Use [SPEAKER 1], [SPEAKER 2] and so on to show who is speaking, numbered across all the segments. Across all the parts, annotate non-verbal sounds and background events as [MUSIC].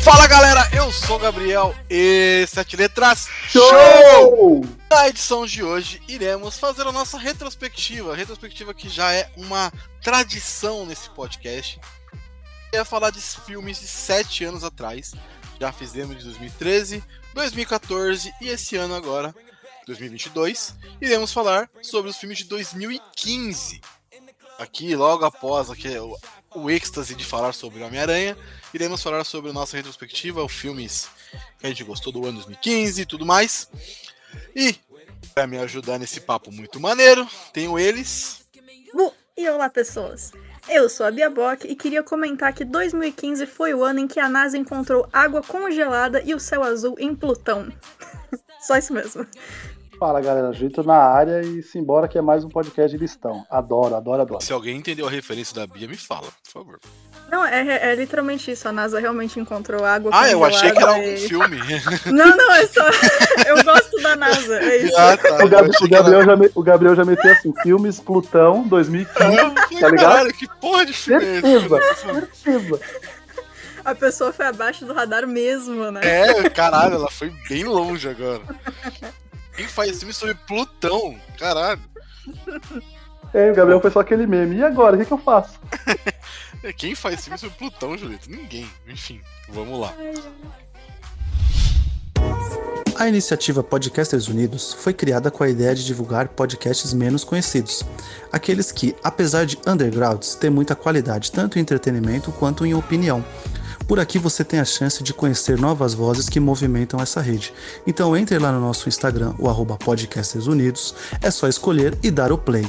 [SPEAKER 1] Fala galera, eu sou o Gabriel e Sete Letras
[SPEAKER 2] Show!
[SPEAKER 1] Na edição de hoje iremos fazer a nossa retrospectiva, retrospectiva que já é uma tradição nesse podcast. Eu ia falar de filmes de sete anos atrás, já fizemos de 2013, 2014 e esse ano agora, 2022, iremos falar sobre os filmes de 2015. Aqui, logo após aqui, o, êxtase de falar sobre Homem-Aranha, iremos falar sobre a nossa retrospectiva, os filmes que a gente gostou do ano 2015 e tudo mais. E, para me ajudar nesse papo muito maneiro, tenho eles.
[SPEAKER 3] Bu, e olá pessoas! Eu sou a Bia Bock e queria comentar que 2015 foi o ano em que a NASA encontrou água congelada e o céu azul em Plutão. [LAUGHS] Só isso mesmo.
[SPEAKER 2] Fala galera, Júlio na área e simbora que é mais um podcast de listão. Adoro, adoro, adoro.
[SPEAKER 1] Se alguém entendeu a referência da Bia, me fala, por favor.
[SPEAKER 3] Não, é, é literalmente isso. A NASA realmente encontrou água
[SPEAKER 1] Ah, eu achei que era
[SPEAKER 3] e-
[SPEAKER 1] um filme. [LAUGHS]
[SPEAKER 3] Não, não, é só. [LAUGHS] Eu gosto da NASA, é isso.
[SPEAKER 1] ah, tá.
[SPEAKER 2] O, Gab- o
[SPEAKER 1] que era-
[SPEAKER 2] Gabriel já me- o Gabriel já meteu assim, filmes Plutão 2015.
[SPEAKER 1] Eu falei,
[SPEAKER 2] Tá ligado?
[SPEAKER 1] Caralho, que porra de filme é?
[SPEAKER 2] Certeza, certeza.
[SPEAKER 3] A pessoa foi abaixo do radar mesmo, né?
[SPEAKER 1] É, caralho, ela foi bem longe agora. Quem faz filme sobre Plutão? Caralho.
[SPEAKER 2] É, o Gabriel foi só aquele meme. E agora, o que, que eu faço? [LAUGHS]
[SPEAKER 1] Quem faz filme sobre Plutão, Julito? Ninguém. Enfim, vamos lá.
[SPEAKER 4] A iniciativa Podcasters Unidos foi criada com a ideia de divulgar podcasts menos conhecidos, aqueles que, apesar de undergrounds, têm muita qualidade tanto em entretenimento quanto em opinião. Por aqui você tem a chance de conhecer novas vozes que movimentam essa rede. Então entre lá no nosso Instagram, o arroba Podcasters Unidos, é só escolher e dar o play.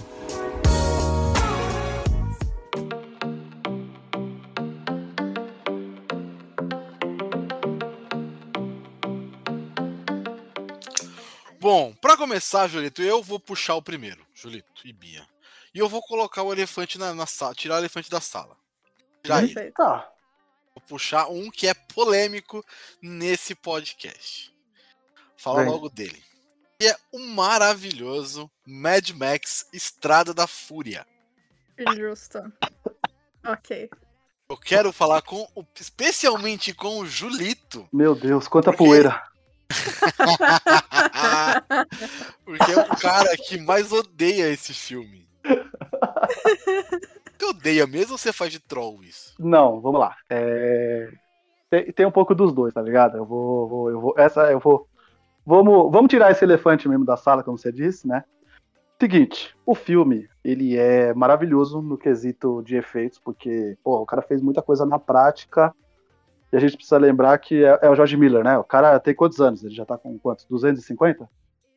[SPEAKER 1] Bom, pra começar, Julito, eu vou puxar o primeiro, Julito e Bia. E eu vou colocar o elefante na, na sala, tirar o elefante da sala. Tirar ele.
[SPEAKER 2] Tá.
[SPEAKER 1] Puxar um que é polêmico nesse podcast. Fala
[SPEAKER 2] Vem.
[SPEAKER 1] logo dele. E é o maravilhoso Mad Max Estrada da Fúria.
[SPEAKER 3] Justo. Ok.
[SPEAKER 1] Eu quero falar com, o- especialmente com o Julito,
[SPEAKER 2] Meu Deus, quanta
[SPEAKER 1] Porque-
[SPEAKER 2] poeira. [LAUGHS]
[SPEAKER 1] porque é o cara que mais odeia esse filme. [LAUGHS] Você odeia mesmo ou você faz de troll isso?
[SPEAKER 2] Não, vamos lá. É, Tem, tem um pouco dos dois, tá ligado? Eu vou. vou- eu vou essa eu vou. Vamos, vamos tirar esse elefante mesmo da sala, como você disse, né? Seguinte, o filme, ele é maravilhoso no quesito de efeitos, porque, pô, o cara fez muita coisa na prática, e a gente precisa lembrar que é, é o George Miller, né? O cara tem quantos anos? Ele já tá com quantos? 250?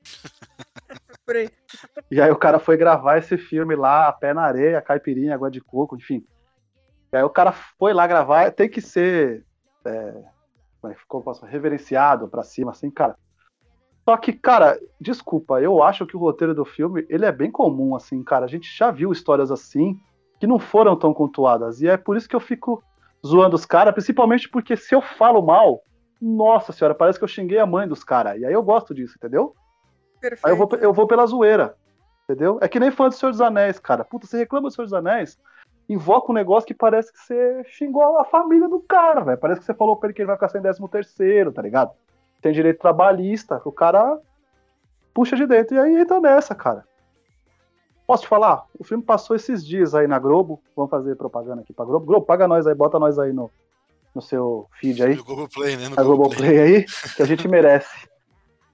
[SPEAKER 2] [LAUGHS] E aí o cara foi gravar esse filme lá, a pé na areia, caipirinha, água de coco, enfim. E aí o cara foi lá gravar, tem que ser é, como é posso reverenciado pra cima, assim, cara. Só que, cara, desculpa, eu acho que o roteiro do filme, ele é bem comum, assim, cara. A gente já viu histórias assim, que não foram tão pontuadas. E é por isso que eu fico zoando os caras, principalmente porque se eu falo mal, nossa senhora, parece que eu xinguei a mãe dos caras. E aí eu gosto disso, entendeu?
[SPEAKER 3] Perfeito.
[SPEAKER 2] Aí eu vou, eu vou pela zoeira. Entendeu? É que nem fã do Senhor dos Anéis, cara. Puta, você reclama do Senhor dos Anéis, invoca um negócio que parece que você xingou a família do cara, velho. Parece que você falou pra ele que ele vai ficar sem décimo terceiro, tá ligado? Tem direito trabalhista, o cara puxa de dentro. E aí entra nessa, cara. Posso te falar? O filme passou esses dias aí na Globo. Vamos fazer propaganda aqui pra Globo. Globo, paga nós aí, bota nós aí no, no seu feed aí
[SPEAKER 1] No Globoplay, né? No Globoplay.
[SPEAKER 2] Globoplay aí, que a gente merece. [LAUGHS]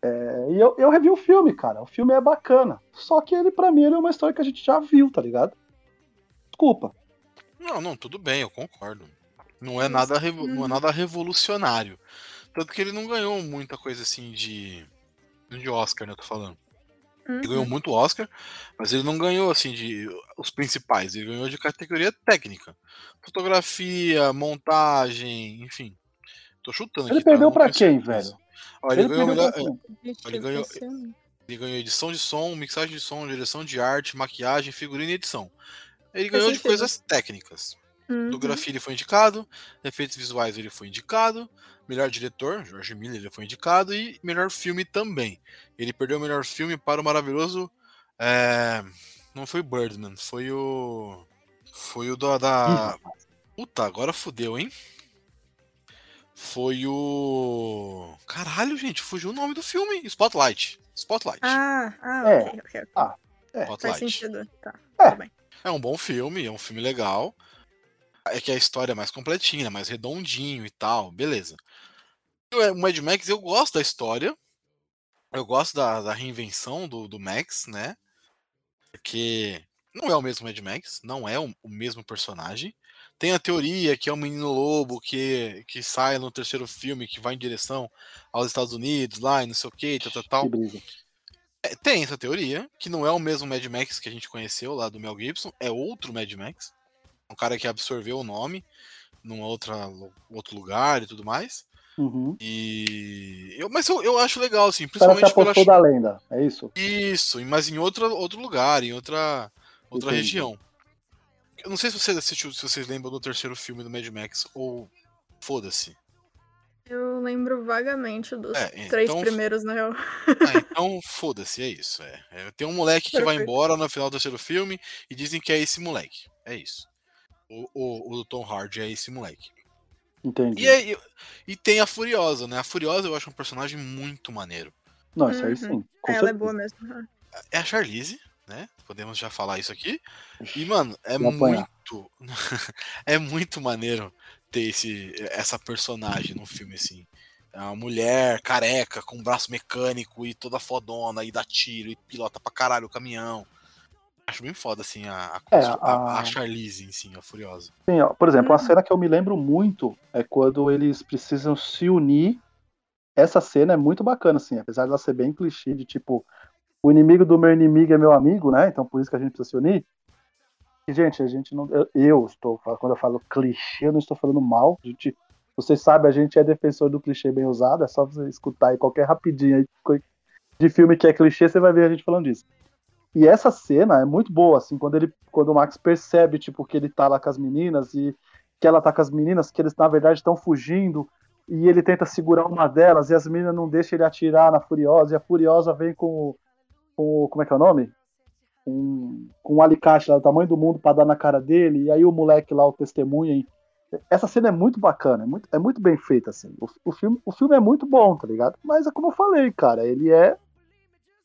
[SPEAKER 2] É, e eu, eu revi o filme, cara. O filme é bacana. Só que ele, pra mim, ele é uma história que a gente já viu, tá ligado? Desculpa.
[SPEAKER 1] Não, não, tudo bem, eu concordo. Não é nada, revo- não é nada revolucionário. Tanto que ele não ganhou muita coisa assim de. de Oscar, né? Eu tô falando. Ele ganhou
[SPEAKER 3] Uhum.
[SPEAKER 1] muito Oscar, mas ele não ganhou assim de os principais, ele ganhou de categoria técnica. Fotografia, montagem, enfim. Tô chutando
[SPEAKER 2] Ele
[SPEAKER 1] aqui, tá?
[SPEAKER 2] perdeu pra
[SPEAKER 1] tenho
[SPEAKER 2] quem, velho?
[SPEAKER 1] Ó, ele, ganhou melhor-?
[SPEAKER 3] Vixe,
[SPEAKER 1] Ele ganhou- ele ganhou edição de som, mixagem de som, direção de arte, maquiagem, figurino e edição. Ele ganhou de coisas técnicas.
[SPEAKER 3] Uhum.
[SPEAKER 1] Fotografia ele foi indicado, efeitos visuais ele foi indicado, melhor diretor, George Miller ele foi indicado e melhor filme também. Ele perdeu o melhor filme para o maravilhoso é, não foi Birdman, foi o foi o da, da... Puta, agora fudeu, hein? Foi o. Caralho, gente, fugiu o nome do filme. Spotlight. Spotlight.
[SPEAKER 3] Ah, ah,
[SPEAKER 2] É.
[SPEAKER 3] ok, ok. ok. Faz
[SPEAKER 1] Spotlight.
[SPEAKER 3] sentido. Tá.
[SPEAKER 2] É.
[SPEAKER 1] É um bom filme, é um filme legal. É que a história é mais completinha, mais redondinho e tal, beleza. O o Mad Max, eu gosto da história. Eu gosto da, da reinvenção do, do Max, né? Porque não é o mesmo Mad Max, não é o, o mesmo personagem. Tem a teoria que é um menino lobo que, que sai no terceiro filme, que vai em direção aos Estados Unidos, lá e não sei o que, tal, tal, tal. É, tem essa teoria, que não é o mesmo Mad Max que a gente conheceu lá do Mel Gibson, é outro Mad Max. Um cara que absorveu o nome num outra, outro lugar e tudo mais.
[SPEAKER 2] Uhum.
[SPEAKER 1] E. Eu, mas eu, eu acho legal, assim, principalmente pela.
[SPEAKER 2] apostou da lenda, é isso?
[SPEAKER 1] Isso, mas em outro, outro lugar, em outra, outra
[SPEAKER 2] Entendi.
[SPEAKER 1] região. Eu não sei se vocês assistiu, se vocês lembram do terceiro filme do Mad Max, ou foda-se.
[SPEAKER 3] Eu lembro vagamente dos
[SPEAKER 1] É,
[SPEAKER 3] três
[SPEAKER 1] então-
[SPEAKER 3] primeiros, na real.
[SPEAKER 1] Ah, [LAUGHS] então foda-se, é isso. É. É, tem um moleque que vai embora no final do terceiro filme e dizem que é esse moleque. É isso. O, o, o do Tom Hardy é esse moleque.
[SPEAKER 2] Entendi.
[SPEAKER 1] E, aí, e tem a Furiosa, né? A Furiosa eu acho um personagem muito maneiro.
[SPEAKER 2] Não, isso aí
[SPEAKER 3] Uhum.
[SPEAKER 2] sim. Com
[SPEAKER 3] É, ela é boa mesmo.
[SPEAKER 1] É a Charlize, né? Podemos já falar isso aqui. E, mano, é
[SPEAKER 2] Vou
[SPEAKER 1] muito. [LAUGHS] é muito maneiro ter esse, essa personagem no filme, assim. É uma mulher careca, com um braço mecânico e toda fodona, e dá tiro, e pilota pra caralho o caminhão. Acho bem foda, assim, a, a,
[SPEAKER 2] É,
[SPEAKER 1] a,
[SPEAKER 2] a-
[SPEAKER 1] Charlize em si, a Furiosa.
[SPEAKER 2] Sim, ó, por exemplo, uma
[SPEAKER 3] Uhum.
[SPEAKER 2] cena que eu me lembro muito é quando eles precisam se unir. Essa cena é muito bacana, assim, apesar dela ser bem clichê, de tipo, o inimigo do meu inimigo é meu amigo, né? Então por isso que a gente precisa se unir. E, gente, a gente não. Eu, eu estou, quando eu falo clichê, eu não estou falando mal. A gente, vocês sabem, a gente é defensor do clichê bem usado, é só você escutar aí qualquer rapidinho aí de filme que é clichê, você vai ver a gente falando disso. E essa cena é muito boa, assim, quando ele, quando o Max percebe, tipo, que ele tá lá com as meninas e que ela tá com as meninas, que eles na verdade estão fugindo, e ele tenta segurar uma delas e as meninas não deixam ele atirar na Furiosa, e a Furiosa vem com, com como é que é o nome? Com, com um alicate lá do tamanho do mundo pra dar na cara dele, e aí o moleque lá, o testemunha. e- Essa cena é muito bacana, é muito, é muito bem feita, assim. O, o filme, o filme é muito bom, tá ligado? Mas é como eu falei, cara, ele é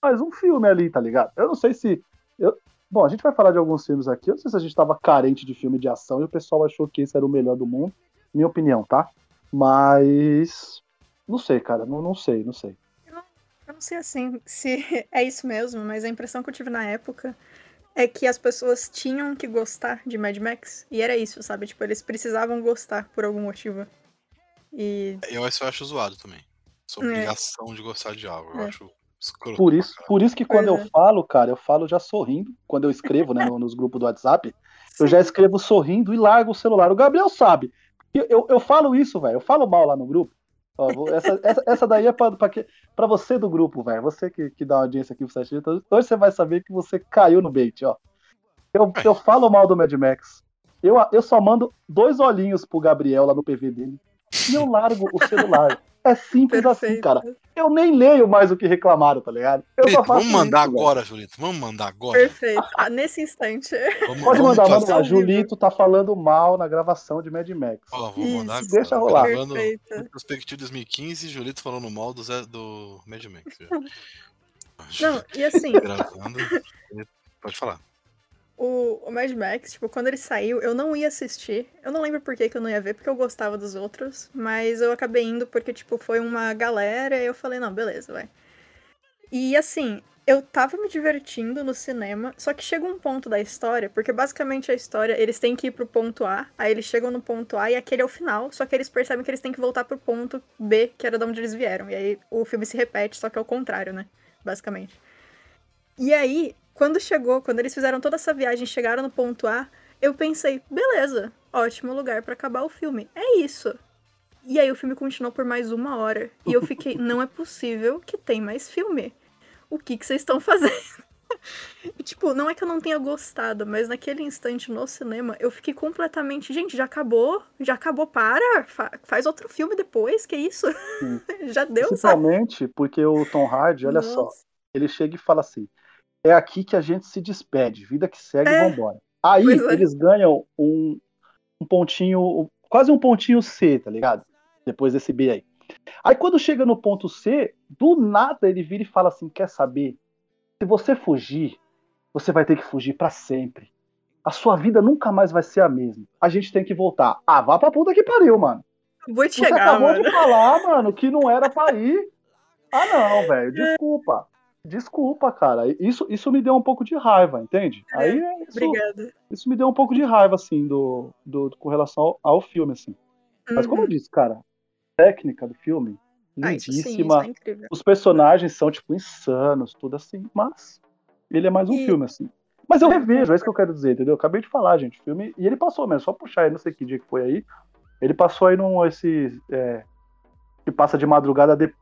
[SPEAKER 2] mais um filme ali, tá ligado? Eu não sei se. Eu... Bom, a gente vai falar de alguns filmes aqui. Eu não sei se a gente tava carente de filme de ação e o pessoal achou que esse era o melhor do mundo. Minha opinião, tá? Mas. Não sei, cara. Não, não sei, não sei.
[SPEAKER 3] Eu não sei assim se [LAUGHS] é isso mesmo, mas a impressão que eu tive na época é que as pessoas tinham que gostar de Mad Max. E era isso, sabe? Tipo, eles precisavam gostar por algum motivo. E
[SPEAKER 1] Eu, isso eu acho zoado também. Essa
[SPEAKER 3] É.
[SPEAKER 1] obrigação de gostar de algo. Eu
[SPEAKER 3] É.
[SPEAKER 1] acho escroto.
[SPEAKER 2] Por isso, por isso que quando
[SPEAKER 3] Pois
[SPEAKER 2] eu
[SPEAKER 3] é.
[SPEAKER 2] falo, cara, eu falo já sorrindo. Quando eu escrevo, né, no- nos grupos do WhatsApp, eu já escrevo sorrindo e largo o celular. O Gabriel sabe. Eu, eu, eu falo isso, velho. Eu falo mal lá no grupo. Ó, vou- essa, essa, essa daí é pra, pra, que- pra você do grupo, velho. Você que, que dá audiência aqui pro Sete Dias. Hoje você vai saber que você caiu no bait, ó. Eu, eu falo mal do Mad Max. Eu, eu só mando dois olhinhos pro Gabriel lá no PV dele. E eu largo o celular. É simples assim,
[SPEAKER 3] perfeito.
[SPEAKER 2] cara. Eu nem leio mais o que reclamaram, tá ligado? Eu
[SPEAKER 1] Julito,
[SPEAKER 2] só faço
[SPEAKER 1] vamos mandar
[SPEAKER 2] isso, velho.
[SPEAKER 1] agora, Julito. Vamos mandar agora.
[SPEAKER 3] Perfeito. Ah, nesse instante.
[SPEAKER 1] Vamos,
[SPEAKER 2] Pode
[SPEAKER 1] vamos
[SPEAKER 2] mandar, manda lá. Julito tá falando mal na gravação de Mad Max.
[SPEAKER 1] Ó, vou mandar
[SPEAKER 3] Isso,
[SPEAKER 2] deixa rolar.
[SPEAKER 1] Retrospectiva 2015, Julito falando mal do, Zé, do Mad Max.
[SPEAKER 3] Não, e assim,
[SPEAKER 1] Gravando. [LAUGHS] Pode falar.
[SPEAKER 3] O, o Mad Max, tipo, quando ele saiu, eu não ia assistir. Eu não lembro por que, que eu não ia ver, porque eu gostava dos outros. Mas eu acabei indo porque, tipo, foi uma galera e eu falei, não, beleza, vai. E assim, eu tava me divertindo no cinema, só que chega um ponto da história, porque basicamente a história, eles têm que ir pro ponto A, aí eles chegam no ponto A e aquele é o final, só que eles percebem que eles têm que voltar pro ponto B, que era de onde eles vieram. E aí o filme se repete, só que é o contrário, né? Basicamente. E aí, quando chegou, quando eles fizeram toda essa viagem, chegaram no ponto A, eu pensei, beleza, ótimo lugar pra acabar o filme. É isso. E aí o filme continuou por mais uma hora. E eu fiquei, [LAUGHS] não é possível que tem mais filme. O que que vocês estão fazendo? [LAUGHS] E, tipo, não é que eu não tenha gostado, mas naquele instante no cinema, eu fiquei completamente, gente, já acabou, já acabou, para, fa- faz outro filme depois, que isso? [LAUGHS] Já deu, sabe?
[SPEAKER 2] Principalmente porque o Tom Hardy, olha só,
[SPEAKER 3] Nossa.
[SPEAKER 2] ele chega e fala assim: é aqui que a gente se despede, vida que segue,
[SPEAKER 3] É.
[SPEAKER 2] vambora. Aí
[SPEAKER 3] é.
[SPEAKER 2] eles ganham um, um pontinho, quase um pontinho C, tá ligado? Depois desse B aí. Aí quando chega no ponto C, do nada ele vira e fala assim: quer saber? Se você fugir, você vai ter que fugir para sempre. A sua vida nunca mais vai ser a mesma. A gente tem que voltar. Ah, vá pra puta que pariu, mano.
[SPEAKER 3] Vou te
[SPEAKER 2] Você
[SPEAKER 3] chegar,
[SPEAKER 2] acabou
[SPEAKER 3] mano.
[SPEAKER 2] de falar, mano, que não era pra ir. Ah, não, velho. Desculpa. Desculpa, cara. Isso, isso me deu um pouco de raiva, entende? Aí é isso,
[SPEAKER 3] Obrigada.
[SPEAKER 2] isso me deu um pouco de raiva, assim, do, do, com relação ao, ao filme, assim. Mas como eu
[SPEAKER 3] Uhum.
[SPEAKER 2] disse, cara, a técnica do filme,
[SPEAKER 3] Ah, isso sim,
[SPEAKER 2] lindíssima.
[SPEAKER 3] é.
[SPEAKER 2] Os personagens são, tipo, insanos, tudo assim, mas ele é mais um
[SPEAKER 3] E-
[SPEAKER 2] filme, assim. Mas eu revejo, é isso que eu quero dizer, entendeu? Eu acabei de falar, gente, filme. E ele passou mesmo, só puxar aí, não sei que dia que foi aí. Ele passou aí num esse. é, que passa de madrugada de-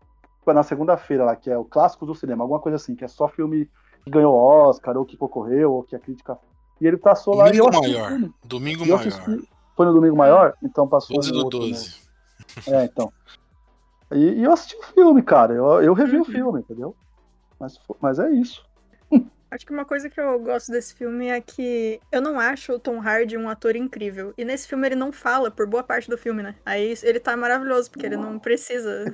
[SPEAKER 2] na segunda-feira lá, que é o clássico do cinema, alguma coisa assim, que é só filme que ganhou Oscar, ou que concorreu, ou que a crítica. E ele passou lá e eu
[SPEAKER 1] Domingo
[SPEAKER 2] assisti o
[SPEAKER 1] maior.
[SPEAKER 2] filme.
[SPEAKER 1] Domingo
[SPEAKER 2] E eu
[SPEAKER 1] maior.
[SPEAKER 2] assisti. Foi no domingo maior? Então passou
[SPEAKER 1] 12
[SPEAKER 2] no
[SPEAKER 1] do
[SPEAKER 2] outro, né?
[SPEAKER 1] 12.
[SPEAKER 2] É, então. E, e eu assisti o filme, cara. Eu, eu revi
[SPEAKER 3] Uhum.
[SPEAKER 2] o filme, entendeu? Mas, mas é isso.
[SPEAKER 3] Acho que uma coisa que eu gosto desse filme é que eu não acho o Tom Hardy um ator incrível. E nesse filme ele não fala por boa parte do filme, né? Aí ele tá maravilhoso, porque ele não precisa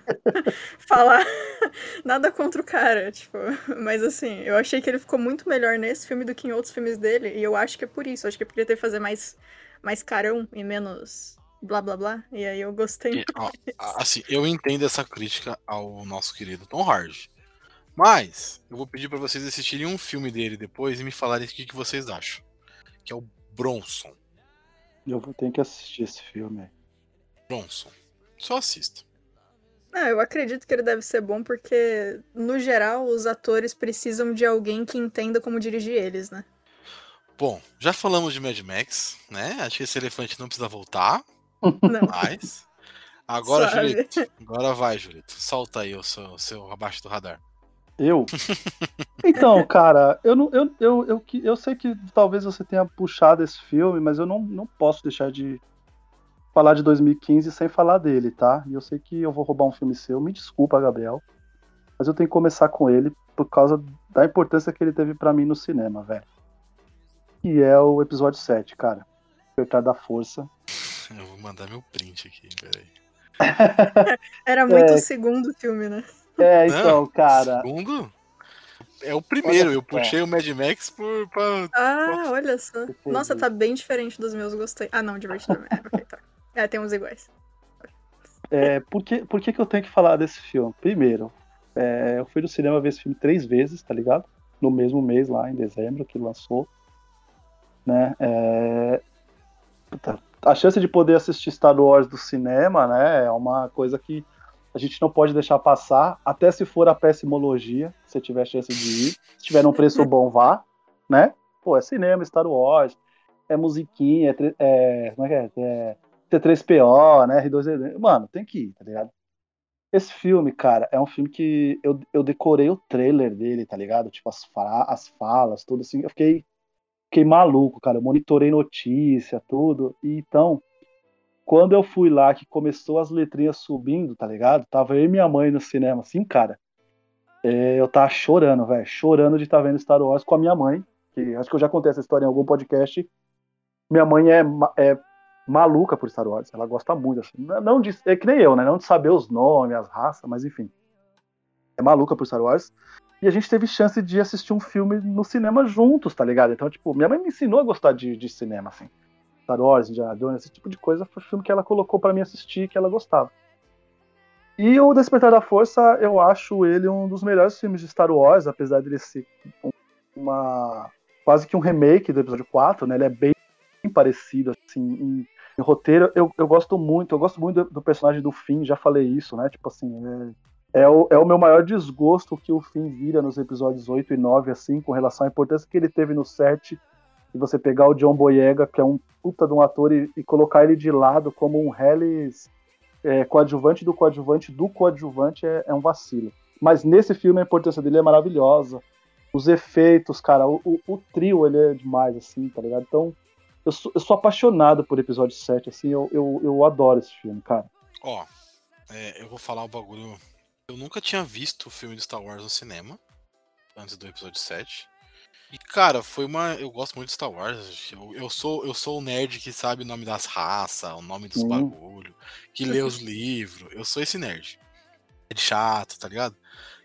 [SPEAKER 3] [LAUGHS] falar [LAUGHS] nada contra o cara, tipo. Mas assim, eu achei que ele ficou muito melhor nesse filme do que em outros filmes dele. E eu acho que é por isso. Acho que é ele teve que fazer mais, mais carão e menos blá blá blá. E aí eu gostei.
[SPEAKER 1] E, ó, a- assim, eu entendo essa crítica ao nosso querido Tom Hardy. Mas eu vou pedir pra vocês assistirem um filme dele depois e me falarem o que, que vocês acham. Que é o Bronson.
[SPEAKER 2] Eu vou ter que assistir esse filme.
[SPEAKER 1] Bronson. Só assista.
[SPEAKER 3] Ah, eu acredito que ele deve ser bom porque, no geral, os atores precisam de alguém que entenda como dirigir eles, né?
[SPEAKER 1] Bom, já falamos de Mad Max, né? Acho que esse elefante não precisa voltar [LAUGHS]
[SPEAKER 3] Não.
[SPEAKER 1] mais. Agora. Julito. Agora vai, Julito. Solta aí o seu, o seu abaixo do radar.
[SPEAKER 2] Eu? [LAUGHS] Então, cara, eu, não, eu, eu, eu, que- eu sei que talvez você tenha puxado esse filme, mas eu não, não posso deixar de falar de 2015 sem falar dele, tá? E eu sei que eu vou roubar um filme seu. Me desculpa, Gabriel. Mas eu tenho que começar com ele por causa da importância que ele teve pra mim no cinema, velho. Que é o episódio 7, cara. Despertar da Força.
[SPEAKER 1] Eu vou mandar meu print aqui, peraí. [LAUGHS]
[SPEAKER 3] Era muito
[SPEAKER 2] É.
[SPEAKER 3] o segundo filme, né?
[SPEAKER 2] É,
[SPEAKER 1] Não,
[SPEAKER 2] então, cara.
[SPEAKER 1] Segundo, é o primeiro.
[SPEAKER 2] Olha
[SPEAKER 1] Eu puxei o Mad Max por. Pra...
[SPEAKER 3] Ah, olha só. Nossa, tá bem diferente dos meus, gostei. Ah, não, divertidamente. É, ok, tá. [LAUGHS] É, tem uns iguais.
[SPEAKER 2] É, por que, por que, que eu tenho que falar desse filme? Primeiro, é, eu fui no cinema ver esse filme três vezes, tá ligado? No mesmo mês, lá em dezembro, que lançou. Né? É, puta, a chance de poder assistir Star Wars do cinema, né? É uma coisa que a gente não pode deixar passar, até se for a pessimologia, se tiver chance de ir. Se tiver num preço bom, vá, né? Pô, é cinema, Star Wars, é musiquinha, é, é como é que é? é T3PO, né? R2D. Mano, tem que ir, tá ligado? Esse filme, cara, é um filme que eu, eu decorei o trailer dele, tá ligado? Tipo, as, as falas, tudo assim. Eu fiquei, fiquei maluco, cara. Eu monitorei notícia, tudo. E então, quando eu fui lá, que começou as letrinhas subindo, tá ligado? Tava eu e minha mãe no cinema, assim, cara. é, eu tava chorando, velho. Chorando de estar vendo Star Wars com a minha mãe. Que acho que eu já contei essa história em algum podcast. Minha mãe é, é maluca por Star Wars. Ela gosta muito, assim. Não de, é que nem eu, né? Não de saber os nomes, as raças, mas enfim. É maluca por Star Wars. E a gente teve chance de assistir um filme no cinema juntos, tá ligado? Então, tipo, minha mãe me ensinou a gostar de, de cinema, assim. Star Wars, Indiana Jones, esse tipo de coisa foi filme que ela colocou pra mim assistir, que ela gostava. E o Despertar da Força, eu acho ele um dos melhores filmes de Star Wars, apesar de ele ser um- uma quase que um remake do episódio 4, né? Ele é bem parecido, assim, em, em roteiro. Eu, eu gosto muito, eu gosto muito do, do personagem do Finn, já falei isso, né? Tipo assim, é, é, o, é o meu maior desgosto que o Finn vira nos episódios 8 e 9, assim, com relação à importância que ele teve no 7 e você pegar o John Boyega, que é um puta de um ator, e, e colocar ele de lado como um Hellis é, coadjuvante do coadjuvante do coadjuvante é, é um vacilo. Mas nesse filme a importância dele é maravilhosa. Os efeitos, cara, o, o, o trio ele é demais, assim, tá ligado? Então, eu sou, eu sou apaixonado por episódio 7, assim, eu, eu, eu adoro esse filme, cara.
[SPEAKER 1] Ó, é, eu vou falar um bagulho. Eu nunca tinha visto o filme de Star Wars no cinema, antes do episódio 7. E, cara, foi uma. Eu gosto muito de Star Wars. Eu, eu sou eu sou o nerd que sabe o nome das raças, o nome dos
[SPEAKER 2] Sim.
[SPEAKER 1] bagulho, que lê os livros. Eu sou esse nerd. É chato, tá ligado?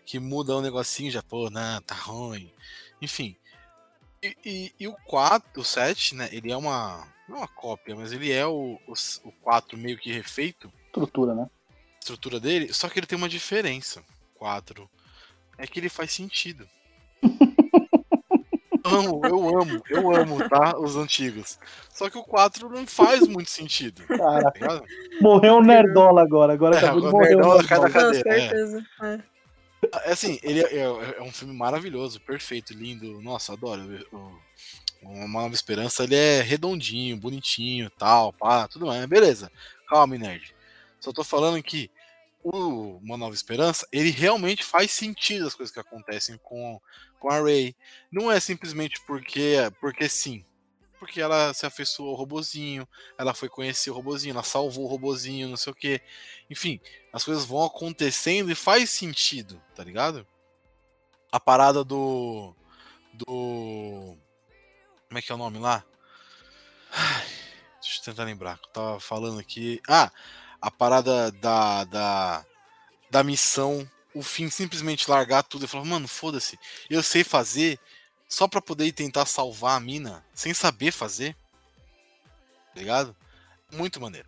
[SPEAKER 1] Que muda um negocinho já, pô, não, tá ruim. Enfim. E, e, e o 4, o 7, né? Ele é uma. Não é uma cópia, mas ele é o, o, o 4 meio que refeito
[SPEAKER 2] Estrutura, né?
[SPEAKER 1] estrutura dele, só que ele tem uma diferença. 4. É que ele faz sentido. Amo, eu amo, eu amo, tá? Os antigos. Só que o 4 não faz muito sentido.
[SPEAKER 2] Cara,
[SPEAKER 1] Tá ligado?
[SPEAKER 2] morreu um nerdola agora. Agora
[SPEAKER 1] É,
[SPEAKER 2] acabou de
[SPEAKER 1] agora
[SPEAKER 2] morrer um
[SPEAKER 1] nerdola cai da.
[SPEAKER 3] Com
[SPEAKER 1] cadeira, é.
[SPEAKER 3] certeza. É.
[SPEAKER 1] É assim, ele é, é- é um filme maravilhoso, perfeito, lindo. Nossa, adoro. O- Uma Nova Esperança, ele é redondinho, bonitinho, tal, pá, tudo mais. Beleza, calma, nerd. Só tô falando que o Uma Nova Esperança, ele realmente faz sentido as coisas que acontecem com, com a Ray. Não é simplesmente porque, porque sim. Porque ela se afeiçoou ao robozinho, ela foi conhecer o robozinho, ela salvou o robozinho, não sei o que. Enfim, as coisas vão acontecendo e faz sentido, tá ligado? A parada do. Do. Como é que é o nome lá? Ai, deixa eu tentar lembrar. Eu tava falando aqui. Ah, a parada da. Da, da missão. O fim simplesmente largar tudo e falar, mano, foda-se. Eu sei fazer só pra poder tentar salvar a mina sem saber fazer. Tá ligado? Muito maneiro.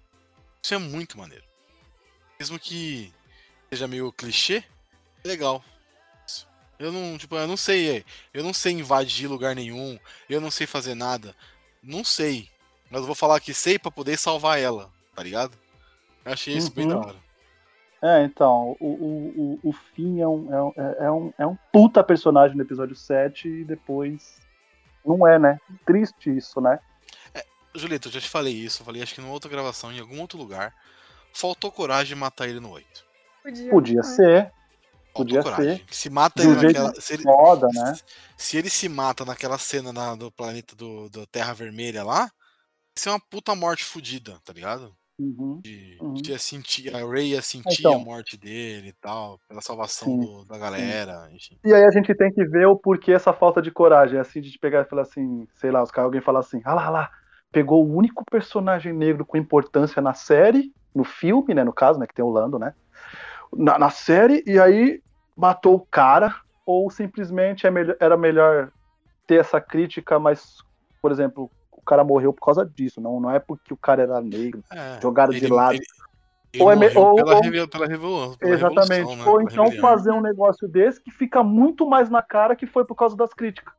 [SPEAKER 1] Isso é muito maneiro. Mesmo que seja meio clichê, é legal. Eu não, tipo, eu não sei, é, eu não sei invadir lugar nenhum, eu não sei fazer nada. Não sei. Mas eu vou falar que sei pra poder salvar ela, tá ligado? Eu achei isso bem da
[SPEAKER 2] Uhum.
[SPEAKER 1] hora.
[SPEAKER 2] É, então, o, o, o, o Finn é um, é, um, é, um, é um puta personagem no episódio 7 e depois não é, né? Triste isso, né?
[SPEAKER 1] Julito, eu já te falei isso, eu falei acho que numa outra gravação, em algum outro lugar. Faltou coragem de matar ele no 8.
[SPEAKER 3] Podia,
[SPEAKER 2] Podia
[SPEAKER 3] é.
[SPEAKER 2] ser,
[SPEAKER 1] Faltou
[SPEAKER 2] Podia
[SPEAKER 1] coragem. Se mata ele naquela. Se ele,
[SPEAKER 2] foda, né?
[SPEAKER 1] se ele se mata naquela cena na- do planeta do, do Terra Vermelha lá, isso é uma puta morte fodida, tá ligado?
[SPEAKER 2] Uhum.
[SPEAKER 1] De,
[SPEAKER 2] Uhum.
[SPEAKER 1] de sentir, a Ray ia sentir
[SPEAKER 2] Então.
[SPEAKER 1] a morte dele e tal, pela salvação do- da galera, enfim.
[SPEAKER 2] E aí a gente tem que ver o porquê essa falta de coragem. Assim, de pegar e falar assim, sei lá, os caras, alguém fala assim, ah lá, ah lá, pegou o único personagem negro com importância na série, no filme, né, no caso, né, que tem o Lando, né, na, na série, e aí matou o cara, ou simplesmente é melhor- era melhor ter essa crítica, mas, por exemplo, o cara morreu por causa disso, não, não é porque o cara era negro.
[SPEAKER 1] É,
[SPEAKER 2] Jogaram de lado.
[SPEAKER 1] Ele, ele
[SPEAKER 2] Ou é ou-
[SPEAKER 1] pela,
[SPEAKER 2] ou-
[SPEAKER 1] pela, revolu- pela
[SPEAKER 2] Exatamente.
[SPEAKER 1] revolução, né?
[SPEAKER 2] Ou então fazer um negócio desse que fica muito mais na cara que foi por causa das críticas.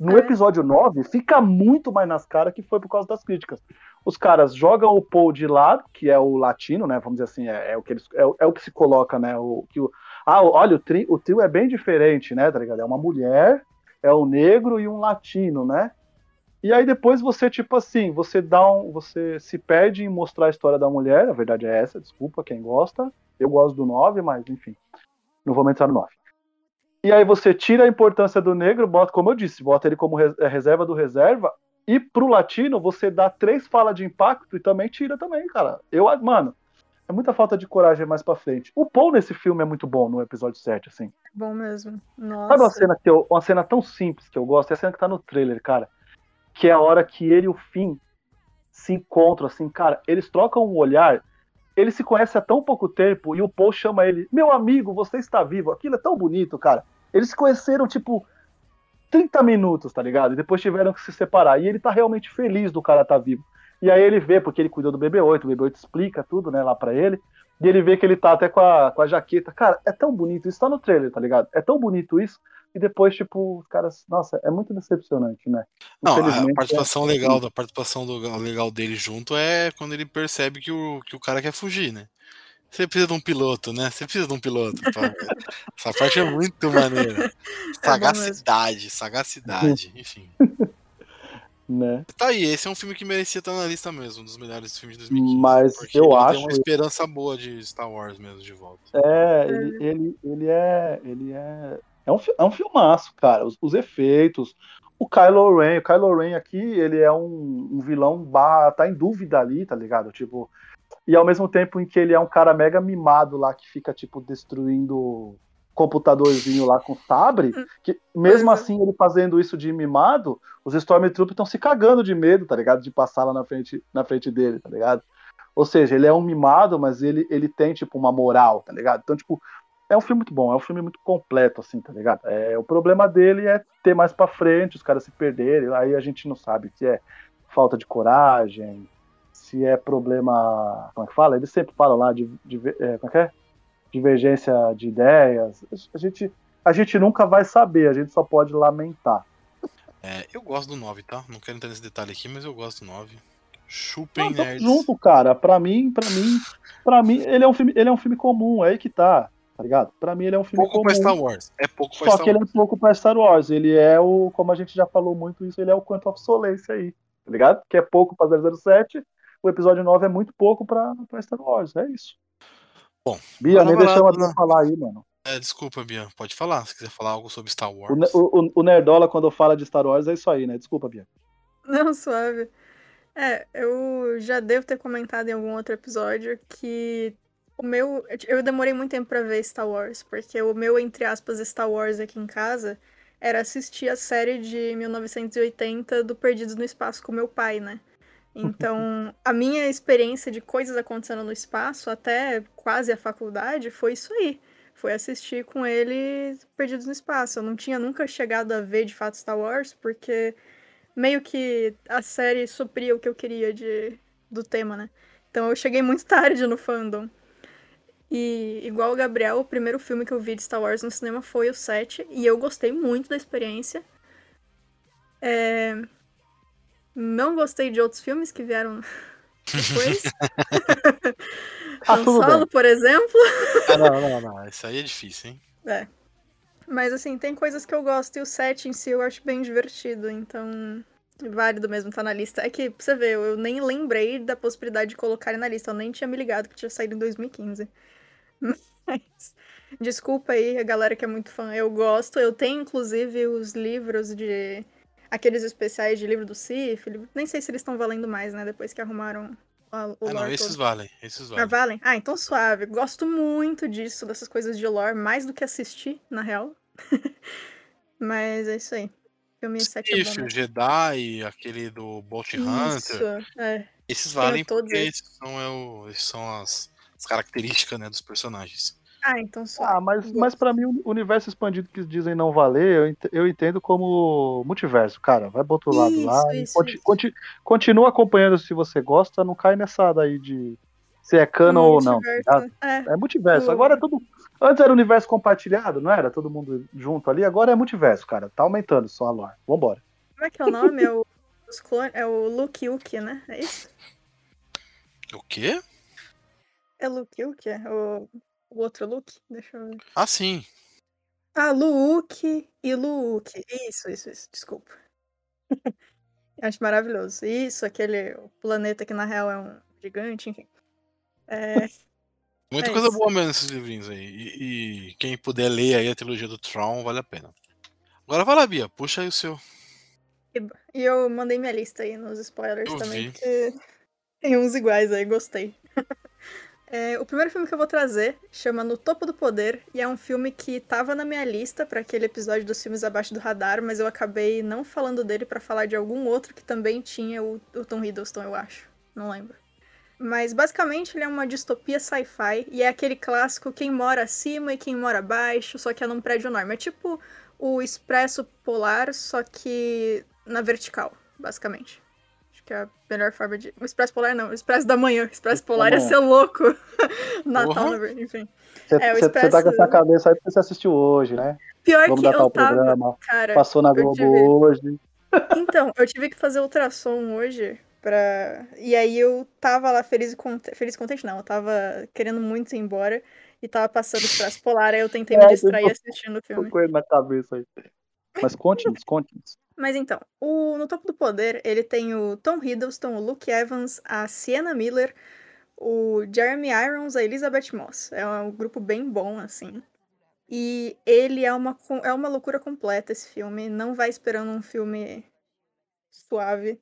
[SPEAKER 2] No
[SPEAKER 3] É.
[SPEAKER 2] episódio 9, fica muito mais nas caras que foi por causa das críticas. Os caras jogam o Paul de lado, que é o latino, né? Vamos dizer assim, é, é o, que eles, é, o- é o que se coloca, né? O, que o, ah, olha, o, tri, o trio é bem diferente, né? Tá ligado? É uma mulher, é um negro e um latino, né? E aí depois você, tipo assim, você dá um. Você se perde em mostrar a história da mulher, a verdade é essa, desculpa quem gosta. Eu gosto do 9, mas enfim. Não vou entrar no 9. E aí você tira a importância do negro, bota, como eu disse, bota ele como res- é, reserva do reserva. E pro latino, você dá três falas de impacto e também tira também, cara. Eu, mano, é muita falta de coragem mais pra frente. O Paul nesse filme é muito bom no episódio 7, assim.
[SPEAKER 3] Bom mesmo. Nossa.
[SPEAKER 2] Sabe uma cena, que eu, uma cena tão simples que eu gosto? É a cena que tá no trailer, cara. Que é a hora que ele e o Finn se encontram, assim, cara. Eles trocam um olhar. Eles se conhecem há tão pouco tempo e o Paul chama ele, meu amigo, você está vivo. Aquilo é tão bonito, cara. Eles se conheceram, tipo, 30 minutos, tá ligado? E depois tiveram que se separar. E ele tá realmente feliz do cara estar tá vivo. E aí ele vê, porque ele cuidou do BB-8, o BB-8 explica tudo, né, lá pra ele. E ele vê que ele tá até com a, com a jaqueta. Cara, é tão bonito, isso tá no trailer, tá ligado? É tão bonito isso. E depois, tipo, os caras. Nossa, é muito decepcionante, né?
[SPEAKER 1] Não, a
[SPEAKER 2] Infelizmente,
[SPEAKER 1] participação
[SPEAKER 2] é-
[SPEAKER 1] legal da participação do, legal dele junto é quando ele percebe que o, que o cara quer fugir, né? Você precisa de um piloto, né? Você precisa de um piloto. pra- [LAUGHS] Essa parte é muito maneira. Sagacidade, sagacidade, enfim. [LAUGHS]
[SPEAKER 2] né?
[SPEAKER 1] Tá aí, esse é um filme que merecia estar na lista mesmo, dos melhores filmes de 2015.
[SPEAKER 2] Mas
[SPEAKER 1] porque
[SPEAKER 2] eu
[SPEAKER 1] ele
[SPEAKER 2] acho-
[SPEAKER 1] tem uma esperança boa de Star Wars mesmo de volta.
[SPEAKER 2] É, ele, ele, ele é. Ele é. É um, é um filmaço, cara. Os, os efeitos. O Kylo Ren, o Kylo Ren aqui, ele é um, um vilão barra, tá em dúvida ali, tá ligado? Tipo. E ao mesmo tempo em que ele é um cara mega mimado lá que fica, tipo, destruindo computadorzinho lá com sabre, que mesmo
[SPEAKER 3] é.
[SPEAKER 2] assim ele fazendo isso de mimado, os Stormtroopers estão se cagando de medo, tá ligado? De passar lá na frente, na frente dele, tá ligado? Ou seja, ele é um mimado, mas ele, ele tem, tipo, uma moral, tá ligado? Então, tipo, é um filme muito bom, é um filme muito completo, assim, tá ligado? É, o problema dele é ter mais pra frente, os caras se perderem, aí a gente não sabe se é falta de coragem, se é problema. Como é que fala? Eles sempre falam lá de. de é, como é que é? Divergência de ideias. A gente, a gente nunca vai saber, a gente só pode lamentar.
[SPEAKER 1] É, eu gosto do 9, tá? Não quero entrar nesse detalhe aqui, mas eu gosto do 9. Chupem
[SPEAKER 2] Não,
[SPEAKER 1] nerds.
[SPEAKER 2] junto, cara. Pra mim, pra mim, pra mim, ele é um filme, ele é um filme comum, é aí que tá, tá ligado? Pra mim ele é um filme
[SPEAKER 1] Pouco
[SPEAKER 2] comum.
[SPEAKER 1] pra Star Wars. É pouco pra
[SPEAKER 2] Só
[SPEAKER 1] Star
[SPEAKER 2] que ele
[SPEAKER 1] Wars.
[SPEAKER 2] é pouco pra Star Wars. Ele é o, como a gente já falou muito isso, ele é o Quantum of Solace aí, tá ligado? Que é pouco pra 007. O episódio 9 é muito pouco pra, pra Star Wars. É isso.
[SPEAKER 1] Bom,
[SPEAKER 2] Bia, nem deixamos a falar aí, mano.
[SPEAKER 1] É, desculpa, Bia. Pode falar, se quiser falar algo sobre Star Wars.
[SPEAKER 2] O, o- o Nerdola, quando fala de Star Wars, é isso aí, né? Desculpa, Bia.
[SPEAKER 3] Não, suave. É, eu já devo ter comentado em algum outro episódio que o meu. Eu demorei muito tempo pra ver Star Wars, porque o meu, entre aspas, Star Wars aqui em casa era assistir a série de 1980 do Perdidos no Espaço com meu pai, né? Então, a minha experiência de coisas acontecendo no espaço, até quase a faculdade, foi isso aí. Foi assistir com ele Perdidos no Espaço. Eu não tinha nunca chegado a ver de fato Star Wars, porque meio que a série supria o que eu queria de, do tema, né? Então eu cheguei muito [LAUGHS] tarde no fandom. E igual o Gabriel, o primeiro filme que eu vi de Star Wars no cinema foi o 7, e eu gostei muito da experiência. É, Não gostei de outros filmes que vieram [LAUGHS] depois. [LAUGHS]
[SPEAKER 2] Ah,
[SPEAKER 3] Han
[SPEAKER 2] tudo
[SPEAKER 3] Solo, por exemplo.
[SPEAKER 1] Ah, não, não, não. Isso aí é difícil, hein?
[SPEAKER 3] É. Mas assim, tem coisas que eu gosto e o set em si eu acho bem divertido, então válido mesmo tá na lista. É que, pra você ver, eu nem lembrei da possibilidade de colocar ele na lista, eu nem tinha me ligado que tinha saído em 2015. [LAUGHS] Mas, desculpa aí a galera que é muito fã, eu gosto, eu tenho inclusive os livros de. aqueles especiais de livro do Sif, nem sei se eles estão valendo mais, né, depois que arrumaram a- o
[SPEAKER 1] Ah, não, esses
[SPEAKER 3] todo.
[SPEAKER 1] valem. Esses
[SPEAKER 3] Ah,
[SPEAKER 1] valem.
[SPEAKER 3] valem? Ah, então suave. Gosto muito disso, dessas coisas de lore, mais do que assistir, na real. [LAUGHS] Mas é isso aí. Filme 7 é
[SPEAKER 1] o. Jedi, aquele do Bounty Hunter.
[SPEAKER 3] Isso, é.
[SPEAKER 1] Esses valem
[SPEAKER 3] todos
[SPEAKER 1] porque
[SPEAKER 3] esses.
[SPEAKER 1] esses são, é o- esses são as, as características né, dos personagens.
[SPEAKER 3] Ah, então suave.
[SPEAKER 2] Ah, mas, mas pra mim, o universo expandido que dizem não valer, eu ent- eu entendo como multiverso, cara. Vai pro outro lado lá.
[SPEAKER 3] Isso,
[SPEAKER 2] e
[SPEAKER 3] isso,
[SPEAKER 2] conti-
[SPEAKER 3] isso.
[SPEAKER 2] conti- continua acompanhando se você gosta, não cai nessa daí de se é canon ou não. tá?
[SPEAKER 3] É,
[SPEAKER 2] É multiverso.
[SPEAKER 3] O-
[SPEAKER 2] Agora é tudo. Antes era universo compartilhado, não era? Todo mundo junto ali. Agora é multiverso, cara. Tá aumentando só a lore. Vambora.
[SPEAKER 3] como é que é o nome? É o, os clones, é o Luke Uki, né? É isso?
[SPEAKER 1] O quê?
[SPEAKER 3] É Luke Uki? É o, o outro Luke? Deixa eu ver.
[SPEAKER 1] Ah, sim.
[SPEAKER 3] Ah, Luke e Luke. Isso, isso, isso. Desculpa. [LAUGHS] Eu Acho maravilhoso. Isso, aquele planeta que na real é um gigante, enfim. É, [LAUGHS]
[SPEAKER 1] Muita
[SPEAKER 3] É
[SPEAKER 1] coisa
[SPEAKER 3] isso.
[SPEAKER 1] boa mesmo nesses livrinhos aí. E, e quem puder ler aí a trilogia do Tron, vale a pena. Agora vai lá, Bia. Puxa aí o seu.
[SPEAKER 3] e eu mandei minha lista aí nos spoilers
[SPEAKER 1] Eu
[SPEAKER 3] também,
[SPEAKER 1] vi.
[SPEAKER 3] porque [LAUGHS] tem uns iguais aí, gostei. É, o primeiro filme que eu vou trazer chama No Topo do Poder e é um filme que tava na minha lista pra aquele episódio dos filmes abaixo do radar, mas eu acabei não falando dele pra falar de algum outro que também tinha o, o Tom Hiddleston, eu acho. Não lembro. Mas basicamente ele é uma distopia sci-fi e é aquele clássico quem mora acima e quem mora abaixo, só que é num prédio enorme. É tipo o Expresso Polar, só que na vertical, basicamente. Que é a melhor forma de. O Expresso Polar não, o Expresso da Manhã. O Expresso Polar ia ser louco. [LAUGHS] Natal, ver- enfim.
[SPEAKER 2] Você
[SPEAKER 3] É, o
[SPEAKER 2] você- você tá com
[SPEAKER 3] Expresso-
[SPEAKER 2] essa cabeça aí porque você assistiu hoje, né?
[SPEAKER 3] Pior
[SPEAKER 2] Vamos
[SPEAKER 3] que eu tava.
[SPEAKER 2] programa.
[SPEAKER 3] Cara,
[SPEAKER 2] Passou na Globo
[SPEAKER 3] tive-
[SPEAKER 2] hoje. [LAUGHS]
[SPEAKER 3] Então, eu tive que fazer ultrassom hoje pra. E aí eu tava lá feliz e contente. Feliz contente, não. Eu tava querendo muito ir embora e tava passando o Expresso Polar, aí eu tentei me
[SPEAKER 2] É,
[SPEAKER 3] distrair
[SPEAKER 2] eu-
[SPEAKER 3] assistindo o
[SPEAKER 2] Tô
[SPEAKER 3] filme.
[SPEAKER 2] com ele na cabeça aí. Mas conte-nos, conte-nos.
[SPEAKER 3] Mas então, o No Topo do Poder, ele tem o Tom Hiddleston, o Luke Evans, a Sienna Miller, o Jeremy Irons, a Elizabeth Moss. É um grupo bem bom, assim. E ele é uma, é uma loucura completa, esse filme. Não vai esperando um filme suave.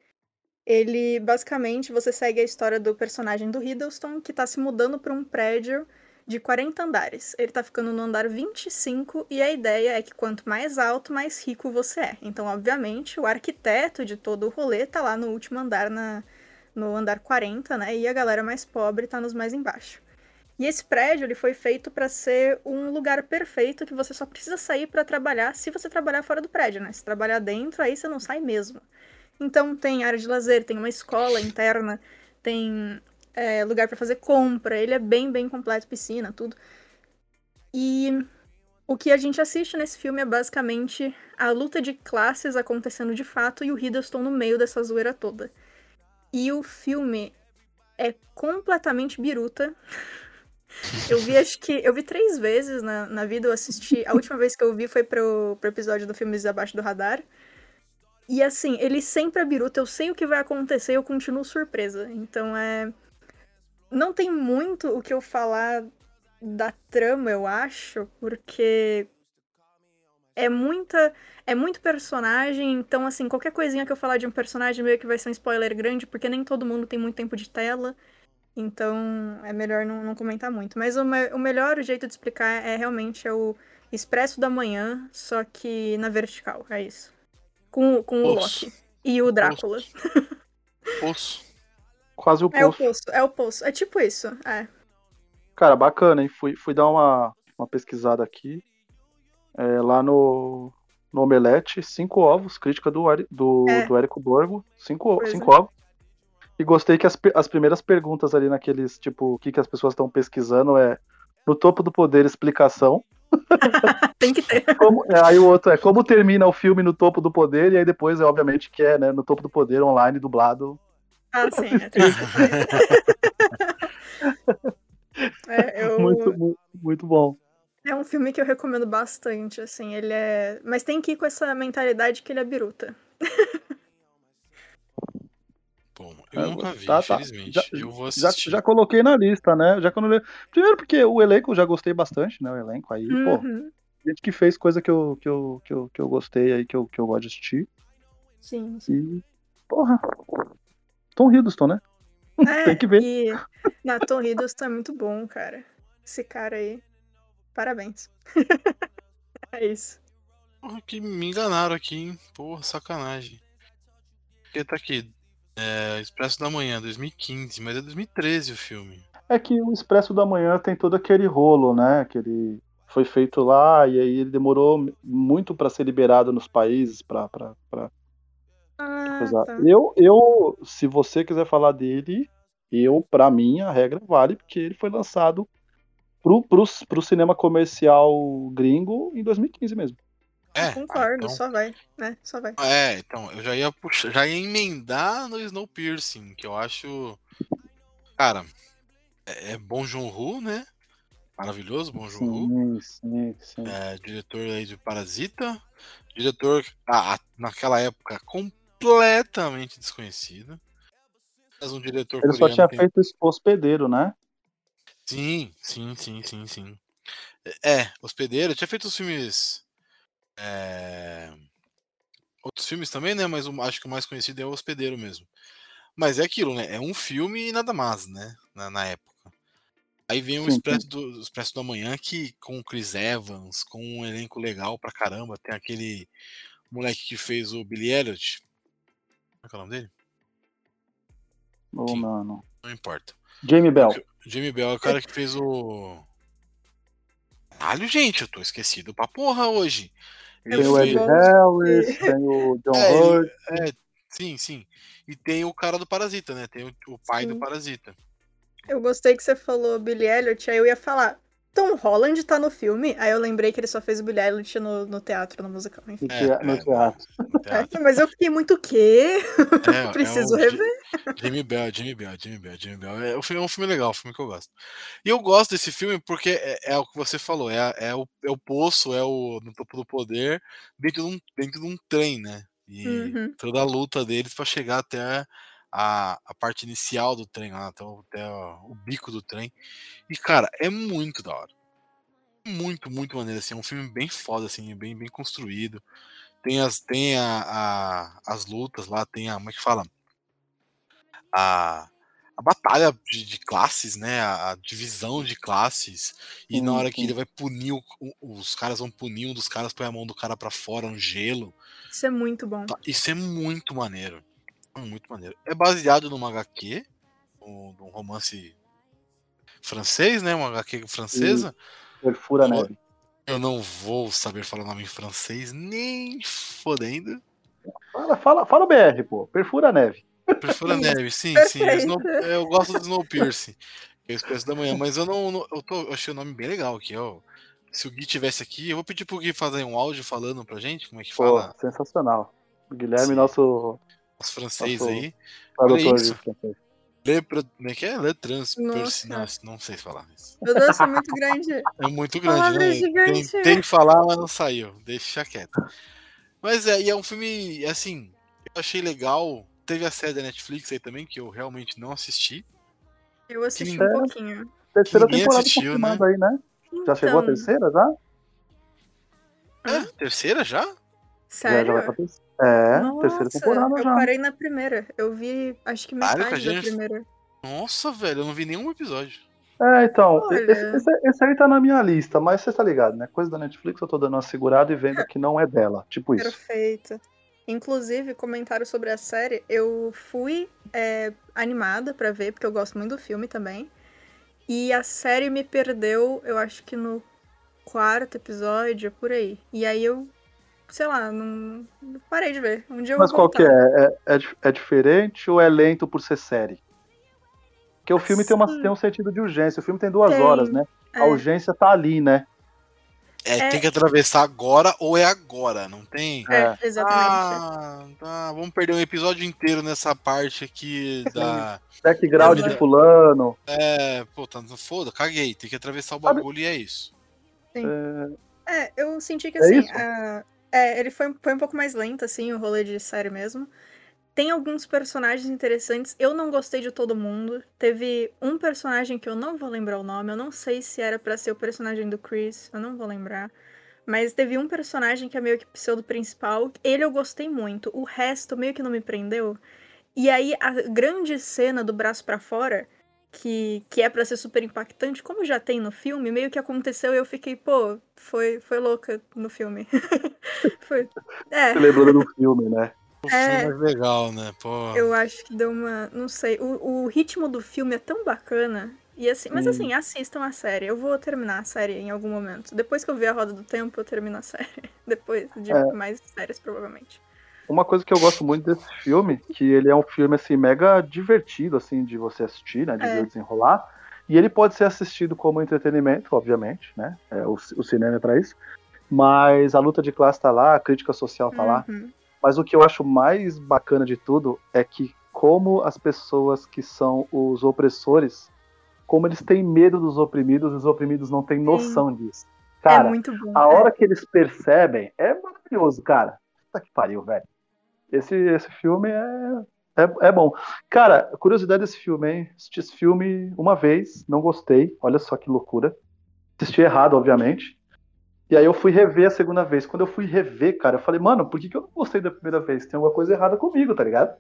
[SPEAKER 3] Ele, basicamente, você segue a história do personagem do Hiddleston, que tá se mudando pra um prédio de 40 andares. Ele tá ficando no andar 25 e a ideia é que quanto mais alto, mais rico você é. Então, obviamente, o arquiteto de todo o rolê tá lá no último andar, na, no andar 40, né? E a galera mais pobre tá nos mais embaixo. E esse prédio ele foi feito para ser um lugar perfeito que você só precisa sair para trabalhar se você trabalhar fora do prédio, né? Se trabalhar dentro, aí você não sai mesmo. Então tem área de lazer, tem uma escola interna, tem é, lugar para fazer compra. Ele é bem, bem completo, piscina, tudo. E o que a gente assiste nesse filme é basicamente a luta de classes acontecendo de fato e o Hiddleston no meio dessa zoeira toda. E o filme é completamente biruta. [LAUGHS] Eu vi, acho que. Eu vi três vezes na, na vida, eu assisti. A última vez que eu vi foi pro, pro episódio do filme Abaixo do Radar. E assim, ele sempre é biruta, eu sei o que vai acontecer, eu continuo surpresa. Então é. Não tem muito o que eu falar da trama, eu acho, porque é muita é muito personagem, então assim, qualquer coisinha que eu falar de um personagem meio que vai ser um spoiler grande, porque nem todo mundo tem muito tempo de tela. Então é melhor não, não comentar muito. Mas o, me o melhor jeito de explicar é realmente é o Expresso da Manhã, só que na vertical, é isso. Com, com o Loki e o Drácula.
[SPEAKER 1] Poço. [LAUGHS]
[SPEAKER 2] Quase o
[SPEAKER 3] É o
[SPEAKER 2] poço.
[SPEAKER 3] poço, é o poço. É tipo isso, é.
[SPEAKER 2] Cara, bacana, hein? Fui, fui dar uma, uma pesquisada aqui. É, lá no, no Omelete, cinco ovos, crítica do, do,
[SPEAKER 3] É.
[SPEAKER 2] do Érico Borgo. Cinco,
[SPEAKER 3] Pois
[SPEAKER 2] cinco ovos. E gostei que as, as primeiras perguntas ali naqueles, tipo, o que, que as pessoas estão pesquisando é no topo do poder explicação. [LAUGHS]
[SPEAKER 3] Tem que ter.
[SPEAKER 2] Como- é, aí o outro é como termina o filme no topo do poder, e aí depois é obviamente que é, né, no topo do poder online, dublado.
[SPEAKER 3] Ah, sim, é. [LAUGHS] É, eu...
[SPEAKER 2] Muito, mu- muito bom.
[SPEAKER 3] é um filme que eu recomendo bastante, assim, ele é... Mas tem que ir com essa mentalidade que ele é biruta.
[SPEAKER 1] Bom, eu
[SPEAKER 2] É,
[SPEAKER 1] nunca vi,
[SPEAKER 2] tá, tá.
[SPEAKER 1] infelizmente.
[SPEAKER 2] Já-
[SPEAKER 1] eu vou
[SPEAKER 2] Já,
[SPEAKER 1] assistir.
[SPEAKER 2] já coloquei na lista, né? Já le- Primeiro porque o elenco eu já gostei bastante, né? O elenco aí, pô,
[SPEAKER 3] Uhum,
[SPEAKER 2] gente que fez coisa que eu, que eu, que eu, que eu gostei aí, que eu, que eu gosto de assistir.
[SPEAKER 3] Sim, sim.
[SPEAKER 2] E, porra, Tom Hiddleston, né?
[SPEAKER 3] É, [LAUGHS]
[SPEAKER 2] Tem que ver.
[SPEAKER 3] E Nathan Hiddleston é muito bom, cara. Esse cara aí. Parabéns. [LAUGHS] é isso.
[SPEAKER 1] Porra, que me enganaram aqui, hein? Porra, sacanagem. Porque tá aqui. É, Expresso da Manhã, 2015, mas é 2013 o filme.
[SPEAKER 2] É que o Expresso da Manhã tem todo aquele rolo, né? Que ele foi feito lá e aí ele demorou muito pra ser liberado nos países, pra
[SPEAKER 3] Ah, tá.
[SPEAKER 2] Eu, eu, se você quiser falar dele, eu, pra mim, a regra vale, porque ele foi lançado pro, pro, pro cinema comercial gringo em 2015 mesmo.
[SPEAKER 1] É,
[SPEAKER 3] Concordo,
[SPEAKER 1] ah, então-
[SPEAKER 3] só vai, né? Só vai.
[SPEAKER 1] É, então, eu já ia puxar, já ia emendar no Snowpiercer, que eu acho. Cara, é, é Bom Joon-ho, né? Maravilhoso, Bom Joon-ho.
[SPEAKER 2] Sim, sim, sim.
[SPEAKER 1] É, diretor aí de Parasita. Diretor, ah, naquela época, completamente desconhecido. Mas um diretor
[SPEAKER 2] Ele só tinha
[SPEAKER 1] tem-
[SPEAKER 2] feito hospedeiro, né?
[SPEAKER 1] Sim, sim, sim, sim, sim. É, Hospedeiro, tinha feito os filmes. é, Outros filmes também, né? Mas acho que o mais conhecido é o Hospedeiro mesmo. Mas é aquilo, né? É um filme e nada mais, né? Na, na época. Aí vem o. Expresso do, Expresso da Manhã, que com o Chris Evans, com um elenco legal pra caramba. Tem aquele moleque que fez o Billy Elliot. Como é que é o nome dele?
[SPEAKER 2] Ô,
[SPEAKER 1] Sim.
[SPEAKER 2] mano.
[SPEAKER 1] Não importa.
[SPEAKER 2] Jamie Bell.
[SPEAKER 1] O Jamie Bell é o cara que fez o. Caralho, gente, eu tô esquecido pra porra hoje. Ele
[SPEAKER 2] Tem o
[SPEAKER 3] fui
[SPEAKER 2] Ed
[SPEAKER 3] bom.
[SPEAKER 2] Harris, [LAUGHS] tem o John
[SPEAKER 1] É,
[SPEAKER 2] Hurt.
[SPEAKER 1] É, sim, sim. E tem o cara do Parasita, né? Tem o, o pai do
[SPEAKER 3] Sim.
[SPEAKER 1] Parasita.
[SPEAKER 3] Eu gostei que você falou Billy Elliot, aí eu ia falar. Tom Holland tá no filme? Aí eu lembrei que ele só fez o Billy Elliot no, no teatro, no musical. Enfim.
[SPEAKER 2] no
[SPEAKER 1] É,
[SPEAKER 2] no
[SPEAKER 1] é.
[SPEAKER 2] teatro.
[SPEAKER 1] no teatro.
[SPEAKER 3] É, [LAUGHS] mas eu fiquei muito o quê?
[SPEAKER 1] É, [LAUGHS]
[SPEAKER 3] Preciso
[SPEAKER 1] é o
[SPEAKER 3] rever.
[SPEAKER 1] Jamie Bell, Jamie Bell, Jamie Bell, Jamie Bell. É, o filme, é um filme legal, é um filme que eu gosto. E eu gosto desse filme porque é, é o que você falou, é, é, o, é o poço, é o no topo do poder, dentro de um, dentro de um trem, né? E
[SPEAKER 3] Uhum.
[SPEAKER 1] toda a luta deles pra chegar até a, a parte inicial do trem, lá, até, o, até o, bico do trem. E, cara, é muito da hora. Muito, muito maneiro, assim. É um filme bem foda, assim, bem, bem construído. Tem as, tem a, a- as lutas lá, tem a. Como é que fala? A, a batalha de, de classes, né? A, a divisão de classes. E na
[SPEAKER 2] Sim,
[SPEAKER 1] hora que ele vai punir, o- os caras vão punir um dos caras, põe a mão do cara pra fora no gelo.
[SPEAKER 3] Isso é muito bom.
[SPEAKER 1] Tá, Isso é muito maneiro. Muito maneiro. É baseado numa HQ, um, num romance francês, né? Uma HQ francesa.
[SPEAKER 2] Perfura a
[SPEAKER 1] Pô,
[SPEAKER 2] neve.
[SPEAKER 1] Eu não vou saber falar o nome em francês, nem fodendo.
[SPEAKER 2] Fala, fala, fala o BR, pô. Perfura neve.
[SPEAKER 1] Perfura [LAUGHS] neve, sim, sim. Snow- eu gosto do Snowpiercer. Que é o Expresso da Manhã, mas eu não. não- eu, tô, eu achei o nome bem legal aqui, ó. Se o Gui tivesse aqui, eu vou pedir pro Gui fazer um áudio falando pra gente como é que
[SPEAKER 2] Pô,
[SPEAKER 1] fala
[SPEAKER 2] sensacional. O Guilherme,
[SPEAKER 1] Sim.
[SPEAKER 2] nosso
[SPEAKER 1] os francês aí.
[SPEAKER 2] tradutor
[SPEAKER 1] isso.
[SPEAKER 2] de francês.
[SPEAKER 1] Le, pro- como é que é?
[SPEAKER 3] Nossa.
[SPEAKER 1] Nossa, não sei falar isso.
[SPEAKER 3] Meu Deus, é muito grande.
[SPEAKER 1] É muito grande, né?
[SPEAKER 3] gigante.
[SPEAKER 1] Tentei falar, mas não saiu. Deixa quieto. Mas é, e é um filme, assim, eu achei legal. Teve a série da Netflix aí também, que eu realmente não assisti.
[SPEAKER 3] Eu assisti
[SPEAKER 2] Que-
[SPEAKER 3] um pouquinho.
[SPEAKER 2] Terceira
[SPEAKER 1] Ninguém
[SPEAKER 2] temporada
[SPEAKER 1] assistiu,
[SPEAKER 2] confirmada aí, né? Já chegou a
[SPEAKER 3] Então,
[SPEAKER 2] terceira, já?
[SPEAKER 1] É, terceira já?
[SPEAKER 2] Já, já É,
[SPEAKER 3] Nossa,
[SPEAKER 2] terceira temporada
[SPEAKER 3] eu
[SPEAKER 2] já.
[SPEAKER 3] parei na primeira. Eu vi, acho que metade da
[SPEAKER 1] Cajinha?
[SPEAKER 3] primeira.
[SPEAKER 1] Nossa, velho, eu não vi nenhum episódio.
[SPEAKER 2] É, então, esse, esse- esse aí tá na minha lista, mas você tá ligado, né? Coisa da Netflix eu tô dando uma segurada e vendo que não é dela. Tipo isso.
[SPEAKER 3] Perfeito. Inclusive, comentário sobre a série, eu fui é, animada pra ver, porque eu gosto muito do filme também. E a série me perdeu, eu acho que no quarto episódio, por aí. E aí eu, sei lá, não parei de ver. Um dia eu
[SPEAKER 2] Mas
[SPEAKER 3] vou
[SPEAKER 2] qual que é? É, é? é diferente ou é lento por ser série? Porque o filme tem, uma,
[SPEAKER 3] Sim.
[SPEAKER 2] tem um sentido de urgência. O filme tem duas
[SPEAKER 3] Tem.
[SPEAKER 2] horas, né? A
[SPEAKER 3] É.
[SPEAKER 2] urgência tá ali, né?
[SPEAKER 1] É,
[SPEAKER 3] É.
[SPEAKER 1] tem que atravessar agora ou é agora, não tem?
[SPEAKER 3] É, exatamente.
[SPEAKER 1] Ah, tá. Vamos perder um episódio inteiro nessa parte aqui [LAUGHS] da.
[SPEAKER 2] Background de fulano.
[SPEAKER 1] É, pô, tá foda, caguei. Tem que atravessar o
[SPEAKER 2] Sabe-
[SPEAKER 1] bagulho e é isso.
[SPEAKER 3] É, eu senti que
[SPEAKER 2] É
[SPEAKER 3] assim, a- é, ele foi, foi um pouco mais lento, assim, o rolê de série mesmo. Tem alguns personagens interessantes. Eu não gostei de todo mundo. Teve um personagem que eu não vou lembrar o nome. Eu não sei se era pra ser o personagem do Chris. Eu não vou lembrar. Mas teve um personagem que é meio que pseudo principal. Ele eu gostei muito. O resto meio que não me prendeu. E aí a grande cena do braço pra fora, que, que é pra ser super impactante, como já tem no filme, meio que aconteceu e eu fiquei, pô, foi, foi louca no filme. [LAUGHS] foi. É.
[SPEAKER 2] Lembrou do filme, né?
[SPEAKER 1] O
[SPEAKER 3] É.
[SPEAKER 1] filme é legal, né? Pô.
[SPEAKER 3] Eu acho que deu uma. Não sei. O, o ritmo do filme é tão bacana. E assim, mas
[SPEAKER 2] Hum.
[SPEAKER 3] assim, assistam a série. Eu vou terminar a série em algum momento. Depois que eu ver a Roda do Tempo, eu termino a série. [LAUGHS] Depois de
[SPEAKER 2] É.
[SPEAKER 3] mais séries, provavelmente.
[SPEAKER 2] Uma coisa que eu gosto muito desse filme, que ele é um filme assim mega divertido assim de você assistir, né, de
[SPEAKER 3] É.
[SPEAKER 2] desenrolar, e ele pode ser assistido como entretenimento, obviamente, né? É, o, o cinema é para isso. Mas a luta de classe tá lá, a crítica social tá lá.
[SPEAKER 3] Uhum.
[SPEAKER 2] Mas o que eu acho mais bacana de tudo é que como as pessoas que são os opressores, como eles têm medo dos oprimidos, e os oprimidos não têm noção disso. Cara,
[SPEAKER 3] é bom.
[SPEAKER 2] a
[SPEAKER 3] é.
[SPEAKER 2] hora que eles percebem é maravilhoso, cara. Puta que pariu, velho. Esse, esse filme é, é, é bom. Cara, curiosidade desse filme, hein? Assisti esse filme uma vez, não gostei. Olha só que loucura. Assisti errado, obviamente. E aí eu fui rever a segunda vez. Quando eu fui rever, cara, eu falei, mano, por que, que eu não gostei da primeira vez? Tem alguma coisa errada comigo, tá ligado?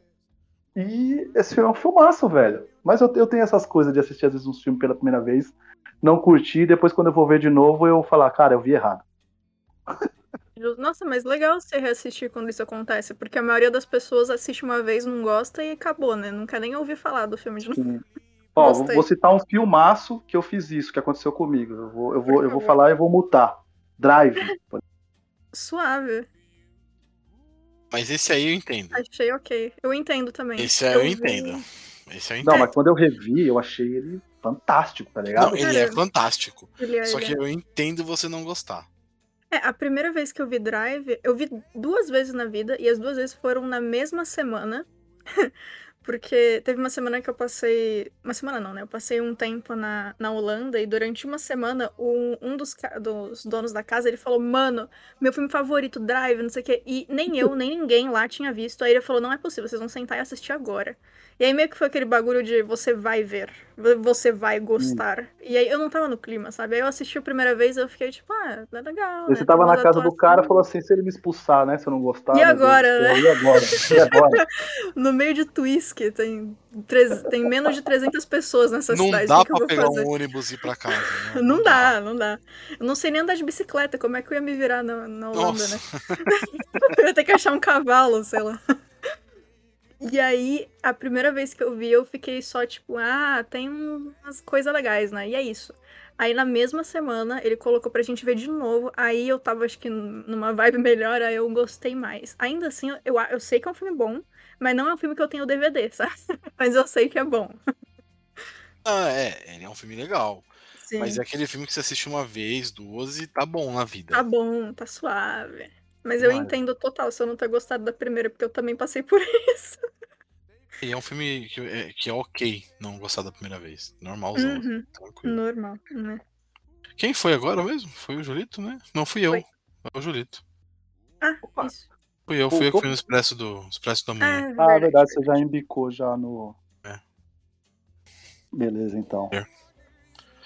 [SPEAKER 2] E esse filme é um filmaço, velho. Mas eu, eu tenho essas coisas de assistir às vezes um filme pela primeira vez, não curtir, depois quando eu vou ver de novo, eu falar, cara, eu vi errado. [LAUGHS]
[SPEAKER 3] Nossa, mas legal você reassistir quando isso acontece, porque a maioria das pessoas assiste uma vez, não gosta e acabou, né? Não quer nem ouvir falar do filme de novo. [LAUGHS]
[SPEAKER 2] Ó, vou,
[SPEAKER 3] Gostei.
[SPEAKER 2] vou citar um filmaço que eu fiz isso, que aconteceu comigo. Eu vou, eu vou, eu vou falar e vou mutar. Drive.
[SPEAKER 3] Suave.
[SPEAKER 1] Mas esse aí eu entendo.
[SPEAKER 3] Achei ok. Eu entendo também.
[SPEAKER 1] Esse aí eu
[SPEAKER 3] vi-
[SPEAKER 1] entendo. Esse eu
[SPEAKER 2] Não,
[SPEAKER 1] entendo.
[SPEAKER 2] mas quando eu revi, eu achei ele fantástico, tá ligado?
[SPEAKER 1] Não, ele é fantástico.
[SPEAKER 3] Ele é-
[SPEAKER 1] Só
[SPEAKER 3] ele
[SPEAKER 1] que
[SPEAKER 3] é-
[SPEAKER 1] eu entendo você não gostar.
[SPEAKER 3] É, a primeira vez que eu vi Drive, eu vi duas vezes na vida, e as duas vezes foram na mesma semana. [LAUGHS] Porque teve uma semana que eu passei. Uma semana não, né? Eu passei um tempo na, na Holanda e durante uma semana um, um dos, dos donos da casa ele falou: Mano, meu filme favorito, Drive, não sei o quê. E nem eu, nem ninguém lá tinha visto. Aí ele falou: Não é possível, vocês vão sentar e assistir agora. E aí meio que foi aquele bagulho de você vai ver, você vai gostar. E aí eu não tava no clima, sabe? Aí eu assisti a primeira vez e eu fiquei tipo, ah, é legal. Né?
[SPEAKER 2] você tava na casa do cara e falou assim: se ele me expulsar, né? Se eu não gostar.
[SPEAKER 3] E agora,
[SPEAKER 2] céu,
[SPEAKER 3] né?
[SPEAKER 2] E agora? E agora? [LAUGHS]
[SPEAKER 3] No meio de Twisk. Que tem, treze- tem menos de 300 pessoas nessa
[SPEAKER 1] Não
[SPEAKER 3] cidade.
[SPEAKER 1] dá
[SPEAKER 3] o que, que eu
[SPEAKER 1] pra pegar
[SPEAKER 3] fazer?
[SPEAKER 1] um ônibus e ir pra casa. né? [LAUGHS]
[SPEAKER 3] Não dá, não dá. Eu não sei nem andar de bicicleta, como é que eu ia me virar na, na Holanda,
[SPEAKER 1] Nossa.
[SPEAKER 3] né? [LAUGHS] eu ia ter que achar um cavalo, sei lá. E aí, a primeira vez que eu vi, eu fiquei só tipo, ah, tem umas coisas legais, né? E é isso. Aí na mesma semana, ele colocou pra gente ver de novo. Aí eu tava, acho que, numa vibe melhor, aí eu gostei mais. Ainda assim, eu, eu sei que é um filme bom, mas não é um filme que eu tenho DVD, [LAUGHS] sabe? Mas eu sei que é bom.
[SPEAKER 1] Ah, é, ele é um filme legal.
[SPEAKER 3] Sim.
[SPEAKER 1] Mas é aquele filme que você assiste uma vez, duas e tá bom na vida.
[SPEAKER 3] Tá bom, tá suave. Mas eu
[SPEAKER 2] Mas-
[SPEAKER 3] entendo total se eu não ter gostado da primeira, porque eu também passei por [LAUGHS] isso.
[SPEAKER 1] E é um filme que é, que é ok não gostar da primeira vez. Normalzão,
[SPEAKER 3] Uhum,
[SPEAKER 1] tranquilo.
[SPEAKER 3] normal, né?
[SPEAKER 1] Quem foi agora mesmo? Foi o Julito, né? Não, fui eu.
[SPEAKER 3] Foi.
[SPEAKER 1] Foi o Julito.
[SPEAKER 3] Ah,
[SPEAKER 2] Opa.
[SPEAKER 3] isso.
[SPEAKER 1] Fui eu, fui eu que fui no Expresso do, Expresso da
[SPEAKER 3] Ah,
[SPEAKER 1] Manhã.
[SPEAKER 2] Ah, é verdade, você já embicou já no.
[SPEAKER 1] É.
[SPEAKER 2] Beleza, então.
[SPEAKER 1] É.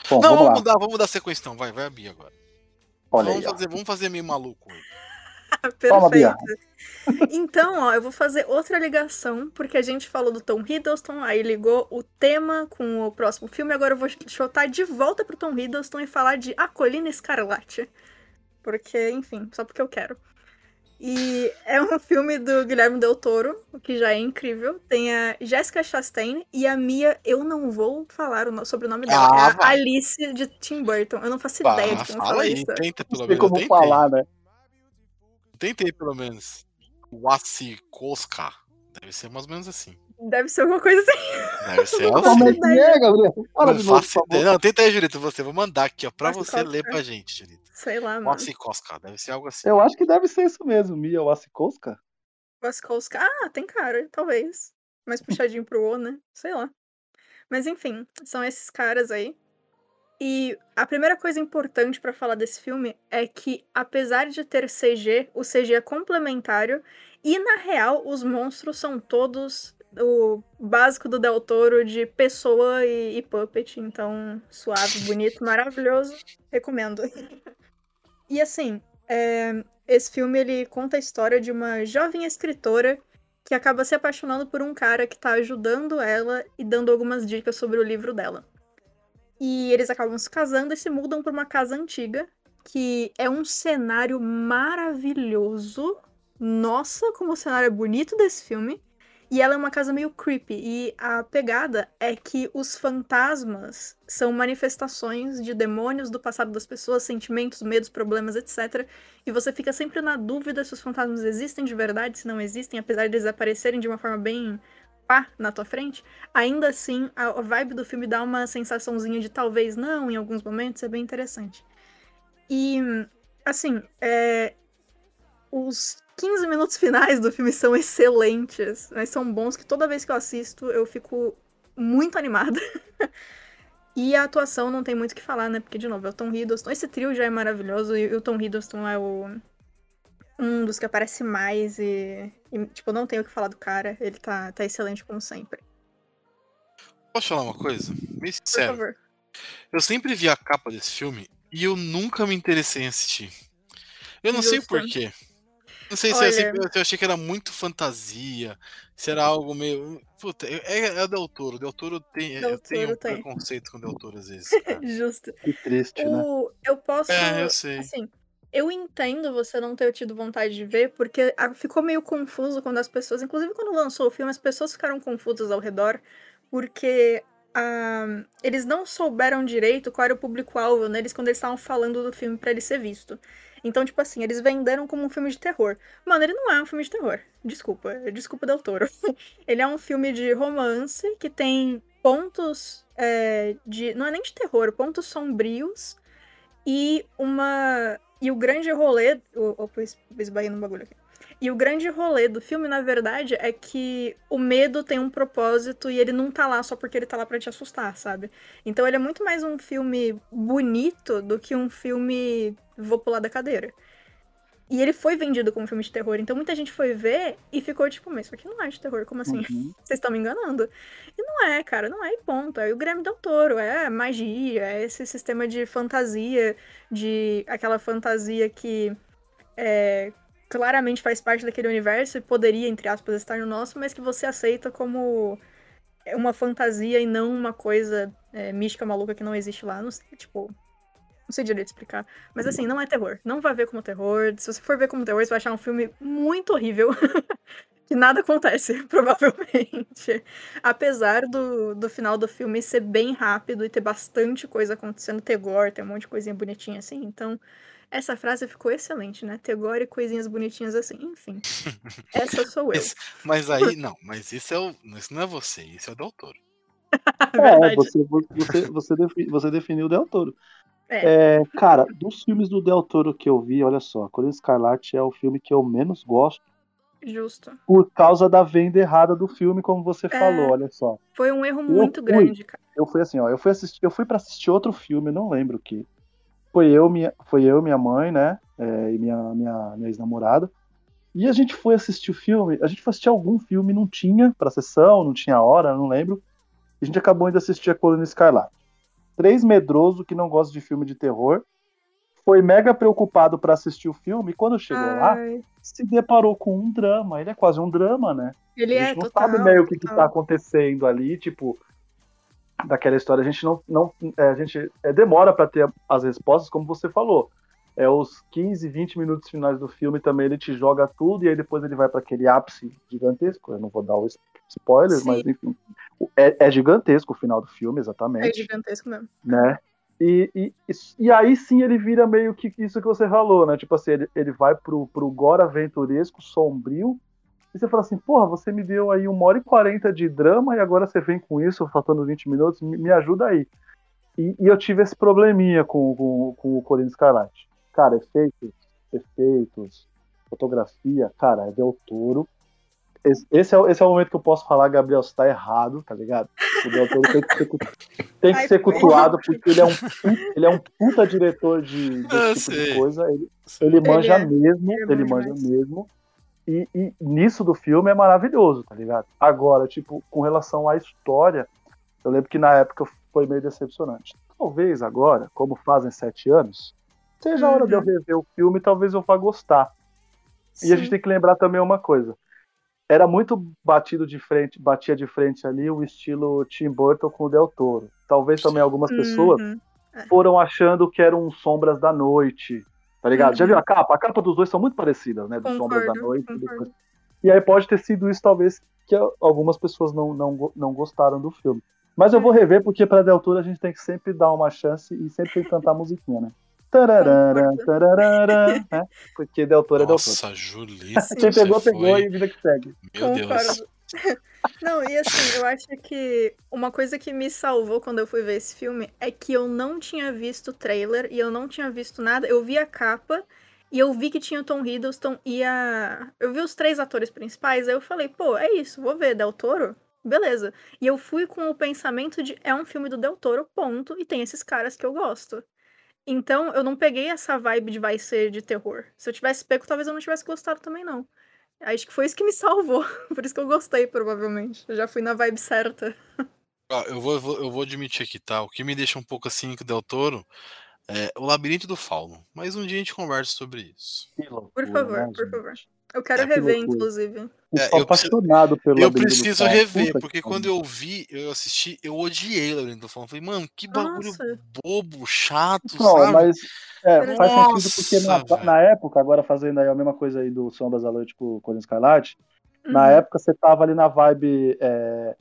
[SPEAKER 2] Bom,
[SPEAKER 1] não,
[SPEAKER 2] vamos
[SPEAKER 1] vamos mudar, vamos mudar a sequência então. Vai, vai a Bia agora.
[SPEAKER 2] Olha
[SPEAKER 1] vamos,
[SPEAKER 2] aí, ó.
[SPEAKER 1] fazer, vamos fazer meio maluco hoje. [LAUGHS]
[SPEAKER 2] Toma, Bia.
[SPEAKER 3] Perfeito. Então, ó, eu vou fazer outra ligação, porque a gente falou do Tom Hiddleston, aí ligou o tema com o próximo filme, agora eu vou chutar de volta pro Tom Hiddleston e falar de A Colina Escarlate. Porque, enfim, só porque eu quero. E é um filme do Guilherme Del Toro, o que já é incrível. Tem a Jessica Chastain e a Mia, eu não vou falar o sobre o nome dela.
[SPEAKER 1] Ah,
[SPEAKER 3] é a
[SPEAKER 1] vai.
[SPEAKER 3] Alice de Tim Burton. Eu não faço
[SPEAKER 1] Bah,
[SPEAKER 3] ideia de como
[SPEAKER 1] fala
[SPEAKER 3] fala
[SPEAKER 1] aí,
[SPEAKER 3] isso.
[SPEAKER 1] tenta pelo
[SPEAKER 2] Não sei
[SPEAKER 1] menos. Eu
[SPEAKER 2] como
[SPEAKER 1] tentei.
[SPEAKER 2] falar, né?
[SPEAKER 1] Tentei pelo menos. Wasikoska. Deve ser mais ou menos assim.
[SPEAKER 3] Deve ser alguma coisa assim.
[SPEAKER 1] Deve [LAUGHS] ser
[SPEAKER 3] Não.
[SPEAKER 2] Como é que é, Gabriel? Fala
[SPEAKER 1] Não
[SPEAKER 2] de novo,
[SPEAKER 1] faço ideia. Não, tenta aí, Julito. Você, vou mandar aqui, ó, pra você ler pra gente, Julito.
[SPEAKER 3] Sei lá, mano.
[SPEAKER 1] Wasikoska, deve ser algo assim.
[SPEAKER 2] Eu acho que deve ser isso mesmo, Mia Wasikowska.
[SPEAKER 3] Wasikowska. Ah, tem cara, talvez. Mais puxadinho pro O, né? Sei lá. Mas enfim, são esses caras aí. E a primeira coisa importante pra falar desse filme é que, apesar de ter CG, o CG é complementário e, na real, os monstros são todos o básico do Del Toro de pessoa e, e puppet. Então, suave, bonito, maravilhoso. Recomendo. [LAUGHS] E assim, é, esse filme ele conta a história de uma jovem escritora que acaba se apaixonando por um cara que tá ajudando ela e dando algumas dicas sobre o livro dela. E eles acabam se casando e se mudam para uma casa antiga, que é um cenário maravilhoso. Nossa, como o cenário é bonito desse filme. E ela é uma casa meio creepy. E a pegada é que os fantasmas são manifestações de demônios do passado das pessoas, sentimentos, medos, problemas, etc. E você fica sempre na dúvida se os fantasmas existem de verdade, se não existem, apesar de eles aparecerem de uma forma bem pá na tua frente. Ainda assim, a vibe do filme dá uma sensaçãozinha de talvez não em alguns momentos, é bem interessante. E, assim, é, os 15 minutos finais do filme são excelentes, mas são bons que toda vez que eu assisto eu fico muito animada. [LAUGHS] e a atuação não tem muito o que falar, né? Porque, de novo, é o Tom Hiddleston. Esse trio já é maravilhoso e o Tom Hiddleston é o um dos que aparece mais e, e, tipo, não tenho o que falar do cara. Ele tá, tá excelente como sempre.
[SPEAKER 1] Posso falar uma coisa?
[SPEAKER 3] Por
[SPEAKER 1] sincero.
[SPEAKER 3] favor.
[SPEAKER 1] Eu sempre vi a capa desse filme e eu nunca me interessei em assistir. Eu não sei
[SPEAKER 3] Justo.
[SPEAKER 1] porquê. Não sei se eu, eu achei que era muito fantasia, se era algo meio. Puta, é, é o Del Toro. Del Toro tem.
[SPEAKER 3] Del
[SPEAKER 1] eu tenho um
[SPEAKER 3] tem.
[SPEAKER 1] preconceito com o Del Toro às vezes. [LAUGHS]
[SPEAKER 3] Justo.
[SPEAKER 2] Que triste, né?
[SPEAKER 3] O, eu posso.
[SPEAKER 1] É, eu sei.
[SPEAKER 3] Assim, eu entendo você não ter tido vontade de ver, porque ficou meio confuso quando as pessoas. Inclusive, quando lançou o filme, as pessoas ficaram confusas ao redor, porque ah, eles não souberam direito qual era o público-alvo neles quando eles estavam falando do filme pra ele ser visto. Então, tipo assim, eles venderam como um filme de terror. Mano, ele não é um filme de terror. Desculpa. Desculpa, Del Toro. [LAUGHS] ele é um filme de romance que tem pontos é, de. Não é nem de terror, pontos sombrios e uma. E o grande rolê. Opa, es- esbarrei no bagulho aqui. E o grande rolê do filme, na verdade, é que o medo tem um propósito e ele não tá lá só porque ele tá lá pra te assustar, sabe? Então ele é muito mais um filme bonito do que um filme vou pular da cadeira. E ele foi vendido como filme de terror, então muita gente foi ver e ficou tipo, mas isso aqui não é de terror, como assim?
[SPEAKER 2] Uhum. [LAUGHS]
[SPEAKER 3] Vocês estão me enganando. E não é, cara, não é e ponto. É o Grêmio Del Toro, é magia, é esse sistema de fantasia, de aquela fantasia que é claramente faz parte daquele universo e poderia, entre aspas, estar no nosso, mas que você aceita como uma fantasia e não uma coisa é, mística maluca que não existe lá. Não sei, tipo. Não sei direito explicar. Mas assim, não é terror. Não vai ver como terror. Se você for ver como terror, você vai achar um filme muito horrível. [LAUGHS] que nada acontece, [LAUGHS] provavelmente. Apesar do, do final do filme ser bem rápido e ter bastante coisa acontecendo, ter gore, ter um monte de coisinha bonitinha assim. Então, essa frase ficou excelente, né? Ter gore e coisinhas bonitinhas assim. Enfim. [LAUGHS] Essa sou eu.
[SPEAKER 1] Mas, mas aí, [LAUGHS] não, mas isso é o. Isso não é você, isso é o Del Toro. [LAUGHS]
[SPEAKER 2] É, você, você, você, defi- você definiu o Del Toro.
[SPEAKER 3] É.
[SPEAKER 2] É, cara, dos filmes do Del Toro que eu vi, olha só, Coringa Escarlate é o filme que eu menos gosto
[SPEAKER 3] Justo.
[SPEAKER 2] por causa da venda errada do filme, como você falou, olha só.
[SPEAKER 3] Foi um erro muito
[SPEAKER 2] fui.
[SPEAKER 3] grande, cara.
[SPEAKER 2] Eu fui assim, ó, eu fui assistir, eu fui para assistir outro filme, não lembro o que. Foi eu, minha, foi eu, minha mãe, né, é, e minha minha, minha ex-namorada. E a gente foi assistir o filme, a gente foi assistir algum filme, não tinha pra sessão, não tinha hora, não lembro. E a gente acabou indo assistir a Coluna Escarlate. Três medroso que não gosta de filme de terror. Foi mega preocupado pra assistir o filme e quando chegou lá,
[SPEAKER 3] Ai,
[SPEAKER 2] se deparou com um drama. Ele é quase um drama, né?
[SPEAKER 3] ele
[SPEAKER 2] a
[SPEAKER 3] é
[SPEAKER 2] gente não
[SPEAKER 3] total.
[SPEAKER 2] sabe meio o que, que tá acontecendo ali, tipo, daquela história. A gente não. não é, a gente é, demora para ter as respostas, como você falou. É os 15, 20 minutos finais do filme também ele te joga tudo e aí depois ele vai para aquele ápice gigantesco. Eu não vou dar os spoilers,
[SPEAKER 3] Sim.
[SPEAKER 2] mas enfim. É, é gigantesco o final do filme,
[SPEAKER 3] É
[SPEAKER 2] exatamente.
[SPEAKER 3] gigantesco mesmo.
[SPEAKER 2] né? E, e, e aí sim ele vira meio que isso que você falou, né? Tipo assim, ele, ele vai pro, pro gore aventuresco, sombrio, e você fala assim, porra, você me deu aí uma hora e quarenta de drama e agora você vem com isso, faltando 20 minutos, me, me ajuda aí. E, e eu tive esse probleminha com, com, com o Corinthians Escarlate. Cara, efeitos, efeitos, fotografia, cara, é Del Toro. Esse, esse é, o- esse é o momento que eu posso falar, Gabriel, você tá errado, tá ligado? O Del Toro tem que ser, tem que
[SPEAKER 3] Ai,
[SPEAKER 2] ser cultuado, porque ele é um, ele é um puta diretor de, desse tipo de coisa. Ele, ele manja
[SPEAKER 3] é.
[SPEAKER 2] mesmo,
[SPEAKER 3] Ele é
[SPEAKER 2] manja mesmo. E, e nisso do filme é maravilhoso, tá ligado? Agora, tipo, com relação à história, eu lembro que na época foi meio decepcionante. Talvez agora, como fazem sete anos, seja a hora de eu
[SPEAKER 3] Uhum.
[SPEAKER 2] rever o filme, talvez eu vá gostar. E a gente
[SPEAKER 3] Sim.
[SPEAKER 2] tem que lembrar também uma coisa. Era muito batido de frente, batia de frente ali o estilo Tim Burton com o Del Toro. Talvez também algumas pessoas
[SPEAKER 3] Uhum.
[SPEAKER 2] foram achando que eram Sombras da Noite. Tá ligado? Já
[SPEAKER 3] Uhum.
[SPEAKER 2] viu a capa? A capa dos dois são muito parecidas, né? Do Sombras da Noite.
[SPEAKER 3] concordo.
[SPEAKER 2] depois- E aí pode ter sido isso, talvez, que algumas pessoas não, não, não gostaram do filme. Mas eu vou rever, porque pra Del Toro a gente tem que sempre dar uma chance e sempre tem que cantar a musiquinha, né? Tararara, né? Porque Del Toro é Del Toro.
[SPEAKER 1] Nossa, Julissa.
[SPEAKER 2] Quem pegou, pegou
[SPEAKER 1] foi-
[SPEAKER 2] e vida que segue.
[SPEAKER 1] Meu Deus.
[SPEAKER 3] Não, e assim, eu acho que uma coisa que me salvou quando eu fui ver esse filme é que eu não tinha visto o trailer e eu não tinha visto nada. Eu vi a capa e eu vi que tinha o Tom Hiddleston e a. Eu vi os três atores principais, aí eu falei, pô, é isso, vou ver Del Toro? Beleza. E eu fui com o pensamento de é um filme do Del Toro, ponto, e tem esses caras que eu gosto. Então, eu não peguei essa vibe de vai ser de terror. Se eu tivesse pego, talvez eu não tivesse gostado também, não. Acho que foi isso que me salvou. [LAUGHS] Por isso que eu gostei, provavelmente. Eu já fui na vibe certa.
[SPEAKER 1] Ó, eu, vou, eu vou- eu vou admitir aqui, tá? O que me deixa um pouco assim com o Del Toro é o Labirinto do Fauno. Mas um dia a gente conversa sobre isso.
[SPEAKER 2] Que loucura,
[SPEAKER 3] Por favor,
[SPEAKER 2] né,
[SPEAKER 3] por
[SPEAKER 2] gente?
[SPEAKER 3] favor. Eu quero
[SPEAKER 1] É,
[SPEAKER 3] rever, inclusive.
[SPEAKER 2] Eu
[SPEAKER 1] É, eu preciso-
[SPEAKER 2] apaixonado pelo
[SPEAKER 1] Eu preciso rever,
[SPEAKER 2] Puta
[SPEAKER 1] porque
[SPEAKER 2] que
[SPEAKER 1] quando eu vi, eu assisti, eu odiei o Labirinto do Fauno. Falei, mano, que bagulho
[SPEAKER 3] Nossa.
[SPEAKER 1] bobo, chato,
[SPEAKER 2] Não,
[SPEAKER 1] sabe?
[SPEAKER 2] mas é, faz
[SPEAKER 1] Nossa,
[SPEAKER 2] sentido porque na, na época, agora fazendo aí a mesma coisa aí do Sombras da Noite com o Corinthians Escarlate, na
[SPEAKER 3] Uhum.
[SPEAKER 2] época você tava ali na vibe é,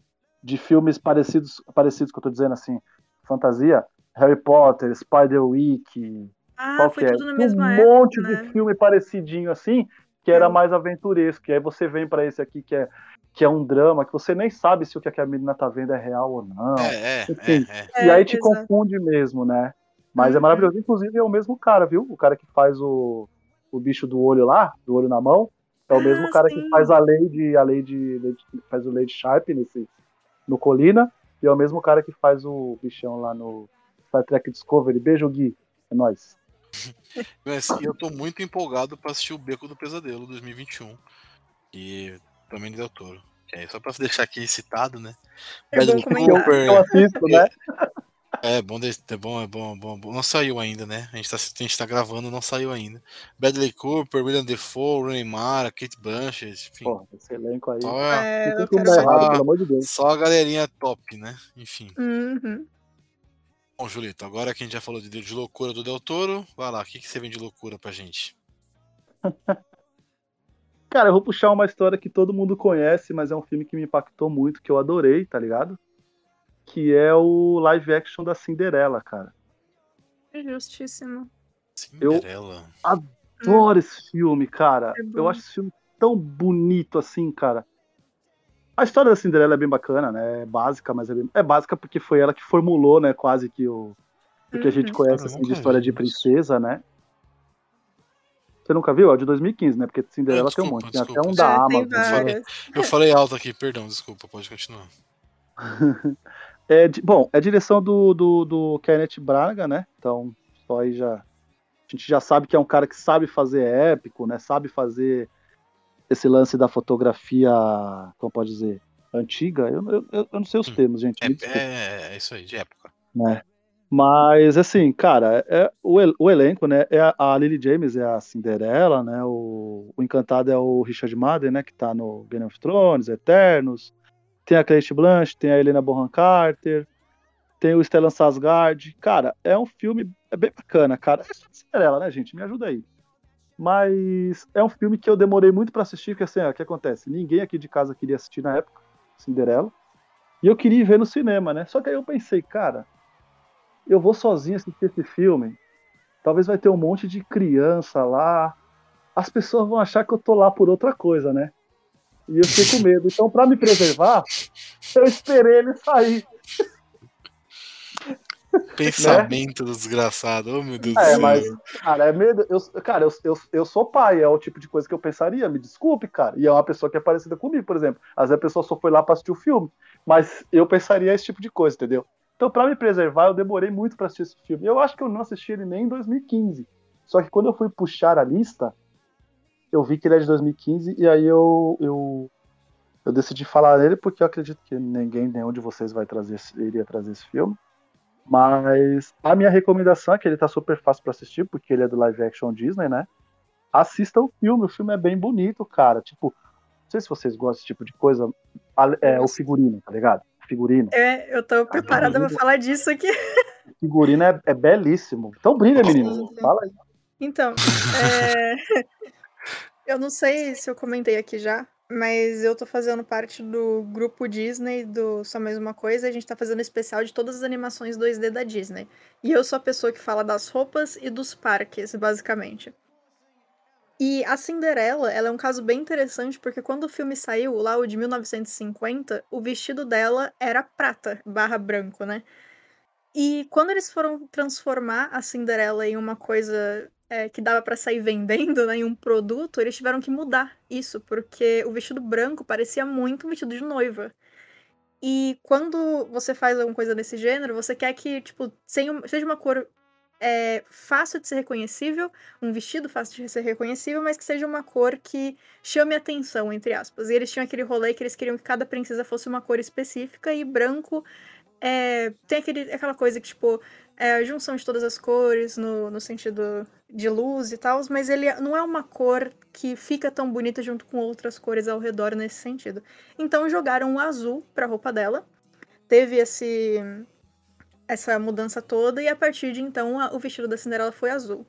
[SPEAKER 2] de filmes parecidos, parecidos que eu tô dizendo assim, fantasia, Harry Potter, Spider-Week,
[SPEAKER 3] Ah,
[SPEAKER 2] qual
[SPEAKER 3] foi
[SPEAKER 2] é?
[SPEAKER 3] tudo na mesma
[SPEAKER 2] um
[SPEAKER 3] época,
[SPEAKER 2] monte
[SPEAKER 3] né?
[SPEAKER 2] de filme parecidinho assim, que era
[SPEAKER 3] Sim.
[SPEAKER 2] mais aventuresco. E aí você vem pra esse aqui que é, que é um drama, que você nem sabe se o que a menina tá vendo é real ou não.
[SPEAKER 1] É, é,
[SPEAKER 2] Enfim.
[SPEAKER 1] é, é.
[SPEAKER 2] E
[SPEAKER 3] É,
[SPEAKER 2] aí te confunde mesmo, né? Mas é
[SPEAKER 3] Uhum.
[SPEAKER 2] maravilhoso. Inclusive, é o mesmo cara, viu? O cara que faz o, o bicho do olho lá, do olho na mão, é o mesmo
[SPEAKER 3] Ah,
[SPEAKER 2] cara
[SPEAKER 3] sim.
[SPEAKER 2] que faz a Lady, a Lady, Lady- faz o Lady Sharp nesse, no Colina, e é o mesmo cara que faz o bichão lá no Star Trek Discovery. Beijo, Gui. É nóis. [LAUGHS]
[SPEAKER 1] Mas assim, eu tô muito empolgado pra assistir o Beco do Pesadelo 2021. E também do Del Toro. É só pra deixar aqui citado, né?
[SPEAKER 3] É bom
[SPEAKER 1] Bradley. Cooper,
[SPEAKER 2] Eu assisto, né? [LAUGHS]
[SPEAKER 1] É bom, de- é bom, é bom, é bom, é bom. Não saiu ainda, né? A gente tá, a gente tá gravando, não saiu ainda. Bradley Cooper, William Defoe, Rooney Mara, Kate Blanchett, enfim.
[SPEAKER 2] Porra, esse elenco aí.
[SPEAKER 1] Só,
[SPEAKER 3] É,
[SPEAKER 2] errado, pelo amor de Deus.
[SPEAKER 1] só a galerinha top, né? Enfim.
[SPEAKER 3] Uhum.
[SPEAKER 1] Bom, Julito, agora que a gente já falou de, de loucura do Del Toro, vai lá, o que, que você vem de loucura pra gente? [LAUGHS]
[SPEAKER 2] Cara, eu vou puxar uma história que todo mundo conhece, mas é um filme que me impactou muito, que eu adorei, tá ligado? Que é o live action da Cinderela, cara.
[SPEAKER 3] Justíssimo.
[SPEAKER 1] Cinderela.
[SPEAKER 2] Adoro esse filme, cara.
[SPEAKER 3] É
[SPEAKER 2] eu acho esse filme tão bonito assim, cara. A história da Cinderela é bem bacana, né? É básica, mas é, bem... é básica porque foi ela que formulou, né? Quase que o, o que a gente
[SPEAKER 3] Uhum.
[SPEAKER 2] conhece
[SPEAKER 1] eu
[SPEAKER 2] assim, de história de princesa, né? Você nunca viu? É o de 2015, né? Porque Cinderela tem um
[SPEAKER 1] desculpa,
[SPEAKER 2] monte. Tem até
[SPEAKER 1] desculpa.
[SPEAKER 2] um da
[SPEAKER 3] É,
[SPEAKER 2] Amazon. né?
[SPEAKER 3] várias.
[SPEAKER 1] Eu falei alto aqui, perdão, desculpa, pode continuar. [LAUGHS]
[SPEAKER 2] É, bom, é direção do, do, do Kenneth Braga, né? Então, só aí já. A gente já sabe que é um cara que sabe fazer épico, né? Sabe fazer esse lance da fotografia, como pode dizer, antiga. Eu, eu, eu não sei os
[SPEAKER 1] Hum.
[SPEAKER 2] termos, gente.
[SPEAKER 1] É,
[SPEAKER 2] desculpa,
[SPEAKER 1] é, é isso aí, de época.
[SPEAKER 2] né? Mas, assim, cara, é, o, el- o elenco, né? É a, a Lily James é a Cinderela, né? O, o Encantado é o Richard Madden, né? Que tá no Game of Thrones, Eternos. Tem a Kate Blanchett, tem a Helena Bonham Carter, tem o Stellan Skarsgård. Cara, é um filme é bem bacana, cara. É só Cinderela, né, gente? Me ajuda aí. Mas é um filme que eu demorei muito pra assistir, porque assim, ó, o que acontece? Ninguém aqui de casa queria assistir na época, Cinderela. E eu queria ir ver no cinema, né? Só que aí eu pensei, cara, eu vou sozinho assistir esse filme. Talvez vai ter um monte de criança lá. As pessoas vão achar que eu tô lá por outra coisa, né? E eu fiquei com medo. Então, pra me preservar, eu esperei ele sair. [LAUGHS] [LAUGHS]
[SPEAKER 1] Pensamento do desgraçado, oh meu Deus do
[SPEAKER 2] É,
[SPEAKER 1] céu.
[SPEAKER 2] mas, cara, é medo. Eu, cara, eu, eu, eu sou pai, é o tipo de coisa que eu pensaria, me desculpe, cara. E é uma pessoa que é parecida comigo, por exemplo. Às vezes a pessoa só foi lá pra assistir o filme, mas eu pensaria esse tipo de coisa, entendeu? Então, pra me preservar, eu demorei muito pra assistir esse filme. Eu acho que eu não assisti ele nem em 2015. Só que quando eu fui puxar a lista, eu vi que ele é de 2015 e aí eu, eu, eu decidi falar nele porque eu acredito que ninguém, nenhum de vocês vai trazer, iria trazer esse filme. Mas a minha recomendação é que ele tá super fácil pra assistir, porque ele é do live action Disney, né? Assista o filme, o filme é bem bonito, cara. Tipo, não sei se vocês gostam desse tipo de coisa. É, o figurino, tá ligado? O figurino.
[SPEAKER 3] É, eu tô preparada pra falar disso aqui.
[SPEAKER 2] O figurino é, é belíssimo. Então brilha, menino. Fala aí.
[SPEAKER 3] Então, é, [LAUGHS] eu não sei se eu comentei aqui já, mas eu tô fazendo parte do grupo Disney do Só Mais Uma Coisa. A gente tá fazendo especial de todas as animações 2D da Disney. E eu sou a pessoa que fala das roupas e dos parques, basicamente. E a Cinderela, ela é um caso bem interessante, porque quando o filme saiu, lá o de 1950, o vestido dela era prata barra branco, né? E quando eles foram transformar a Cinderela em uma coisa é, que dava pra sair vendendo, né, em um produto, eles tiveram que mudar isso, porque o vestido branco parecia muito um vestido de noiva. E quando você faz alguma coisa desse gênero, você quer que, tipo, seja uma cor é, fácil de ser reconhecível, um vestido fácil de ser reconhecível, mas que seja uma cor que chame atenção, entre aspas. E eles tinham aquele rolê que eles queriam que cada princesa fosse uma cor específica, e branco é, tem aquele, aquela coisa que, tipo, é a junção de todas as cores, no, no sentido de luz e tal, mas ele não é uma cor que fica tão bonita junto com outras cores ao redor nesse sentido. Então jogaram o azul pra roupa dela, teve esse essa mudança toda, e a partir de então a- o vestido da Cinderela foi azul.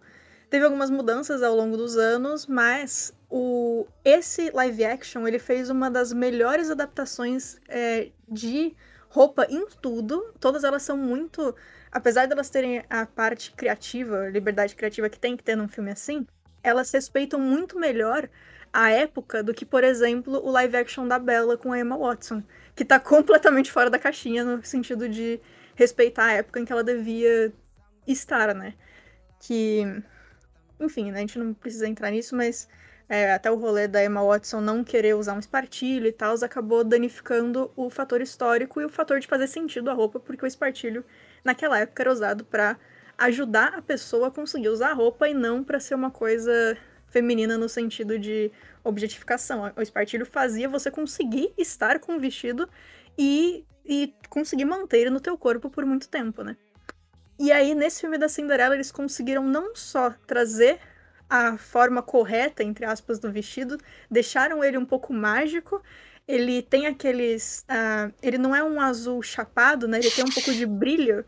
[SPEAKER 3] Teve algumas mudanças ao longo dos anos, mas o esse live action ele fez uma das melhores adaptações é, de roupa em tudo. Todas elas são muito. Apesar delas terem a parte criativa, liberdade criativa que tem que ter num filme assim, elas respeitam muito melhor a época do que, por exemplo, o live action da Bella com a Emma Watson, que tá completamente fora da caixinha no sentido de respeitar a época em que ela devia estar, né? Que. Enfim, né, a gente não precisa entrar nisso, mas é, até o rolê da Emma Watson não querer usar um espartilho e tal, acabou danificando o fator histórico e o fator de fazer sentido a roupa, porque o espartilho naquela época era usado pra ajudar a pessoa a conseguir usar a roupa e não pra ser uma coisa feminina no sentido de objetificação. O espartilho fazia você conseguir estar com o vestido e, e conseguir manter ele no teu corpo por muito tempo, né? E aí, nesse filme da Cinderela, eles conseguiram não só trazer a forma correta, entre aspas, do vestido, deixaram ele um pouco mágico. Ele tem aqueles. ah, ele não é um azul chapado, né? Ele tem um pouco de brilho.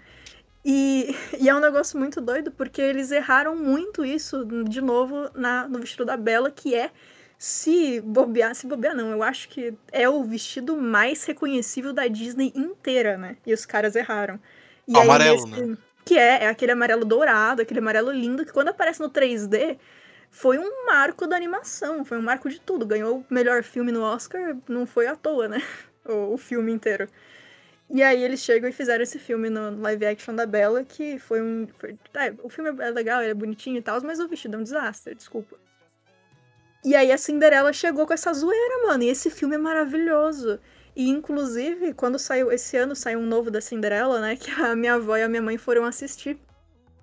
[SPEAKER 3] E, [LAUGHS] e é um negócio muito doido, porque eles erraram muito isso, de novo, na, no vestido da Bela, que é. Se bobear, se bobear não, eu acho que é o vestido mais reconhecível da Disney inteira, né? E os caras erraram. E
[SPEAKER 1] amarelo,
[SPEAKER 3] nesse- Que é, é aquele amarelo dourado, aquele amarelo lindo, que quando aparece no 3D, foi um marco da animação, foi um marco de tudo. Ganhou o melhor filme no Oscar, não foi à toa, né? [LAUGHS] O, o filme inteiro. E aí eles chegam e fizeram esse filme no live action da Bella, que foi um. foi- tá, o filme é legal, ele é bonitinho e tal, mas o vestido é um desastre, desculpa. E aí a Cinderela chegou com essa zoeira, mano. E esse filme é maravilhoso. E inclusive, quando saiu esse ano saiu um novo da Cinderela, né, [LAUGHS] que a minha avó e a minha mãe foram assistir.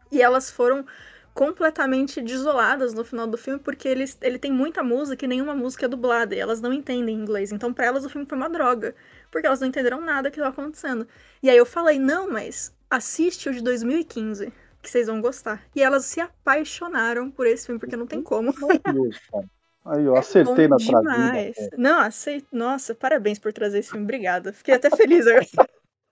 [SPEAKER 3] E elas foram completamente desoladas no final do filme, porque ele, ele tem muita música e nenhuma música é dublada, e elas não entendem inglês. Então, pra elas, o filme foi uma droga, porque elas não entenderam nada que estava acontecendo. E aí eu falei, não, mas assiste o de 2015, que vocês vão gostar. E elas se apaixonaram por esse filme, porque não tem como. [LAUGHS]
[SPEAKER 2] Aí, eu acertei
[SPEAKER 3] Bom
[SPEAKER 2] na é.
[SPEAKER 3] Não, aceito. Nossa, parabéns por trazer esse filme. Obrigada. Fiquei até feliz agora.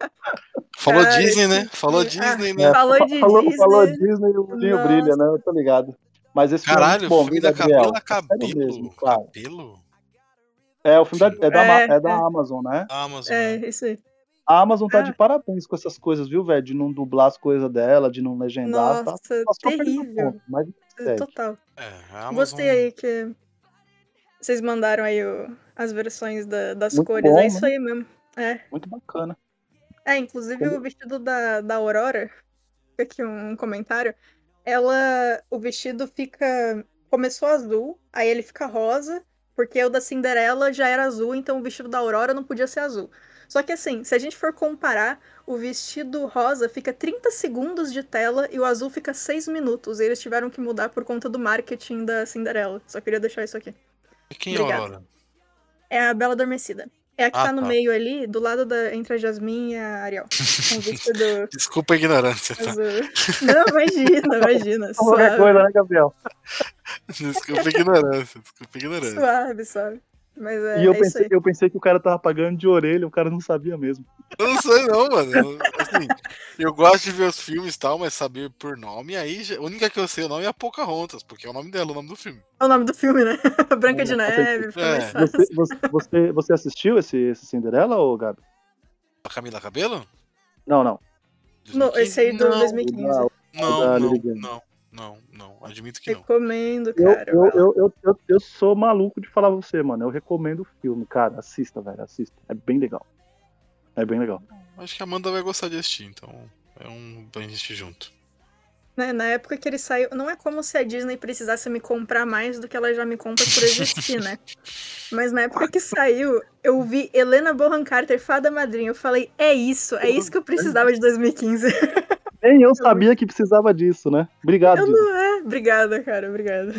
[SPEAKER 3] [LAUGHS]
[SPEAKER 1] Falou
[SPEAKER 3] Cara,
[SPEAKER 1] Disney, né? Falou
[SPEAKER 3] ah,
[SPEAKER 1] Disney,
[SPEAKER 2] É,
[SPEAKER 1] né?
[SPEAKER 3] Falou
[SPEAKER 2] fa-
[SPEAKER 3] de
[SPEAKER 2] falou,
[SPEAKER 3] Disney.
[SPEAKER 2] Falou Disney e o olhinho
[SPEAKER 3] Nossa.
[SPEAKER 2] brilha, né? Eu tô ligado. Mas esse
[SPEAKER 1] Caralho,
[SPEAKER 2] filme é bom,
[SPEAKER 1] filme da
[SPEAKER 2] Gabriel?
[SPEAKER 1] Camila
[SPEAKER 2] É
[SPEAKER 1] Cabelo.
[SPEAKER 2] mesmo, cara.
[SPEAKER 1] Cabelo?
[SPEAKER 2] É, o filme da, é, da,
[SPEAKER 3] É,
[SPEAKER 2] é da
[SPEAKER 3] é.
[SPEAKER 2] Amazon, né?
[SPEAKER 1] Amazon.
[SPEAKER 3] É,
[SPEAKER 1] né?
[SPEAKER 3] isso aí.
[SPEAKER 2] A Amazon tá
[SPEAKER 3] Ah.
[SPEAKER 2] de parabéns com essas coisas, viu, velho? De não dublar as coisas dela, de não legendar. tá,
[SPEAKER 3] Nossa,
[SPEAKER 2] tá perdendo
[SPEAKER 3] terrível.
[SPEAKER 2] ponto, Mas.
[SPEAKER 3] Total.
[SPEAKER 1] É, a Amazon...
[SPEAKER 3] Gostei aí que vocês mandaram aí o- as versões da- das
[SPEAKER 2] Muito
[SPEAKER 3] cores.
[SPEAKER 2] bom,
[SPEAKER 3] é isso
[SPEAKER 2] né?
[SPEAKER 3] aí mesmo. É.
[SPEAKER 2] Muito bacana.
[SPEAKER 3] É, inclusive
[SPEAKER 2] Como-
[SPEAKER 3] o vestido da, da Aurora, fica aqui um comentário. Ela. O vestido fica. Começou azul, aí ele fica rosa, porque o da Cinderela já era azul, então o vestido da Aurora não podia ser azul. Só que assim, se a gente for comparar, o vestido rosa fica 30 segundos de tela e o azul fica 6 minutos. E eles tiveram que mudar por conta do marketing da Cinderela. Só queria deixar isso aqui.
[SPEAKER 1] E Quem é. Aurora?
[SPEAKER 3] É a Bela Adormecida. É a que
[SPEAKER 1] Ah,
[SPEAKER 3] tá no
[SPEAKER 1] tá.
[SPEAKER 3] meio ali, do lado da. entre a Jasmine e a Ariel. Com o vestido [LAUGHS]
[SPEAKER 1] Desculpa a ignorância, tá?
[SPEAKER 3] Não, imagina, imagina.
[SPEAKER 2] Qualquer coisa, né, Gabriel? [LAUGHS]
[SPEAKER 1] Desculpa a ignorância, desculpa a ignorância.
[SPEAKER 3] suave, suave. Mas é,
[SPEAKER 2] e eu
[SPEAKER 3] é isso
[SPEAKER 2] pensei,
[SPEAKER 3] aí.
[SPEAKER 2] eu pensei que o cara tava pagando de orelha, o cara não sabia mesmo.
[SPEAKER 1] Eu não sei não, mano. Eu- Assim, eu gosto de ver os filmes e tal, mas saber por nome, aí a única que eu sei o nome é a Pocahontas, porque é o nome dela, o nome do filme.
[SPEAKER 3] É o nome do filme, né? [LAUGHS] Branca de
[SPEAKER 2] É,
[SPEAKER 3] Neve. foi mais
[SPEAKER 1] é.
[SPEAKER 3] fácil.
[SPEAKER 2] Você, você, você, você assistiu esse, esse Cinderela, ou Gabi?
[SPEAKER 1] A Camila Cabelo?
[SPEAKER 2] Não, não.
[SPEAKER 3] No,
[SPEAKER 1] 2015?
[SPEAKER 3] esse aí do
[SPEAKER 1] não,
[SPEAKER 3] 2015.
[SPEAKER 2] Não,
[SPEAKER 1] Não, não, não, não, não, admito que não.
[SPEAKER 3] Recomendo,
[SPEAKER 2] Eu,
[SPEAKER 3] cara.
[SPEAKER 2] eu, eu, eu, eu, eu sou maluco de falar pra você, mano. Eu recomendo o filme, cara. Assista, velho. Assista. É bem legal. É bem legal.
[SPEAKER 1] Acho que a Amanda vai gostar de assistir, então é um pra assistir junto.
[SPEAKER 3] Né, Na época que ele saiu, não é como se a Disney precisasse me comprar mais do que ela já me compra por existir, né? [LAUGHS] Mas na época que saiu, eu vi Helena Bonham Carter, fada madrinha. Eu falei, é isso, é isso que eu precisava de 2015.
[SPEAKER 2] Nem eu sabia que precisava disso, né? Obrigado.
[SPEAKER 3] Eu não é. Obrigada, cara, obrigada.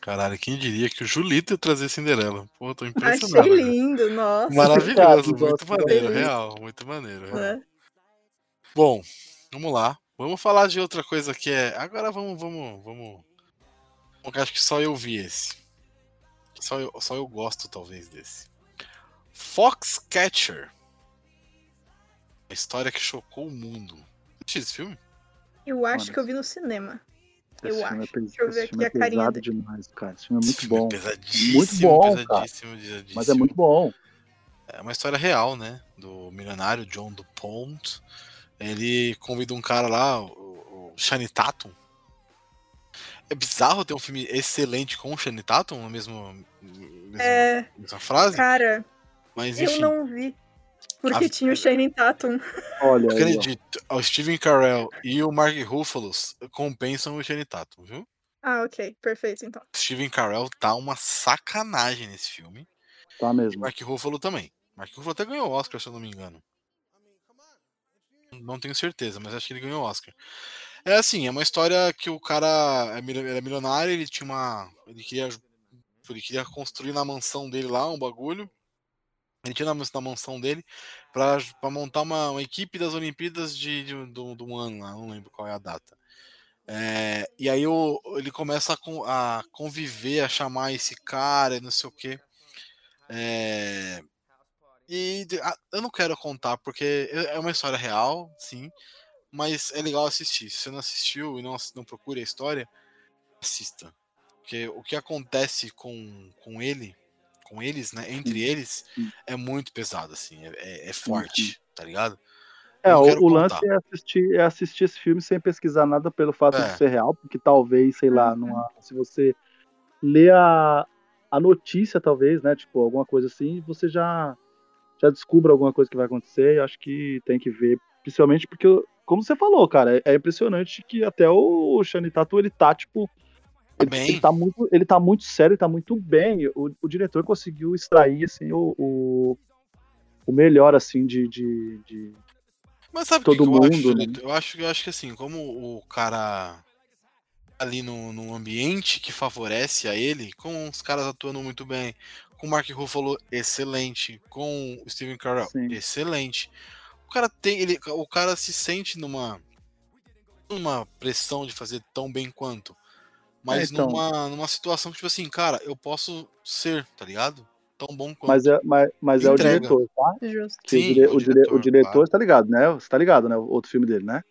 [SPEAKER 1] Caralho, quem diria que o Julito ia trazer Cinderela? Pô, tô
[SPEAKER 3] Achei
[SPEAKER 1] impressionado. cara.
[SPEAKER 3] lindo, nossa.
[SPEAKER 1] Maravilhoso,
[SPEAKER 2] Obrigado,
[SPEAKER 1] muito
[SPEAKER 2] gosto.
[SPEAKER 1] maneiro,
[SPEAKER 3] Feliz.
[SPEAKER 1] real, muito maneiro. real.
[SPEAKER 3] né?
[SPEAKER 1] Bom, vamos lá. Vamos falar de outra coisa que é. Agora vamos, vamos, vamos. Porque acho que só eu vi esse. Só eu, só eu gosto, talvez, desse. Foxcatcher. A história que chocou o mundo. Assistiu esse filme?
[SPEAKER 3] Eu acho
[SPEAKER 2] Mano,
[SPEAKER 3] que eu vi no cinema.
[SPEAKER 2] Esse
[SPEAKER 3] eu
[SPEAKER 2] filme
[SPEAKER 3] acho.
[SPEAKER 2] é,
[SPEAKER 3] Deixa eu ver aqui
[SPEAKER 2] é
[SPEAKER 3] a carinha
[SPEAKER 2] pesado
[SPEAKER 3] dele.
[SPEAKER 2] demais, cara. Esse filme é
[SPEAKER 1] Esse
[SPEAKER 2] muito
[SPEAKER 1] filme
[SPEAKER 2] bom.
[SPEAKER 1] É pesadíssimo,
[SPEAKER 2] Muito bom,
[SPEAKER 1] pesadíssimo, pesadíssimo.
[SPEAKER 2] Mas é muito bom.
[SPEAKER 1] É uma história real, né? Do milionário John DuPont. Ele convida um cara lá, o, o Shani Tatum. É bizarro ter um filme excelente com o Shani Tatum na mesma, mesma,
[SPEAKER 3] É,
[SPEAKER 1] mesma frase,
[SPEAKER 3] cara,
[SPEAKER 1] mas
[SPEAKER 3] eu
[SPEAKER 1] enfim,
[SPEAKER 3] não vi. Porque
[SPEAKER 1] A-
[SPEAKER 3] tinha o Channing Tatum.
[SPEAKER 2] Olha,
[SPEAKER 1] acredito, o Steven Carell e o Mark Ruffalo compensam o Shani Tatum, viu?
[SPEAKER 3] Ah, ok. Perfeito, então.
[SPEAKER 1] O Steven Carell tá uma sacanagem nesse filme.
[SPEAKER 2] Tá
[SPEAKER 1] E
[SPEAKER 2] mesmo.
[SPEAKER 1] Mark Ruffalo também. Mark Ruffalo até ganhou o Oscar, se eu não me engano. Não tenho certeza, mas acho que ele ganhou o Oscar. É assim, é uma história que o cara é ele é milionário, ele tinha uma. Ele queria, ele queria construir na mansão dele lá um bagulho. Ele tinha na, na mansão dele pra montar uma, uma equipe das Olimpíadas de, de, ano lá, não lembro qual é a data. É, e aí o, ele começa a, a conviver, a chamar esse cara, não sei o quê. É, e de- ah, eu não quero contar, porque é é uma história real, sim, mas é legal assistir. Se você não assistiu e não, não procure a história, assista. Porque o que acontece com, com ele, com eles, né, entre eles, é muito pesado, assim, é, é- é forte, tá ligado?
[SPEAKER 2] É,
[SPEAKER 1] não
[SPEAKER 2] o, o lance é assistir, é assistir esse filme sem pesquisar nada pelo fato
[SPEAKER 1] É.
[SPEAKER 2] de ser real, porque talvez, sei lá,
[SPEAKER 3] Uhum.
[SPEAKER 2] numa, se você lê a, a notícia, talvez, né, tipo, alguma coisa assim, você já, já descubra alguma coisa que vai acontecer, e acho que tem que ver, principalmente porque, como você falou, cara, é, é impressionante que até o Shani Tatum, ele tá, tipo, ele,
[SPEAKER 1] Bem.
[SPEAKER 2] ele tá muito, ele tá muito sério, ele tá muito bem, o, o diretor conseguiu extrair, assim, o, o, o melhor, assim, de- de- de
[SPEAKER 1] Mas sabe
[SPEAKER 2] todo
[SPEAKER 1] que, que eu acho,
[SPEAKER 2] mundo, né?
[SPEAKER 1] Eu acho, eu acho que assim, como o cara ali no, num ambiente que favorece a ele, com os caras atuando muito bem, com o Mark Ruffalo excelente, com o Steven Carell excelente. O cara tem, ele, o cara se sente numa numa pressão de fazer tão bem quanto, mas
[SPEAKER 2] então.
[SPEAKER 1] numa numa situação que tipo assim, cara, eu posso ser, tá ligado? Tão bom quanto.
[SPEAKER 2] Mas é, mas, mas é o diretor, tá?
[SPEAKER 1] Sim,
[SPEAKER 2] o, dire-
[SPEAKER 1] é o
[SPEAKER 2] o, dire-
[SPEAKER 1] diretor,
[SPEAKER 2] o diretor,
[SPEAKER 1] claro.
[SPEAKER 2] tá ligado, né? Você tá ligado, né? O outro filme dele, né?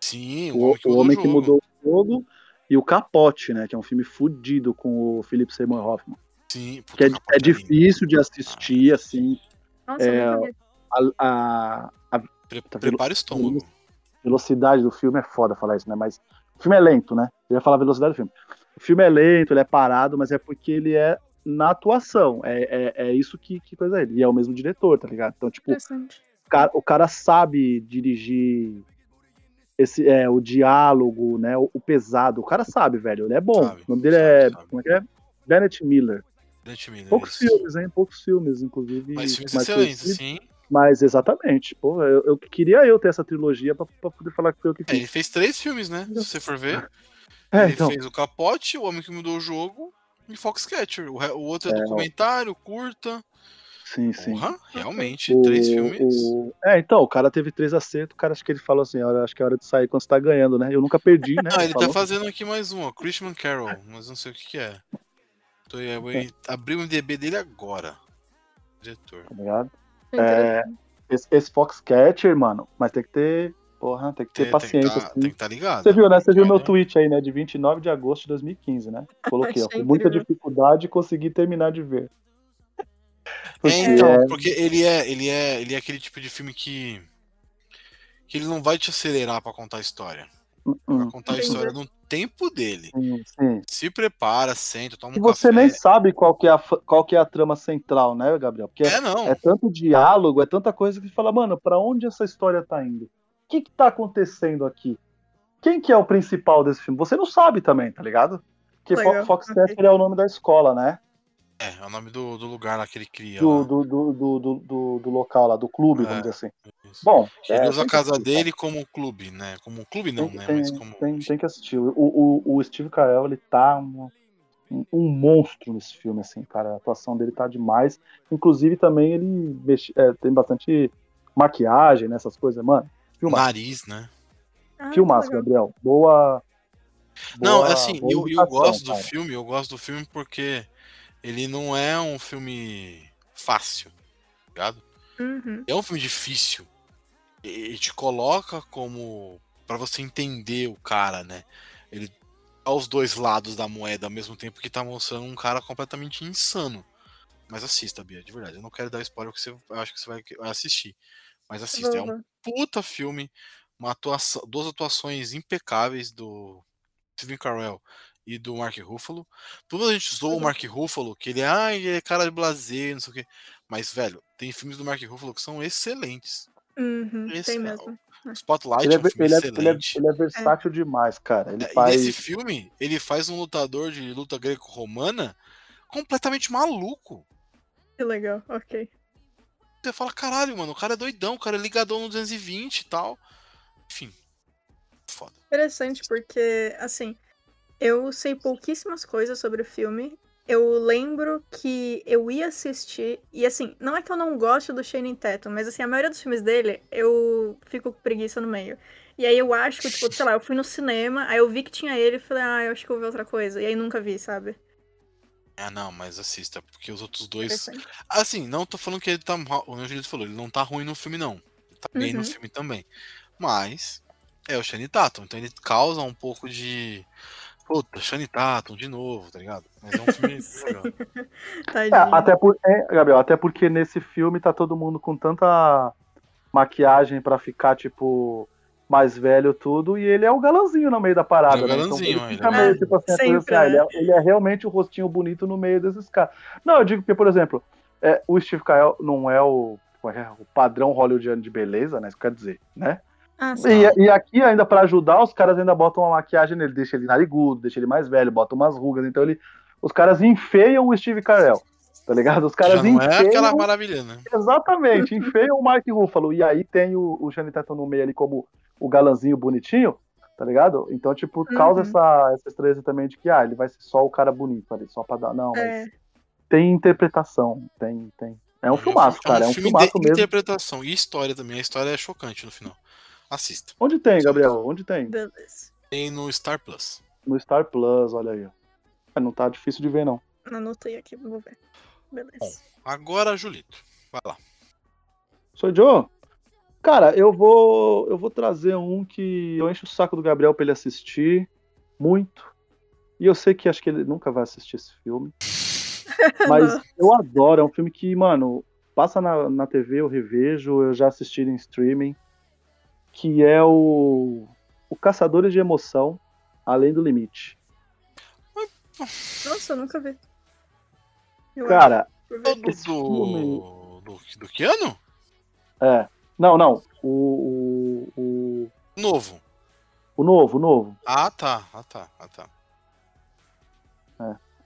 [SPEAKER 1] Sim,
[SPEAKER 2] O, o Homem que. Mudou o Jogo e o Capote, né? Que é um filme fudido com o Philip Seymour Hoffman.
[SPEAKER 1] Sim,
[SPEAKER 2] Que é, é
[SPEAKER 1] lindo.
[SPEAKER 2] difícil de assistir, assim.
[SPEAKER 3] Nossa,
[SPEAKER 2] É. A, a, a
[SPEAKER 1] Pre-
[SPEAKER 2] Tá
[SPEAKER 1] prepara o estômago.
[SPEAKER 2] velocidade do filme é foda falar isso, né? Mas o filme é lento, né? Eu ia falar a velocidade do filme. O filme é lento, ele é parado, mas é porque ele é na atuação. É, é, é isso que, que coisa é ele. E é o mesmo diretor, tá ligado? Então, tipo, o cara, o cara sabe dirigir esse, é, o diálogo, né? O, o pesado. O cara sabe, velho. Ele é bom.
[SPEAKER 1] Sabe,
[SPEAKER 2] o nome dele
[SPEAKER 1] sabe,
[SPEAKER 2] é.
[SPEAKER 1] sabe.
[SPEAKER 2] Como é que é? Bennett Miller.
[SPEAKER 1] Dante Miller,
[SPEAKER 2] Poucos
[SPEAKER 1] isso.
[SPEAKER 2] filmes, hein? Poucos filmes, inclusive.
[SPEAKER 1] Mas filmes excelentes, sim.
[SPEAKER 2] Mas exatamente. Pô, eu, eu queria eu ter essa trilogia pra, pra poder falar que foi eu que
[SPEAKER 1] É, ele
[SPEAKER 2] fiz.
[SPEAKER 1] fez três filmes, né? Se você for ver.
[SPEAKER 2] É,
[SPEAKER 1] ele
[SPEAKER 2] então.
[SPEAKER 1] fez o Capote, O Homem que Mudou o Jogo e Foxcatcher. O, o outro é,
[SPEAKER 2] É,
[SPEAKER 1] documentário, curta.
[SPEAKER 2] Sim, sim.
[SPEAKER 1] Porra, realmente,
[SPEAKER 2] O-
[SPEAKER 1] três filmes.
[SPEAKER 2] o- É, então, o cara teve três acertos, o cara acho que ele falou assim, olha, acho que é hora de sair quando você tá ganhando, né? Eu nunca perdi, né? [LAUGHS]
[SPEAKER 1] Ah, ele tá
[SPEAKER 2] falou.
[SPEAKER 1] fazendo aqui mais um, ó, Christian Carroll, mas não sei o que, que é. Tô, eu vou abrir o MDB dele agora. Diretor.
[SPEAKER 2] Tá ligado?
[SPEAKER 3] Interessante.
[SPEAKER 2] Esse, esse Foxcatcher, mano, mas tem que ter, porra, tem que ter
[SPEAKER 1] Tem,
[SPEAKER 2] paciência,
[SPEAKER 1] tem, que tá,
[SPEAKER 2] assim.
[SPEAKER 1] tem que tá ligado.
[SPEAKER 2] Você viu, né? Você viu meu
[SPEAKER 1] Olha.
[SPEAKER 2] tweet aí, né? De 29 de agosto de 2015, né? [LAUGHS] Coloquei, ó. Com muita dificuldade consegui terminar de ver. Porque
[SPEAKER 1] É, então,
[SPEAKER 2] é-
[SPEAKER 1] porque ele é, ele é, ele é aquele tipo de filme que que ele não vai te acelerar pra contar a história. Vai
[SPEAKER 2] hum,
[SPEAKER 1] contar a história no tempo dele.
[SPEAKER 2] sim, sim.
[SPEAKER 1] Se prepara, senta, toma um
[SPEAKER 2] E você
[SPEAKER 1] café.
[SPEAKER 2] nem sabe qual que, é a, qual que é a trama central, né, Gabriel? Porque
[SPEAKER 1] É, não.
[SPEAKER 2] é tanto diálogo, é tanta coisa que fala, mano, pra onde essa história tá indo? O que que tá acontecendo aqui? Quem que é o principal desse filme? Você não sabe também, tá ligado? Porque Fo-
[SPEAKER 3] Legal,
[SPEAKER 2] Foxcatcher é o nome da escola, né?
[SPEAKER 1] É, é o nome do, do lugar lá que ele cria.
[SPEAKER 2] Do, do, do, do, do, do- do local lá, do clube,
[SPEAKER 1] É.
[SPEAKER 2] vamos dizer assim.
[SPEAKER 1] Isso.
[SPEAKER 2] Bom,
[SPEAKER 1] Ele
[SPEAKER 2] é,
[SPEAKER 1] usa a casa
[SPEAKER 2] assistir,
[SPEAKER 1] dele como um clube, né? Como um clube não,
[SPEAKER 2] Tem,
[SPEAKER 1] né?
[SPEAKER 2] tem,
[SPEAKER 1] Mas como.
[SPEAKER 2] tem, tem que assistir. O, o, o Steve Carell, ele tá um, um- um monstro nesse filme, assim, cara. A atuação dele tá demais. Inclusive, também ele mexe- é, tem bastante maquiagem, né, essas coisas. Mano, filmaço,
[SPEAKER 1] Nariz, né?
[SPEAKER 3] Ah,
[SPEAKER 2] filmaço. Gabriel. Boa.
[SPEAKER 1] Não,
[SPEAKER 2] boa-
[SPEAKER 1] assim,
[SPEAKER 2] boa
[SPEAKER 1] eu, eu gosto do
[SPEAKER 2] cara.
[SPEAKER 1] filme, eu gosto do filme porque ele não é um filme fácil, tá ligado?
[SPEAKER 3] Uhum.
[SPEAKER 1] É um filme difícil. E, e te coloca como. pra você entender o cara, né? Ele tá aos dois lados da moeda ao mesmo tempo que tá mostrando um cara completamente insano. Mas assista, Bia, de verdade. Eu não quero dar spoiler porque você, eu acho que você vai assistir. Mas assista, é um puta filme, uma atuação, duas atuações impecáveis do Steven Carell e do Mark Ruffalo. Toda a gente zoou o
[SPEAKER 3] Uhum.
[SPEAKER 1] Mark Ruffalo, que ele, é, ah, ele é cara de blazer, não sei o quê. Mas, velho, tem filmes do Mark Ruffalo que são excelentes.
[SPEAKER 3] Uhum,
[SPEAKER 1] Esse
[SPEAKER 3] tem
[SPEAKER 1] é
[SPEAKER 3] mesmo.
[SPEAKER 1] Spotlight
[SPEAKER 2] Ele
[SPEAKER 1] é
[SPEAKER 2] é,
[SPEAKER 1] um
[SPEAKER 2] ele, é, ele, é,
[SPEAKER 1] excelente.
[SPEAKER 2] ele é versátil demais, cara. Ele
[SPEAKER 1] É, E
[SPEAKER 2] faz.
[SPEAKER 1] nesse filme, ele faz um lutador de luta greco-romana completamente maluco.
[SPEAKER 3] Que legal, ok.
[SPEAKER 1] Você fala, caralho, mano, o cara é doidão, o cara é ligadão no 220 e tal. Enfim. Foda.
[SPEAKER 3] Interessante porque, assim, eu sei pouquíssimas coisas sobre o filme eu lembro que eu ia assistir, e assim, não é que eu não gosto do Shane Tatum, mas assim, a maioria dos filmes dele, eu fico com preguiça no meio. E aí eu acho que, tipo, sei lá, eu fui no cinema, aí eu vi que tinha ele e falei, ah, eu acho que eu vou ver outra coisa. E aí nunca vi, sabe?
[SPEAKER 1] Ah, não, mas assista, porque os outros dois. Assim, não tô falando que ele tá. mal- O Julito falou, ele não tá ruim no filme, não. Ele tá bem no
[SPEAKER 3] Uhum.
[SPEAKER 1] filme também. Mas é o Shane Tatum, então ele causa um pouco de. Puta, Shane Tatum de novo, tá ligado? Mas é um filme [LAUGHS] legal. [LAUGHS]
[SPEAKER 2] É, até por, é, Gabriel, até porque nesse filme tá todo mundo com tanta maquiagem pra ficar, tipo, mais velho tudo, e ele é o galanzinho no meio da parada.
[SPEAKER 1] Ele é o
[SPEAKER 2] né?
[SPEAKER 1] galanzinho,
[SPEAKER 2] então, ele
[SPEAKER 1] é
[SPEAKER 2] tipo assim,
[SPEAKER 3] Sempre,
[SPEAKER 2] assim, ah, ele,
[SPEAKER 3] né?
[SPEAKER 2] é, ele é realmente o rostinho bonito no meio desses caras. Não, eu digo que, por exemplo, é, o Steve Carell não é o, é é? o padrão hollywoodiano de beleza, né? Isso quer dizer, né?
[SPEAKER 3] Ah, sim.
[SPEAKER 2] E, e aqui, ainda pra ajudar, os caras ainda botam uma maquiagem nele, deixa ele narigudo, deixa ele mais velho, botam umas rugas. Então ele, os caras enfeiam o Steve Carell, tá ligado? Os caras
[SPEAKER 1] Já não é
[SPEAKER 2] enfeiam.
[SPEAKER 1] aquela maravilha, né?
[SPEAKER 2] Exatamente, enfeiam o Mark Ruffalo. E aí tem o, o Channing Tatum no meio ali como o galanzinho bonitinho, tá ligado? Então, tipo, causa
[SPEAKER 3] Uhum.
[SPEAKER 2] essa, essa estranheza também de que, ah, ele vai ser só o cara bonito ali, só pra dar. Não,
[SPEAKER 3] É.
[SPEAKER 2] mas tem interpretação, tem, tem. É um filmaço, cara, é um
[SPEAKER 1] filme
[SPEAKER 2] filmaço
[SPEAKER 1] de
[SPEAKER 2] mesmo.
[SPEAKER 1] interpretação e história também. A história é chocante no final. Assista.
[SPEAKER 2] Onde tem, Gabriel? Onde tem?
[SPEAKER 3] Beleza.
[SPEAKER 1] Tem no Star Plus.
[SPEAKER 2] No Star Plus, olha aí. ó. É, Não tá difícil de ver, não.
[SPEAKER 3] Anotei aqui, vou ver. Beleza.
[SPEAKER 1] Agora, Julito. Vai lá.
[SPEAKER 2] Sou Joe? Cara, eu vou eu vou trazer um que eu encho o saco do Gabriel pra ele assistir muito. E eu sei que acho que ele nunca vai assistir esse filme. [LAUGHS] Mas eu adoro, é um filme que, mano, passa na, na TV, eu revejo, eu já assisti em streaming. Que é o, o Caçadores de Emoção, Além do Limite.
[SPEAKER 3] Nossa, eu nunca vi. Eu
[SPEAKER 2] Cara,
[SPEAKER 3] que vi.
[SPEAKER 1] Do, do, do, do Keanu?
[SPEAKER 2] é. Não, não. O, o, o,
[SPEAKER 1] Novo.
[SPEAKER 2] o novo, o novo.
[SPEAKER 1] Ah, tá. Ah, tá. Ah, tá.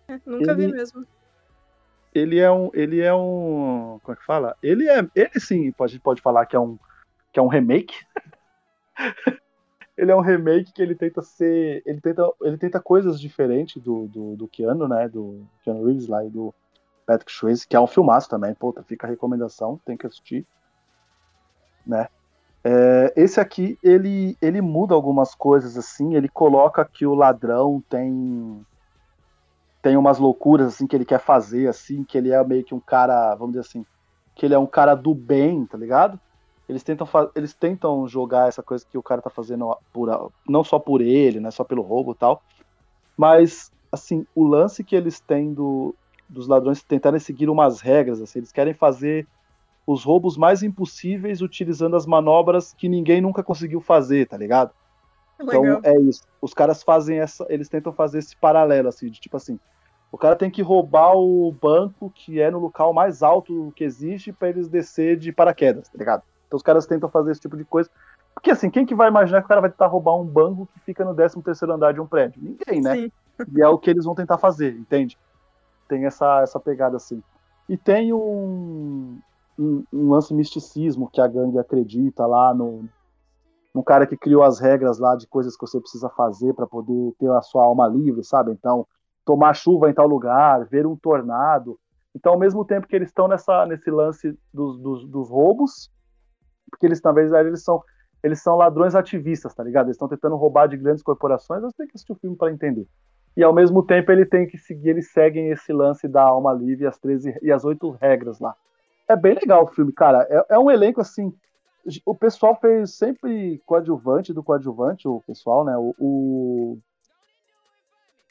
[SPEAKER 3] É, nunca vi
[SPEAKER 2] ele-
[SPEAKER 3] mesmo.
[SPEAKER 2] ele é um. Ele é um. Como é que fala? Ele é. Ele sim, pode- a gente pode falar que é um. Que é um remake. [LAUGHS] ele é um remake que ele tenta ser. Ele tenta, ele tenta coisas diferentes do, do, do Keanu, né? Do Keanu Reeves lá e do Patrick Swayze, que é um filmaço também. Puta, fica a recomendação, tem que assistir. Né? É, esse aqui, ele, ele muda algumas coisas assim. Ele coloca que o ladrão tem tem umas loucuras assim que ele quer fazer, assim, que ele é meio que um cara, vamos dizer assim, que ele é um cara do bem, tá ligado? Eles tentam, eles tentam jogar essa coisa que o cara tá fazendo por, não só por ele, né, só pelo roubo e tal, mas, assim, o lance que eles têm do, dos ladrões tentarem seguir umas regras, assim, eles querem fazer os roubos mais impossíveis utilizando as manobras que ninguém nunca conseguiu fazer, tá ligado? Então
[SPEAKER 3] Legal.
[SPEAKER 2] é isso. Os caras fazem essa. Eles tentam fazer esse paralelo, assim, de tipo assim. O cara tem que roubar o banco que é no local mais alto que existe pra eles descer de paraquedas, tá ligado? Então os caras tentam fazer esse tipo de coisa. Porque assim, quem que vai imaginar que o cara vai tentar roubar um banco que fica no 13 terceiro andar de um prédio? Ninguém, né?
[SPEAKER 3] Sim. [LAUGHS]
[SPEAKER 2] E é o que eles vão tentar fazer, entende? Tem essa, essa pegada assim. E tem um, um, um lance misticismo que a gangue acredita lá no, cara que criou as regras lá de coisas que você precisa fazer para poder ter a sua alma livre, sabe? Então, tomar chuva em tal lugar, ver um tornado. Então, ao mesmo tempo que eles estão nessa, nesse lance dos, dos, dos roubos, porque eles, na verdade, eles são, eles são ladrões ativistas, tá ligado? Eles estão tentando roubar de grandes corporações, você tem que assistir o filme para entender. E ao mesmo tempo ele tem que seguir, eles seguem esse lance da alma livre e as 13 e as oito regras lá. É bem legal o filme, cara. É, é um elenco assim. O pessoal fez sempre coadjuvante do coadjuvante, o pessoal, né? O, o,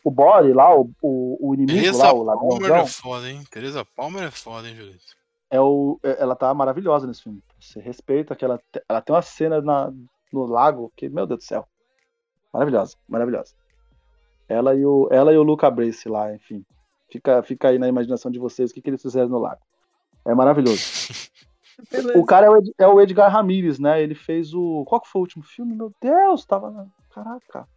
[SPEAKER 2] o Body lá, o, o, o inimigo
[SPEAKER 1] Teresa
[SPEAKER 2] lá, o
[SPEAKER 1] Palmer
[SPEAKER 2] ladrãozão,
[SPEAKER 1] é foda, hein? Teresa Palmer é foda, hein, Julito?
[SPEAKER 2] é o, é- ela tá maravilhosa nesse filme. Você respeita que ela, ela tem uma cena na, no lago que, meu Deus do céu. Maravilhosa, maravilhosa. Ela e o, ela e o Luca Brace lá, enfim. Fica, fica aí na imaginação de vocês o que, que eles fizeram no lago. É maravilhoso. [LAUGHS]
[SPEAKER 3] Beleza.
[SPEAKER 2] O cara é o, Ed- é o Edgar Ramirez, né? Ele fez o. Qual que foi o último filme? Meu Deus, tava. na- Caraca.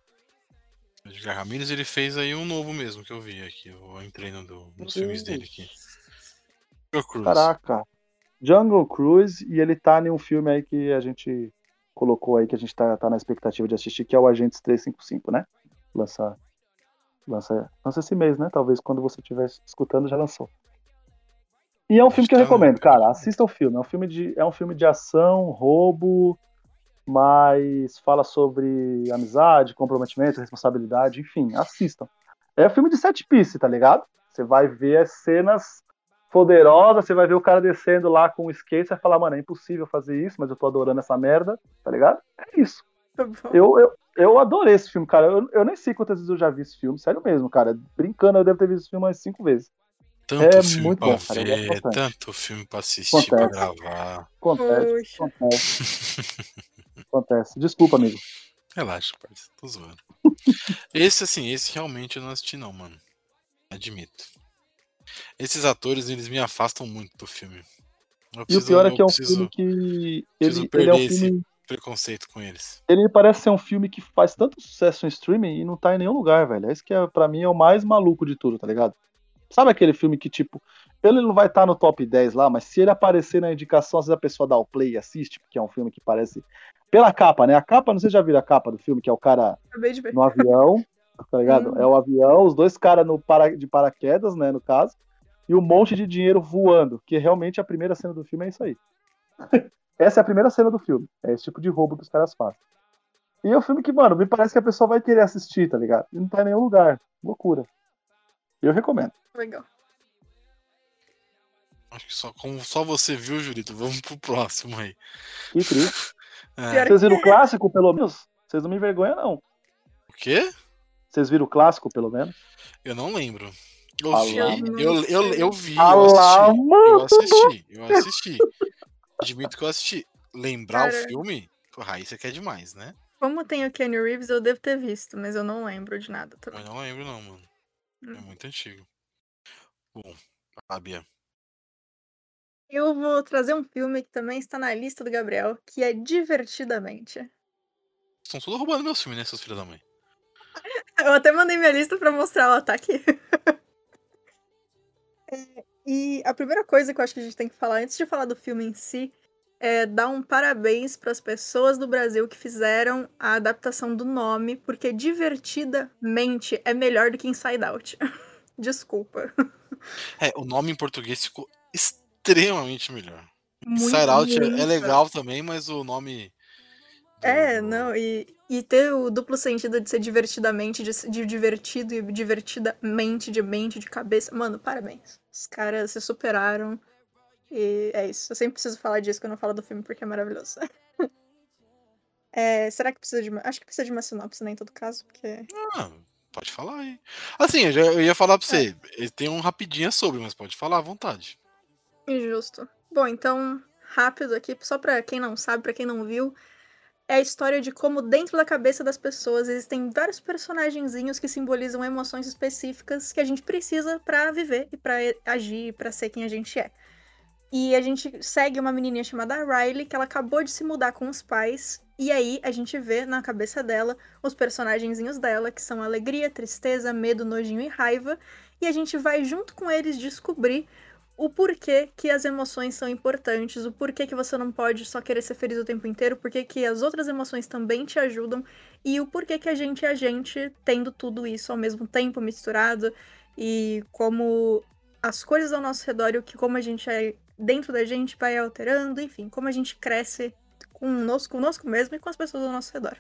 [SPEAKER 1] Edgar Ramirez, ele fez aí um novo mesmo que eu vi aqui. Eu entrei no, do- nos filmes dele aqui. Joe Cruz.
[SPEAKER 2] Caraca. Jungle Cruise, e ele tá em um filme aí que a gente colocou aí, que a gente tá, tá na expectativa de assistir, que é o Agentes 355, né? Lança Lança, lança esse mês, né? Talvez quando você estiver escutando já lançou. E é um filme que eu recomendo, cara. Assista o filme. É um filme de, é um filme de ação, roubo, mas fala sobre amizade, comprometimento, responsabilidade, enfim, assistam. É um filme de sete piece, tá ligado? Você vai ver as cenas poderosas, você vai ver o cara descendo lá com o skate, você vai falar, mano, é impossível fazer isso, mas eu tô adorando essa merda, tá ligado? É isso.
[SPEAKER 3] Tá.
[SPEAKER 2] Eu, eu, eu adorei esse filme, cara. Eu, eu nem sei quantas vezes eu já vi esse filme, sério mesmo, cara. Brincando, eu devo ter visto esse filme umas cinco vezes.
[SPEAKER 1] Tanto
[SPEAKER 2] É
[SPEAKER 1] filme
[SPEAKER 2] muito
[SPEAKER 1] pra
[SPEAKER 2] bom, cara, gosto
[SPEAKER 1] ver,
[SPEAKER 2] bastante.
[SPEAKER 1] tanto filme pra assistir, pra
[SPEAKER 2] Acontece.
[SPEAKER 1] gravar.
[SPEAKER 2] Acontece,
[SPEAKER 3] Poxa.
[SPEAKER 2] acontece. [LAUGHS] acontece. Desculpa, amigo.
[SPEAKER 1] Relaxa, parceiro. Tô zoando. [LAUGHS] esse, assim, esse realmente eu não assisti, não, mano. Admito. Esses atores, eles me afastam muito do filme. Eu
[SPEAKER 2] E o
[SPEAKER 1] preciso-
[SPEAKER 2] pior é que é um
[SPEAKER 1] preciso
[SPEAKER 2] filme que.
[SPEAKER 1] preciso
[SPEAKER 2] Ele, ele é um
[SPEAKER 1] perder esse-
[SPEAKER 2] filme.
[SPEAKER 1] preconceito com eles.
[SPEAKER 2] Ele parece ser um filme que faz tanto sucesso em streaming e não tá em nenhum lugar, velho. Esse que é, pra mim é o mais maluco de tudo, tá ligado? Sabe aquele filme que, tipo, ele não vai estar no top 10 lá, mas se ele aparecer na indicação, às vezes a pessoa dá o play e assiste, porque é um filme que parece. Pela capa, né? A capa, não sei se já viram a capa do filme, que é o cara no avião, tá ligado?
[SPEAKER 3] Hum.
[SPEAKER 2] É o avião, os dois caras no para, de paraquedas, né, no caso, e um monte de dinheiro voando, que realmente a primeira cena do filme é isso aí. [LAUGHS] Essa é a primeira cena do filme, é esse tipo de roubo que os caras fazem. E é um filme que, mano, me parece que a pessoa vai querer assistir, tá ligado? E não tá em nenhum lugar. Loucura. Eu recomendo.
[SPEAKER 3] Legal.
[SPEAKER 1] Acho que só, como só você viu, Julito, vamos pro próximo aí.
[SPEAKER 2] Que triste. [LAUGHS]
[SPEAKER 1] É,
[SPEAKER 2] Vocês viram o clássico, pelo menos? Vocês não me envergonham, não.
[SPEAKER 1] o quê?
[SPEAKER 2] Vocês viram o clássico, pelo menos?
[SPEAKER 1] Eu não lembro. Eu
[SPEAKER 2] Ah
[SPEAKER 1] vi, eu, eu, eu vi,
[SPEAKER 2] Ah
[SPEAKER 1] eu assisti. Eu assisti, eu assisti. Admito que eu assisti. Lembrar
[SPEAKER 3] Cara.
[SPEAKER 1] o filme? Porra, isso aqui é demais, né?
[SPEAKER 3] Como tem o Kenny Reeves, eu devo ter visto, mas eu não lembro de nada também.
[SPEAKER 1] Eu não lembro não, mano. É muito antigo. Bom, Fábia.
[SPEAKER 3] Eu vou trazer um filme que também está na lista do Gabriel, que é Divertidamente.
[SPEAKER 1] Estão todos roubando meus filmes, né, seus filhos da mãe? [LAUGHS]
[SPEAKER 3] Eu até mandei minha lista pra mostrar, ela tá aqui. [LAUGHS] É, e a primeira coisa que eu acho que a gente tem que falar, antes de falar do filme em si, é dar um parabéns para as pessoas do Brasil que fizeram a adaptação do nome, porque divertidamente é melhor do que Inside Out. [LAUGHS] Desculpa.
[SPEAKER 1] É, o nome em português ficou extremamente melhor.
[SPEAKER 3] Muito,
[SPEAKER 1] Inside Out é- é legal também, mas o nome. do-
[SPEAKER 3] É, não, e, e ter o duplo sentido de ser divertidamente, de, de divertido e divertidamente, de mente, de cabeça. Mano, parabéns. Os caras se superaram. E é isso. Eu sempre preciso falar disso quando eu falo do filme, porque é maravilhoso. [LAUGHS] É, será que precisa de uma. Acho que precisa de uma sinopse, né, em todo caso, porque.
[SPEAKER 1] Ah, pode falar aí. Assim, eu, já, eu ia falar pra
[SPEAKER 3] É.
[SPEAKER 1] você. Ele tem um rapidinho sobre, mas pode falar à vontade.
[SPEAKER 3] Injusto. Bom, então, rápido aqui, só pra quem não sabe, pra quem não viu, é a história de como dentro da cabeça das pessoas existem vários personagenzinhos que simbolizam emoções específicas que a gente precisa pra viver e pra e- agir, pra ser quem a gente é. E a gente segue uma menininha chamada Riley, que ela acabou de se mudar com os pais, e aí a gente vê na cabeça dela os personagenzinhos dela, que são alegria, tristeza, medo, nojinho e raiva, e a gente vai junto com eles descobrir o porquê que as emoções são importantes, o porquê que você não pode só querer ser feliz o tempo inteiro, porquê que as outras emoções também te ajudam e o porquê que a gente é a gente tendo tudo isso ao mesmo tempo misturado e como as coisas ao nosso redor e o que como a gente é dentro da gente vai alterando, enfim, como a gente cresce conosco, conosco mesmo e com as pessoas ao nosso redor.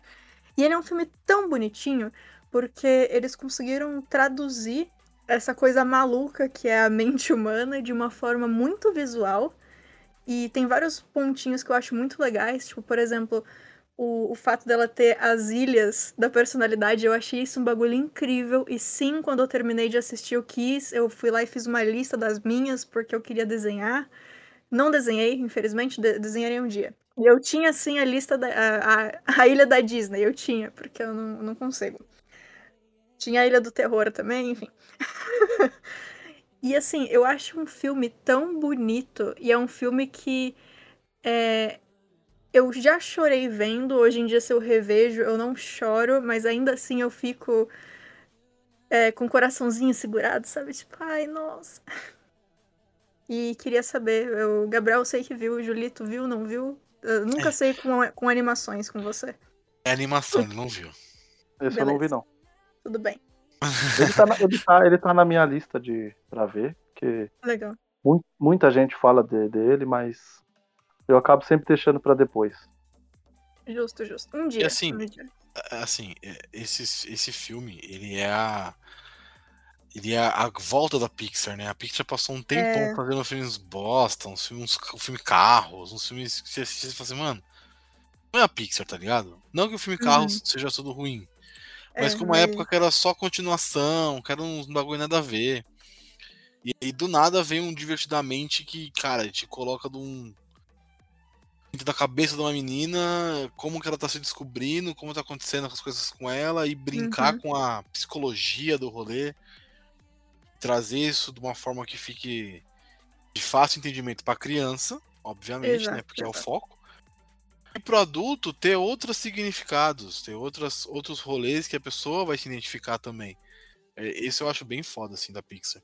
[SPEAKER 3] E ele é um filme tão bonitinho porque eles conseguiram traduzir essa coisa maluca que é a mente humana de uma forma muito visual. E tem vários pontinhos que eu acho muito legais, tipo, por exemplo, o, o fato dela ter as ilhas da personalidade, eu achei isso um bagulho incrível. E sim, quando eu terminei de assistir o Kiss, eu fui lá e fiz uma lista das minhas, porque eu queria desenhar. Não desenhei, infelizmente, de desenharei um dia. E eu tinha, sim, a lista da a, a, a ilha da Disney, eu tinha, porque eu não, não consigo. Tinha a Ilha do Terror também, enfim. [LAUGHS] e assim, eu acho um filme tão bonito e é um filme que é, eu já chorei vendo. Hoje em dia, se eu revejo, eu não choro, mas ainda assim eu fico é, com o coraçãozinho segurado, sabe? Tipo, ai, nossa. E queria saber, o Gabriel eu sei que viu, o Julito viu, não viu? Eu nunca
[SPEAKER 1] É.
[SPEAKER 3] sei com, com animações com você.
[SPEAKER 1] É animação, ele não viu.
[SPEAKER 2] Esse eu não vi, não.
[SPEAKER 3] Tudo bem.
[SPEAKER 2] Ele tá, na, ele, tá, ele tá na minha lista de pra ver, porque
[SPEAKER 3] Legal.
[SPEAKER 2] mu- muita gente fala de- dele, mas eu acabo sempre deixando pra depois.
[SPEAKER 3] Justo, justo. Um dia.
[SPEAKER 1] assim,
[SPEAKER 3] um dia.
[SPEAKER 1] assim, é, esse, esse filme, ele é a. Ele é a volta da Pixar, né? A Pixar passou um tempão
[SPEAKER 3] É.
[SPEAKER 1] fazendo filmes bosta, uns filmes, um filme carros, uns filmes que você assiste e fala assim, mano, não é a Pixar, tá ligado? Não que o filme carros seja tudo ruim, mas
[SPEAKER 3] É,
[SPEAKER 1] como uma época que era só continuação, que era uns bagulho nada a ver. E aí do nada vem um divertidamente que, cara, te coloca de um. dentro da cabeça de uma menina, como que ela tá se descobrindo, como tá acontecendo as coisas com ela, e brincar
[SPEAKER 3] Uhum.
[SPEAKER 1] com a psicologia do rolê. Trazer isso de uma forma que fique de fácil entendimento pra criança, obviamente, né?
[SPEAKER 3] Exato,
[SPEAKER 1] Porque é o
[SPEAKER 3] exato.
[SPEAKER 1] foco. E pro adulto ter outros significados, ter outras, outros rolês que a pessoa vai se identificar também. É, Esse eu acho bem foda, assim, da Pixar.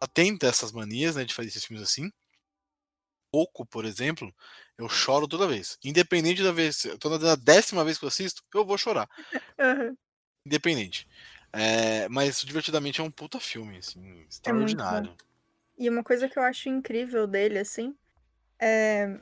[SPEAKER 1] Ela tem dessas manias, né, de fazer esses filmes assim. Pouco, por exemplo, eu choro toda vez. Independente da vez, tô na décima vez que eu assisto, eu vou chorar. [LAUGHS] Independente. É, mas divertidamente é um puta filme, assim, extraordinário.
[SPEAKER 3] E uma coisa que eu acho incrível dele, assim, é.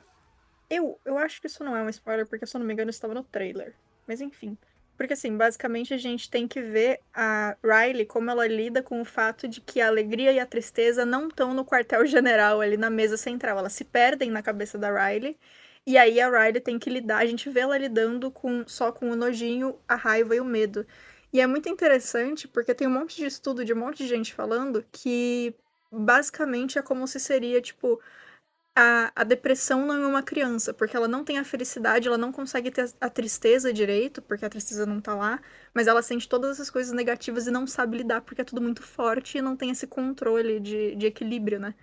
[SPEAKER 3] Eu, eu acho que isso não é um spoiler, porque se eu não me engano, estava no trailer. Mas enfim. Porque, assim, basicamente a gente tem que ver a Riley como ela lida com o fato de que a alegria e a tristeza não estão no quartel-general ali na mesa central. Elas se perdem na cabeça da Riley. E aí a Riley tem que lidar, a gente vê ela lidando com só com o nojinho, a raiva e o medo. E é muito interessante porque tem um monte de estudo de um monte de gente falando que basicamente é como se seria, tipo, a, a depressão não é uma criança, porque ela não tem a felicidade, ela não consegue ter a, tristeza direito, porque a tristeza não tá lá, mas ela sente todas essas coisas negativas e não sabe lidar, porque é tudo muito forte e não tem esse controle de, de equilíbrio, né?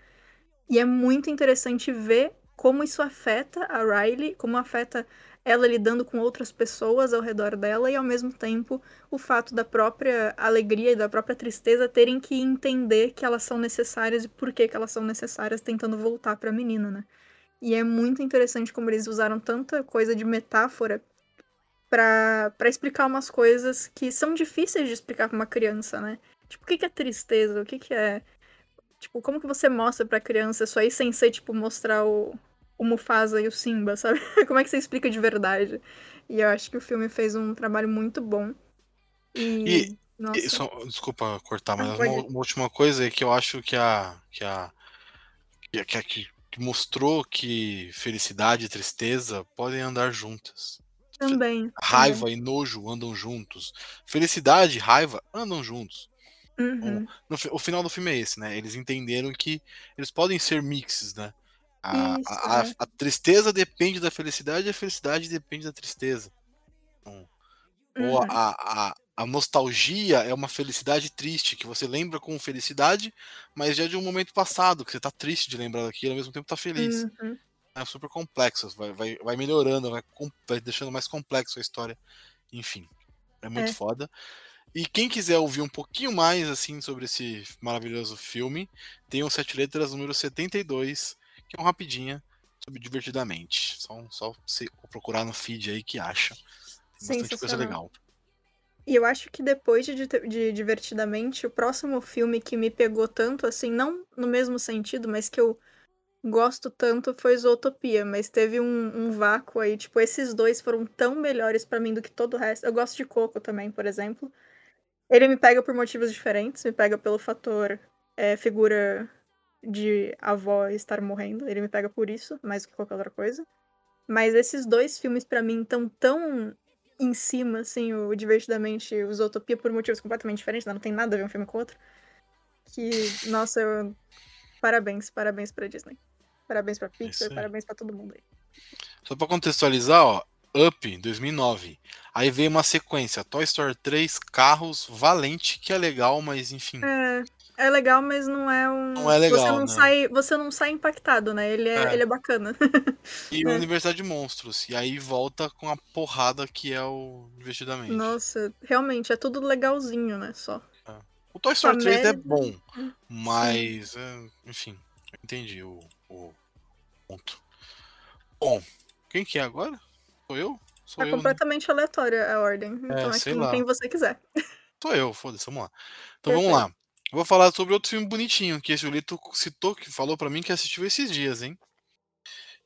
[SPEAKER 3] E é muito interessante ver como isso afeta a Riley, como afeta ela lidando com outras pessoas ao redor dela e ao mesmo tempo o fato da própria alegria e da própria tristeza terem que entender que elas são necessárias e por que, que elas são necessárias, tentando voltar pra menina, né? E é muito interessante como eles usaram tanta coisa de metáfora pra explicar umas coisas que são difíceis de explicar pra uma criança, né? Tipo, o que que é tristeza? O que que é... Tipo, como que você mostra pra criança isso aí sem ser, tipo, mostrar o, o Mufasa e o Simba, sabe? [LAUGHS] Como é que você explica de verdade? E eu acho que o filme fez um trabalho muito bom. E.
[SPEAKER 1] E-. E só- desculpa cortar, mas
[SPEAKER 3] Ah,
[SPEAKER 1] uma, uma última coisa é que eu acho que a. que a. que, que, que- mostrou que felicidade e tristeza podem andar juntas.
[SPEAKER 3] Também.
[SPEAKER 1] Raiva e nojo andam juntos. Felicidade e raiva andam juntos.
[SPEAKER 3] também. Uhum.
[SPEAKER 1] No fi- o final do filme é esse, né? Eles entenderam que eles podem ser mixes, né? A,
[SPEAKER 3] Isso,
[SPEAKER 1] a, a-
[SPEAKER 3] é.
[SPEAKER 1] a tristeza depende da felicidade e a felicidade depende da tristeza. Então, Ou
[SPEAKER 3] Uhum.
[SPEAKER 1] a, a, a nostalgia é uma felicidade triste, que você lembra com felicidade, mas já é de um momento passado, que você tá triste de lembrar daquilo, ao mesmo tempo tá feliz.
[SPEAKER 3] Uhum.
[SPEAKER 1] É super complexo, vai, vai, vai melhorando, vai, vai deixando mais complexo a história. Enfim, é muito
[SPEAKER 3] É.
[SPEAKER 1] foda. E quem quiser ouvir um pouquinho mais assim sobre esse maravilhoso filme, tem o Sete Letras número 72, que é um rapidinha sobre Divertidamente. Só, só você procurar no feed aí que acha. Tem bastante coisa legal.
[SPEAKER 3] E eu acho que depois de, de Divertidamente, o próximo filme que me pegou tanto, assim, não no mesmo sentido, mas que eu gosto tanto foi Zootopia. Mas teve um, um vácuo aí. Tipo, esses dois foram tão melhores pra mim do que todo o resto. Eu gosto de Coco também, por exemplo. Ele me pega por motivos diferentes. Me pega pelo fator é, figura de avó estar morrendo. Ele me pega por isso, mais do que qualquer outra coisa. Mas esses dois filmes, pra mim, estão tão em cima, assim, o Divertidamente e o Zootopia, por motivos completamente diferentes, né? não tem nada a ver um filme com o outro. Que, nossa, eu... parabéns, parabéns pra Disney. Parabéns pra
[SPEAKER 1] Isso
[SPEAKER 3] Pixar, parabéns pra todo mundo aí.
[SPEAKER 1] Só pra contextualizar, ó, Up 2009. Aí veio uma sequência, Toy Story 3, Carros, Valente, que é legal, mas enfim.
[SPEAKER 3] É, é legal, mas não é um.
[SPEAKER 1] Não é legal,
[SPEAKER 3] você não
[SPEAKER 1] né?
[SPEAKER 3] sai, você não sai impactado, né? Ele é,
[SPEAKER 1] É.
[SPEAKER 3] ele é bacana.
[SPEAKER 1] E [LAUGHS]
[SPEAKER 3] É.
[SPEAKER 1] Universidade de Monstros. E aí volta com a porrada que é o Divertidamente.
[SPEAKER 3] Nossa, realmente, é tudo legalzinho, né? Só.
[SPEAKER 1] O Toy Story 3 é bom, mas, é, enfim, entendi o, o ponto. Bom, quem que é agora? Sou eu? Sou
[SPEAKER 3] É
[SPEAKER 1] eu, né?
[SPEAKER 3] completamente aleatória a ordem. Então é,
[SPEAKER 1] sei
[SPEAKER 3] quem,
[SPEAKER 1] lá.
[SPEAKER 3] quem você quiser.
[SPEAKER 1] Sou eu, foda-se, vamos lá. Então [LAUGHS] vamos lá. Eu vou falar sobre outro filme bonitinho, que esse Julito citou, que falou pra mim que assistiu esses dias, hein?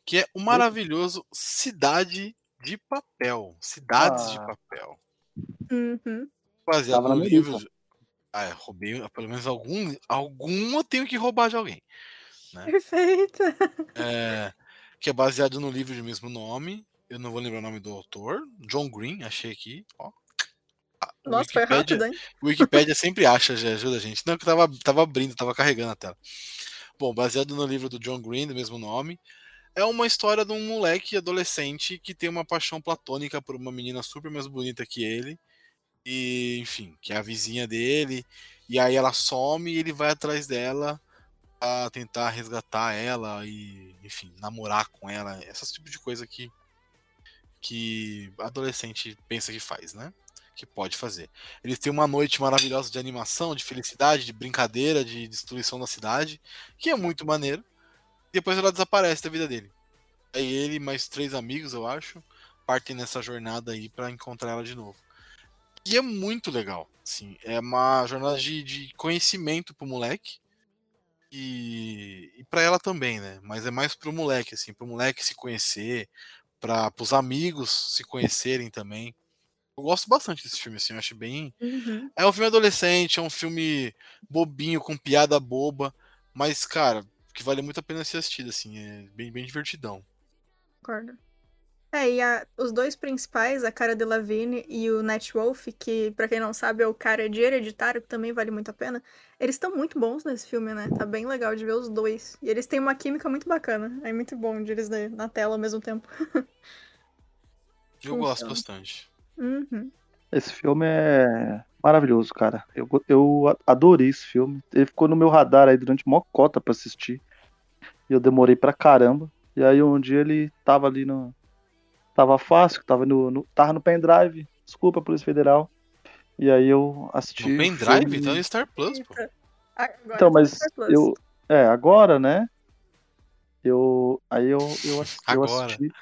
[SPEAKER 1] Que é o maravilhoso Cidade de Papel. Cidades de
[SPEAKER 2] Ah.
[SPEAKER 1] Papel.
[SPEAKER 3] Uhum.
[SPEAKER 1] Baseado no livro. Ah, é, roubei pelo menos algum. Algum eu tenho que roubar de alguém.
[SPEAKER 3] Perfeito.
[SPEAKER 1] É, que é baseado no livro de mesmo nome. Eu não vou lembrar o nome do autor. John Green, achei aqui. Ó.
[SPEAKER 3] Nossa, foi rápido, hein?
[SPEAKER 1] O Wikipedia sempre acha, já ajuda a gente. Não, que tava, tava abrindo, tava carregando a tela. Bom, baseado no livro do John Green, do mesmo nome. É uma história de um moleque adolescente que tem uma paixão platônica por uma menina super mais bonita que ele. E, enfim, que é a vizinha dele. E aí ela some e ele vai atrás dela pra tentar resgatar ela e, enfim, namorar com ela. Esse tipo de coisa que, que adolescente pensa que faz, né? Que pode fazer. Eles têm uma noite maravilhosa de animação, de felicidade, de brincadeira, de destruição da cidade, que é muito maneiro. Depois ela desaparece da vida dele. Aí ele mais três amigos, eu acho, partem nessa jornada aí pra encontrar ela de novo. E é muito legal, assim, é uma jornada de, de conhecimento pro moleque e, e para ela também, né? Mas é mais pro moleque, assim, pro moleque se conhecer, para os amigos se conhecerem também. Eu gosto bastante desse filme, assim, eu acho bem.
[SPEAKER 3] Uhum.
[SPEAKER 1] É um filme adolescente, é um filme bobinho, com piada boba, mas, cara, que vale muito a pena ser assistido, assim, é bem, bem divertidão.
[SPEAKER 3] Concordo. É, e a- os dois principais, a Cara Delevingne e o Nat Wolff, que pra quem não sabe é o cara de Hereditário, que também vale muito a pena, eles estão muito bons nesse filme, né? Tá bem legal de ver os dois. E eles têm uma química muito bacana. É muito bom de eles na na tela ao mesmo tempo. [LAUGHS]
[SPEAKER 1] Eu gosto bastante.
[SPEAKER 3] Uhum.
[SPEAKER 2] Esse filme é maravilhoso, cara. Eu, eu adorei esse filme. Ele ficou no meu radar aí durante mó cota pra assistir. E eu demorei pra caramba. E aí um dia ele tava ali no. Tava fácil, tava no, no- tava no pendrive. Desculpa, Polícia Federal. E aí eu assisti.
[SPEAKER 1] No pendrive,
[SPEAKER 2] filme.
[SPEAKER 1] tá no Star Plus, pô.
[SPEAKER 3] Agora
[SPEAKER 2] Então,
[SPEAKER 3] tá
[SPEAKER 2] mas
[SPEAKER 3] no Star Plus.
[SPEAKER 2] eu. É, agora, né? Eu. Aí eu, eu, eu
[SPEAKER 1] Agora.
[SPEAKER 2] assisti.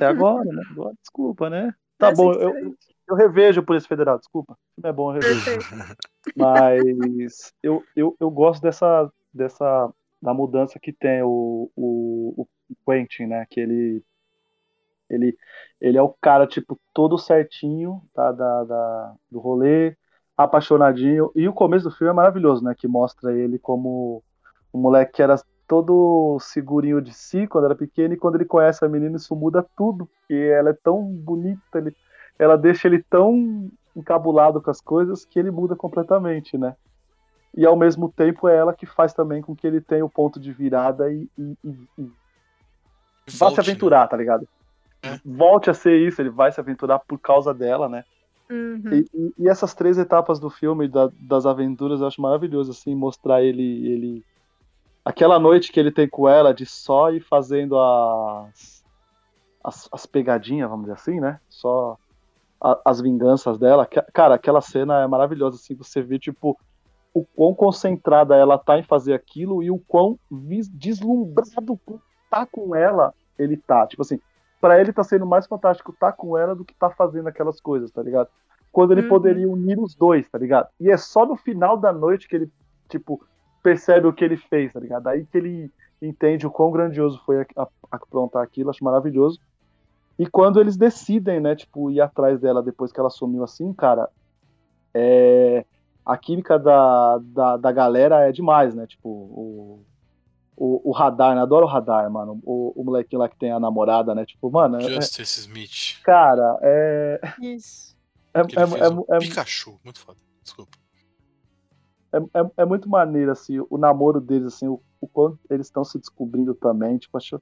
[SPEAKER 2] É agora, né? Agora, desculpa, né? Tá bom,
[SPEAKER 3] é
[SPEAKER 2] eu, eu revejo Polícia Federal, desculpa. O filme é bom, eu revejo.
[SPEAKER 3] Perfeito. [LAUGHS]
[SPEAKER 2] Mas eu, eu, eu gosto dessa, dessa da mudança que tem o, o, o Quentin, né? Que ele, ele, ele é o cara, tipo, todo certinho tá, da, da, do rolê, apaixonadinho. E o começo do filme é maravilhoso, né? Que mostra ele como um moleque que era todo segurinho de si quando era pequeno, e quando ele conhece a menina, isso muda tudo. Porque ela é tão bonita, ele, ela deixa ele tão encabulado com as coisas que ele muda completamente, né? E ao mesmo tempo é ela que faz também com que ele tenha o ponto de virada e, e- e- e vá se aventurar, tá ligado?
[SPEAKER 1] É.
[SPEAKER 2] Volte a ser isso, ele vai se aventurar por causa dela, né?
[SPEAKER 3] Uhum.
[SPEAKER 2] E, e- e essas três etapas do filme, da- das aventuras, eu acho maravilhoso, assim, mostrar ele, ele. Aquela noite que ele tem com ela de só ir fazendo as. as, as pegadinhas, vamos dizer assim, né? Só a- as vinganças dela. Cara, aquela cena é maravilhosa, assim, você vê, tipo, o quão concentrada ela tá em fazer aquilo e o quão deslumbrado tá com ela ele tá. Tipo assim, pra ele tá sendo mais fantástico tá com ela do que tá fazendo aquelas coisas, tá ligado? Quando ele
[SPEAKER 3] Uhum.
[SPEAKER 2] poderia unir os dois, tá ligado? E é só no final da noite que ele, tipo, percebe o que ele fez, tá ligado? Aí que ele entende o quão grandioso foi a- a- aprontar aquilo, acho maravilhoso. E quando eles decidem, né, tipo, ir atrás dela depois que ela sumiu assim, cara, é... a química da, da, da galera é demais, né? Tipo, o, o, o radar, né? Adoro o radar, mano. O, o molequinho lá que tem a namorada, né? Tipo, mano, é-
[SPEAKER 1] Justice Smith.
[SPEAKER 2] cara, é.
[SPEAKER 3] Isso.
[SPEAKER 2] É, é, é,
[SPEAKER 1] o
[SPEAKER 2] é,
[SPEAKER 1] Pikachu. Muito foda. Desculpa.
[SPEAKER 2] É, é, é muito maneiro, assim, o namoro deles, assim, o, o quanto eles estão se descobrindo também, tipo, acho,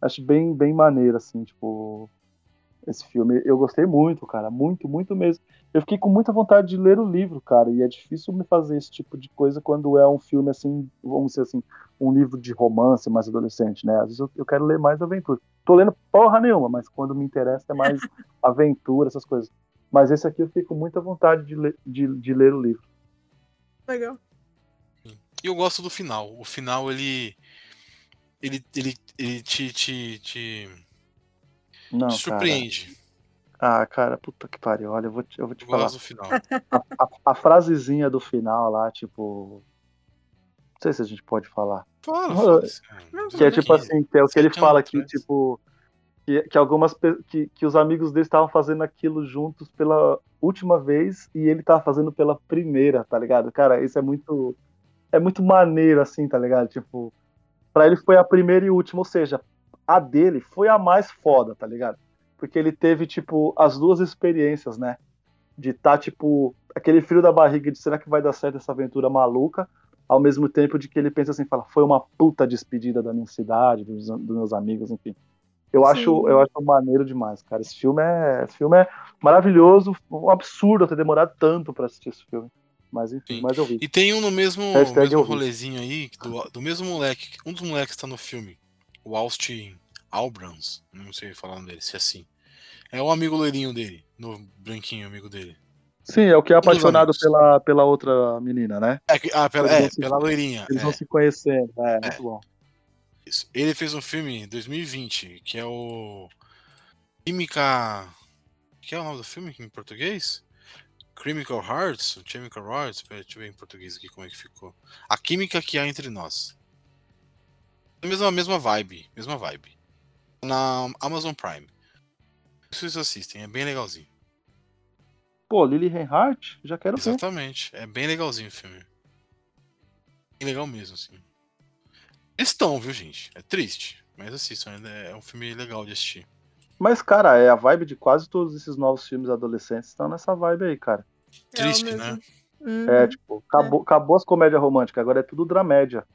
[SPEAKER 2] acho bem, bem maneiro, assim, tipo, esse filme. Eu gostei muito, cara, muito, muito mesmo. Eu fiquei com muita vontade de ler o livro, cara, e é difícil me fazer esse tipo de coisa quando é um filme, assim, vamos dizer assim, um livro de romance mais adolescente, né? Às vezes eu, eu quero ler mais aventura. Tô lendo porra nenhuma, mas quando me interessa é mais [LAUGHS] aventura, essas coisas. Mas esse aqui eu fiquei com muita vontade de ler, de, de ler o livro.
[SPEAKER 3] Legal.
[SPEAKER 1] E eu gosto do final. O final, ele. Ele, ele, ele te, te, te,
[SPEAKER 2] Não,
[SPEAKER 1] te surpreende.
[SPEAKER 2] Ah, cara, puta que pariu. Olha, eu vou te, eu vou te
[SPEAKER 1] Eu
[SPEAKER 2] falar.
[SPEAKER 1] gosto do final.
[SPEAKER 2] A, a frasezinha do final lá, tipo. Não sei se a gente pode falar.
[SPEAKER 1] Fala,
[SPEAKER 2] Ah,
[SPEAKER 1] foda-se.
[SPEAKER 2] Que é tipo assim, que é o que ele
[SPEAKER 1] Sete
[SPEAKER 2] fala que,
[SPEAKER 1] atrás.
[SPEAKER 2] Que, que algumas que, que os amigos dele estavam fazendo aquilo juntos pela última vez e ele tava fazendo pela primeira, tá ligado? Cara, isso é muito. É muito maneiro, assim, tá ligado? Tipo, pra ele foi a primeira e última, ou seja, a dele foi a mais foda, tá ligado? Porque ele teve, tipo, as duas experiências, né? De tá, tipo, aquele frio da barriga de será que vai dar certo essa aventura maluca, ao mesmo tempo de que ele pensa assim, fala, foi uma puta despedida da minha cidade, dos, dos meus amigos, enfim. Eu
[SPEAKER 3] Sim.
[SPEAKER 2] acho, eu acho maneiro demais, cara. Esse filme é, esse filme é maravilhoso, um absurdo ter demorado tanto pra assistir esse filme. Mas enfim,
[SPEAKER 1] Sim.
[SPEAKER 2] mas eu vi.
[SPEAKER 1] E tem um no mesmo, mesmo rolezinho aí, do, do mesmo moleque, um dos moleques que tá no filme, o Austin Albrans, não sei falar o nome dele, se é assim. É o amigo loirinho dele, no branquinho amigo dele.
[SPEAKER 2] Sim, é o que é
[SPEAKER 1] Um
[SPEAKER 2] apaixonado pela, pela outra menina, né?
[SPEAKER 1] É, que- ah, pela, é,
[SPEAKER 2] se-
[SPEAKER 1] pela loirinha.
[SPEAKER 2] Eles
[SPEAKER 1] é,
[SPEAKER 2] vão se conhecendo, é, muito bom.
[SPEAKER 1] Ele fez um filme em 2020, que é o Química... que é o nome do filme em português? Chemical Hearts? Chemical Hearts? Pera, Deixa eu ver em português aqui como é que ficou. A Química que há entre nós. A mesma, mesma vibe, mesma vibe. Na Amazon Prime. Vocês assistem, é bem legalzinho.
[SPEAKER 2] Pô, Lily Reinhardt, já quero ver.
[SPEAKER 1] Exatamente, é bem legalzinho o filme. Bem legal mesmo, assim. Estão, viu, gente? É triste, mas assistam, ainda é um filme legal de assistir.
[SPEAKER 2] Mas, cara, é a vibe de quase todos esses novos filmes adolescentes estão nessa vibe aí, cara.
[SPEAKER 3] É
[SPEAKER 1] Triste,
[SPEAKER 3] mesmo.
[SPEAKER 1] né?
[SPEAKER 3] Uhum,
[SPEAKER 2] É, tipo, acabou, acabou as comédias românticas, agora é tudo dramédia.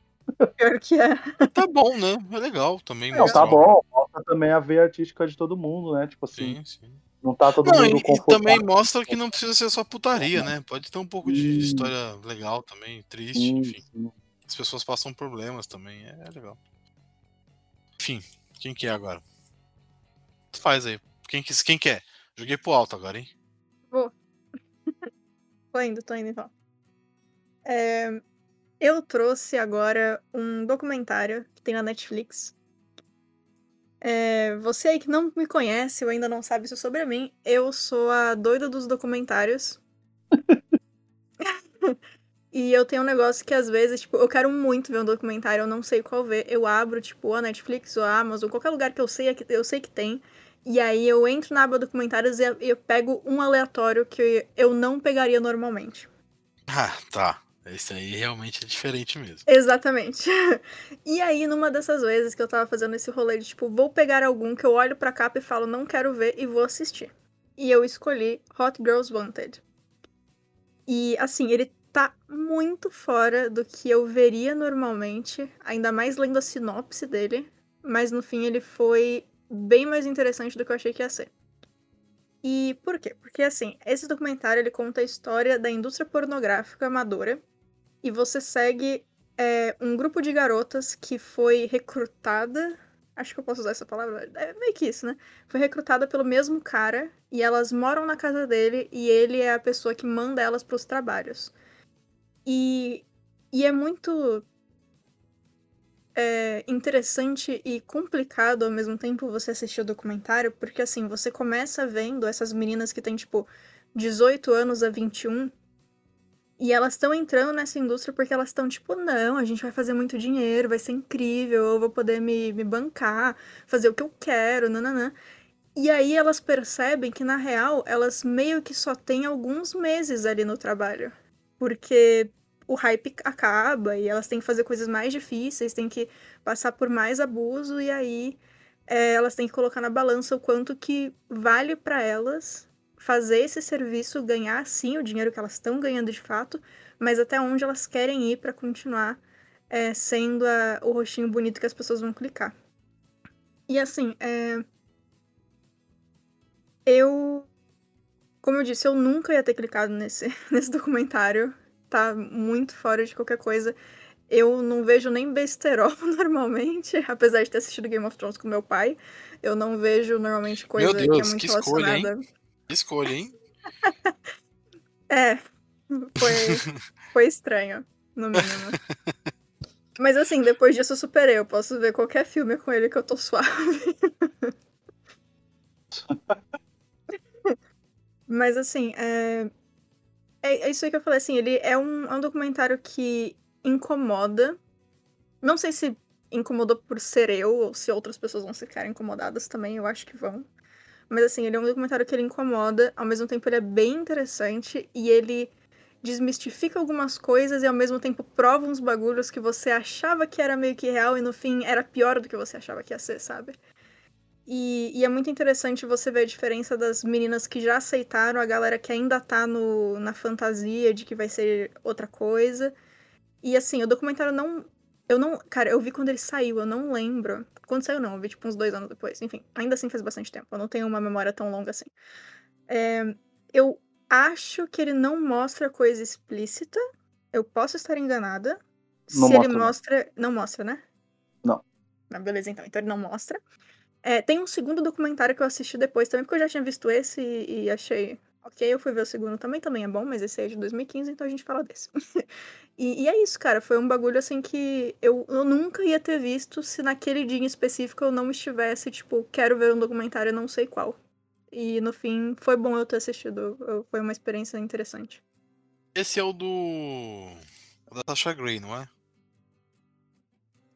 [SPEAKER 3] Pior que é. [LAUGHS]
[SPEAKER 1] Tá bom, né? É legal também.
[SPEAKER 2] Não, tá bom, mostra também a veia artística de todo mundo, né? Tipo assim,
[SPEAKER 1] Sim, sim.
[SPEAKER 2] não tá todo
[SPEAKER 1] Não,
[SPEAKER 2] mundo
[SPEAKER 1] e, e
[SPEAKER 2] confortável.
[SPEAKER 1] também mostra que não precisa ser só putaria, né? Pode ter um pouco de história legal também, triste,
[SPEAKER 2] Sim,
[SPEAKER 1] enfim.
[SPEAKER 2] sim.
[SPEAKER 1] As pessoas passam problemas também, é, é legal. Enfim, quem que é agora? Faz aí. Quem, que- quem quer? Joguei pro alto agora, hein? [LAUGHS]
[SPEAKER 3] Tô indo, tô indo então. É, eu trouxe agora um documentário que tem na Netflix. É, você aí que não me conhece ou ainda não sabe isso sobre mim, eu sou a doida dos documentários. [LAUGHS] e eu tenho um negócio que às vezes, tipo, eu quero muito ver um documentário, eu não sei qual ver. Eu abro, tipo, a Netflix ou a Amazon, qualquer lugar que eu sei, eu sei que tem. E aí eu entro na aba documentários e eu pego um aleatório que eu não pegaria normalmente.
[SPEAKER 1] Ah, tá. Esse aí realmente é diferente mesmo.
[SPEAKER 3] Exatamente. [LAUGHS] E aí, numa dessas vezes que eu tava fazendo esse rolê de tipo, vou pegar algum que eu olho pra capa e falo, não quero ver e vou assistir. E eu escolhi Hot Girls Wanted. E assim, ele tá muito fora do que eu veria normalmente, ainda mais lendo a sinopse dele, mas no fim ele foi bem mais interessante do que eu achei que ia ser. E por quê? Porque assim, esse documentário ele conta a história da indústria pornográfica amadora e você segue é, um grupo de garotas que foi recrutada. Acho que eu posso usar essa palavra. É meio que isso, né? Foi recrutada pelo mesmo cara e elas moram na casa dele e ele é a pessoa que manda elas pros trabalhos. E, e é muito é, interessante e complicado ao mesmo tempo você assistir o documentário, porque assim, você começa vendo essas meninas que têm, tipo, 18 anos a 21 e elas estão entrando nessa indústria porque elas estão tipo, não, a gente vai fazer muito dinheiro, vai ser incrível, eu vou poder me, me bancar, fazer o que eu quero, nananã. E aí elas percebem que, na real, elas meio que só têm alguns meses ali no trabalho. Porque o hype acaba e elas têm que fazer coisas mais difíceis, têm que passar por mais abuso, e aí é, elas têm que colocar na balança o quanto que vale para elas fazer esse serviço, ganhar sim o dinheiro que elas estão ganhando de fato, mas até onde elas querem ir para continuar é, sendo a- o rostinho bonito que as pessoas vão clicar. E assim, é, eu. Como eu disse, eu nunca ia ter clicado nesse, [LAUGHS] nesse documentário. Tá muito fora de qualquer coisa. Eu não vejo nem besterol [LAUGHS] normalmente, apesar de ter assistido Game of Thrones com meu pai. Eu não vejo normalmente coisa
[SPEAKER 1] Deus,
[SPEAKER 3] que é muito
[SPEAKER 1] que escolha, hein?
[SPEAKER 3] relacionada.
[SPEAKER 1] Que escolha, hein? [LAUGHS]
[SPEAKER 3] É, foi, foi estranho, no mínimo. [LAUGHS] Mas assim, depois disso eu superei. Eu posso ver qualquer filme com ele que eu tô suave. Mas assim, é... é. é isso aí que eu falei, assim, ele é um, é um documentário que incomoda. Não sei se incomodou por ser eu ou se outras pessoas vão ficar incomodadas também, eu acho que vão. Mas assim, ele é um documentário que ele incomoda, ao mesmo tempo ele é bem interessante e ele desmistifica algumas coisas e ao mesmo tempo prova uns bagulhos que você achava que era meio que real e no fim era pior do que você achava que ia ser, sabe? E, e, é muito interessante você ver a diferença das meninas que já aceitaram, a galera que ainda tá no, na fantasia de que vai ser outra coisa. E assim, o documentário não. Eu não. Cara, eu vi quando ele saiu, eu não lembro. Quando saiu, não, eu vi tipo uns dois anos depois. Enfim, ainda assim faz bastante tempo. Eu não tenho uma memória tão longa assim. É, eu acho que ele não mostra coisa explícita. Eu posso estar enganada.
[SPEAKER 2] Não
[SPEAKER 3] Se
[SPEAKER 2] mostra,
[SPEAKER 3] ele
[SPEAKER 2] não.
[SPEAKER 3] mostra. Não mostra, né?
[SPEAKER 2] Não.
[SPEAKER 3] Ah, beleza, então. Então ele não mostra. É, tem um segundo documentário que eu assisti depois também, porque eu já tinha visto esse e, e achei ok. Eu fui ver o segundo também, também é bom, mas esse é de 2015, então a gente fala desse. [LAUGHS] e, e é isso, cara. Foi um bagulho assim que eu, eu nunca ia ter visto se naquele dia em específico eu não estivesse, tipo, quero ver um documentário, não sei qual. E no fim, foi bom eu ter assistido. eu- Foi uma experiência interessante.
[SPEAKER 1] Esse é o do. o da Tasha Gray, não é?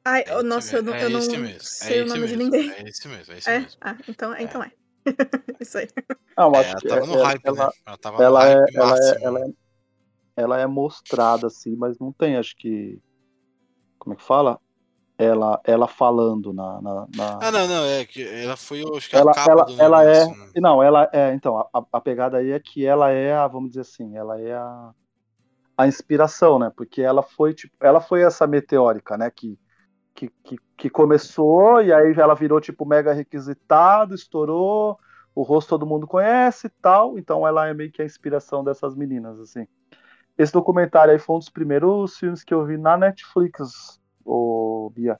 [SPEAKER 3] Ai,
[SPEAKER 1] É
[SPEAKER 3] nossa, eu
[SPEAKER 1] mesmo,
[SPEAKER 3] não,
[SPEAKER 1] é
[SPEAKER 3] eu não
[SPEAKER 1] mesmo,
[SPEAKER 3] sei
[SPEAKER 1] é
[SPEAKER 3] o
[SPEAKER 1] esse
[SPEAKER 3] nome de
[SPEAKER 1] mesmo,
[SPEAKER 3] ninguém.
[SPEAKER 1] É esse mesmo, é esse
[SPEAKER 3] É?
[SPEAKER 1] mesmo.
[SPEAKER 3] Ah, então, é, então é. [LAUGHS] Isso aí.
[SPEAKER 2] Não,
[SPEAKER 1] É,
[SPEAKER 2] acho
[SPEAKER 1] ela
[SPEAKER 2] que
[SPEAKER 1] tava no
[SPEAKER 2] ela-
[SPEAKER 1] hype,
[SPEAKER 2] ela,
[SPEAKER 1] né? Ela tava
[SPEAKER 2] ela
[SPEAKER 1] no
[SPEAKER 2] é,
[SPEAKER 1] hype
[SPEAKER 2] ela, é, ela, é, ela é mostrada assim, mas não tem, acho que. Como é que fala? Ela, ela falando na. na, na-
[SPEAKER 1] Ah, não, não, é que ela foi, acho que
[SPEAKER 2] ela,
[SPEAKER 1] a capa
[SPEAKER 2] ela,
[SPEAKER 1] do
[SPEAKER 2] ela é.
[SPEAKER 1] né?
[SPEAKER 2] Não, ela é. Então, a, a pegada aí é que ela é a, vamos dizer assim, ela é a, a inspiração, né? Porque ela foi, tipo, ela foi essa meteórica, né? Que, que, que, que começou e aí ela virou, tipo, mega requisitado, estourou, o rosto todo mundo conhece e tal. Então ela é meio que a inspiração dessas meninas, assim. Esse documentário aí foi um dos primeiros filmes que eu vi na Netflix, ô Bia.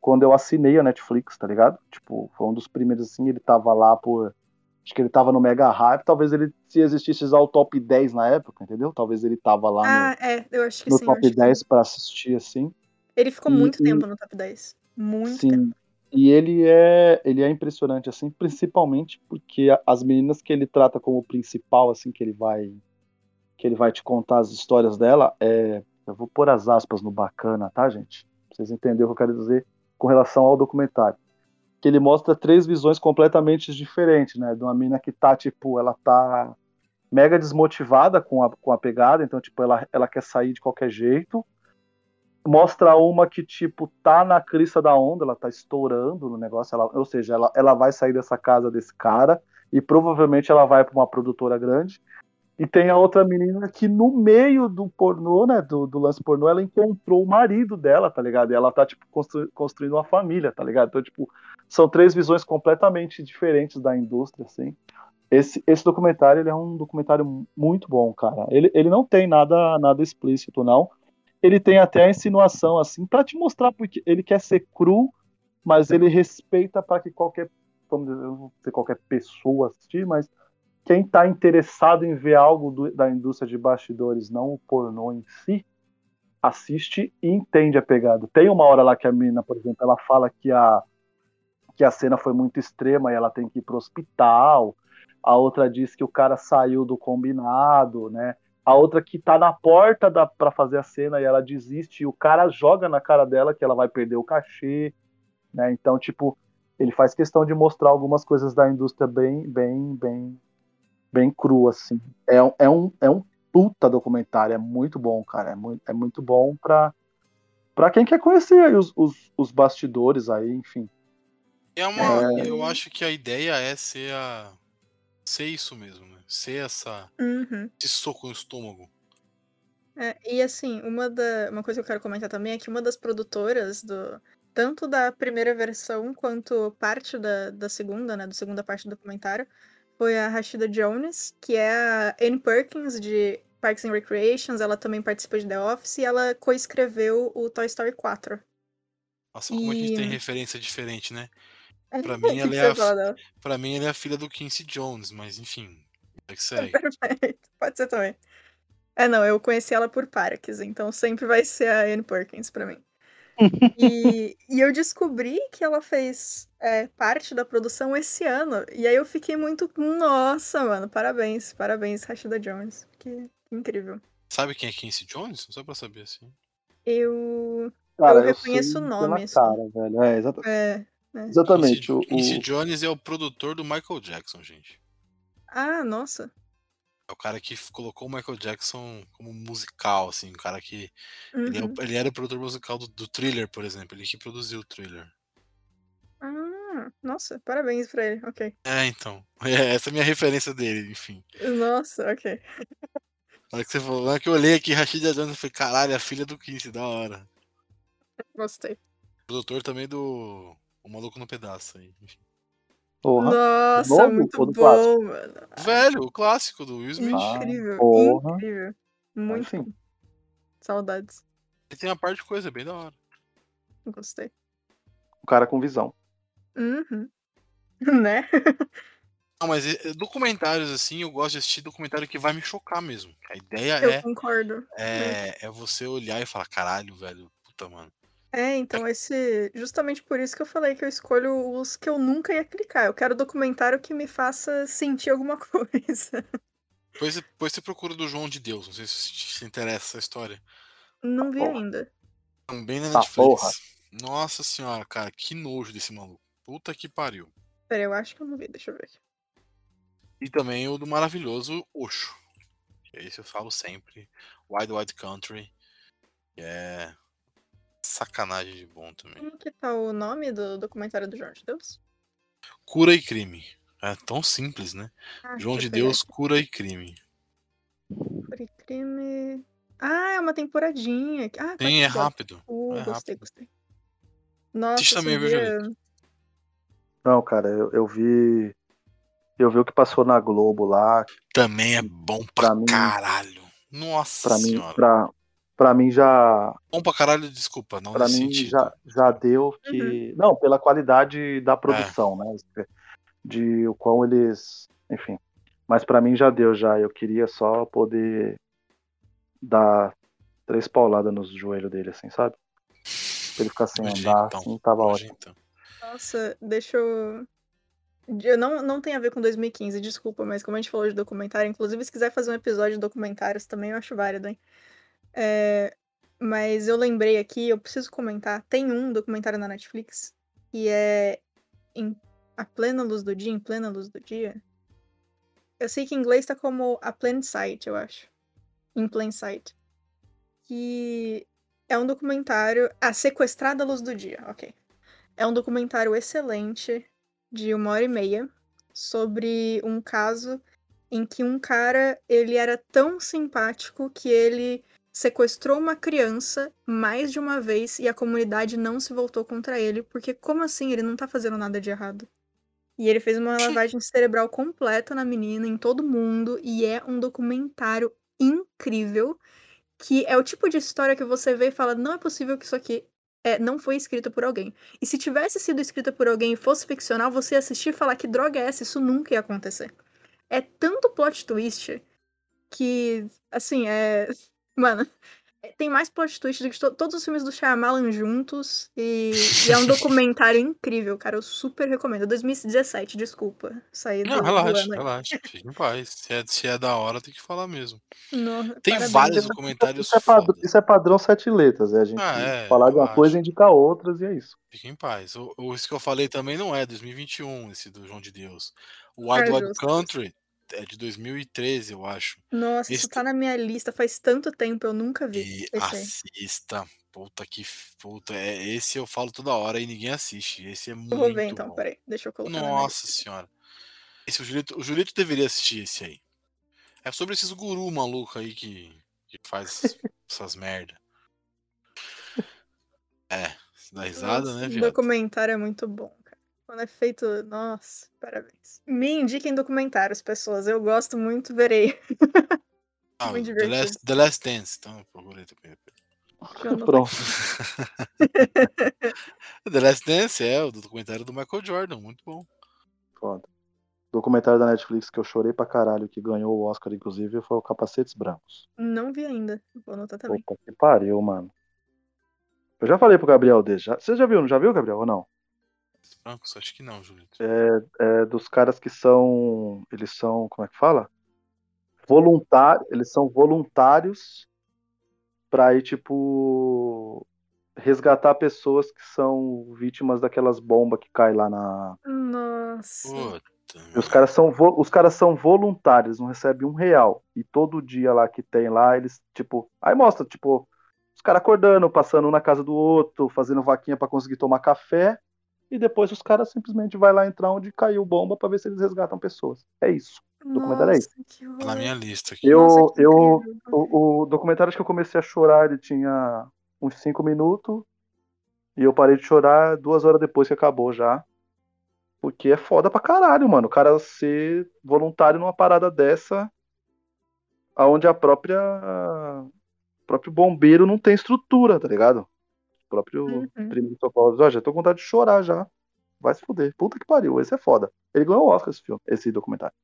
[SPEAKER 2] Quando eu assinei a Netflix, tá ligado? Tipo, foi um dos primeiros, assim, ele tava lá por. Acho que ele tava no Mega Hype. Talvez ele, se existisse já o top 10 na época, entendeu? Talvez ele tava lá
[SPEAKER 3] Ah, é, acho que
[SPEAKER 2] no, no
[SPEAKER 3] sim.
[SPEAKER 2] top
[SPEAKER 3] acho que
[SPEAKER 2] 10
[SPEAKER 3] sim.
[SPEAKER 2] pra assistir, assim.
[SPEAKER 3] Ele ficou muito
[SPEAKER 2] e-
[SPEAKER 3] tempo no top 10. Muito tempo.
[SPEAKER 2] Sim. E ele é, ele é impressionante, assim, principalmente porque as meninas que ele trata como principal, assim, que ele vai que ele vai te contar as histórias dela, é, eu vou pôr as aspas no bacana, tá, gente? Pra vocês entenderem o que eu quero dizer com relação ao documentário. Que ele mostra três visões completamente diferentes, né? De uma mina que tá, tipo, ela tá mega desmotivada com a, com a pegada, então, tipo, ela, ela quer sair de qualquer jeito. Mostra uma que, tipo, tá na crista da onda, ela tá estourando no negócio, ela, ou seja, ela, ela vai sair dessa casa desse cara e provavelmente ela vai para uma produtora grande. E tem a outra menina que no meio do pornô, né, do, do lance pornô, ela encontrou o marido dela, tá ligado? E ela tá, tipo, constru- construindo uma família, tá ligado? Então, tipo, são três visões completamente diferentes da indústria, assim. Esse, esse documentário, ele é um documentário muito bom, cara. Ele, ele não tem nada, nada explícito, não. Ele tem até a insinuação, assim, pra te mostrar, porque ele quer ser cru, mas ele respeita para que qualquer, vamos dizer, não dizer qualquer pessoa assistir, mas quem está interessado em ver algo do- da indústria de bastidores, não o pornô em si, assiste e entende a pegada. Tem uma hora lá que a menina, por exemplo, ela fala que a, que a cena foi muito extrema e ela tem que ir pro hospital. A outra diz que o cara saiu do combinado, né? A outra que tá na porta da, pra fazer a cena e ela desiste e o cara joga na cara dela que ela vai perder o cachê, né? Então, tipo, ele faz questão de mostrar algumas coisas da indústria bem, bem, bem, bem cru, assim. É, um- é, um, é um puta documentário, é muito bom, cara. É muito, é muito bom pra, pra quem quer conhecer os, os, os bastidores aí, enfim.
[SPEAKER 1] É uma,
[SPEAKER 2] É.
[SPEAKER 1] eu acho que a ideia é ser a ser isso mesmo, né? Ser essa
[SPEAKER 3] Uhum.
[SPEAKER 1] esse soco no estômago.
[SPEAKER 3] É, e assim, uma, da, uma coisa que eu quero comentar também é que uma das produtoras do. Tanto da primeira versão quanto parte da, da segunda, né? Da segunda parte do documentário, foi a Rashida Jones, que é a Anne Perkins de Parks and Recreations. Ela também participa de The Office e ela coescreveu o Toy Story 4.
[SPEAKER 1] Nossa, como a gente tem
[SPEAKER 3] E-
[SPEAKER 1] referência diferente, né? [LAUGHS] Pra mim, ela é a, pra mim, ela é a filha do Quincy Jones, mas enfim. É que [LAUGHS] segue.
[SPEAKER 3] Perfeito. Pode ser também. É, não, eu conheci ela por Parks, então sempre vai ser a Anne Perkins pra mim. E, e eu descobri que ela fez é, parte da produção esse ano. E aí eu fiquei muito. Nossa, mano, parabéns, parabéns, Rashida Jones. Que incrível.
[SPEAKER 1] Sabe quem é Quincy Jones? Só pra saber assim.
[SPEAKER 3] Eu.
[SPEAKER 2] Cara,
[SPEAKER 3] reconheço
[SPEAKER 2] sei
[SPEAKER 3] o nome, assim.
[SPEAKER 2] cara, velho. É, exata-
[SPEAKER 3] É.
[SPEAKER 2] exatamente. O,
[SPEAKER 1] Quincy, Jones é o produtor do Michael Jackson, gente.
[SPEAKER 3] Ah, nossa.
[SPEAKER 1] É o cara que colocou o Michael Jackson como musical, assim, o cara que. Ele, é o-
[SPEAKER 3] Uhum.
[SPEAKER 1] ele era o produtor musical do, do thriller, por exemplo. Ele que produziu o thriller.
[SPEAKER 3] Ah, nossa, parabéns pra ele. Ok.
[SPEAKER 1] É, então. [LAUGHS] É, essa é a minha referência dele, enfim.
[SPEAKER 3] Nossa, ok.
[SPEAKER 1] Na hora que você falou, na hora que eu olhei aqui, Rashida Jones, eu falei, caralho, é a filha do Quincy, da hora.
[SPEAKER 3] Gostei.
[SPEAKER 1] Produtor também do. O Maluco no Pedaço aí. enfim.
[SPEAKER 2] Porra.
[SPEAKER 3] Nossa,
[SPEAKER 2] novo
[SPEAKER 3] muito bom,
[SPEAKER 2] clássico?
[SPEAKER 3] mano.
[SPEAKER 1] Velho, o clássico do Will Smith.
[SPEAKER 2] Ah,
[SPEAKER 3] Incrível,
[SPEAKER 2] porra.
[SPEAKER 3] incrível. Muito bom. Saudades.
[SPEAKER 1] Ele tem uma parte de coisa bem da hora.
[SPEAKER 3] Gostei.
[SPEAKER 2] O cara com visão.
[SPEAKER 3] Uhum. [LAUGHS] Né?
[SPEAKER 1] Não, mas eh, documentários, assim, eu gosto de assistir documentário que vai me chocar mesmo. A ideia
[SPEAKER 3] Eu
[SPEAKER 1] é,
[SPEAKER 3] concordo.
[SPEAKER 1] é, é você olhar e falar, caralho, velho, puta, mano.
[SPEAKER 3] É, então esse. Justamente por isso que eu falei que eu escolho os que eu nunca ia clicar. Eu quero documentário que me faça sentir alguma [LAUGHS] coisa.
[SPEAKER 1] Depois, você- depois você procura do João de Deus, não sei se te interessa essa história.
[SPEAKER 3] Não vi
[SPEAKER 2] porra.
[SPEAKER 3] ainda.
[SPEAKER 1] Também na
[SPEAKER 2] Tá,
[SPEAKER 1] Netflix.
[SPEAKER 2] porra.
[SPEAKER 1] Nossa senhora, cara, que nojo desse maluco. Puta que pariu.
[SPEAKER 3] Pera, eu acho que eu não vi, deixa eu ver aqui.
[SPEAKER 1] E também o do maravilhoso Osho. Que esse eu falo sempre. Wide Wide Country. Que é sacanagem de bom também.
[SPEAKER 3] Como que tá o nome do documentário do João de Deus?
[SPEAKER 1] Cura e crime. É tão simples, né?
[SPEAKER 3] Ah,
[SPEAKER 1] João de Deus, cura e crime.
[SPEAKER 3] aqui. Por crime. Ah, é uma temporadinha. Ah,
[SPEAKER 1] Sim, é rápido.
[SPEAKER 3] Uh,
[SPEAKER 1] é
[SPEAKER 3] gostei,
[SPEAKER 1] rápido.
[SPEAKER 3] gostei. Nossa,
[SPEAKER 1] também, viu,
[SPEAKER 2] Não, cara, eu, eu vi. Eu vi o que passou na Globo lá.
[SPEAKER 1] Também é bom pra,
[SPEAKER 2] Pra mim-
[SPEAKER 1] caralho. Nossa
[SPEAKER 2] Pra mim,
[SPEAKER 1] senhora.
[SPEAKER 2] pra, pra mim já.
[SPEAKER 1] Bom pra caralho, desculpa. Não
[SPEAKER 2] Pra mim
[SPEAKER 1] sentido.
[SPEAKER 2] já, já deu que. Não, pela qualidade da produção, né? De o quão eles. Enfim. Mas pra mim já deu já. Eu queria só poder dar três pauladas nos joelhos dele, assim, sabe? Pra ele ficar sem
[SPEAKER 1] Nojentão,
[SPEAKER 2] andar, assim, tava ótimo.
[SPEAKER 1] nojentão.
[SPEAKER 3] Nossa, deixa eu. Eu não, não tem a ver com 2015, desculpa, mas como a gente falou de documentário, inclusive se quiser fazer um episódio de documentários também eu acho válido, hein? É, mas eu lembrei aqui, eu preciso comentar, tem um documentário na Netflix que é em A Plena Luz do Dia, em Plena Luz do Dia. Eu sei que em inglês tá como A Plain Sight, eu acho. In Plain Sight. Que é um documentário. Ah, Sequestrada Luz do Dia, ok. É um documentário excelente, de uma hora e meia, sobre um caso em que um cara, ele era tão simpático que ele sequestrou uma criança mais de uma vez e a comunidade não se voltou contra ele, porque como assim? Ele não tá fazendo nada de errado. E ele fez uma lavagem cerebral completa na menina, em todo mundo, e é um documentário incrível, que é o tipo de história que você vê e fala, não é possível que isso aqui é, não foi escrito por alguém. E se tivesse sido escrita por alguém e fosse ficcional, você ia assistir e falar que droga é essa? Isso nunca ia acontecer. É tanto plot twist que, assim, é. Mano, é- tem mais plot twist do que to- todos os filmes do Shyamalan juntos. E, e é um documentário [LAUGHS] incrível, cara. Eu super recomendo. 2017, desculpa. Saí do,
[SPEAKER 1] Não,
[SPEAKER 3] do
[SPEAKER 1] relaxa, relaxa. Fique em paz. Se é, se é da hora, tem que falar mesmo.
[SPEAKER 3] No-
[SPEAKER 1] Tem
[SPEAKER 3] parabéns.
[SPEAKER 1] vários documentários
[SPEAKER 2] Isso é, padrão, isso é padrão sete letras, é a gente
[SPEAKER 1] Ah, é,
[SPEAKER 2] falar de uma coisa e indicar outras e é isso.
[SPEAKER 1] Fique em paz. O, o, isso que eu falei também não é 2021, esse do João de Deus. O Wild Wild
[SPEAKER 3] justo,
[SPEAKER 1] Country é de 2013, eu acho.
[SPEAKER 3] Nossa,
[SPEAKER 1] Esse
[SPEAKER 3] isso tá na minha lista faz tanto tempo, eu nunca vi.
[SPEAKER 1] E assista. Puta que. Puta, é, esse eu falo toda hora e ninguém assiste. Esse é muito
[SPEAKER 3] Eu vou ver então,
[SPEAKER 1] bom.
[SPEAKER 3] peraí. Deixa eu colocar
[SPEAKER 1] Nossa senhora. Esse, o, Julito, o Julito deveria assistir esse aí. É sobre esses guru maluco aí que, que faz essas [LAUGHS] merda. [LAUGHS] É, dá risada,
[SPEAKER 3] Nossa,
[SPEAKER 1] né,
[SPEAKER 3] O
[SPEAKER 1] viado?
[SPEAKER 3] documentário é muito bom. Quando é feito. Nossa, parabéns. Me indiquem documentários, pessoas. Eu gosto muito, verei. [LAUGHS]
[SPEAKER 1] Ah,
[SPEAKER 3] muito
[SPEAKER 1] The
[SPEAKER 3] divertido.
[SPEAKER 1] Last, The Last Dance, então procurei também.
[SPEAKER 2] Pronto. [LAUGHS]
[SPEAKER 1] The Last Dance é o documentário do Michael Jordan, muito bom.
[SPEAKER 2] Foda. Documentário da Netflix que eu chorei pra caralho, que ganhou o Oscar, inclusive, foi o Capacetes Brancos.
[SPEAKER 3] Não vi ainda. Vou anotar também.
[SPEAKER 2] Puta que pariu, mano. Eu já falei pro Gabriel desse. Já... Você já viu, não já viu, Gabriel, ou não?
[SPEAKER 1] Francos, acho que não, Julito.
[SPEAKER 2] É dos caras que são. Eles são. Como é que fala? Voluntários. Eles são voluntários pra ir, tipo. Resgatar pessoas que são vítimas daquelas bombas que caem lá na.
[SPEAKER 3] Nossa.
[SPEAKER 1] Puta.
[SPEAKER 2] E os caras são vo- os caras são voluntários, não recebem um real. E todo dia lá que tem lá, eles, tipo. Aí mostra, tipo, os caras acordando, passando um na casa do outro, fazendo vaquinha pra conseguir tomar café. E depois os caras simplesmente vai lá entrar onde caiu bomba pra ver se eles resgatam pessoas. É isso. documentário é
[SPEAKER 3] Nossa, que
[SPEAKER 1] Tá
[SPEAKER 3] horror.
[SPEAKER 1] na minha lista aqui.
[SPEAKER 2] Eu,
[SPEAKER 3] Nossa,
[SPEAKER 2] eu, o, o documentário acho que eu comecei a chorar, ele tinha uns 5 minutos. E eu parei de chorar duas horas depois que acabou já. Porque é foda pra caralho, mano. O cara ser voluntário numa parada dessa, aonde a própria. O próprio bombeiro não tem estrutura, tá ligado? O próprio
[SPEAKER 3] Uhum.
[SPEAKER 2] primeiro socorro. Ó, já tô com vontade de chorar já. Vai se fuder. Puta que pariu. Esse é foda. Ele ganhou o Oscar esse filme, esse documentário.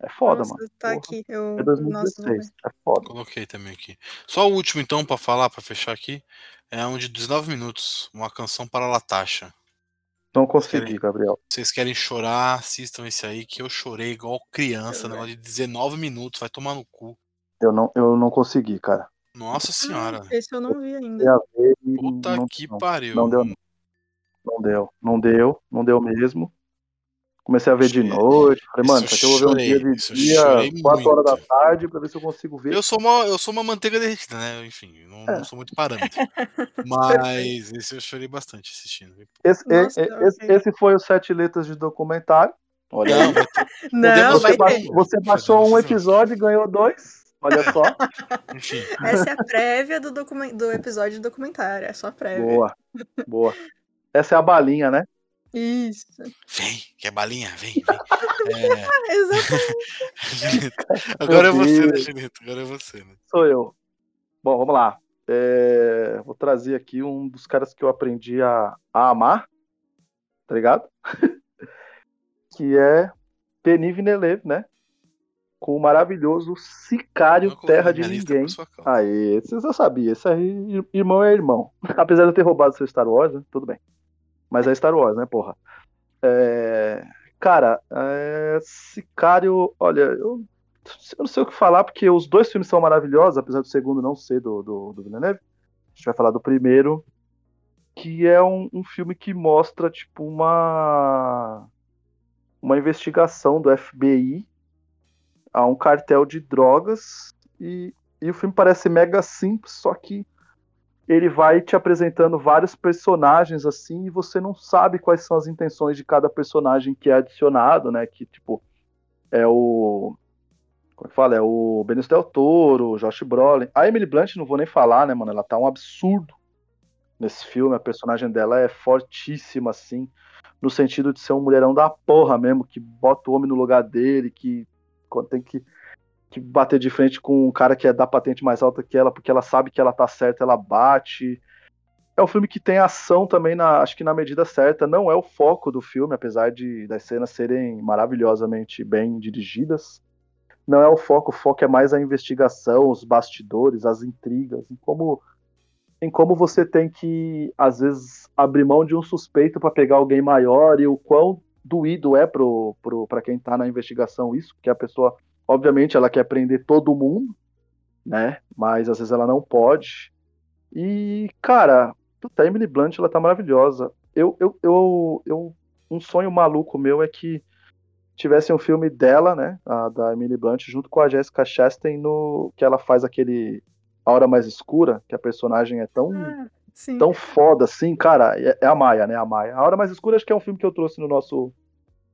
[SPEAKER 2] É foda,
[SPEAKER 3] Nossa,
[SPEAKER 2] mano.
[SPEAKER 3] Tá
[SPEAKER 2] Porra.
[SPEAKER 3] aqui. Eu...
[SPEAKER 2] É
[SPEAKER 3] Nossa, vou
[SPEAKER 2] 2016.
[SPEAKER 3] ver.
[SPEAKER 2] É foda.
[SPEAKER 1] Coloquei também aqui. Só o último, então, pra falar, pra fechar aqui. É um de 19 minutos. Uma canção para Latasha.
[SPEAKER 2] Não consegui, Gabriel.
[SPEAKER 1] Vocês querem chorar, assistam esse aí, que eu chorei igual criança,
[SPEAKER 3] Eu
[SPEAKER 1] negócio de 19 minutos, vai tomar no cu.
[SPEAKER 2] Eu não, eu não consegui, cara.
[SPEAKER 1] Nossa senhora.
[SPEAKER 3] Ah, esse eu não vi ainda.
[SPEAKER 1] Puta
[SPEAKER 2] não,
[SPEAKER 1] que
[SPEAKER 2] não,
[SPEAKER 1] pariu.
[SPEAKER 2] não deu, não deu. Não deu, não deu mesmo. Comecei a ver de noite. Falei, mano,
[SPEAKER 1] isso
[SPEAKER 2] eu vou ver um dia de
[SPEAKER 1] isso
[SPEAKER 2] dia,
[SPEAKER 1] chorei
[SPEAKER 2] 4 horas da tarde, pra ver se eu consigo ver.
[SPEAKER 1] Eu sou uma, eu sou uma manteiga derretida, né? Enfim, não,
[SPEAKER 2] É.
[SPEAKER 1] não sou muito parâmetro. [LAUGHS] Mas esse eu chorei bastante assistindo.
[SPEAKER 2] Esse,
[SPEAKER 3] Nossa,
[SPEAKER 2] esse, esse foi o Sete Letras de Documentário. Olha
[SPEAKER 1] Não, [LAUGHS] ter-
[SPEAKER 3] Não, vai
[SPEAKER 2] Você, você baixou um episódio e ganhou dois. Olha só.
[SPEAKER 3] Essa é a prévia do, do episódio do documentário. É só a prévia.
[SPEAKER 2] boa, boa. Essa é a balinha, né?
[SPEAKER 3] Isso.
[SPEAKER 1] Vem, quer balinha? Vem, vem. [LAUGHS] É,
[SPEAKER 3] exatamente. [LAUGHS]
[SPEAKER 1] Agora é você, né,
[SPEAKER 2] Deus.
[SPEAKER 1] Julito? Agora é você, né?
[SPEAKER 2] Sou eu. Bom, vamos lá. É, vou trazer aqui um dos caras que eu aprendi a, a amar, tá ligado? [LAUGHS] que é Denis Villeneuve, né? Com o maravilhoso Sicário Terra de Ninguém. Aí, esses eu sabia. Esse aí, irmão é irmão. [LAUGHS] Apesar de eu ter roubado seu Star Wars, né? Tudo bem. Mas é Star Wars, né, porra? É, Cara, é... Sicário, olha, eu... eu não sei o que falar, porque os dois filmes são maravilhosos, apesar do segundo não ser do, do, do Villeneuve. A gente vai falar do primeiro, que é um, um filme que mostra, tipo, uma. Uma investigação do FBI a um cartel de drogas e, e o filme parece mega simples, só que ele vai te apresentando vários personagens assim e você não sabe quais são as intenções de cada personagem que é adicionado, né? Que tipo é o como é que fala? É o Benicio del Toro, o Josh Brolin. A Emily Blunt não vou nem falar, né, mano? Ela tá um absurdo nesse filme. A personagem dela é fortíssima assim, no sentido de ser um mulherão da porra mesmo, que bota o homem no lugar dele, que quando tem que, que bater de frente com um cara que é da patente mais alta que ela, porque ela sabe que ela tá certa, ela bate. É um filme que tem ação também, na, acho que na medida certa. Não é o foco do filme, apesar de das cenas serem maravilhosamente bem dirigidas. Não é o foco, o foco é mais a investigação, os bastidores, as intrigas, em como, em como você tem que, às vezes, abrir mão de um suspeito para pegar alguém maior e o quão doído é pro, pro, para quem tá na investigação isso, porque a pessoa, obviamente, ela quer prender todo mundo, né? Mas às vezes ela não pode. E, cara, a Emily Blunt, ela tá maravilhosa. Eu, eu, eu, eu, um sonho maluco meu é que tivesse um filme dela, né, a, da Emily Blunt, junto com a Jessica Chastain, no que ela faz aquele A Hora Mais Escura, que a personagem é tão
[SPEAKER 3] Ah, sim.
[SPEAKER 2] tão foda assim, cara, é, é a Maia, né? A Maia. A Hora Mais Escura acho que é um filme que eu trouxe no nosso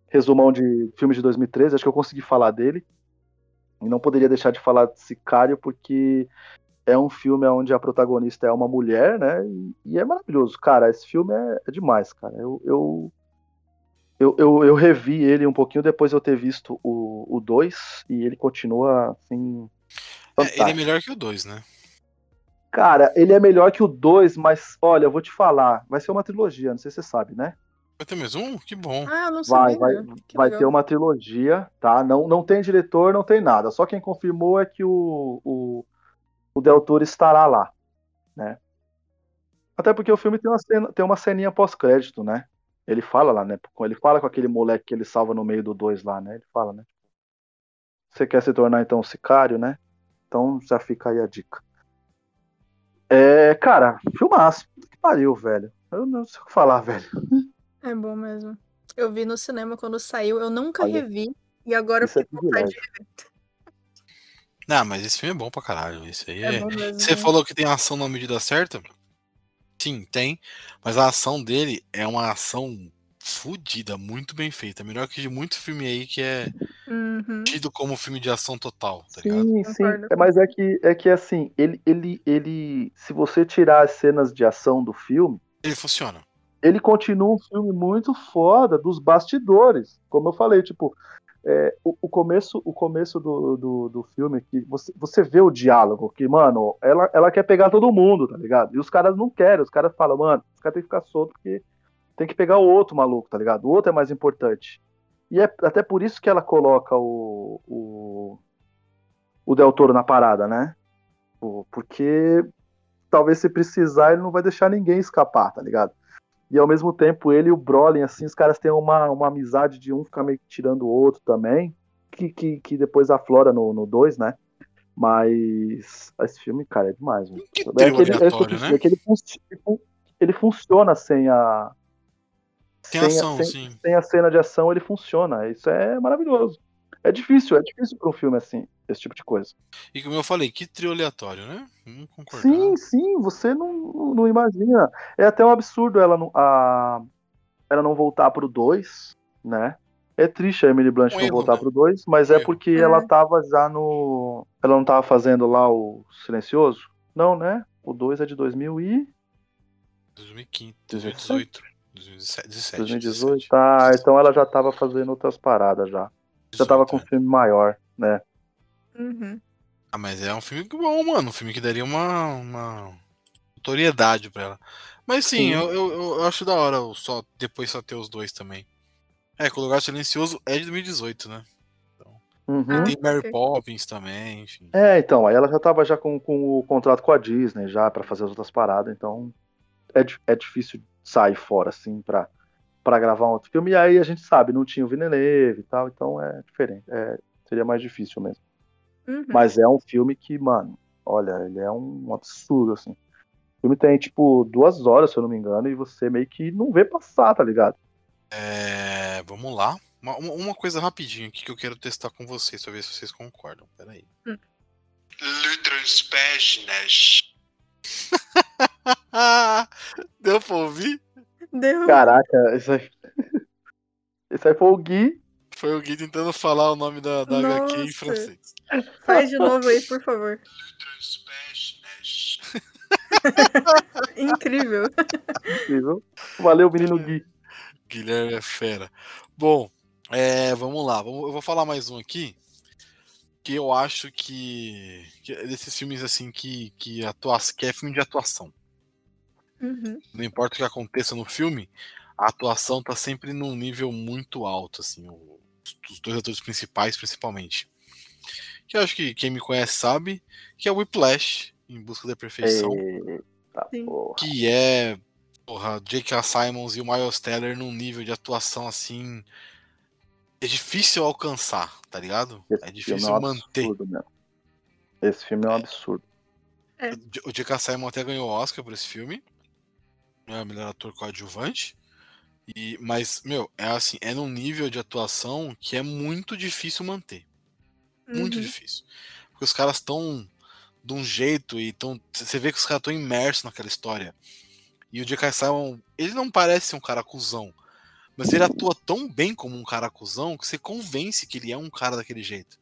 [SPEAKER 2] resumão de filmes de 2013, acho que eu consegui falar dele. E não poderia deixar de falar de Sicário, porque é um filme onde a protagonista é uma mulher, né? E, e é maravilhoso, cara. Esse filme é, é demais, cara. Eu, eu, eu, eu, eu revi ele um pouquinho depois de eu ter visto o 2 e ele continua assim.
[SPEAKER 1] É, ele é melhor que o 2, né?
[SPEAKER 2] Cara, ele é melhor que o 2, mas olha, eu vou te falar, vai ser uma trilogia, não sei se você sabe, né?
[SPEAKER 1] Vai ter mais um? Que bom.
[SPEAKER 3] Ah, não
[SPEAKER 2] Vai,
[SPEAKER 3] sabia.
[SPEAKER 2] vai,
[SPEAKER 3] Que
[SPEAKER 2] vai
[SPEAKER 3] legal.
[SPEAKER 2] ter uma trilogia, tá? Não, não tem diretor, não tem nada. Só quem confirmou é que o, o, o Del Toro estará lá, né? Até porque o filme tem uma, cena, tem uma ceninha pós-crédito, né? Ele fala lá, né? Ele fala com aquele moleque que ele salva no meio do 2 lá, né? Ele fala, né? Você quer se tornar então um sicário, né? Então já fica aí a dica. É, cara, filmaço. Que pariu, velho. Eu não sei o que falar, [LAUGHS] velho.
[SPEAKER 3] É bom mesmo. Eu vi no cinema quando saiu, eu nunca
[SPEAKER 2] Olha,
[SPEAKER 3] revi e agora eu
[SPEAKER 2] Isso é
[SPEAKER 3] fiquei com vontade de. [LAUGHS]
[SPEAKER 1] Não, mas esse filme é bom pra caralho. Esse aí
[SPEAKER 3] É
[SPEAKER 1] é. Você falou que tem ação na medida certa? Sim, tem. Mas a ação dele é uma ação fodida, muito bem feita. Melhor que de muito filme aí que é
[SPEAKER 3] Uhum.
[SPEAKER 1] tido como filme de ação total, tá ligado?
[SPEAKER 2] Sim, sim. É, mas é que, é que assim, ele, ele, ele. Se você tirar as cenas de ação do filme,
[SPEAKER 1] Ele funciona.
[SPEAKER 2] ele continua um filme muito foda dos bastidores. Como eu falei, tipo, é, o, o começo, o começo do, do, do filme que você, você vê o diálogo, que, mano, ela, ela quer pegar todo mundo, tá ligado? E os caras não querem, os caras falam, mano, os caras tem que ficar solto porque tem que pegar o outro maluco, tá ligado? O outro é mais importante. E é até por isso que ela coloca o, o, o Del Toro na parada, né? Porque talvez se precisar, ele não vai deixar ninguém escapar, tá ligado? E ao mesmo tempo, ele e o Brolin, assim, os caras têm uma, uma amizade de um ficar meio que tirando o outro também, que, que, que depois aflora no 2, né? Mas esse filme, cara, é demais. mano.
[SPEAKER 1] Que
[SPEAKER 2] É que ele, é
[SPEAKER 1] né?
[SPEAKER 2] é ele, fun- ele funciona sem a.
[SPEAKER 1] Tem
[SPEAKER 2] sem,
[SPEAKER 1] ação,
[SPEAKER 2] a, sem,
[SPEAKER 1] sim.
[SPEAKER 2] sem a cena de ação, ele funciona. Isso é maravilhoso. É difícil, é difícil para um filme assim, esse tipo de coisa.
[SPEAKER 1] E como eu falei, que trio aleatório, né? Concordar.
[SPEAKER 2] Sim, sim, você não, não imagina. É até um absurdo ela não, a, ela não voltar pro 2, né? É triste a Emily Blunt
[SPEAKER 1] Um
[SPEAKER 2] não
[SPEAKER 1] erro,
[SPEAKER 2] voltar
[SPEAKER 1] né?
[SPEAKER 2] pro 2, mas
[SPEAKER 1] Um
[SPEAKER 2] é
[SPEAKER 1] erro.
[SPEAKER 2] porque
[SPEAKER 3] É.
[SPEAKER 2] ela tava já no. Ela não tava fazendo lá o Silencioso? Não, né? O 2 é de 2000 e...
[SPEAKER 1] 2015, 2018, 2017, 17,
[SPEAKER 2] 2018.
[SPEAKER 1] 17.
[SPEAKER 2] Tá, então ela já tava fazendo outras paradas já. Já tava
[SPEAKER 1] 18,
[SPEAKER 2] com um
[SPEAKER 1] é.
[SPEAKER 2] filme maior, né?
[SPEAKER 3] Uhum.
[SPEAKER 1] Ah, mas é um filme que bom, mano. Um filme que daria uma, uma notoriedade pra ela. Mas sim,
[SPEAKER 2] Sim.
[SPEAKER 1] Eu, eu, eu acho da hora o só, depois só ter os dois também. É, que o Lugar Silencioso é de 2018, né?
[SPEAKER 2] Uhum.
[SPEAKER 3] Ah.
[SPEAKER 1] Tem Mary. Poppins também, enfim.
[SPEAKER 2] É, então, aí ela já tava já com, com o contrato com a Disney já pra fazer as outras paradas, então é, é difícil sair fora assim pra, pra gravar um outro filme. E aí a gente sabe, não tinha o Villeneuve e tal, então é diferente, é, seria mais difícil mesmo.
[SPEAKER 3] Uhum.
[SPEAKER 2] Mas é um filme que, mano, olha, ele é um absurdo assim. O filme tem tipo duas horas, se eu não me engano, e você meio que não vê passar, tá ligado?
[SPEAKER 1] É, vamos lá. Uma, uma- coisa rapidinho aqui que eu quero testar com vocês, pra ver se vocês concordam. Pera aí.
[SPEAKER 3] Hum.
[SPEAKER 1] Lutranspagenas. [LAUGHS] [LAUGHS] Deu pra ouvir?
[SPEAKER 3] Deu.
[SPEAKER 2] Caraca, isso aí. [LAUGHS] Esse aí foi o Gui.
[SPEAKER 1] Foi o Gui tentando falar o nome da, da HQ em
[SPEAKER 3] Nossa.
[SPEAKER 1] francês.
[SPEAKER 3] Faz de novo aí, por favor. [LAUGHS] Incrível.
[SPEAKER 2] Incrível. Valeu, menino Gui.
[SPEAKER 1] Guilherme é fera. Bom, é, vamos lá. Eu vou falar mais um aqui. Que eu acho que. que é desses filmes assim que, que, atua, que é filme de atuação.
[SPEAKER 3] Uhum.
[SPEAKER 1] Não importa o que aconteça no filme, a atuação tá sempre num nível muito alto, assim, o- os dois atores principais, principalmente. Que eu acho que quem me conhece sabe, que é o Whiplash, em busca da perfeição.
[SPEAKER 2] Eita,
[SPEAKER 1] que é porra, J.K. Simons e o Miles Teller num nível de atuação assim. É difícil alcançar, tá ligado?
[SPEAKER 2] Esse
[SPEAKER 1] é
[SPEAKER 2] filme
[SPEAKER 1] difícil
[SPEAKER 2] é um
[SPEAKER 1] manter.
[SPEAKER 2] absurdo mesmo. Esse filme é um absurdo.
[SPEAKER 1] O J.K. Simon até ganhou o Oscar por esse filme. É o melhor ator coadjuvante. E, mas, meu, é assim, é num nível de atuação que é muito difícil manter. Muito
[SPEAKER 3] Uhum.
[SPEAKER 1] difícil. Porque os caras estão de um jeito e tão. Você vê que os caras estão imersos naquela história. E o J.K. Simon, ele não parece ser um cara cuzão. Mas ele atua tão bem como um cara cuzão que você convence que ele é um cara daquele jeito.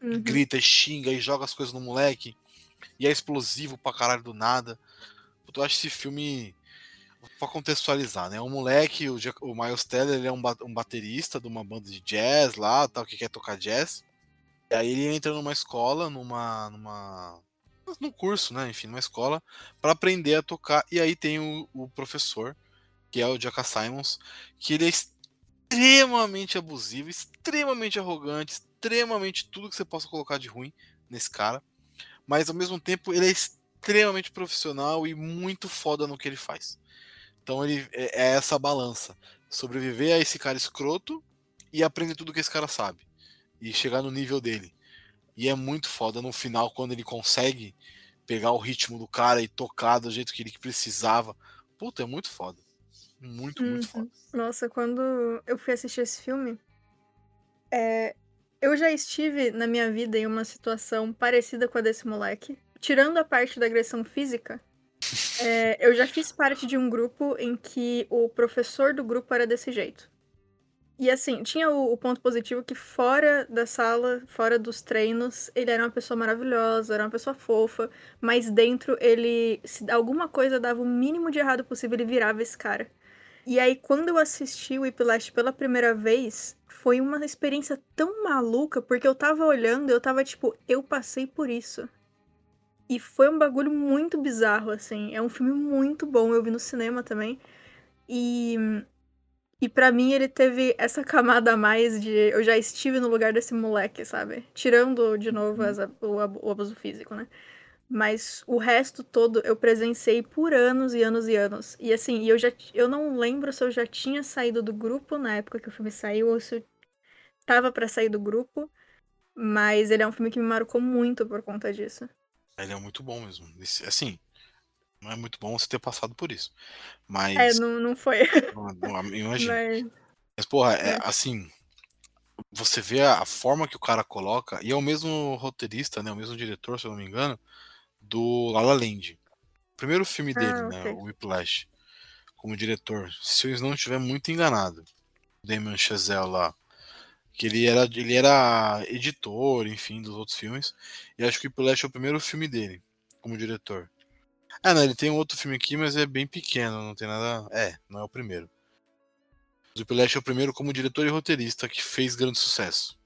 [SPEAKER 3] Uhum.
[SPEAKER 1] Grita, xinga e joga as coisas no moleque. E é explosivo pra caralho do nada. Eu acho esse filme. Pra contextualizar, né? O moleque, o, o Miles Teller, ele é um, ba- um baterista de uma banda de jazz lá, tal, que quer tocar jazz. E aí ele entra numa escola, numa. numa. num curso, né? Enfim, numa escola, pra aprender a tocar. E aí tem o, o professor, que é o J.K. Simons, que ele é extremamente abusivo, extremamente arrogante, extremamente tudo que você possa colocar de ruim nesse cara. Mas ao mesmo tempo ele é extremamente profissional e muito foda no que ele faz. Então ele é, é essa balança. Sobreviver a esse cara escroto e aprender tudo que esse cara sabe. E chegar no nível dele. E é muito foda no final, quando ele consegue pegar o ritmo do cara e tocar do jeito que ele precisava. Puta, é muito foda. Muito, muito
[SPEAKER 3] Uhum.
[SPEAKER 1] foda.
[SPEAKER 3] Nossa, quando eu fui assistir esse filme, é, eu já estive na minha vida em uma situação parecida com a desse moleque. Tirando a parte da agressão física, é, eu já fiz parte de um grupo em que o professor do grupo era desse jeito. E assim, tinha o, o ponto positivo que fora da sala, fora dos treinos, ele era uma pessoa maravilhosa, era uma pessoa fofa, mas dentro ele, se alguma coisa dava o mínimo de errado possível, ele virava esse cara. E aí, quando eu assisti o Whiplash pela primeira vez, foi uma experiência tão maluca, porque eu tava olhando e eu tava tipo, eu passei por isso. E foi um bagulho muito bizarro, assim. É um filme muito bom, eu vi no cinema também. E. E pra mim ele teve essa [LAUGHS] camada a mais de eu já estive no lugar desse moleque, sabe? Tirando de novo as- o, o abuso físico, né? Mas o resto todo eu presenciei por anos e anos e anos. E assim, eu já eu não lembro se eu já tinha saído do grupo na época que o filme saiu ou se eu tava pra sair do grupo, mas ele é um filme que me marcou muito por conta disso.
[SPEAKER 1] Ele é muito bom mesmo. Assim, não é muito bom você ter passado por isso. Mas.
[SPEAKER 3] É, não, não foi. [LAUGHS]
[SPEAKER 1] imagina.
[SPEAKER 3] Mas
[SPEAKER 1] Mas, porra, é
[SPEAKER 3] É.
[SPEAKER 1] assim. Você vê a, a forma que o cara coloca, e é o mesmo roteirista, né? O mesmo diretor, se eu não me engano, do La La Land. O primeiro filme
[SPEAKER 3] Ah,
[SPEAKER 1] dele, né?
[SPEAKER 3] ok.
[SPEAKER 1] O Whiplash. Como diretor. Se eu não estiver muito enganado. Damien Chazelle lá. Que ele era, ele era editor, enfim, dos outros filmes. E acho que o Whiplash é o primeiro filme dele, como diretor. Ah, não, ele tem um outro filme aqui, mas é bem pequeno, não tem nada. É, não é o primeiro. O Whiplash é o primeiro como diretor e roteirista que fez grande sucesso.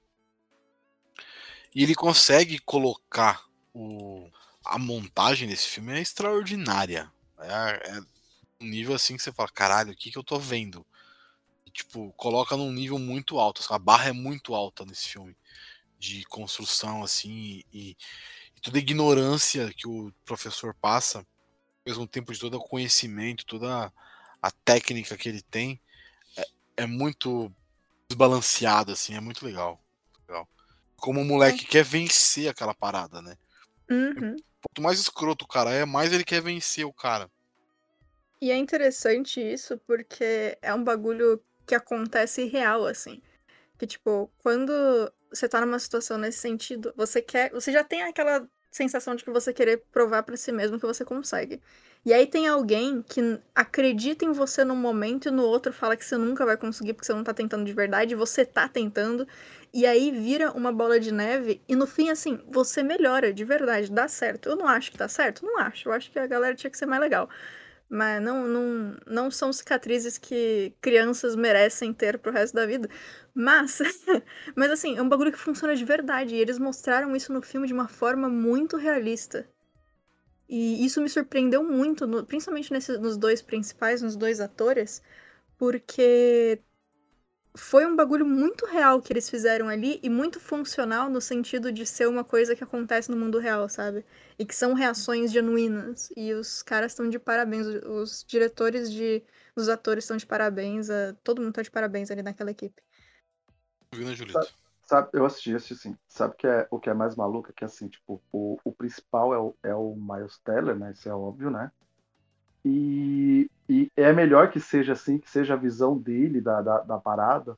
[SPEAKER 1] E ele consegue colocar o... a montagem desse filme é extraordinária. É, é um nível assim que você fala, caralho, o que, que eu tô vendo? E, tipo, coloca num nível muito alto. A barra é muito alta nesse filme. De construção, assim, e, e toda a ignorância que o professor passa, ao mesmo tempo de todo o conhecimento, toda a, técnica que ele tem, é, é muito desbalanceado, assim, é muito legal. legal. Como o moleque quer vencer aquela parada, né?
[SPEAKER 3] Uhum.
[SPEAKER 1] Quanto mais escroto o cara é, mais ele quer vencer o cara.
[SPEAKER 3] E é interessante isso porque é um bagulho que acontece real, assim. Que, tipo, quando você tá numa situação nesse sentido, você quer. Você já tem aquela sensação de que você querer provar pra si mesmo que você consegue. E aí tem alguém que acredita em você num momento e no outro fala que você nunca vai conseguir porque você não tá tentando de verdade, você tá tentando. E aí vira uma bola de neve e no fim, assim, você melhora de verdade, dá certo. Eu não acho que tá certo? Não acho. Eu acho que a galera tinha que ser mais legal. Mas não, não, não são cicatrizes que crianças merecem ter pro resto da vida. Mas, [LAUGHS] mas assim, é um bagulho que funciona de verdade. E eles mostraram isso no filme de uma forma muito realista. E isso me surpreendeu muito, no- principalmente nesse- nos dois principais, nos dois atores, porque foi um bagulho muito real que eles fizeram ali e muito funcional no sentido de ser uma coisa que acontece no mundo real, sabe? E que são reações genuínas. E os caras estão de parabéns, os- diretores de. Os atores estão de parabéns, a- todo mundo tá de parabéns ali naquela equipe.
[SPEAKER 1] Né, Julito?
[SPEAKER 2] Sabe, eu assisti, assisti sim. Sabe que é, o que é mais maluco é que, assim, tipo, o, o principal é o, é o Miles Teller, né? Isso é óbvio, né? E, e é melhor que seja assim, que seja a visão dele da, da, da parada.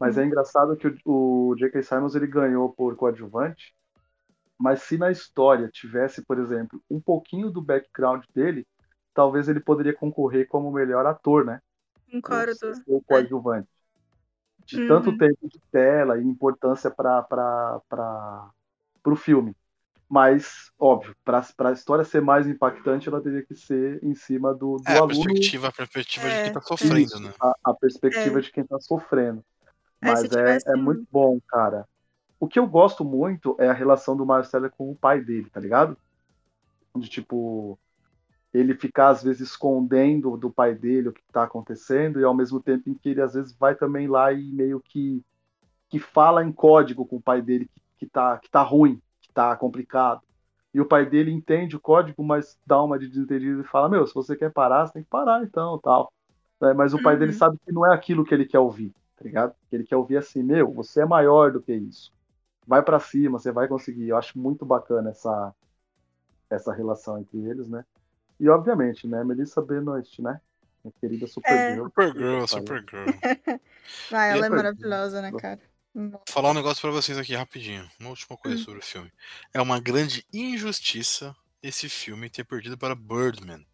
[SPEAKER 2] Mas
[SPEAKER 3] Uhum.
[SPEAKER 2] é engraçado que o, o J.K. Simons ele ganhou por coadjuvante. Mas se na história tivesse, por exemplo, um pouquinho do background dele, talvez ele poderia concorrer como melhor ator, né?
[SPEAKER 3] Concordo.
[SPEAKER 2] Por ser o coadjuvante. De
[SPEAKER 3] Uhum.
[SPEAKER 2] tanto tempo de tela e importância para o filme. Mas, óbvio, para a história ser mais impactante, ela teria que ser em cima do, do
[SPEAKER 1] É, a
[SPEAKER 2] aluno.
[SPEAKER 1] perspectiva, a perspectiva de quem
[SPEAKER 3] É,
[SPEAKER 1] tá
[SPEAKER 3] é.
[SPEAKER 1] sofrendo,
[SPEAKER 2] Isso,
[SPEAKER 1] né?
[SPEAKER 2] a, a perspectiva
[SPEAKER 3] É.
[SPEAKER 2] de quem está sofrendo.
[SPEAKER 3] É,
[SPEAKER 2] Mas é,
[SPEAKER 3] tivesse
[SPEAKER 2] é
[SPEAKER 3] um-
[SPEAKER 2] muito bom, cara. O que eu gosto muito é a relação do Teller com o pai dele, tá ligado? De tipo, ele ficar às vezes escondendo do pai dele o que tá acontecendo e ao mesmo tempo em que ele às vezes vai também lá e meio que que fala em código com o pai dele que, que tá que tá ruim, tá complicado. E o pai dele entende o código, mas dá uma de desentendido e fala: Meu, se você quer parar, você tem que parar então, tal. É, mas o pai dele
[SPEAKER 3] Uhum.
[SPEAKER 2] sabe que não é aquilo que ele quer ouvir, tá ligado? Que ele quer ouvir assim: Meu, você é maior do que isso. Vai pra cima, você vai conseguir. Eu acho muito bacana essa, essa relação entre eles, né? E obviamente, né? Melissa Benoist, né? Minha querida Supergirl.
[SPEAKER 1] Supergirl,
[SPEAKER 2] que pariu.
[SPEAKER 1] Supergirl. [LAUGHS]
[SPEAKER 3] Vai, ela é maravilhosa, né, cara?
[SPEAKER 1] Vou falar um negócio pra vocês aqui rapidinho. Uma última coisa
[SPEAKER 3] Hum.
[SPEAKER 1] sobre o filme. É uma grande injustiça esse filme ter perdido para Birdman.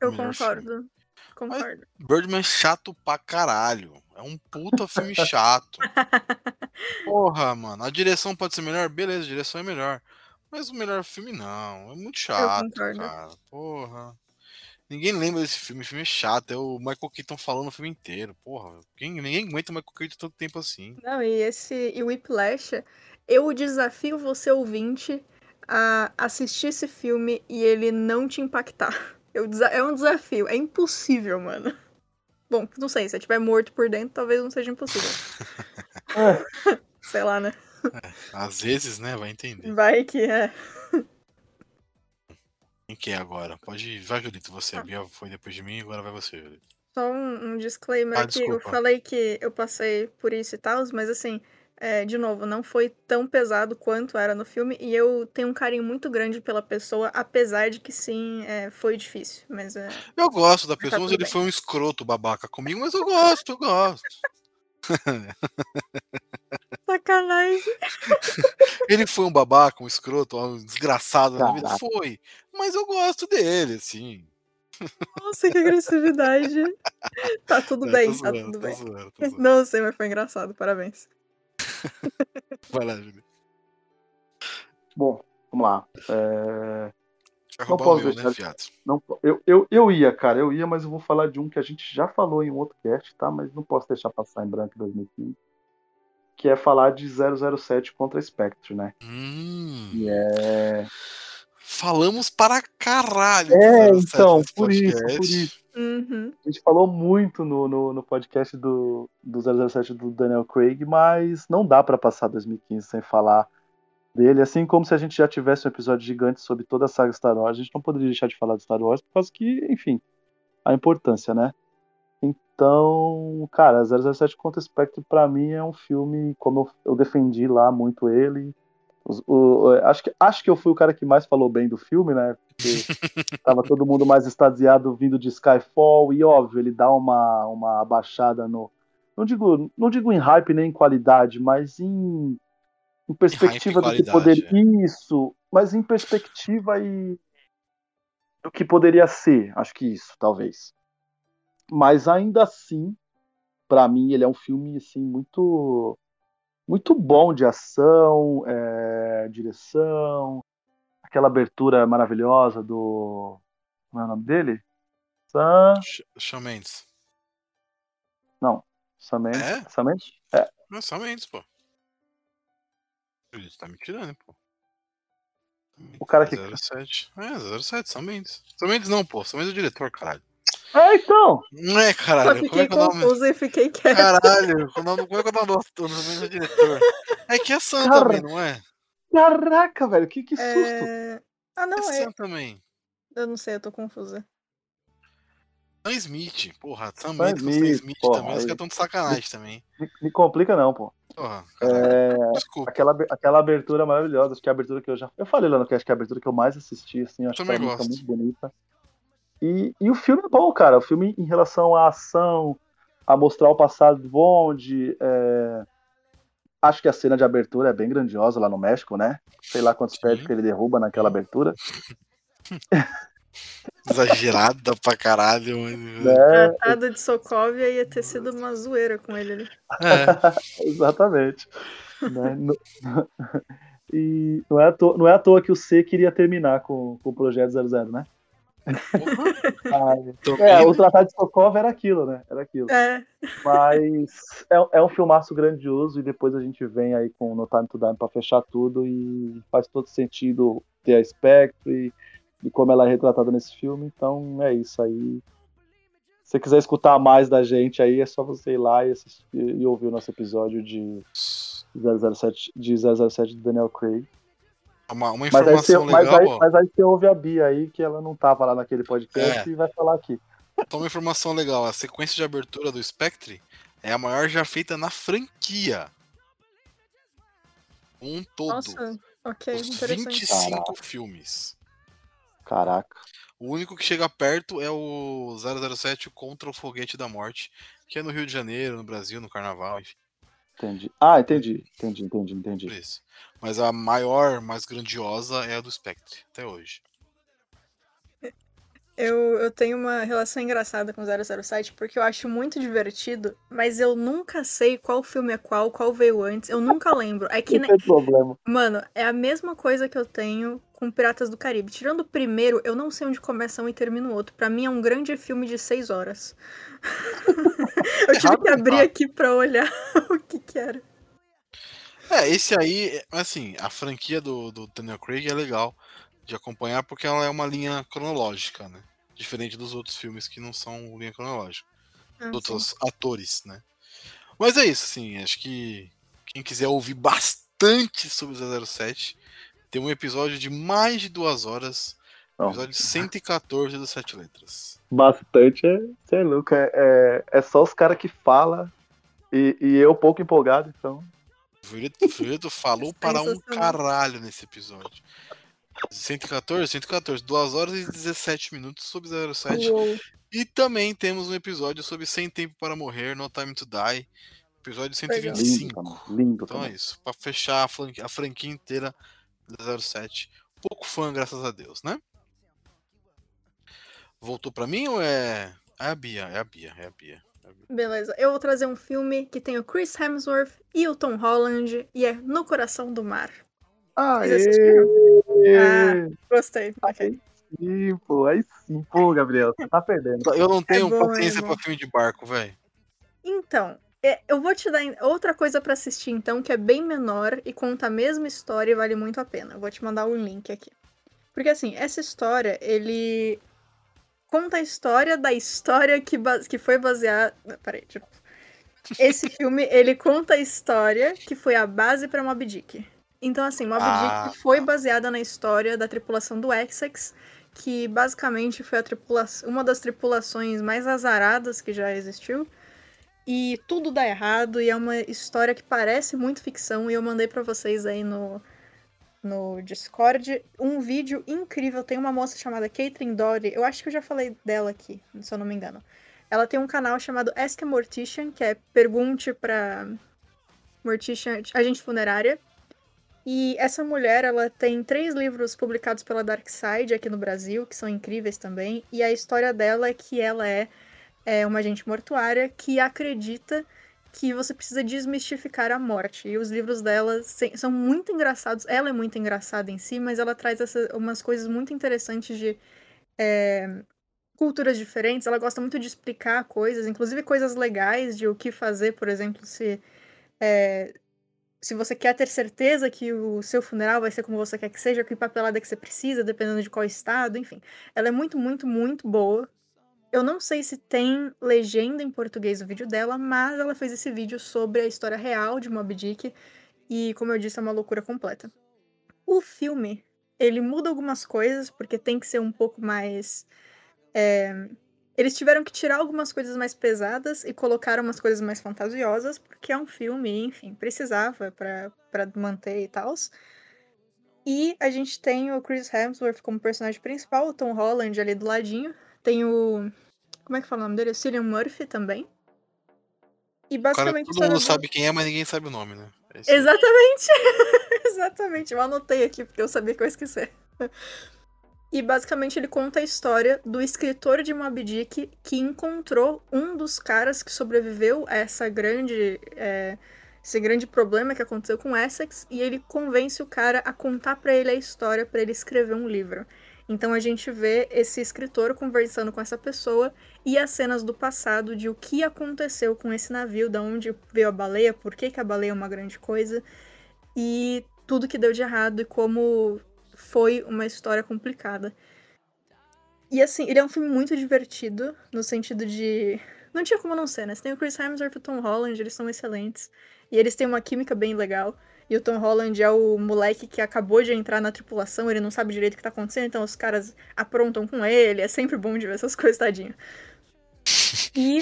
[SPEAKER 3] Eu concordo. Concordo.
[SPEAKER 1] Birdman é chato pra caralho. É um puta filme chato. [LAUGHS] Porra, mano. A direção pode ser melhor? Beleza, a direção é melhor. Mas o melhor filme não. É muito chato, cara. Porra. Ninguém lembra desse filme. O filme é chato. É o Michael Keaton falando o filme inteiro. Porra. Quem, ninguém aguenta o Michael Keaton tanto tempo assim.
[SPEAKER 3] Não, e esse e o Whiplash, eu desafio você, ouvinte, a assistir esse filme e ele não te impactar. [LAUGHS] Eu é um desafio, é impossível, mano. Bom, não sei, se eu estiver morto por dentro, talvez não seja impossível. [LAUGHS]
[SPEAKER 2] É, [LAUGHS]
[SPEAKER 3] Sei lá, né?
[SPEAKER 1] Às vezes, né? Vai entender.
[SPEAKER 3] Vai que é.
[SPEAKER 1] Quem que é agora? Pode ir. Vai, Julito. Você. A Bia foi depois de mim, agora vai você, Julito.
[SPEAKER 3] Só um, um disclaimer
[SPEAKER 1] Ah,
[SPEAKER 3] aqui. Eu falei que eu passei por isso e tal, mas assim, é, de novo, não foi tão pesado quanto era no filme. E eu tenho um carinho muito grande pela pessoa, apesar de que sim, é, foi difícil. Mas é.
[SPEAKER 1] Eu gosto da pessoa,
[SPEAKER 3] Tá
[SPEAKER 1] mas ele
[SPEAKER 3] bem.
[SPEAKER 1] foi um escroto babaca comigo, mas eu gosto, eu gosto. [LAUGHS]
[SPEAKER 3] Sacanagem.
[SPEAKER 1] Ele foi um babaca, um escroto, um desgraçado na vida?
[SPEAKER 2] Caraca.
[SPEAKER 1] Foi. Mas eu gosto dele, assim.
[SPEAKER 3] Nossa, que agressividade. [LAUGHS] Tá tudo
[SPEAKER 1] Não,
[SPEAKER 3] bem,
[SPEAKER 1] tô
[SPEAKER 3] tá
[SPEAKER 1] zoando,
[SPEAKER 3] tudo
[SPEAKER 1] tô
[SPEAKER 3] bem.
[SPEAKER 1] zoando, tô zoando.
[SPEAKER 3] Não sei, mas foi engraçado, parabéns. [LAUGHS]
[SPEAKER 1] Vai lá, Julito.
[SPEAKER 2] bom, vamos lá. É, Não posso
[SPEAKER 1] meu,
[SPEAKER 2] deixar
[SPEAKER 1] né,
[SPEAKER 2] de-
[SPEAKER 1] fiado?
[SPEAKER 2] não, eu, eu, eu ia, cara, eu ia, mas eu vou falar de um que a gente já falou em um outro cast, tá? Mas não posso deixar passar em branco em 2015. Que é falar de 007 contra Spectre, né?
[SPEAKER 1] Hum,
[SPEAKER 2] E é.
[SPEAKER 1] Falamos para caralho.
[SPEAKER 2] É,
[SPEAKER 1] do 07
[SPEAKER 2] então, por isso, por isso.
[SPEAKER 3] Uhum.
[SPEAKER 2] A gente falou muito no, no, no podcast do, do 007 do Daniel Craig, mas não dá pra passar 2015 sem falar dele. Assim como se a gente já tivesse um episódio gigante sobre toda a saga Star Wars, a gente não poderia deixar de falar de Star Wars, por causa que, enfim, a importância, né? Então, cara, 007 contra Spectre pra mim é um filme, como eu, eu defendi lá muito ele. O- o- acho, que, acho que eu fui o cara que mais falou bem do filme, né? Porque [LAUGHS] tava todo mundo mais extasiado vindo de Skyfall, e óbvio, ele dá uma, uma abaixada no. Não digo, não digo em hype nem em qualidade, mas em, em perspectiva do que poderia. Isso, mas em perspectiva e do que poderia ser. Acho que isso, talvez. Mas ainda assim, pra mim, ele é um filme assim, muito muito bom de ação, é, direção, aquela abertura maravilhosa do. Como é o nome dele? Sam.
[SPEAKER 1] Shawn Mendes.
[SPEAKER 2] Sam Mendes.
[SPEAKER 1] É?
[SPEAKER 2] Sam Mendes?
[SPEAKER 1] Não, Shawn Mendes, pô. Julito tá me tirando, pô.
[SPEAKER 2] O cara que-
[SPEAKER 1] 07. É, 07, São Mendes. São Mendes não, pô. São Mendes é o diretor, caralho.
[SPEAKER 2] É, então!
[SPEAKER 1] Não é, caralho. Como
[SPEAKER 3] fiquei
[SPEAKER 1] é que é o nome?
[SPEAKER 3] confusa e fiquei quieta.
[SPEAKER 1] Caralho, o nome- como é que é o nome do? São Mendes é o diretor. É que é Sam
[SPEAKER 2] Cara,
[SPEAKER 1] também, não é?
[SPEAKER 2] Caraca, velho, que, que susto!
[SPEAKER 3] É... Ah,
[SPEAKER 1] É
[SPEAKER 3] não, é...
[SPEAKER 1] Sam também.
[SPEAKER 3] eu não sei, eu tô confusa.
[SPEAKER 1] Sam Smith, porra. Sam
[SPEAKER 2] Sam
[SPEAKER 1] Mendes com Sam
[SPEAKER 2] Smith,
[SPEAKER 1] Smith
[SPEAKER 2] porra,
[SPEAKER 1] também. Os caras estão de sacanagem também.
[SPEAKER 2] Me, me complica, não, pô.
[SPEAKER 1] Porra.
[SPEAKER 2] É, aquela, aquela abertura maravilhosa, acho que é a abertura que eu já. Eu falei lá no cast que é a abertura que eu mais assisti, assim, acho que é uma muito bonita. E, e o filme é bom, cara. O filme em relação à ação, a mostrar o passado do Bond. é, Acho que a cena de abertura é bem grandiosa lá no México, né? Sei lá quantos prédios que ele derruba naquela abertura. [LAUGHS]
[SPEAKER 1] Exagerada pra caralho. mas-
[SPEAKER 2] Né?
[SPEAKER 3] Tratado de Sokovia ia ter sido uma zoeira com ele ali.
[SPEAKER 1] É. [LAUGHS]
[SPEAKER 2] Exatamente. né? No- [LAUGHS] E não é, à toa, não é à toa que o C queria terminar com, com o Projeto 00, né? Ah, É, o Tratado de Sokovia era aquilo, né? Era aquilo.
[SPEAKER 3] É,
[SPEAKER 2] Mas é, é um filmaço grandioso e depois a gente vem aí com No Time to Die pra fechar tudo e faz todo sentido ter a Spectre e, e como ela é retratada nesse filme. Então é isso aí. Se você quiser escutar mais da gente aí, é só você ir lá e, assistir, e ouvir o nosso episódio de 007, de 007 do Daniel Craig.
[SPEAKER 1] Uma, uma
[SPEAKER 2] Mas aí, você,
[SPEAKER 1] informação
[SPEAKER 2] mas,
[SPEAKER 1] legal,
[SPEAKER 2] aí, mas aí você ouve a Bia aí, que ela não tava lá naquele podcast
[SPEAKER 1] É.
[SPEAKER 2] e vai falar aqui.
[SPEAKER 1] Então, uma informação legal: a sequência de abertura do Spectre é a maior já feita na franquia. Um todo.
[SPEAKER 3] Nossa, ok,
[SPEAKER 1] os
[SPEAKER 3] interessante.
[SPEAKER 1] 25
[SPEAKER 2] Caraca.
[SPEAKER 1] filmes.
[SPEAKER 2] Caraca.
[SPEAKER 1] O único que chega perto é o 007 contra o Foguete da Morte, que é no Rio de Janeiro, no Brasil, no Carnaval, enfim,
[SPEAKER 2] Entendi. Ah, entendi. Entendi, entendi, entendi.
[SPEAKER 1] isso. Mas a maior, mais grandiosa é a do Spectre, até hoje.
[SPEAKER 3] Eu, eu tenho uma relação engraçada com 007 porque eu acho muito divertido, mas eu nunca sei qual filme é qual, qual veio antes, eu nunca lembro. É que,
[SPEAKER 2] Não tem problema.
[SPEAKER 3] mano, é a mesma coisa que eu tenho com Piratas do Caribe. Tirando o primeiro, eu não sei onde começa um e termina o outro. Pra mim é um grande filme de seis horas. [LAUGHS] eu tive que abrir aqui pra olhar [LAUGHS] o que que era.
[SPEAKER 1] É, esse aí, assim, a franquia do, do Daniel Craig é legal de acompanhar porque ela é uma linha cronológica, né? Diferente dos outros filmes que não são linha cronológica.
[SPEAKER 3] Ah,
[SPEAKER 1] dos outros atores, né? Mas é isso, assim, acho que quem quiser ouvir bastante sobre o 007, tem um episódio de mais de duas horas,
[SPEAKER 2] Não,
[SPEAKER 1] episódio 114 do Sete Letras.
[SPEAKER 2] bastante é, é louco. É, é, é só os caras que falam e, e eu pouco empolgado, então.
[SPEAKER 1] O Fiorito, o Fiorito falou para um caralho nesse episódio. 114, 114, 2 horas e 17 minutos sobre 07.
[SPEAKER 3] Uou.
[SPEAKER 1] E também temos um episódio sobre Sem Tempo para Morrer, No Time to Die. Episódio
[SPEAKER 3] Legal.
[SPEAKER 1] 125.
[SPEAKER 2] Lindo também. Lindo
[SPEAKER 1] Então é
[SPEAKER 2] também.
[SPEAKER 1] isso, pra fechar a franquia, a franquia inteira da 07. Pouco fã, graças a Deus, né? Voltou pra mim ou é. É a Bia, é a Bia, é a Bia. é a Bia.
[SPEAKER 3] Beleza, eu vou trazer um filme que tem o Chris Hemsworth e o Tom Holland e é No Coração do Mar.
[SPEAKER 2] Aê!
[SPEAKER 3] Ah. Gostei.
[SPEAKER 2] Aí sim, pô. Aí sim. Pô, Gabriel, você tá perdendo.
[SPEAKER 1] Eu não tenho
[SPEAKER 3] bom, é
[SPEAKER 1] paciência
[SPEAKER 3] bom.
[SPEAKER 1] pra filme de barco, velho.
[SPEAKER 3] Então, é, eu vou te dar outra coisa pra assistir, então, que é bem menor e conta a mesma história e vale muito a pena. Eu vou te mandar o link aqui. Porque, assim, essa história, ele conta a história da história que, que foi baseada. Peraí, tipo. Esse [LAUGHS] filme, ele conta a história que foi a base pra Moby Dick. Então, assim, Moby
[SPEAKER 1] Ah,
[SPEAKER 3] Dick foi baseada na história da tripulação do Essex, que basicamente foi a tripula uma das tripulações mais azaradas que já existiu. E tudo dá errado, e é uma história que parece muito ficção, e eu mandei pra vocês aí no, no Discord um vídeo incrível. Tem uma moça chamada Caitlin Dory, eu acho que eu já falei dela aqui, se eu não me engano. Ela tem um canal chamado Ask a Mortician, que é pergunte pra Mortician, agente funerária. E essa mulher, ela tem três livros publicados pela Dark Side aqui no Brasil, que são incríveis também. E a história dela é que ela é, é uma agente mortuária que acredita que você precisa desmistificar a morte. E os livros dela são muito engraçados. Ela é muito engraçada em si, mas ela traz umas coisas muito interessantes de é, culturas diferentes. Ela gosta muito de explicar coisas, inclusive coisas legais de o que fazer, por exemplo, se. é, se você quer ter certeza que o seu funeral vai ser como você quer que seja, que papelada que você precisa, dependendo de qual estado, enfim. Ela é muito, muito, muito boa. Eu não sei se tem legenda em português o vídeo dela, mas ela fez esse vídeo sobre a história real de Moby Dick e, como eu disse, é uma loucura completa. O filme, ele muda algumas coisas, porque tem que ser um pouco mais. é, Eles tiveram que tirar algumas coisas mais pesadas e colocaram umas coisas mais fantasiosas, porque é um filme, enfim, precisava pra manter e tal. E a gente tem o Chris Hemsworth como personagem principal, o Tom Holland ali do ladinho. Tem o. Como é que fala o nome dele? O Cillian Murphy também. E
[SPEAKER 1] cara,
[SPEAKER 3] basicamente. a
[SPEAKER 1] todo mundo sabe quem é, mas ninguém sabe o nome, né? É.
[SPEAKER 3] Exatamente! [LAUGHS] Exatamente. Eu anotei aqui porque eu sabia que eu ia esquecer. E basicamente ele conta a história do escritor de Moby Dick que encontrou um dos caras que sobreviveu a essa grande, é, esse grande problema que aconteceu com Essex e ele convence o cara a contar pra ele a história pra ele escrever um livro. Então a gente vê esse escritor conversando com essa pessoa e as cenas do passado de o que aconteceu com esse navio, da onde veio a baleia, por que, que a baleia é uma grande coisa e tudo que deu de errado e como foi uma história complicada. E assim, ele é um filme muito divertido, no sentido de Não tinha como não ser, né? Você tem o Chris Hemsworth e o Tom Holland, eles são excelentes. E eles têm uma química bem legal. E o Tom Holland é o moleque que acabou de entrar na tripulação, ele não sabe direito o que tá acontecendo, então os caras aprontam com ele. É sempre bom de ver essas [LAUGHS] coisas, tadinho. E.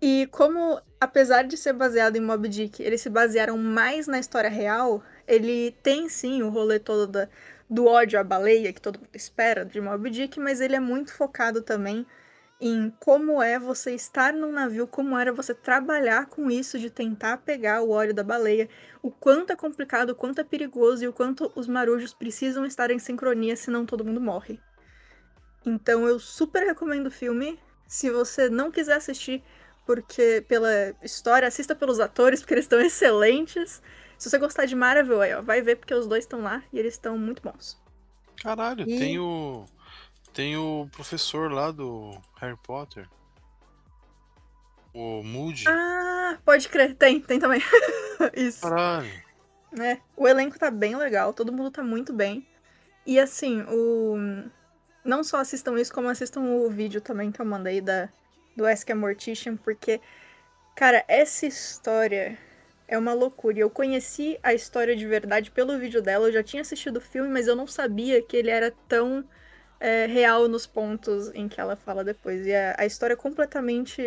[SPEAKER 3] E como, apesar de ser baseado em Mob Dick, eles se basearam mais na história real, ele tem sim o rolê todo da, do ódio à baleia, que todo mundo espera de Mob Dick, mas ele é muito focado também em como é você estar num navio, como era você trabalhar com isso de tentar pegar o óleo da baleia, o quanto é complicado, o quanto é perigoso e o quanto os marujos precisam estar em sincronia, senão todo mundo morre. Então eu super recomendo o filme. Se você não quiser assistir porque pela história, assista pelos atores, porque eles estão [LAUGHS] excelentes. Se você gostar de Marvel, aí, ó, vai ver porque os dois estão lá e eles estão muito bons.
[SPEAKER 1] Caralho,
[SPEAKER 3] E-
[SPEAKER 1] tem o. Tem o professor lá do Harry Potter. O Moody.
[SPEAKER 3] Ah, pode crer, tem, tem também. [LAUGHS] Isso.
[SPEAKER 1] Caralho.
[SPEAKER 3] né? O elenco tá bem legal, todo mundo tá muito bem. E assim, o não só assistam isso, como assistam o vídeo também que eu mandei da do Ask a Mortician, porque cara, essa história é uma loucura. E Eu conheci a história de verdade pelo vídeo dela, eu já tinha assistido o filme, mas eu não sabia que ele era tão é, real nos pontos em que ela fala depois. E a, a história é completamente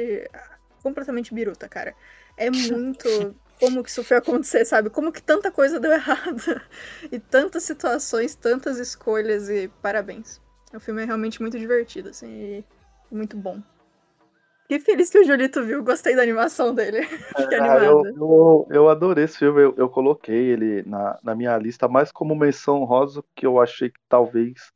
[SPEAKER 3] completamente biruta, cara. É muito [LAUGHS] como que isso foi acontecer, sabe? Como que tanta coisa deu errado. [LAUGHS] E tantas situações, tantas escolhas e parabéns. O filme é realmente muito divertido, assim, e muito bom. Fiquei feliz que o Julito viu, gostei da animação dele. [LAUGHS] Fiquei
[SPEAKER 2] Ah, eu, eu, eu adorei esse filme, eu, eu coloquei ele na, na minha lista, mais como menção rosa, que eu achei que talvez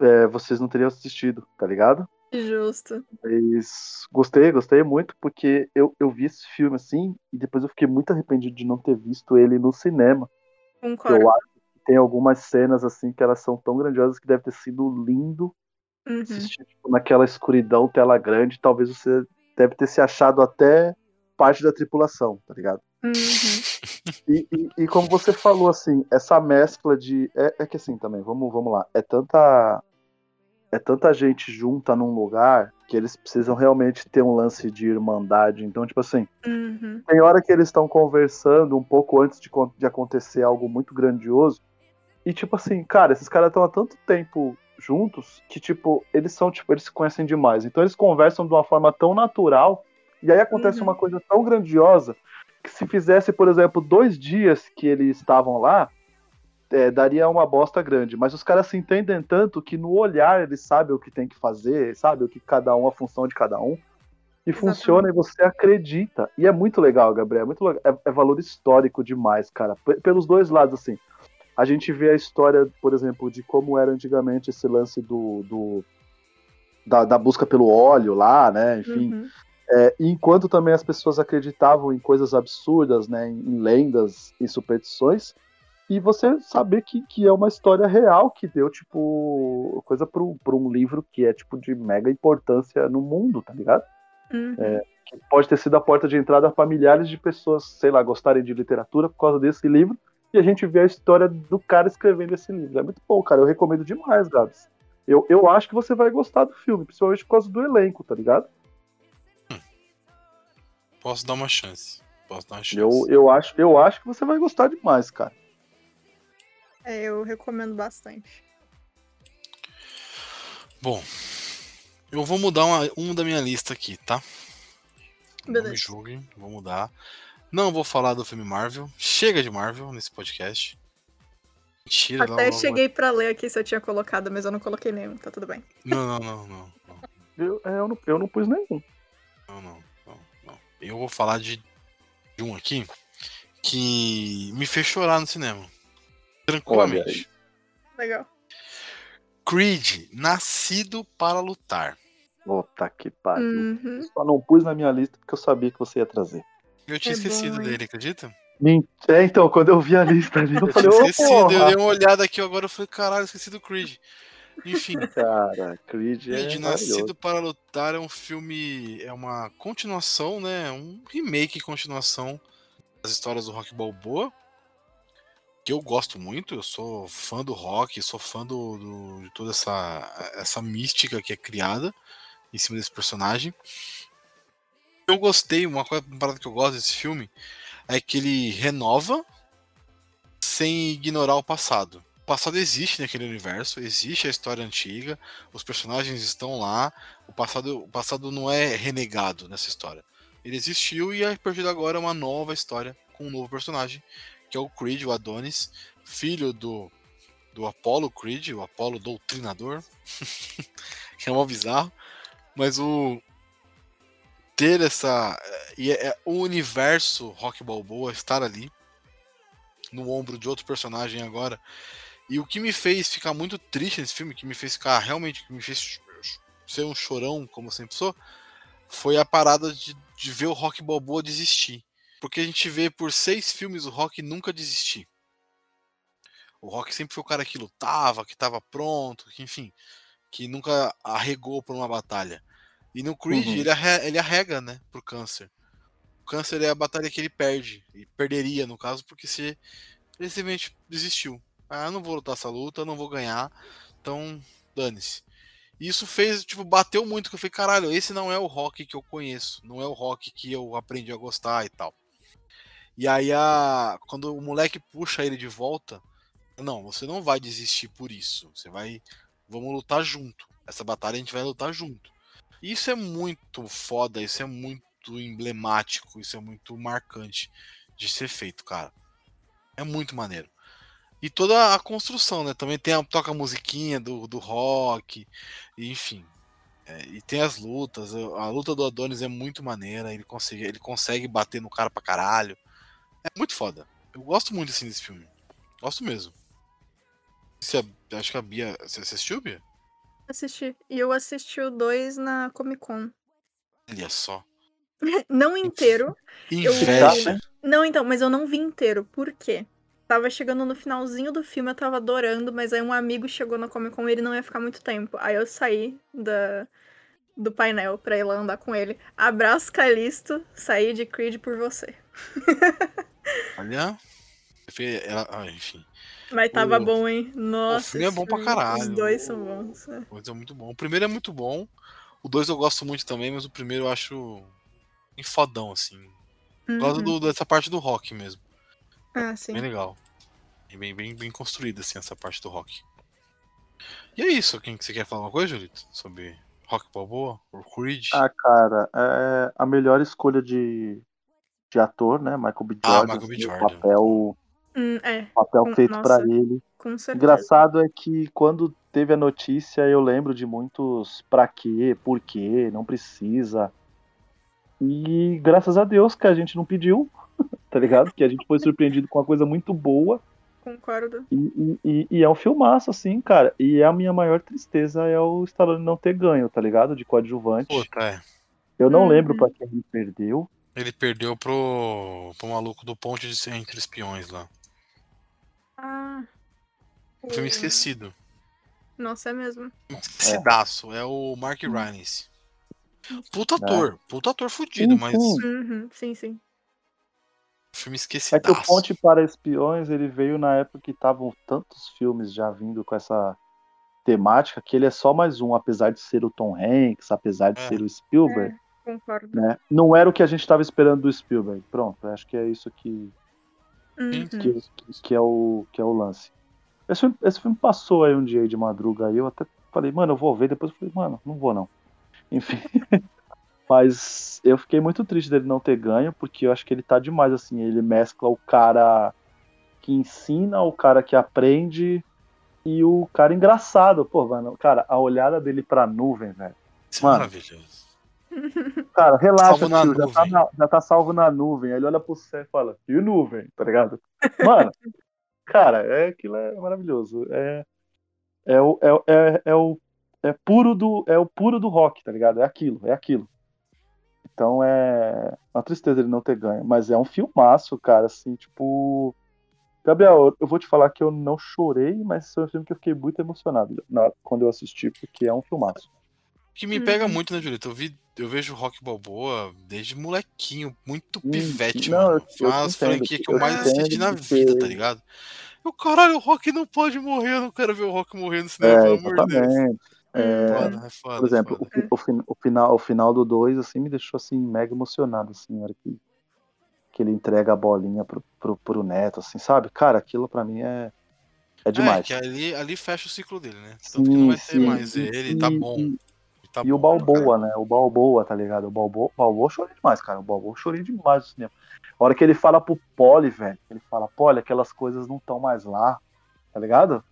[SPEAKER 2] é, vocês não teriam assistido, tá ligado?
[SPEAKER 3] Justo.
[SPEAKER 2] Mas gostei, gostei muito, porque eu, eu vi esse filme assim, e depois eu fiquei muito arrependido de não ter visto ele no cinema.
[SPEAKER 3] Concordo.
[SPEAKER 2] Eu acho que tem algumas cenas assim que elas são tão grandiosas que deve ter sido lindo
[SPEAKER 3] Uhum.
[SPEAKER 2] assistir tipo, naquela escuridão, tela grande, talvez você deve ter se achado até parte da tripulação, tá ligado?
[SPEAKER 3] Uhum. [LAUGHS]
[SPEAKER 2] E, e, e como você falou, assim, essa mescla de. É, é que assim também, vamos, vamos lá. É tanta. É tanta gente junta num lugar que eles precisam realmente ter um lance de irmandade. Então, tipo assim,
[SPEAKER 3] Uhum.
[SPEAKER 2] tem hora que eles estão conversando um pouco antes de, de acontecer algo muito grandioso. E tipo assim, cara, esses caras estão há tanto tempo juntos que, tipo, eles são, tipo, eles se conhecem demais. Então eles conversam de uma forma tão natural. E aí acontece
[SPEAKER 3] Uhum.
[SPEAKER 2] uma coisa tão grandiosa que se fizesse, por exemplo, dois dias que eles estavam lá, é, daria uma bosta grande. Mas os caras se entendem tanto que no olhar eles sabem o que tem que fazer, sabe o que cada um, a função de cada um. E funciona e você acredita. E é muito legal, Gabriel. É, muito. É, é valor histórico demais, cara. P- pelos dois lados, assim. A gente vê a história, por exemplo, de como era antigamente esse lance do. do da, da busca pelo óleo lá, né? Enfim.
[SPEAKER 3] Uhum.
[SPEAKER 2] É, enquanto também as pessoas acreditavam em coisas absurdas, né, em, em lendas e superstições, e você saber que, que é uma história real que deu, tipo, coisa para um livro que é, tipo, de mega importância no mundo, tá ligado?
[SPEAKER 3] Uhum.
[SPEAKER 2] Que pode ter sido a porta de entrada para milhares de pessoas, sei lá, gostarem de literatura por causa desse livro, e a gente vê a história do cara escrevendo esse livro. É muito bom, cara, eu recomendo demais, Gabs. Eu, eu acho que você vai gostar do filme, principalmente por causa do elenco, tá ligado?
[SPEAKER 1] Posso dar uma chance. Posso dar uma chance.
[SPEAKER 2] Eu, eu, acho, eu acho que você vai gostar demais, cara.
[SPEAKER 3] É, eu recomendo bastante.
[SPEAKER 1] Bom, eu vou mudar uma, um da minha lista aqui, tá? Não me
[SPEAKER 3] Beleza.
[SPEAKER 1] julguem, vou mudar. Não vou falar do filme Marvel. Chega de Marvel nesse podcast. Mentira,
[SPEAKER 3] Até
[SPEAKER 1] logo-
[SPEAKER 3] cheguei pra ler aqui se eu tinha colocado, mas eu não coloquei nenhum, tá tudo bem.
[SPEAKER 1] Não, não, não, não. não.
[SPEAKER 2] Eu, é, eu, não, eu não pus nenhum.
[SPEAKER 1] Não, não, não, não. Eu vou falar de, de um aqui que me fez chorar no cinema. Tranquilamente.
[SPEAKER 3] Legal.
[SPEAKER 1] Creed, nascido para lutar.
[SPEAKER 2] Puta que pariu.
[SPEAKER 3] Uhum.
[SPEAKER 2] Só não pus na minha lista porque eu sabia que você ia trazer.
[SPEAKER 1] Eu tinha
[SPEAKER 3] É
[SPEAKER 1] esquecido
[SPEAKER 3] bom,
[SPEAKER 1] dele, acredita?
[SPEAKER 2] É, então, quando eu vi a lista ali, eu
[SPEAKER 1] Eu
[SPEAKER 2] falei,
[SPEAKER 1] esquecido, eu
[SPEAKER 2] porra.
[SPEAKER 1] dei uma olhada aqui agora, eu falei, caralho, esqueci do Creed. Enfim, [LAUGHS]
[SPEAKER 2] Cara, Creed é
[SPEAKER 1] Creed,
[SPEAKER 2] maravilhoso.
[SPEAKER 1] Nascido para Lutar é um filme, é uma continuação, né? Um remake continuação das histórias do Rock Balboa. Que eu gosto muito, eu sou fã do rock, sou fã do, do- de toda essa, essa mística que é criada em cima desse personagem. Eu gostei, uma coisa uma parada que eu gosto desse filme é que ele renova sem ignorar o passado. O passado existe naquele universo, existe a história antiga, os personagens estão lá, o passado, o passado não é renegado nessa história. Ele existiu e a partir de agora é uma nova história com um novo personagem, que é o Creed, o Adonis, filho do, do Apollo Creed, o Apollo Doutrinador, [LAUGHS] que é uma bizarro, mas o ter essa e é, é, o universo Rock Balboa estar ali no ombro de outro personagem agora. E o que me fez ficar muito triste nesse filme, que me fez ficar realmente, que me fez ser um chorão, como sempre sou, foi a parada de, de ver o Rock Balboa desistir. Porque a gente vê por seis filmes o Rock nunca desistir. O Rock sempre foi o cara que lutava, que estava pronto, que enfim, que nunca arregou por uma batalha. E no Creed
[SPEAKER 2] Uhum.
[SPEAKER 1] ele, arre, ele arrega, né, pro câncer. O câncer é a batalha que ele perde. E perderia, no caso, porque se ele simplesmente desistiu. Ah, não vou lutar essa luta, não vou ganhar. Então, dane-se. E isso fez, tipo, bateu muito, que eu falei, caralho, esse não é o rock que eu conheço. Não é o rock que eu aprendi a gostar e tal. E aí, a... quando o moleque puxa ele de volta, não, você não vai desistir por isso. Você vai. Vamos lutar junto. Essa batalha a gente vai lutar junto. Isso é muito foda, isso é muito emblemático, isso é muito marcante de ser feito, cara. É muito maneiro. E toda a construção, né? Também tem a, toca a musiquinha do, do rock, enfim. É, e tem as lutas. A luta do Adonis é muito maneira. Ele consegue, ele consegue bater no cara pra caralho. É muito foda. Eu gosto muito assim desse filme. Gosto mesmo. Você, acho que a Bia. Você assistiu, Bia?
[SPEAKER 3] Assisti. E eu assisti o 2 na Comic Con.
[SPEAKER 1] Olha só. [LAUGHS]
[SPEAKER 3] Não inteiro.
[SPEAKER 1] Inveja.
[SPEAKER 3] Não, então, mas eu não vi inteiro. Por quê? Tava chegando no finalzinho do filme, eu tava adorando, mas aí um amigo chegou na Comic Con e ele não ia ficar muito tempo. Aí eu saí da, do painel pra ir lá andar com ele. Abraço, Calisto. Saí de Creed por você. [LAUGHS]
[SPEAKER 1] Olha. Ela, ah, enfim.
[SPEAKER 3] Mas tava
[SPEAKER 1] O-
[SPEAKER 3] bom, hein? Nossa.
[SPEAKER 1] filme é bom pra caralho.
[SPEAKER 3] Os dois são bons. é.
[SPEAKER 1] O dois é muito bom. O primeiro é muito bom. O dois eu gosto muito também, mas o primeiro eu acho bem fodão, assim.
[SPEAKER 3] Uhum.
[SPEAKER 1] do- dessa parte do rock mesmo.
[SPEAKER 3] Ah, sim.
[SPEAKER 1] Bem legal. E bem, bem, bem construída, assim, essa parte do rock. E é isso. Quem que você quer falar uma coisa, Julito? Sobre Rock Balboa? Ou Creed?
[SPEAKER 2] Ah, cara, é a melhor escolha de, de ator, né? Michael B.
[SPEAKER 1] Ah,
[SPEAKER 2] Jordan.
[SPEAKER 1] Michael B.
[SPEAKER 2] o
[SPEAKER 1] Jordan.
[SPEAKER 2] Papel,
[SPEAKER 3] Hum, é,
[SPEAKER 2] papel
[SPEAKER 3] Com-
[SPEAKER 2] feito pra
[SPEAKER 3] nossa.
[SPEAKER 2] ele.
[SPEAKER 3] com certeza.
[SPEAKER 2] Engraçado é que quando teve a notícia, eu lembro de muitos pra quê, por quê, não precisa. E graças a Deus que a gente não pediu, [LAUGHS] tá ligado? Que a gente foi surpreendido com uma coisa muito boa.
[SPEAKER 3] Concordo.
[SPEAKER 2] E, e- e- e é um filmaço, assim, cara. E a minha maior tristeza é o Stallone não ter ganho, tá ligado? De coadjuvante.
[SPEAKER 1] Puta, é.
[SPEAKER 2] Eu não
[SPEAKER 3] Uhum.
[SPEAKER 2] lembro pra quem ele perdeu.
[SPEAKER 1] Ele perdeu pro, pro maluco do Ponte de Entre Espiões lá.
[SPEAKER 3] Ah.
[SPEAKER 1] Um filme
[SPEAKER 3] o-
[SPEAKER 1] esquecido.
[SPEAKER 3] Nossa, é mesmo.
[SPEAKER 1] Esquecidaço. É o Mark Rylance. Puta
[SPEAKER 2] É.
[SPEAKER 1] ator. Puta ator fudido,
[SPEAKER 2] Sim,
[SPEAKER 1] mas
[SPEAKER 2] sim.
[SPEAKER 3] Uhum, sim, sim.
[SPEAKER 1] filme
[SPEAKER 2] É
[SPEAKER 1] esquecidaço.
[SPEAKER 2] que o Ponte para Espiões, ele veio na época que estavam tantos filmes já vindo com essa temática, que ele é só mais um, apesar de ser o Tom Hanks, apesar de
[SPEAKER 1] É.
[SPEAKER 2] ser o Spielberg,
[SPEAKER 3] Concordo.
[SPEAKER 2] né? Não era o que a gente estava esperando do Spielberg. Pronto, acho que é isso que,
[SPEAKER 3] Uhum.
[SPEAKER 2] que, que é, o, que é o lance. Esse filme, esse filme passou aí um dia aí de madruga aí, eu até falei, mano, eu vou ver, depois eu falei, mano, não vou não. Enfim. [LAUGHS] Mas eu fiquei muito triste dele não ter ganho, porque eu acho que ele tá demais, assim, ele mescla o cara que ensina, o cara que aprende e o cara engraçado. Pô, mano, cara, a olhada dele pra nuvem, velho.
[SPEAKER 1] Isso é
[SPEAKER 2] Mano.
[SPEAKER 1] maravilhoso.
[SPEAKER 2] Cara, relaxa, tio, já, tá na- já tá salvo na nuvem. Aí ele olha pro céu e fala, e nuvem, tá ligado? Mano, [LAUGHS] cara, é, aquilo é maravilhoso. É, é, o, é, é, é o é puro do é o puro do rock, tá ligado? É aquilo, é aquilo. Então é uma tristeza ele não ter ganho, mas é um filmaço, cara, assim, tipo Gabriel, eu vou te falar que eu não chorei, mas foi um filme que eu fiquei muito emocionado na- quando eu assisti, porque é um filmaço.
[SPEAKER 1] Que me pega
[SPEAKER 3] Uhum.
[SPEAKER 1] muito, né, Julito? Eu, vi, eu vejo Rock Balboa desde molequinho, muito pivete,
[SPEAKER 2] não,
[SPEAKER 1] mano. Foi uma franquias que
[SPEAKER 2] eu
[SPEAKER 1] eu mais assisti na vida, tá ligado? Eu, caralho, o Rock não pode morrer, eu não quero ver o Rock morrer no cinema,
[SPEAKER 2] É,
[SPEAKER 1] pelo amor de Deus.
[SPEAKER 2] exatamente. É,
[SPEAKER 1] Foda, é foda.
[SPEAKER 2] por exemplo,
[SPEAKER 1] foda.
[SPEAKER 2] o, o, o final, o final do 2, assim, me deixou, assim, mega emocionado, assim, na hora que, que ele entrega a bolinha pro, pro, pro neto, assim, sabe? Cara, aquilo pra mim é, é demais.
[SPEAKER 1] É, que ali, ali fecha o ciclo dele, né? Tanto que não vai ter mais
[SPEAKER 2] e-
[SPEAKER 1] ele, tá bom.
[SPEAKER 2] E,
[SPEAKER 1] tá
[SPEAKER 2] e o
[SPEAKER 1] bom,
[SPEAKER 2] Balboa, né? O Balboa, tá ligado? O Balboa, Balboa eu chorei demais, cara. O Balboa eu chorei demais no cinema. A hora que ele fala pro Polly, velho, ele fala, Polly, aquelas coisas não estão mais lá, tá ligado?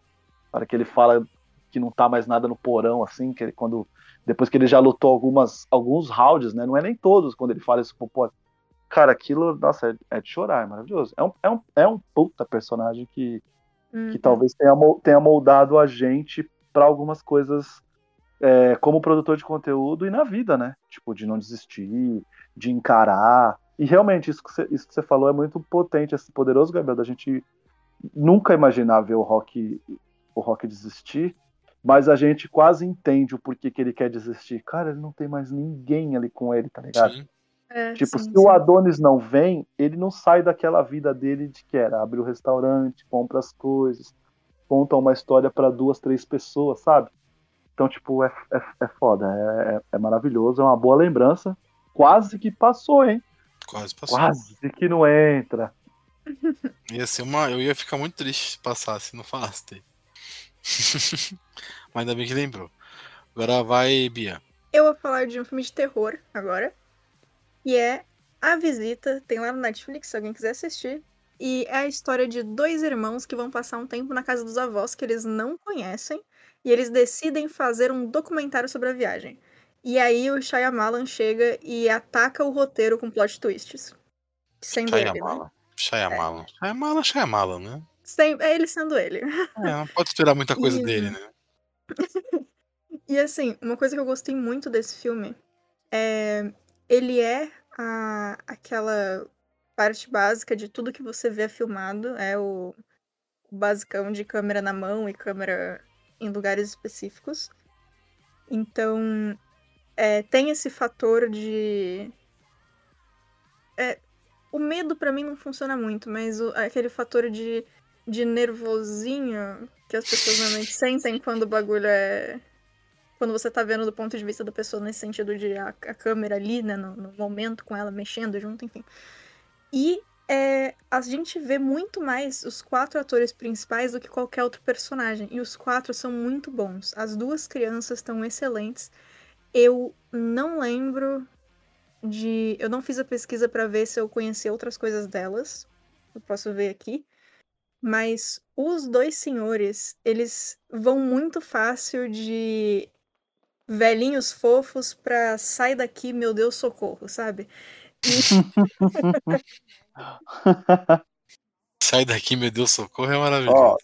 [SPEAKER 2] A hora que ele fala que não tá mais nada no porão, assim, que ele, quando. Depois que ele já lutou algumas, alguns rounds, né? Não é nem todos quando ele fala isso pro Polly. Cara, aquilo, nossa, é, é de chorar, é maravilhoso. É um, é um, é um puta personagem que,
[SPEAKER 3] Uhum.
[SPEAKER 2] que talvez tenha, tenha moldado a gente para algumas coisas é, como produtor de conteúdo e na vida, né? Tipo, de não desistir, de encarar. E realmente, isso que você, isso que você falou é muito potente, esse poderoso, Gabriel, da gente nunca imaginar ver o Rock, o Rock desistir, mas a gente quase entende o porquê que ele quer desistir. Cara, ele não tem mais ninguém ali com ele, tá ligado?
[SPEAKER 1] Sim.
[SPEAKER 3] É,
[SPEAKER 2] Tipo,
[SPEAKER 3] sim,
[SPEAKER 2] se
[SPEAKER 3] sim.
[SPEAKER 2] o Adonis não vem, ele não sai daquela vida dele de que era abrir o restaurante, compra as coisas, conta uma história para duas, três pessoas, sabe? Então, tipo, é, é, é foda, é, é- é maravilhoso, é uma boa lembrança. Quase que passou, hein?
[SPEAKER 1] Quase passou.
[SPEAKER 2] Quase que não entra. [LAUGHS]
[SPEAKER 1] Ia ser uma. Eu ia ficar muito triste se passasse, não falasse. [LAUGHS] Mas ainda bem que lembrou. Agora vai, Bia.
[SPEAKER 3] Eu vou falar de um filme de terror agora. E é A Visita. Tem lá no Netflix, se alguém quiser assistir. E é a história de dois irmãos que vão passar um tempo na casa dos avós que eles não conhecem. E eles decidem fazer um documentário sobre a viagem. E aí o Shyamalan chega e ataca o roteiro com plot twists. Ele, né?
[SPEAKER 1] Shyamalan. Shyamalan. Shyamalan, Shyamalan, né?
[SPEAKER 3] Sem- É ele sendo ele.
[SPEAKER 1] É, não pode esperar muita coisa
[SPEAKER 3] Isso.
[SPEAKER 1] dele, né? [LAUGHS]
[SPEAKER 3] E assim, uma coisa que eu gostei muito desse filme é. Ele é a, aquela parte básica de tudo que você vê filmado. É o, o basicão de câmera na mão e câmera em lugares específicos. Então, é, tem esse fator de. É, o medo pra mim não funciona muito, mas o- aquele fator de, de nervosinho que as pessoas normalmente sentem quando o bagulho é. Quando você tá vendo do ponto de vista da pessoa nesse sentido de a, a câmera ali, né, no, no momento com ela mexendo junto, enfim. E é, a gente vê muito mais os quatro atores principais do que qualquer outro personagem. E os quatro são muito bons. As duas crianças estão excelentes. Eu não lembro de. Eu não fiz a pesquisa pra ver se eu conhecia outras coisas delas. Eu posso ver aqui. Mas os dois senhores, eles vão muito fácil de velhinhos fofos pra sai daqui, meu Deus, socorro, sabe? [LAUGHS] [LAUGHS]
[SPEAKER 1] Sai daqui, meu Deus, socorro, é [LAUGHS] maravilhoso.
[SPEAKER 2] Ó,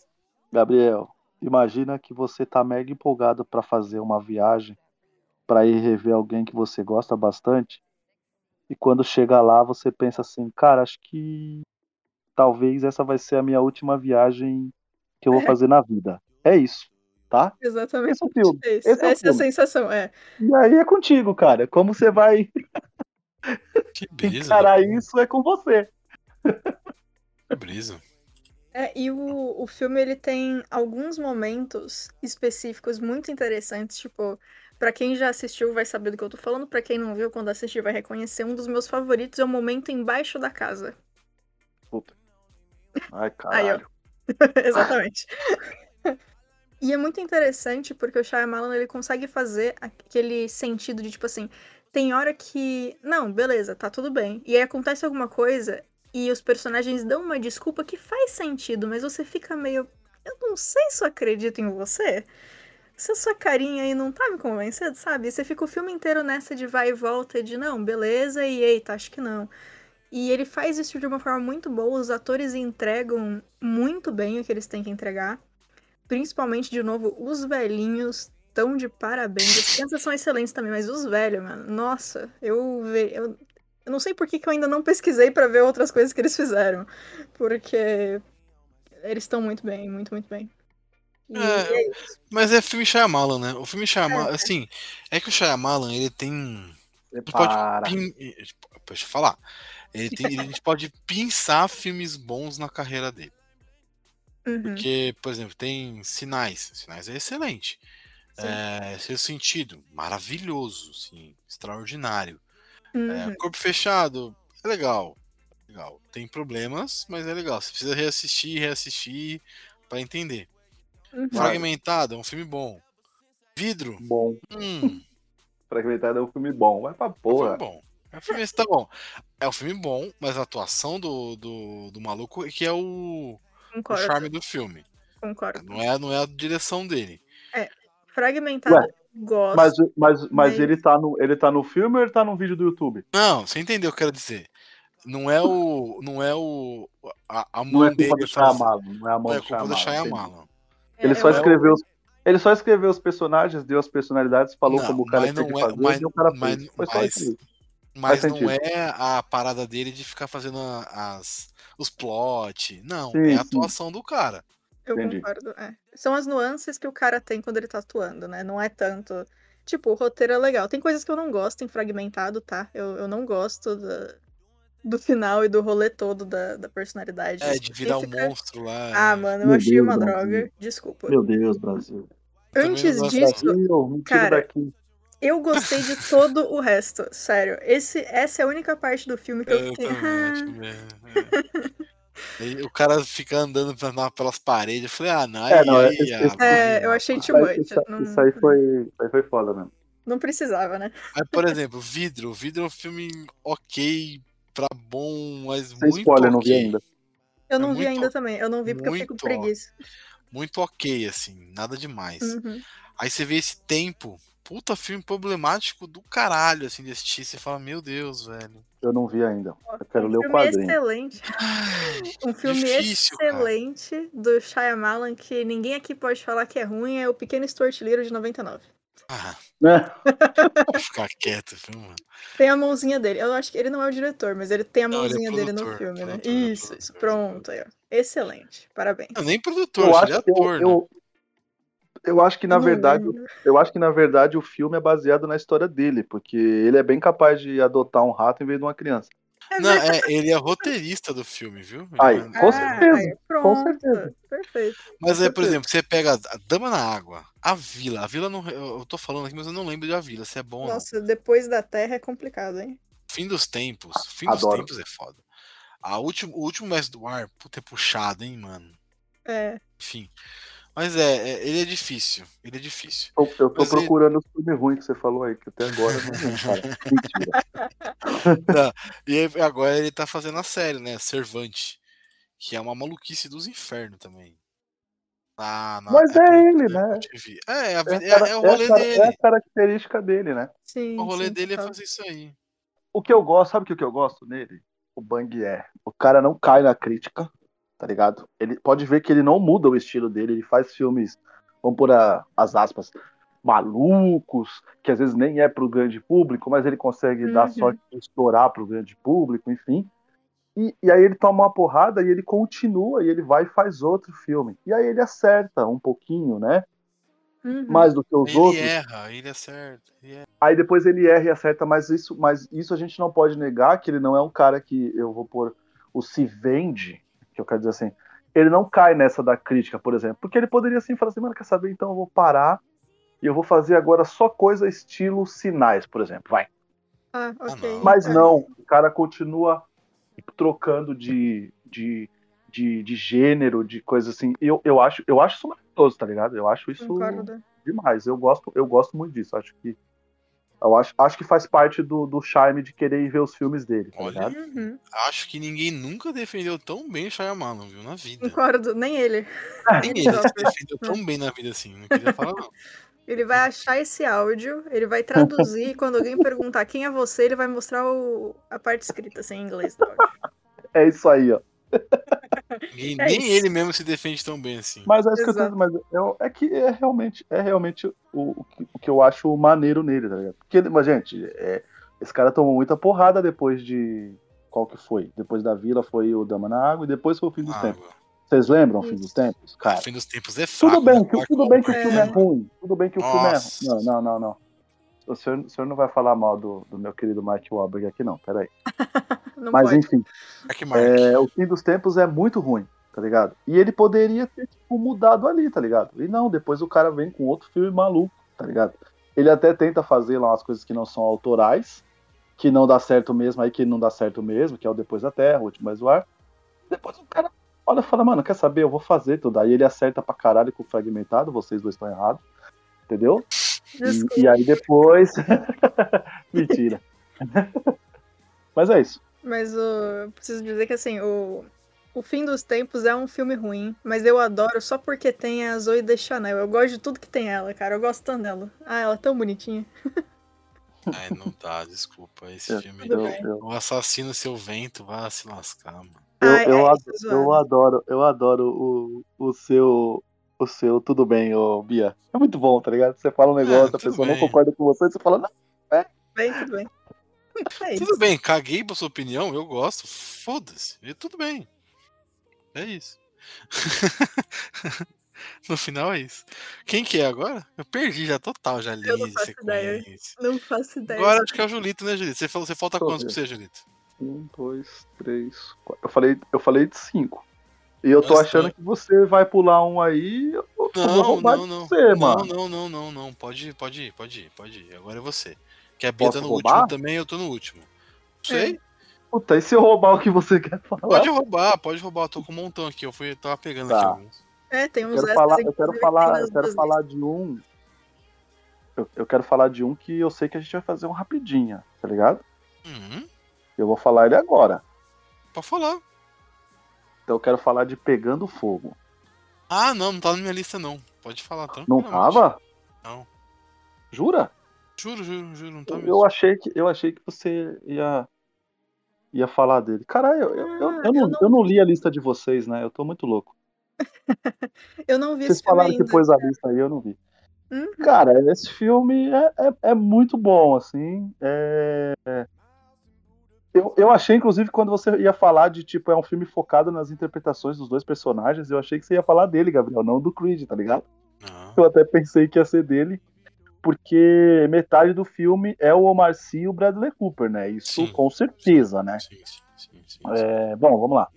[SPEAKER 2] Gabriel, imagina que você tá mega empolgado pra fazer uma viagem pra ir rever alguém que você gosta bastante. E quando chega lá, você pensa assim, cara, acho que talvez essa vai ser a minha última viagem que eu vou fazer na vida. É isso, tá?
[SPEAKER 3] Exatamente.
[SPEAKER 2] Esse é o filme.
[SPEAKER 3] É isso.
[SPEAKER 2] Esse é o
[SPEAKER 3] Essa é a
[SPEAKER 2] filme.
[SPEAKER 3] sensação, é.
[SPEAKER 2] E aí é contigo, cara. Como você vai
[SPEAKER 1] que [LAUGHS] brisa.
[SPEAKER 2] encarar
[SPEAKER 1] né?
[SPEAKER 2] isso é com você.
[SPEAKER 1] Que brisa.
[SPEAKER 3] É, e o, o filme ele tem alguns momentos específicos muito interessantes, tipo, pra quem já assistiu vai saber do que eu tô falando, pra quem não viu, quando assistir vai reconhecer. Um dos meus favoritos é o momento embaixo da casa.
[SPEAKER 2] Ai, [LAUGHS]
[SPEAKER 3] Aí, ó.
[SPEAKER 2] caralho. [LAUGHS]
[SPEAKER 3] Exatamente. e é muito interessante porque o Shyamalan ele consegue fazer aquele sentido de tipo assim, tem hora que, não, beleza, tá tudo bem. E aí acontece alguma coisa e os personagens dão uma desculpa que faz sentido, mas você fica meio, eu não sei se eu acredito em você. Essa sua carinha aí não tá me convencendo, sabe? Você fica o filme inteiro nessa de vai e volta de não, beleza, e eita, acho que não. E ele faz isso de uma forma muito boa, os atores entregam muito bem o que eles têm que entregar. Principalmente, de novo, os velhinhos estão de parabéns. As crianças são excelentes também, mas os velhos, mano, nossa, eu eu, eu não sei por que, que eu ainda não pesquisei pra ver outras coisas que eles fizeram. Porque eles estão muito bem, muito, muito bem. E
[SPEAKER 1] É,
[SPEAKER 3] é.
[SPEAKER 1] Mas é filme Shyamalan, né? O filme Shyamalan, assim, é que o Shyamalan, ele tem... Gente pode,
[SPEAKER 2] Para.
[SPEAKER 1] pin... Deixa eu falar. Ele tem... a gente pode pensar filmes bons na carreira dele.
[SPEAKER 3] Uhum.
[SPEAKER 1] Porque, por exemplo, tem Sinais. Sinais é excelente. É, Sexto Sentido, maravilhoso, sim, extraordinário.
[SPEAKER 3] Uhum.
[SPEAKER 1] É, Corpo Fechado, é legal. Legal. Tem problemas, mas é legal. Você precisa reassistir, reassistir pra entender.
[SPEAKER 3] Uhum.
[SPEAKER 1] Fragmentado, é um filme bom. Vidro,
[SPEAKER 2] Bom.
[SPEAKER 1] hum, [LAUGHS]
[SPEAKER 2] Fragmentado é um filme bom. Vai pra
[SPEAKER 1] é um
[SPEAKER 2] porra.
[SPEAKER 1] filme bom. É um filme, tá bom. É um filme bom, mas a atuação do, do, do maluco é que é o, o charme do filme.
[SPEAKER 3] concordo.
[SPEAKER 1] Não é, não é a direção dele.
[SPEAKER 3] Fragmentado,
[SPEAKER 2] Ué,
[SPEAKER 3] gosto.
[SPEAKER 2] Mas, mas, mas
[SPEAKER 3] Mas-
[SPEAKER 2] ele, tá no, ele tá no filme ou ele tá no vídeo do YouTube?
[SPEAKER 1] Não, você entendeu o que eu quero dizer. Não é o. Não é o. A, a
[SPEAKER 2] Não
[SPEAKER 1] mão
[SPEAKER 2] é culpa
[SPEAKER 1] dele
[SPEAKER 2] Shyamalan, não é a mão
[SPEAKER 1] Não é culpa do
[SPEAKER 2] Shyamalan.
[SPEAKER 3] É,
[SPEAKER 2] Ele só
[SPEAKER 3] eu-
[SPEAKER 2] escreveu os, ele só escreveu os personagens, deu as personalidades, falou
[SPEAKER 1] Não,
[SPEAKER 2] como o cara
[SPEAKER 1] mas
[SPEAKER 2] tinha
[SPEAKER 1] não
[SPEAKER 2] que
[SPEAKER 1] é-
[SPEAKER 2] fazer
[SPEAKER 1] mas-
[SPEAKER 2] e o cara
[SPEAKER 1] mas-
[SPEAKER 2] fez. Foi só
[SPEAKER 1] mas-
[SPEAKER 2] isso.
[SPEAKER 1] Mas
[SPEAKER 2] Faz
[SPEAKER 1] não
[SPEAKER 2] sentido.
[SPEAKER 1] é a parada dele de ficar fazendo as, os plot. Não,
[SPEAKER 2] Sim,
[SPEAKER 1] é a
[SPEAKER 2] sim.
[SPEAKER 1] atuação do cara.
[SPEAKER 3] Eu
[SPEAKER 2] Entendi.
[SPEAKER 3] concordo. é. São as nuances que o cara tem quando ele tá atuando, né? Não é tanto. Tipo, o roteiro é legal. Tem coisas que eu não gosto em fragmentado, tá? Eu, eu não gosto da- do final e do rolê todo da, da personalidade.
[SPEAKER 1] É, de virar um monstro lá.
[SPEAKER 3] Ah, mano, eu
[SPEAKER 2] Meu
[SPEAKER 3] achei
[SPEAKER 2] Deus,
[SPEAKER 3] uma
[SPEAKER 2] Brasil.
[SPEAKER 3] droga. Desculpa.
[SPEAKER 2] Meu Deus, Brasil.
[SPEAKER 3] Antes disso,
[SPEAKER 2] Brasil,
[SPEAKER 3] cara,
[SPEAKER 2] daqui.
[SPEAKER 3] eu gostei de todo o resto. Sério. Esse, essa é a única parte do filme que eu
[SPEAKER 1] Eu
[SPEAKER 3] fiquei.
[SPEAKER 1] também,
[SPEAKER 3] "Ah". [LAUGHS]
[SPEAKER 1] é. O cara fica andando pelas paredes. Eu falei, ah, não,
[SPEAKER 2] É, não,
[SPEAKER 1] aí, ah,
[SPEAKER 2] esse-
[SPEAKER 3] É, eu achei too
[SPEAKER 2] aí,
[SPEAKER 3] much.
[SPEAKER 2] isso,
[SPEAKER 3] Não,
[SPEAKER 2] isso aí foi, isso aí foi foda mesmo.
[SPEAKER 3] não precisava, né?
[SPEAKER 1] Aí, por exemplo, Vidro. Vidro é um filme ok pra bom, mas
[SPEAKER 2] Sem
[SPEAKER 1] muito
[SPEAKER 2] spoiler, não
[SPEAKER 1] ok.
[SPEAKER 2] vi ainda.
[SPEAKER 3] Eu
[SPEAKER 1] É
[SPEAKER 3] não vi
[SPEAKER 1] muito-
[SPEAKER 3] ainda também. Eu não vi porque eu
[SPEAKER 1] muito, ó.
[SPEAKER 3] preguiça.
[SPEAKER 1] Muito ok, assim, nada demais.
[SPEAKER 3] Uhum.
[SPEAKER 1] Aí você vê esse tempo, puta filme problemático do caralho, assim, de assistir. Você fala, meu Deus, velho.
[SPEAKER 2] Eu não vi ainda. Eu quero
[SPEAKER 3] um
[SPEAKER 2] ler o
[SPEAKER 3] filme
[SPEAKER 2] quadrinho.
[SPEAKER 3] excelente. Um filme
[SPEAKER 1] Difícil, cara.
[SPEAKER 3] excelente do Shyamalan que ninguém aqui pode falar que é ruim é o Pequeno Stuart Little de 99.
[SPEAKER 1] Ah,
[SPEAKER 2] Né?
[SPEAKER 1] vou ficar quieto, viu, mano?
[SPEAKER 3] Tem a mãozinha dele. Eu acho que ele não é o diretor, mas ele tem a
[SPEAKER 1] Não, é
[SPEAKER 3] mãozinha dele no
[SPEAKER 1] produtor,
[SPEAKER 3] filme, né?
[SPEAKER 1] produtor,
[SPEAKER 3] Isso,
[SPEAKER 1] produtor,
[SPEAKER 3] isso. Pronto aí, ó. Excelente. Parabéns.
[SPEAKER 1] Não, nem produtor,
[SPEAKER 2] Eu
[SPEAKER 1] ele é
[SPEAKER 2] acho, que eu,
[SPEAKER 1] ator, né?
[SPEAKER 2] eu, eu acho que na verdade, eu acho que na verdade o filme é baseado na história dele, porque ele é bem capaz de adotar um rato em vez de uma criança.
[SPEAKER 3] É
[SPEAKER 1] Não, é, ele é roteirista do filme, viu?
[SPEAKER 2] Aí,
[SPEAKER 1] é-
[SPEAKER 2] com certeza,
[SPEAKER 3] aí, pronto.
[SPEAKER 2] certeza.
[SPEAKER 3] Perfeito.
[SPEAKER 1] Mas é, por exemplo, você pega a Dama na Água, a Vila. A Vila não. Eu tô falando aqui, mas eu não lembro da Vila, se é bom ou não.
[SPEAKER 3] Nossa, depois da Terra é complicado, hein?
[SPEAKER 1] Fim dos tempos. Fim
[SPEAKER 2] Adoro.
[SPEAKER 1] dos tempos é foda. A último, o último mestre do ar, puta, é puxado, hein, mano.
[SPEAKER 3] É.
[SPEAKER 1] Enfim. Mas é, é, ele é difícil. Ele é difícil.
[SPEAKER 2] Eu, eu tô
[SPEAKER 1] Mas ele-
[SPEAKER 2] procurando o filme ruim que você falou aí, que até agora não. [LAUGHS] Mentira.
[SPEAKER 1] E agora ele tá fazendo a série, né? Servante. Que é uma maluquice dos infernos também. Na, na
[SPEAKER 2] Mas é ele, né?
[SPEAKER 1] TV. É, é, a
[SPEAKER 2] É,
[SPEAKER 1] vida-
[SPEAKER 2] a
[SPEAKER 1] é- é o
[SPEAKER 2] é a
[SPEAKER 1] rolê dele.
[SPEAKER 2] é a característica dele, né?
[SPEAKER 3] Sim.
[SPEAKER 1] O rolê
[SPEAKER 3] sim,
[SPEAKER 1] dele é fazer isso aí.
[SPEAKER 2] O que eu gosto, sabe o o que eu gosto nele? O Bang é. O cara não cai na crítica, tá ligado? Ele pode ver que ele não muda o estilo dele, ele faz filmes, vamos por a- as aspas, malucos, que às vezes nem é pro grande público, mas ele consegue dar
[SPEAKER 3] Uhum.
[SPEAKER 2] sorte de estourar pro grande público, enfim. E, e aí ele toma uma porrada e ele continua, e ele vai e faz outro filme. E aí ele acerta um pouquinho, né?
[SPEAKER 3] Uhum.
[SPEAKER 2] Mais do que os
[SPEAKER 1] Ele
[SPEAKER 2] outros.
[SPEAKER 1] erra, ele acerta. Ele erra.
[SPEAKER 2] Aí depois ele erra e acerta, mas isso, mas isso a gente não pode negar que ele não é um cara que eu vou pôr o se vende, que eu quero dizer assim, ele não cai nessa da crítica, por exemplo, porque ele poderia assim falar assim, mano, quer saber, então eu vou parar e eu vou fazer agora só coisa estilo sinais, por exemplo, vai.
[SPEAKER 3] Ah, ok.
[SPEAKER 1] não.
[SPEAKER 2] Mas
[SPEAKER 3] É.
[SPEAKER 2] não, o cara continua trocando de, de, de, de gênero, de coisa assim. Eu, eu, acho, eu acho isso maravilhoso, tá ligado? Eu acho isso
[SPEAKER 3] Concordo.
[SPEAKER 2] demais. Eu gosto, eu gosto muito disso. Acho que eu acho, acho que faz parte do, do charme de querer ir ver os filmes dele, tá
[SPEAKER 1] Olha.
[SPEAKER 2] ligado?
[SPEAKER 3] Uhum.
[SPEAKER 1] Acho que ninguém nunca defendeu tão bem o Shyamalan, viu? Na vida.
[SPEAKER 3] Concordo, nem ele.
[SPEAKER 1] Nem [LAUGHS]
[SPEAKER 3] Ele
[SPEAKER 1] defendeu tão bem na vida assim. Não queria falar, não.
[SPEAKER 3] Ele vai achar esse áudio, ele vai traduzir, e quando alguém perguntar quem é você, ele vai mostrar o- a parte escrita, assim, em inglês do áudio.
[SPEAKER 2] É isso aí, ó.
[SPEAKER 1] Ninguém-
[SPEAKER 3] É
[SPEAKER 1] nem
[SPEAKER 3] isso.
[SPEAKER 1] ele mesmo se defende tão bem assim.
[SPEAKER 2] Mas é, isso que eu mas eu- é que é realmente, é realmente o, o, que- o que eu acho maneiro nele, tá ligado? Porque, ele- mas, gente, é, esse cara tomou muita porrada depois de. Qual que foi? Depois da vila foi o Dama na Água e depois foi o Fim dos Tempos.
[SPEAKER 1] Água.
[SPEAKER 2] Vocês lembram o Fim dos Tempos?
[SPEAKER 1] Cara,
[SPEAKER 2] Cara,
[SPEAKER 1] fim dos tempos é fraco.
[SPEAKER 2] tudo bem,
[SPEAKER 1] né?
[SPEAKER 2] que,
[SPEAKER 1] Mark
[SPEAKER 2] tudo bem que o filme é
[SPEAKER 1] é-
[SPEAKER 2] ruim. Tudo bem que o filme é
[SPEAKER 1] Nossa.
[SPEAKER 2] ruim. Não, não, não, não. O senhor, o senhor não vai falar mal do, do meu querido Mark Wahlberg aqui, não. Peraí. [LAUGHS]
[SPEAKER 3] Não
[SPEAKER 2] Mas
[SPEAKER 3] pode.
[SPEAKER 2] enfim.
[SPEAKER 1] Mark.
[SPEAKER 2] É, o fim dos tempos é muito ruim, tá ligado? E ele poderia ter tipo, mudado ali, tá ligado? E não, depois o cara vem com outro filme maluco tá ligado? Ele até tenta fazer lá umas coisas que não são autorais, que não dá certo mesmo, aí que não dá certo mesmo, que é o Depois da Terra, o Último Exuar. Depois o cara olha e fala, mano, quer saber? Eu vou fazer tudo. Aí ele acerta pra caralho com o fragmentado, vocês dois estão errados, entendeu?
[SPEAKER 3] Desculpa.
[SPEAKER 2] E, e aí depois. [LAUGHS] Mentira. Mas é isso.
[SPEAKER 3] Mas o, eu preciso dizer que assim, o, o Fim dos Tempos é um filme ruim, mas eu adoro só porque tem a Zoe Deschanel. Eu gosto de tudo que tem ela, cara. Eu gosto tanto dela. Ah, ela é tão bonitinha. [LAUGHS]
[SPEAKER 1] Ai, não dá, desculpa. Esse
[SPEAKER 2] Eu-
[SPEAKER 1] filme.
[SPEAKER 2] Eu, eu,
[SPEAKER 1] O assassino seu vento, vai se lascar, mano.
[SPEAKER 2] eu,
[SPEAKER 3] Ai,
[SPEAKER 2] eu,
[SPEAKER 3] ai,
[SPEAKER 2] ado-
[SPEAKER 3] tô zoando.
[SPEAKER 2] eu adoro, eu adoro o, o seu. O seu, tudo bem, ô Bia. É muito bom, tá ligado? Você fala um negócio, a
[SPEAKER 1] tudo
[SPEAKER 2] pessoa não
[SPEAKER 1] bem.
[SPEAKER 2] concorda com você, você fala, não,
[SPEAKER 3] Bem, tudo bem. É.
[SPEAKER 1] Tudo bem, caguei pra sua opinião, eu gosto. Foda-se. E tudo bem. É isso. [LAUGHS] no final é isso. Quem que é agora? Eu perdi já total, já li
[SPEAKER 3] Eu não faço
[SPEAKER 1] sequência.
[SPEAKER 3] Não faço ideia.
[SPEAKER 1] Agora acho que é o Julito, né, Julito? Você falou, você falta quantos pra você, Julito?
[SPEAKER 2] Um, dois, três, quatro. Eu falei, eu falei de cinco. E eu tô achando que você vai pular um aí, eu eu vou
[SPEAKER 1] Não,
[SPEAKER 2] roubar
[SPEAKER 1] não, não.
[SPEAKER 2] você,
[SPEAKER 1] não,
[SPEAKER 2] mano.
[SPEAKER 1] não, não, não, não. Pode ir, pode ir, pode ir, pode ir. Agora é você. Que a Bia tá no
[SPEAKER 2] roubar?
[SPEAKER 1] último também, eu tô no último. Sei.
[SPEAKER 2] Puta, e se eu roubar o que você quer falar?
[SPEAKER 1] Pode roubar, pode roubar. Eu tô com um montão aqui. Eu fui, eu tava pegando
[SPEAKER 2] Tá.
[SPEAKER 1] aqui alguns.
[SPEAKER 3] É, tem
[SPEAKER 2] Eu
[SPEAKER 3] uns
[SPEAKER 2] quero
[SPEAKER 3] extras,
[SPEAKER 2] falar, eu quero falar, eu quero falar de um. Eu, eu quero falar de um que eu sei que a gente vai fazer um rapidinho, tá ligado?
[SPEAKER 1] Uhum.
[SPEAKER 2] Eu vou falar ele agora.
[SPEAKER 1] Pode falar.
[SPEAKER 2] Então eu quero falar de Pegando Fogo.
[SPEAKER 1] Ah, não, não tá na minha lista, não. Pode falar,
[SPEAKER 2] Não tava?
[SPEAKER 1] Não.
[SPEAKER 2] Jura?
[SPEAKER 1] Juro, juro, juro, não tá
[SPEAKER 2] Eu,
[SPEAKER 1] mesmo.
[SPEAKER 2] eu achei que eu achei que você ia ia falar dele. Caralho, eu, eu, eu,
[SPEAKER 3] Ah,
[SPEAKER 2] eu não,
[SPEAKER 3] eu não-
[SPEAKER 2] li a lista de vocês, né? Eu tô muito louco. [LAUGHS]
[SPEAKER 3] Eu não vi
[SPEAKER 2] Vocês
[SPEAKER 3] esse filme
[SPEAKER 2] falaram que pôs a lista aí, eu não vi.
[SPEAKER 3] Hum?
[SPEAKER 2] Cara, esse filme é, é, é muito bom, assim. É... Eu, eu achei, inclusive, quando você ia falar de, tipo, é um filme focado nas interpretações dos dois personagens, eu achei que você ia falar dele, Gabriel, não do Creed, tá ligado?
[SPEAKER 1] Não.
[SPEAKER 2] Eu até pensei que ia ser dele, porque metade do filme é o Omar Sy e o Bradley Cooper, né? Isso
[SPEAKER 1] Sim.
[SPEAKER 2] com certeza, né?
[SPEAKER 1] Sim, sim, sim, sim, sim.
[SPEAKER 2] É, bom, vamos lá.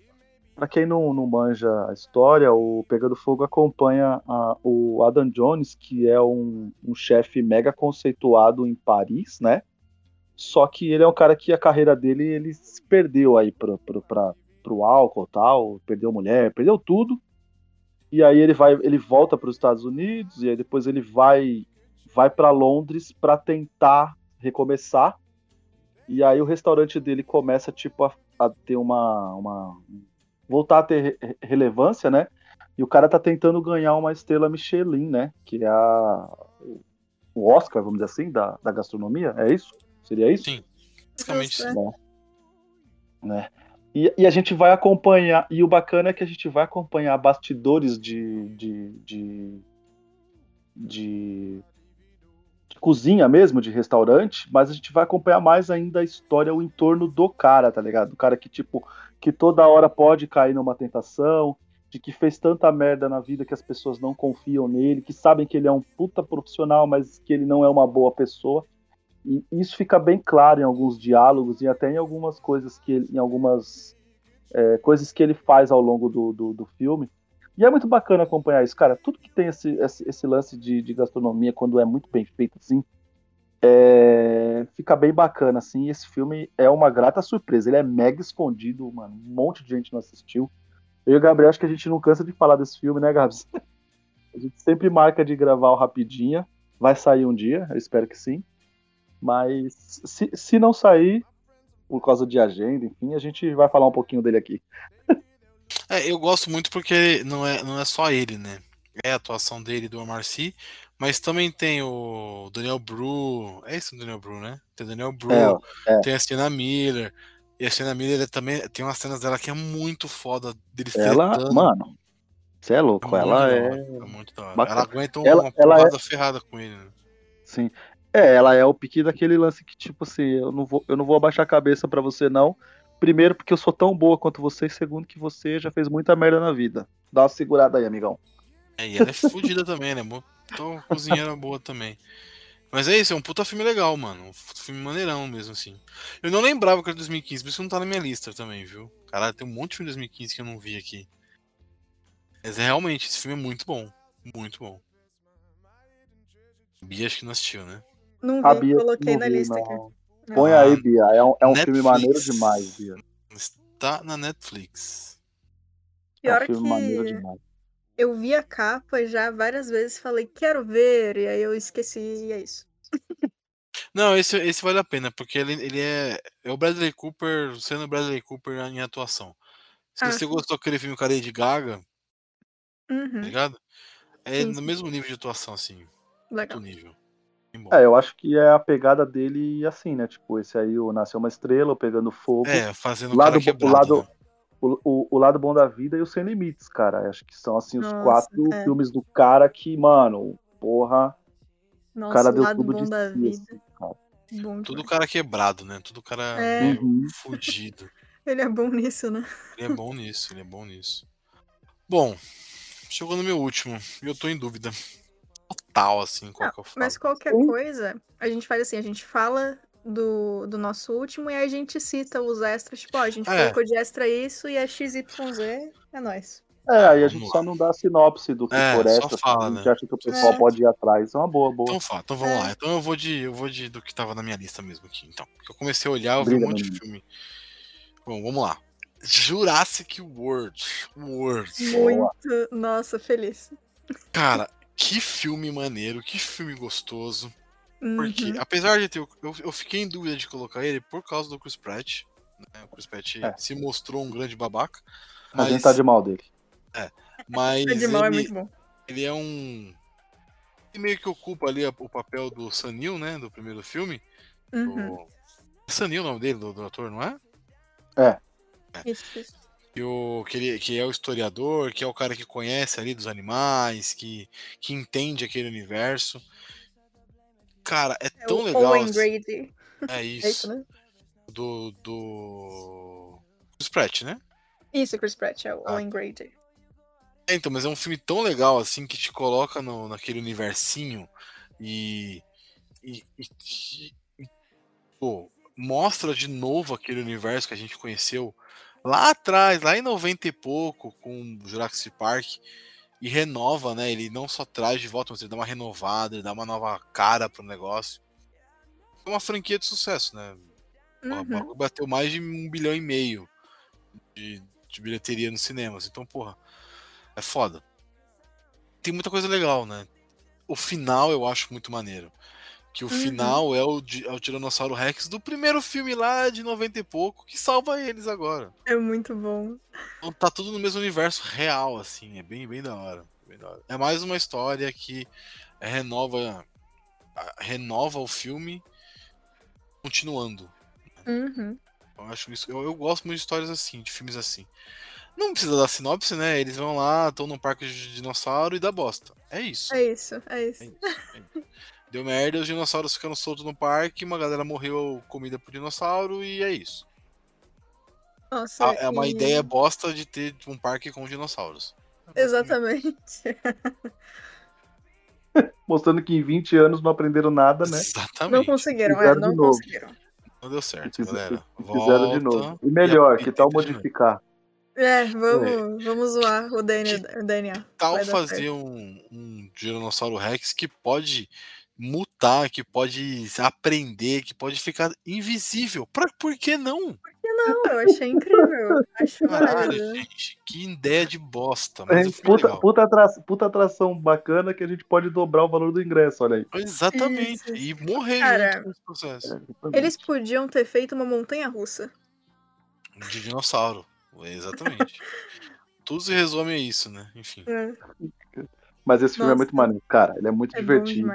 [SPEAKER 2] Pra quem não, não manja a história, o Pegando Fogo acompanha a- o Adam Jones, que é um, um chefe mega conceituado em Paris, né? Só que ele é um cara que a carreira dele ele se perdeu aí pro, pro, pra, pro álcool tal, perdeu mulher, perdeu tudo. E aí ele vai, ele volta para os Estados Unidos e aí depois ele vai vai para Londres para tentar recomeçar. E aí o restaurante dele começa tipo a, a ter uma, uma voltar a ter re- relevância, né? E o cara tá tentando ganhar uma estrela Michelin, né? Que é a, o Oscar, vamos dizer assim, da, da gastronomia. É isso? Seria isso?
[SPEAKER 1] Sim. Basicamente, sim.
[SPEAKER 3] é.
[SPEAKER 2] né? E, e a gente vai acompanhar, e o bacana é que a gente vai acompanhar bastidores de, de, de, de, de cozinha mesmo, de restaurante, mas a gente vai acompanhar mais ainda a história, o entorno do cara, tá ligado? Do cara que, tipo, que toda hora pode cair numa tentação, de que fez tanta merda na vida que as pessoas não confiam nele, que sabem que ele é um puta profissional, mas que ele não é uma boa pessoa. E isso fica bem claro em alguns diálogos e até em algumas coisas que ele, em algumas é, coisas que ele faz ao longo do, do, do filme. E é muito bacana acompanhar isso, cara. Tudo que tem esse, esse, esse lance de, de gastronomia, quando é muito bem feito assim, é, fica bem bacana, assim. Esse filme é uma grata surpresa. Ele é mega escondido, mano. Um monte de gente não assistiu. Eu e o Gabriel, acho que a gente não cansa de falar desse filme, né, Gabs? [LAUGHS] A gente sempre marca de gravar o Rapidinha. Vai sair um dia, eu espero que sim. Mas se, se não sair, por causa de agenda, enfim, a gente vai falar um pouquinho dele aqui.
[SPEAKER 1] É, eu gosto muito porque não é, não é só ele, né? É a atuação dele do Omar Sy, mas também tem o Daniel Bru. É esse o Daniel Bru, né? Tem o Daniel Bru,
[SPEAKER 2] É, é.
[SPEAKER 1] tem a Sienna Miller. E a Sienna Miller ele também tem umas cenas dela que é muito foda deles
[SPEAKER 2] Ela, mano, você é louco, ela é.
[SPEAKER 1] hora, é muito da hora.
[SPEAKER 2] bacana.
[SPEAKER 1] Ela aguenta
[SPEAKER 2] Ela-
[SPEAKER 1] uma
[SPEAKER 2] ela é-
[SPEAKER 1] porrada ferrada com ele. Né?
[SPEAKER 2] Sim. É, ela é o pique daquele lance que, tipo assim, eu não vou, eu não vou abaixar a cabeça pra você, não. Primeiro, porque eu sou tão boa quanto você, e segundo, que você já fez muita merda na vida. Dá uma segurada aí, amigão.
[SPEAKER 1] É, e ela é fodida também, né? Então, cozinheira boa também. Mas é isso, é um puta filme legal, mano. Um filme maneirão mesmo, assim. Eu não lembrava que era 2015, por isso não tá na minha lista também, viu? Caralho, tem um monte de filme de 2015 que eu não vi aqui. Mas é realmente, esse filme é muito bom. Muito bom. Bia acho que não assistiu, né?
[SPEAKER 3] Não
[SPEAKER 2] A
[SPEAKER 3] vi,
[SPEAKER 2] Bia
[SPEAKER 3] coloquei
[SPEAKER 2] não
[SPEAKER 3] na
[SPEAKER 2] vi,
[SPEAKER 3] lista aqui.
[SPEAKER 2] não. Põe aí, Bia. É um, é um filme maneiro demais, Bia.
[SPEAKER 1] Está na Netflix.
[SPEAKER 2] É um
[SPEAKER 3] Pior
[SPEAKER 2] filme maneiro
[SPEAKER 3] que
[SPEAKER 2] demais.
[SPEAKER 3] eu vi a capa já várias vezes, falei, quero ver, e aí eu esqueci, e é isso.
[SPEAKER 1] Não, esse, esse vale a pena, porque ele, ele é, é o Bradley Cooper sendo o Bradley Cooper em atuação. Se
[SPEAKER 3] Ah,
[SPEAKER 1] você gostou daquele filme Careia de Gaga, tá
[SPEAKER 3] Uhum,
[SPEAKER 1] ligado? É
[SPEAKER 3] Sim,
[SPEAKER 1] no mesmo nível de atuação, assim.
[SPEAKER 3] legal.
[SPEAKER 1] Alto nível.
[SPEAKER 2] É, eu acho que é a pegada dele assim, né? Tipo, esse aí, o Nasceu uma Estrela, o Pegando Fogo.
[SPEAKER 1] É, fazendo o
[SPEAKER 2] lado,
[SPEAKER 1] cara
[SPEAKER 2] bo- o,
[SPEAKER 1] quebrado,
[SPEAKER 2] lado,
[SPEAKER 1] né?
[SPEAKER 2] o, o, o lado bom da vida e o Sem Limites, cara. Acho que são, assim, os
[SPEAKER 3] Nossa,
[SPEAKER 2] quatro
[SPEAKER 3] é.
[SPEAKER 2] filmes do cara que, mano, porra, o
[SPEAKER 3] Nossa,
[SPEAKER 2] cara
[SPEAKER 3] o
[SPEAKER 2] deu
[SPEAKER 3] lado
[SPEAKER 2] tudo
[SPEAKER 3] bom
[SPEAKER 2] de
[SPEAKER 3] da
[SPEAKER 2] si,
[SPEAKER 3] vida.
[SPEAKER 2] assim, cara.
[SPEAKER 3] Bom
[SPEAKER 1] Tudo cara quebrado, né? Tudo cara
[SPEAKER 3] É.
[SPEAKER 2] Uhum.
[SPEAKER 1] fudido. [LAUGHS]
[SPEAKER 3] Ele é bom nisso, né?
[SPEAKER 1] Ele é bom nisso, ele é bom nisso. Bom, chegou no meu último. E eu tô em dúvida. Total, assim, qual
[SPEAKER 3] Não,
[SPEAKER 1] que eu falo.
[SPEAKER 3] mas qualquer
[SPEAKER 2] Sim.
[SPEAKER 3] coisa, a gente faz assim, a gente fala do, do nosso último e aí a gente cita os extras, tipo, ó, a gente
[SPEAKER 1] É.
[SPEAKER 3] colocou de extra isso e é XYZ, é nóis.
[SPEAKER 2] É, aí a
[SPEAKER 1] Vamos
[SPEAKER 2] gente
[SPEAKER 1] lá.
[SPEAKER 2] só não dá a sinopse do que
[SPEAKER 1] É,
[SPEAKER 2] for extra,
[SPEAKER 1] fala,
[SPEAKER 2] a gente
[SPEAKER 1] né?
[SPEAKER 2] acha que o pessoal
[SPEAKER 3] É.
[SPEAKER 2] pode ir atrás. É uma boa, boa.
[SPEAKER 1] Então, fala, então vamos
[SPEAKER 3] É.
[SPEAKER 1] lá. Então eu vou de eu vou de do que tava na minha lista mesmo aqui. Então, eu comecei a olhar, eu vi
[SPEAKER 2] Brilha,
[SPEAKER 1] um monte de filme. Bom, vamos lá. Jurassic World. World.
[SPEAKER 3] Muito, nossa, feliz.
[SPEAKER 1] Cara, que filme maneiro, que filme gostoso. Porque,
[SPEAKER 3] Uhum.
[SPEAKER 1] apesar de ter. Eu, eu fiquei em dúvida de colocar ele por causa do Chris Pratt. né? O Chris Pratt
[SPEAKER 2] É.
[SPEAKER 1] se mostrou um grande babaca.
[SPEAKER 2] Mas a gente
[SPEAKER 1] Mas,
[SPEAKER 2] tá de mal dele.
[SPEAKER 1] mas
[SPEAKER 3] É de mal, é
[SPEAKER 1] ele,
[SPEAKER 3] muito bom.
[SPEAKER 1] ele é um. Ele meio que ocupa ali a- o papel do Sanil, né? Do primeiro filme.
[SPEAKER 3] Uhum.
[SPEAKER 1] Do... Sanil é o nome dele, do, do ator, não é?
[SPEAKER 3] Isso, isso.
[SPEAKER 1] Que, o, que, ele, que é o historiador, que é o cara que conhece ali dos animais, que, que entende aquele universo. Cara, é
[SPEAKER 3] É
[SPEAKER 1] tão
[SPEAKER 3] o
[SPEAKER 1] legal.
[SPEAKER 3] Owen. Grady.
[SPEAKER 1] É [LAUGHS]
[SPEAKER 3] É
[SPEAKER 1] isso.
[SPEAKER 3] isso, né?
[SPEAKER 1] Do. Do. Chris Pratt, né?
[SPEAKER 3] Isso, Chris Pratt, é o
[SPEAKER 1] Ah.
[SPEAKER 3] Owen Grady.
[SPEAKER 1] É, então, mas é um filme tão legal assim que te coloca no, naquele universinho e. E, e- e- pô, mostra de novo aquele universo que a gente conheceu lá atrás, lá em 90 e pouco, com o Jurassic Park. E renova, né? Ele não só traz de volta, mas ele dá uma renovada, ele dá uma nova cara pro negócio. É uma franquia de sucesso, né?
[SPEAKER 3] Uhum.
[SPEAKER 1] bateu mais de um bilhão e meio de, de bilheteria nos cinemas. Então, porra, é foda. Tem muita coisa legal, né? O final eu acho muito maneiro. Que o
[SPEAKER 3] Uhum.
[SPEAKER 1] final é o, é o Tiranossauro Rex do primeiro filme lá de 90 e pouco, que salva eles agora.
[SPEAKER 3] É muito bom.
[SPEAKER 1] Então tá tudo no mesmo universo real, assim. É bem, bem da hora. bem da hora. É mais uma história que renova, renova o filme continuando.
[SPEAKER 3] Uhum.
[SPEAKER 1] Eu acho isso. Eu, eu gosto muito de histórias assim, de filmes assim. Não precisa dar sinopse, né? Eles vão lá, estão num parque de dinossauro e dá bosta. É isso.
[SPEAKER 3] É isso, é
[SPEAKER 1] É
[SPEAKER 3] isso.
[SPEAKER 1] isso, é isso. Deu merda, os dinossauros ficando soltos no parque, uma galera morreu comida pro dinossauro e é isso.
[SPEAKER 3] Nossa,
[SPEAKER 1] Ah, É uma
[SPEAKER 3] e-
[SPEAKER 1] ideia bosta de ter um parque com dinossauros.
[SPEAKER 3] Exatamente. [LAUGHS]
[SPEAKER 2] Mostrando que em 20 anos não aprenderam nada, né?
[SPEAKER 3] Não
[SPEAKER 1] Exatamente.
[SPEAKER 3] conseguiram, é,
[SPEAKER 2] Fizeram de
[SPEAKER 3] não
[SPEAKER 2] novo.
[SPEAKER 3] conseguiram.
[SPEAKER 1] Não deu certo,
[SPEAKER 2] Fiz-
[SPEAKER 1] galera.
[SPEAKER 2] Fizeram de novo.
[SPEAKER 1] Volta
[SPEAKER 2] E melhor,
[SPEAKER 1] e
[SPEAKER 2] que tal modificar?
[SPEAKER 3] É, vamos, vamos zoar o DNA. o DNA.
[SPEAKER 1] tal fazer um, um Tiranossauro Rex que pode mutar, que pode aprender, que pode ficar invisível. Pra, por que não?
[SPEAKER 3] Não, eu achei incrível. Acho
[SPEAKER 1] Caralho, gente, que ideia de bosta. Mas
[SPEAKER 2] É, puta, puta, atra- puta atração bacana que a gente pode dobrar o valor do ingresso, olha aí.
[SPEAKER 1] Exatamente.
[SPEAKER 3] Isso.
[SPEAKER 1] E morrer
[SPEAKER 3] Cara,
[SPEAKER 1] junto com esse processo.
[SPEAKER 3] Eles podiam ter feito uma montanha russa.
[SPEAKER 1] De dinossauro. Exatamente. [LAUGHS] Tudo se resume a isso, né? Enfim.
[SPEAKER 3] É,
[SPEAKER 2] Mas esse filme é
[SPEAKER 3] Nossa.
[SPEAKER 2] muito maneiro, cara. Ele é muito
[SPEAKER 3] é bom
[SPEAKER 2] divertido.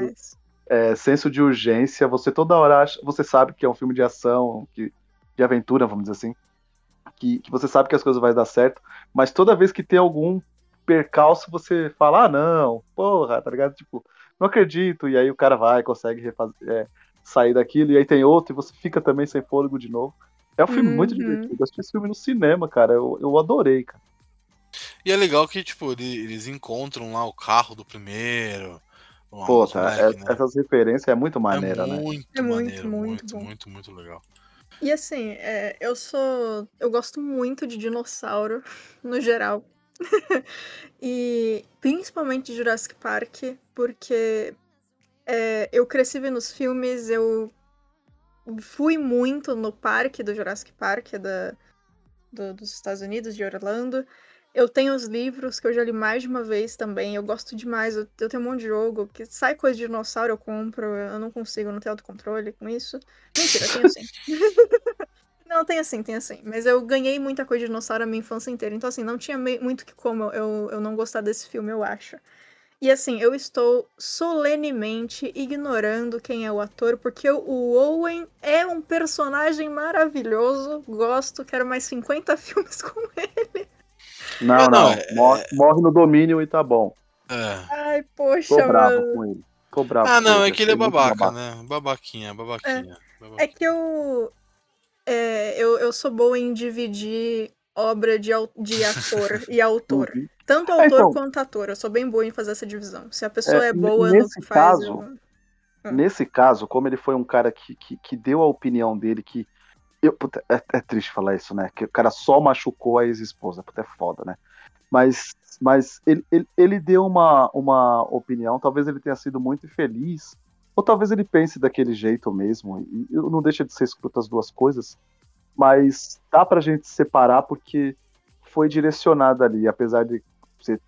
[SPEAKER 2] É, senso de urgência. Você toda hora acha. Você sabe que é um filme de ação, que, de aventura, vamos dizer assim. Que, que você sabe que as coisas vão dar certo. Mas toda vez que tem algum percalço, você fala: ah, não, porra, tá ligado? Tipo, não acredito. E aí o cara vai, consegue refazer, é, sair daquilo. E aí tem outro, e você fica também sem fôlego de novo. É um filme muito
[SPEAKER 3] Uhum.
[SPEAKER 2] divertido. Eu assisti esse filme no cinema, cara. Eu, eu adorei, cara.
[SPEAKER 1] E é legal que, tipo, ele- eles encontram lá o carro do primeiro.
[SPEAKER 2] Tá, é-
[SPEAKER 1] né?
[SPEAKER 2] essas referências é muito maneira,
[SPEAKER 1] é
[SPEAKER 2] né?
[SPEAKER 1] muito
[SPEAKER 3] É muito,
[SPEAKER 1] maneiro,
[SPEAKER 3] muito
[SPEAKER 1] muito,
[SPEAKER 3] bom.
[SPEAKER 1] muito, muito legal.
[SPEAKER 3] E assim, é, eu sou. Eu gosto muito de dinossauro, [LAUGHS] no geral. [LAUGHS] e principalmente de Jurassic Park, porque é, eu cresci vendo os filmes, eu fui muito no parque do Jurassic Park da, do- dos Estados Unidos, de Orlando. Eu tenho os livros que eu já li mais de uma vez também. Eu gosto demais. Eu, eu tenho um monte de jogo que sai coisa de dinossauro, eu compro. Eu não consigo, eu não tenho autocontrole com isso. Mentira, tenho sim. [LAUGHS] não, tem assim, tem assim. Mas eu ganhei muita coisa de dinossauro a minha infância inteira. Então, assim, não tinha muito que como eu, eu não gostar desse filme, eu acho. E assim, eu estou solenemente ignorando quem é o ator, porque o Owen é um personagem maravilhoso. Gosto, quero mais 50 [LAUGHS] filmes com ele.
[SPEAKER 2] Não,
[SPEAKER 1] Não,
[SPEAKER 2] não.
[SPEAKER 1] não, é-
[SPEAKER 2] Morre, morre no domínio e tá bom.
[SPEAKER 1] É.
[SPEAKER 3] Ai, poxa,
[SPEAKER 2] Tô bravo
[SPEAKER 3] mano.
[SPEAKER 2] com ele. Tô bravo
[SPEAKER 1] Ah,
[SPEAKER 2] com
[SPEAKER 1] não, é
[SPEAKER 2] ele.
[SPEAKER 1] que ele é
[SPEAKER 2] muito
[SPEAKER 1] babaca, né? Babaquinha, babaquinha.
[SPEAKER 3] É
[SPEAKER 1] babaquinha.
[SPEAKER 3] que eu. é, eu, eu sou boa em dividir obra de, de ator [LAUGHS] e autor.
[SPEAKER 2] Uhum.
[SPEAKER 3] Tanto
[SPEAKER 2] É,
[SPEAKER 3] autor
[SPEAKER 2] então-
[SPEAKER 3] quanto ator. Eu sou bem boa em fazer essa divisão. Se a pessoa
[SPEAKER 2] É,
[SPEAKER 3] é, boa no
[SPEAKER 2] nesse
[SPEAKER 3] que faz.
[SPEAKER 2] caso,
[SPEAKER 3] eu- Ah.
[SPEAKER 2] Nesse caso, como ele foi um cara que, que, que deu a opinião dele, que. Eu, puta, é, é triste falar isso, né? Que o cara só machucou a ex-esposa. Puta, é foda, né? Mas, mas ele, ele, ele deu uma, uma opinião, talvez ele tenha sido muito infeliz, ou talvez ele pense daquele jeito mesmo. E e não deixa de ser escroto as duas coisas, mas dá pra gente separar porque foi direcionado ali, apesar de ser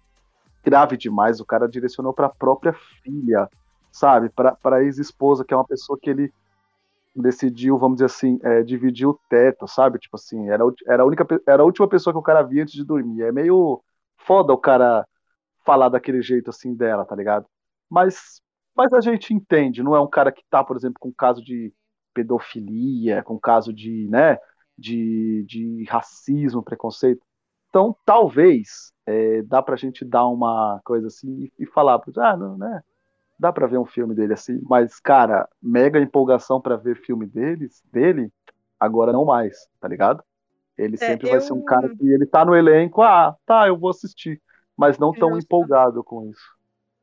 [SPEAKER 2] grave demais, o cara direcionou pra própria filha sabe, para a ex-esposa, que é uma pessoa que ele decidiu, vamos dizer assim, é, dividir o teto, sabe? Tipo assim, era, era, a única, era a última pessoa que o cara via antes de dormir. É meio foda o cara falar daquele jeito assim dela, tá ligado? Mas, mas a gente entende, não é um cara que tá, por exemplo, com caso de pedofilia, com caso de, né, de, de racismo, preconceito. Então, talvez, é, dá pra gente dar uma coisa assim e, e falar, ah, não, né? Dá pra ver um filme dele assim, mas, cara, mega empolgação pra ver filme deles, dele, agora não mais, tá ligado? Ele
[SPEAKER 3] É,
[SPEAKER 2] sempre vai ser um
[SPEAKER 3] eu-
[SPEAKER 2] cara que ele tá no elenco, ah, tá, eu vou assistir, mas não tão
[SPEAKER 3] Justo.
[SPEAKER 2] empolgado com isso.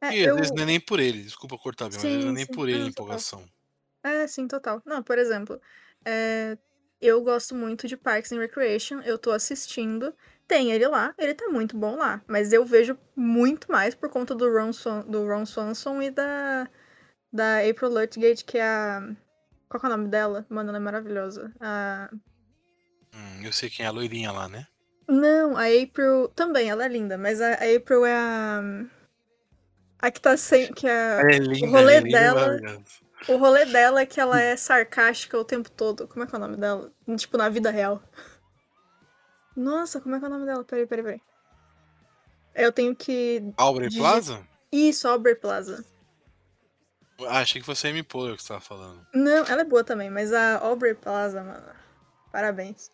[SPEAKER 3] É,
[SPEAKER 1] E às
[SPEAKER 3] eu-
[SPEAKER 1] vezes não é nem por ele, desculpa cortar, mas às vezes não é
[SPEAKER 3] Sim,
[SPEAKER 1] nem
[SPEAKER 3] sim.
[SPEAKER 1] por ele a
[SPEAKER 3] Não, total.
[SPEAKER 1] empolgação.
[SPEAKER 3] É, sim, total. Não, por exemplo, é, eu gosto muito de Parks and Recreation, eu tô assistindo, tem ele lá, ele tá muito bom lá, mas eu vejo muito mais por conta do Ron, Swan, do Ron Swanson e da, da April Lutgate, que é a... Qual é o nome dela? Mano, ela é maravilhosa. A...
[SPEAKER 1] Hum, eu sei quem é a loirinha lá, né?
[SPEAKER 3] Não, a April também, ela é linda, mas a, a April é a... A que tá sem... Que é...
[SPEAKER 1] É linda,
[SPEAKER 3] rolê
[SPEAKER 1] é linda,
[SPEAKER 3] dela-. O rolê dela é que ela é sarcástica o tempo todo. Como é que é o nome dela? Tipo, na vida real. Nossa, como é que é o nome dela? Peraí, peraí, peraí. Eu tenho que.
[SPEAKER 1] Aubrey Plaza?
[SPEAKER 3] Isso, Aubrey Plaza.
[SPEAKER 1] Ah, achei que fosse a Amy Poehler que você tava falando.
[SPEAKER 3] Não, ela é boa também, mas a Aubrey Plaza, mano. Parabéns.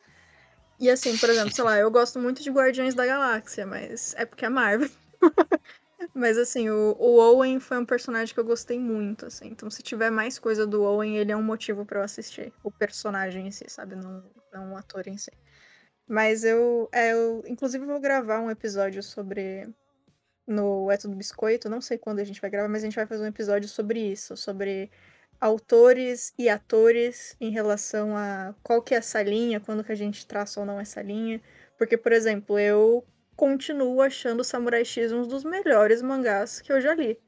[SPEAKER 3] E assim, por exemplo, sei lá, eu gosto muito de Guardiões da Galáxia, mas é porque é Marvel. [LAUGHS] mas assim, o, o Owen foi um personagem que eu gostei muito, assim. Então, se tiver mais coisa do Owen, ele é um motivo pra eu assistir. O personagem em si, sabe? Não, não o ator em si. Mas eu, é, eu, inclusive, vou gravar um episódio sobre. No É Tudo Biscoito, não sei quando a gente vai gravar, mas a gente vai fazer um episódio sobre isso, sobre autores e atores em relação a qual que é essa linha, quando que a gente traça ou não essa linha. Porque, por exemplo, eu continuo achando Samurai X um dos melhores mangás que eu já li.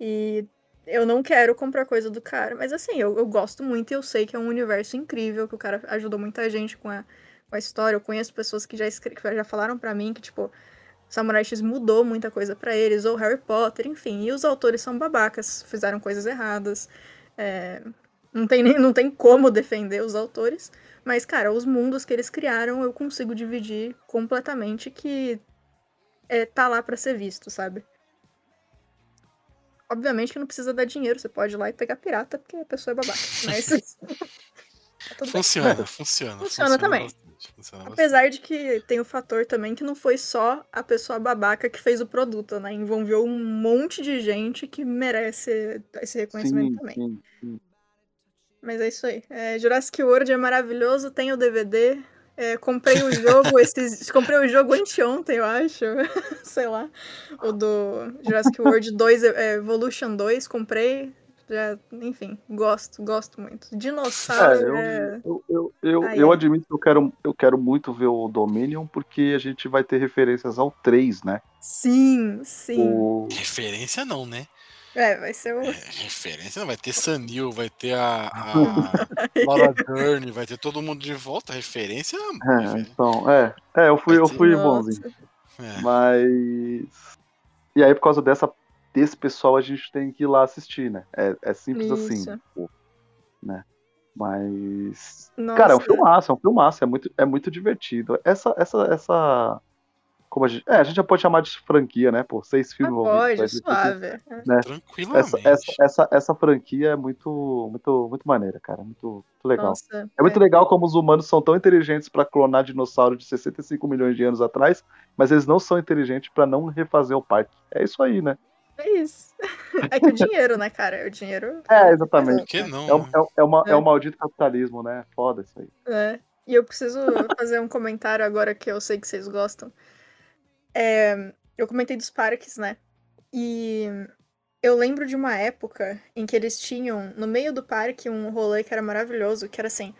[SPEAKER 3] E eu não quero comprar coisa do cara, mas assim, eu, eu gosto muito e eu sei que é um universo incrível, que o cara ajudou muita gente com a, com a história. Eu conheço pessoas que já, escre- que já falaram pra mim que, tipo, Samurai X mudou muita coisa pra eles, ou Harry Potter, enfim. E os autores são babacas, fizeram coisas erradas. É, não, tem nem, não tem como defender os autores. Mas, cara, os mundos que eles criaram eu consigo dividir completamente que é, tá lá pra ser visto, sabe? Obviamente que não precisa dar dinheiro, você pode ir lá e pegar pirata, porque a pessoa é babaca. Mas. [LAUGHS] [LAUGHS] tá bem.
[SPEAKER 1] Funciona, funciona.
[SPEAKER 3] Funciona também. Apesar de que tem o fator também que não foi só a pessoa babaca que fez o produto, né? Envolveu um monte de gente que merece esse reconhecimento
[SPEAKER 2] Sim,
[SPEAKER 3] também.
[SPEAKER 2] sim, sim.
[SPEAKER 3] Mas é isso aí. É, Jurassic World é maravilhoso, tem o DVD. É, comprei o jogo esses. [LAUGHS] comprei o jogo anteontem, eu acho. [LAUGHS] Sei lá. O do Jurassic World 2, é, Evolution 2, comprei. Já, enfim, gosto, gosto muito. Dinossauro
[SPEAKER 2] É, eu,
[SPEAKER 3] é.
[SPEAKER 2] eu, eu, eu, eu admito que eu quero, eu quero muito ver o Dominion, porque a gente vai ter referências ao 3, né?
[SPEAKER 3] Sim, sim.
[SPEAKER 2] O...
[SPEAKER 1] Referência não, né?
[SPEAKER 3] É, vai ser o.
[SPEAKER 1] É, referência não, vai ter Sanil, vai ter a, a [LAUGHS] [LAUGHS] Laura Dern, vai ter todo mundo de volta. Referência.
[SPEAKER 2] É,
[SPEAKER 1] referência.
[SPEAKER 2] então, é. É, eu fui, eu fui bonzinho.
[SPEAKER 1] É.
[SPEAKER 2] Mas. E aí, por causa dessa, desse pessoal, a gente tem que ir lá assistir, né? É, é simples assim.
[SPEAKER 3] Isso.
[SPEAKER 2] pô, né? Mas.
[SPEAKER 3] Nossa.
[SPEAKER 2] Cara, é um filmaço, é um filmaço, é muito, é muito divertido. Essa, essa, essa. Como a gente. É, a gente já pode chamar de franquia, né? Pô, seis
[SPEAKER 3] Ah,
[SPEAKER 2] filmes envolvidos,
[SPEAKER 3] pode, suave.
[SPEAKER 2] Essa,
[SPEAKER 1] Tranquilamente.
[SPEAKER 2] essa, essa, essa franquia é muito, muito, muito maneira, cara. Muito, muito legal.
[SPEAKER 3] Nossa.
[SPEAKER 2] É muito legal como os humanos são tão inteligentes pra clonar dinossauro de 65 milhões de anos atrás, mas eles não são inteligentes pra não refazer o parque. É isso aí, né?
[SPEAKER 3] É isso. [LAUGHS] É que o dinheiro, né, cara? O dinheiro.
[SPEAKER 2] É, exatamente.
[SPEAKER 1] Por que não?
[SPEAKER 2] É, o-
[SPEAKER 1] né?
[SPEAKER 2] é, é uma, é
[SPEAKER 3] É.
[SPEAKER 2] o maldito capitalismo, né? Foda isso aí.
[SPEAKER 3] É. E eu preciso fazer um comentário agora que eu sei que vocês gostam. É, eu comentei dos parques, né? E eu lembro de uma época em que eles tinham no meio do parque um rolê que era maravilhoso, que era assim: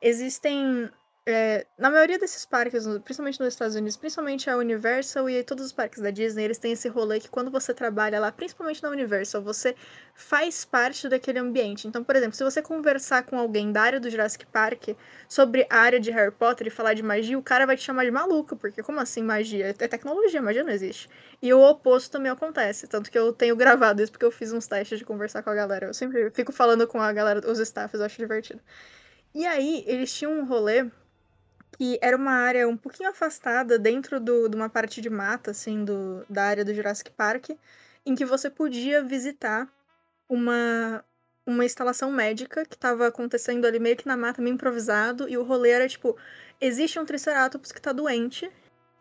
[SPEAKER 3] existem. É, na maioria desses parques, principalmente nos Estados Unidos, principalmente a Universal e todos os parques da Disney, eles têm esse rolê que quando você trabalha lá, principalmente na Universal, você faz parte daquele ambiente. Então, por exemplo, se você conversar com alguém da área do Jurassic Park sobre a área de Harry Potter e falar de magia, o cara vai te chamar de maluco, porque como assim magia? É tecnologia, magia não existe. E o oposto também acontece, tanto que eu tenho gravado isso porque eu fiz uns testes de conversar com a galera. Eu sempre fico falando com a galera, os staffs, eu acho divertido. E aí, eles tinham um rolê que era uma área um pouquinho afastada dentro do, de uma parte de mata, assim, do, da área do Jurassic Park, em que você podia visitar uma, uma instalação médica que estava acontecendo ali meio que na mata, meio improvisado, e o rolê era tipo: existe um Triceratops que tá doente,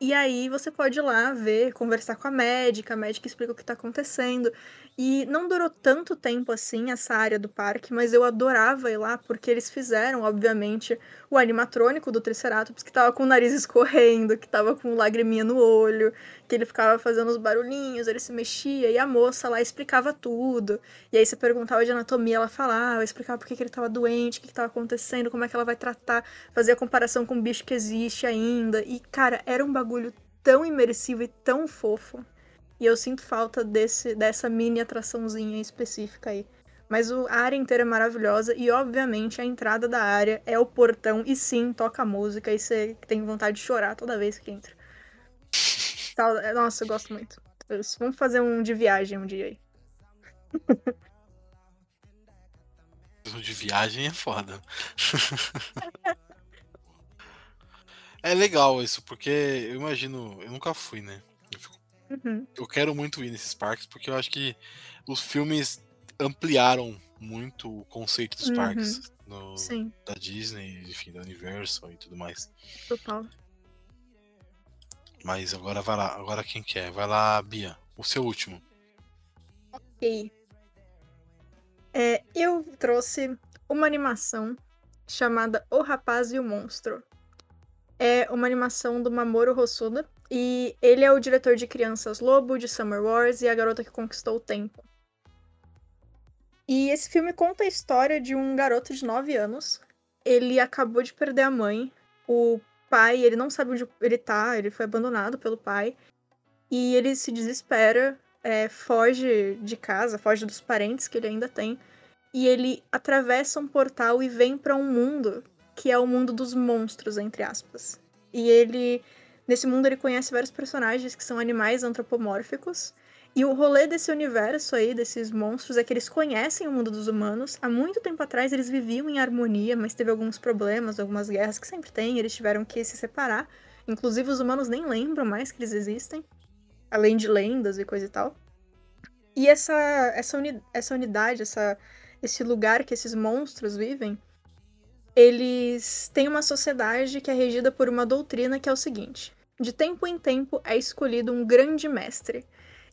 [SPEAKER 3] e aí você pode ir lá ver, conversar com a médica, a médica explica o que tá acontecendo. E não durou tanto tempo assim essa área do parque, mas eu adorava ir lá porque eles fizeram, obviamente, o animatrônico do Triceratops que tava com o nariz escorrendo, que tava com lagriminha no olho, que ele ficava fazendo os barulhinhos, ele se mexia, e a moça lá explicava tudo. E aí você perguntava de anatomia, ela falava, explicava por que, que ele tava doente, o que, que tava acontecendo, como é que ela vai tratar, fazia comparação com um bicho que existe ainda. E, cara, era um bagulho tão imersivo e tão fofo. E eu sinto falta desse, dessa mini atraçãozinha específica aí. Mas o- a área inteira é maravilhosa e, obviamente, a entrada da área é o portão e sim, toca música e você tem vontade de chorar toda vez que entra. Tal- Nossa, eu gosto muito. Vamos fazer um de viagem um dia aí. [LAUGHS]
[SPEAKER 1] De viagem é foda. [LAUGHS] é legal isso, porque eu imagino. Eu nunca fui, né? Eu, fico-
[SPEAKER 3] Uhum.
[SPEAKER 1] eu quero muito ir nesses parques, porque eu acho que os filmes ampliaram muito o conceito dos
[SPEAKER 3] Uhum.
[SPEAKER 1] parques. no-
[SPEAKER 3] Sim,
[SPEAKER 1] da Disney, enfim, da Universal e tudo mais.
[SPEAKER 3] total.
[SPEAKER 1] Mas agora vai lá, agora quem quer? Vai lá, Bia, o seu último.
[SPEAKER 3] Ok. É, eu trouxe uma animação chamada O Rapaz e o Monstro. É uma animação do Mamoru Hosoda e ele é o diretor de Crianças Lobo, de Summer Wars e A Garota que Conquistou o Tempo. E esse filme conta a história de um garoto de 9 anos. Ele acabou de perder a mãe. O pai, ele não sabe onde ele tá, ele foi abandonado pelo pai. E ele se desespera é, foge de casa, foge dos parentes que ele ainda tem, e ele atravessa um portal e vem para um mundo que é o mundo dos monstros, entre aspas. E ele, nesse mundo, ele conhece vários personagens que são animais antropomórficos. E o rolê desse universo aí, desses monstros, é que eles conhecem o mundo dos humanos. Há muito tempo atrás eles viviam em harmonia, mas teve alguns problemas, algumas guerras que sempre tem, eles tiveram que se separar. Inclusive os humanos nem lembram mais que eles existem além de lendas e coisa e tal. E essa, essa, uni, essa unidade, essa, esse lugar que esses monstros vivem, eles têm uma sociedade que é regida por uma doutrina que é o seguinte: de tempo em tempo é escolhido um grande mestre.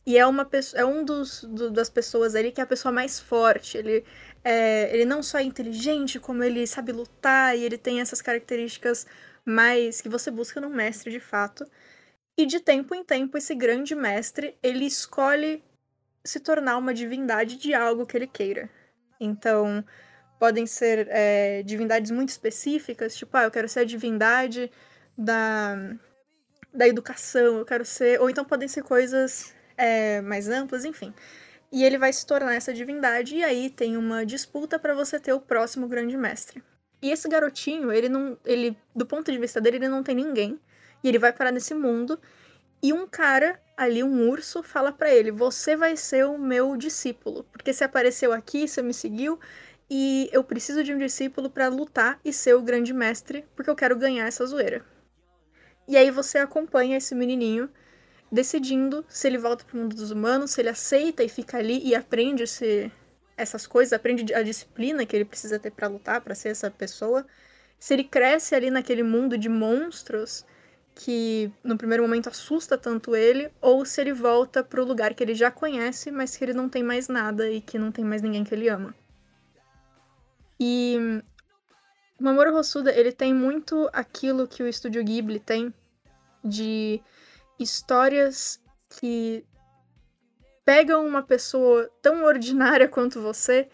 [SPEAKER 3] E é, uma, pesso- é um dos, do- das pessoas ali que é a pessoa mais forte. Ele, é, ele não só é inteligente, como ele sabe lutar e ele tem essas características mais que você busca num mestre de fato. E de tempo em tempo, esse grande mestre, ele escolhe se tornar uma divindade de algo que ele queira. Então, podem ser é, divindades muito específicas, tipo, ah, eu quero ser a divindade da, da educação, eu quero ser. Ou então podem ser coisas é, mais amplas, enfim. E ele vai se tornar essa divindade, e aí tem uma disputa para você ter o próximo grande mestre. E esse garotinho, ele não. ele Do ponto de vista dele, ele não tem ninguém. E ele vai parar nesse mundo. E um cara, ali, um urso, fala para ele: Você vai ser o meu discípulo. Porque você apareceu aqui, você me seguiu. E eu preciso de um discípulo para lutar e ser o grande mestre, porque eu quero ganhar essa zoeira. E aí você acompanha esse menininho decidindo se ele volta pro mundo dos humanos, se ele aceita e fica ali e aprende essas coisas, aprende a disciplina que ele precisa ter para lutar, para ser essa pessoa. Se ele cresce ali naquele mundo de monstros que no primeiro momento assusta tanto ele, ou se ele volta pro lugar que ele já conhece, mas que ele não tem mais nada e que não tem mais ninguém que ele ama. E o Mamoru Hosoda, ele tem muito aquilo que o estúdio Ghibli tem de histórias que pegam uma pessoa tão ordinária quanto você,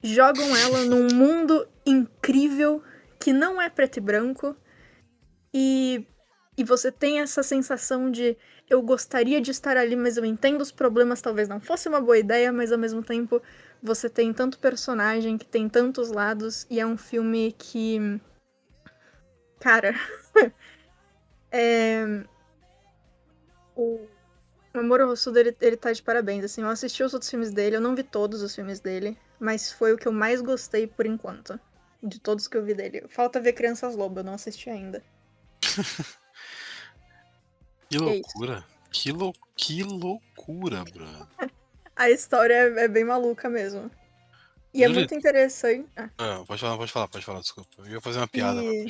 [SPEAKER 3] jogam ela num mundo incrível que não é preto e branco. E, e você tem essa sensação de eu gostaria de estar ali, mas eu entendo os problemas, talvez não fosse uma boa ideia, mas ao mesmo tempo você tem tanto personagem que tem tantos lados e é um filme que cara, [LAUGHS] é o Mamoru Hosoda, ele, ele tá de parabéns, assim, eu assisti os outros filmes dele, eu não vi todos os filmes dele, mas foi o que eu mais gostei por enquanto, de todos que eu vi dele. Falta ver Crianças Lobo, eu não assisti ainda. [LAUGHS]
[SPEAKER 1] que loucura, que, lou que loucura, Bruno.
[SPEAKER 3] A história é, é, bem maluca mesmo. E é muito interessante.
[SPEAKER 1] Ah. ah. pode falar, pode falar, pode falar, desculpa. Eu ia fazer uma piada.
[SPEAKER 3] E...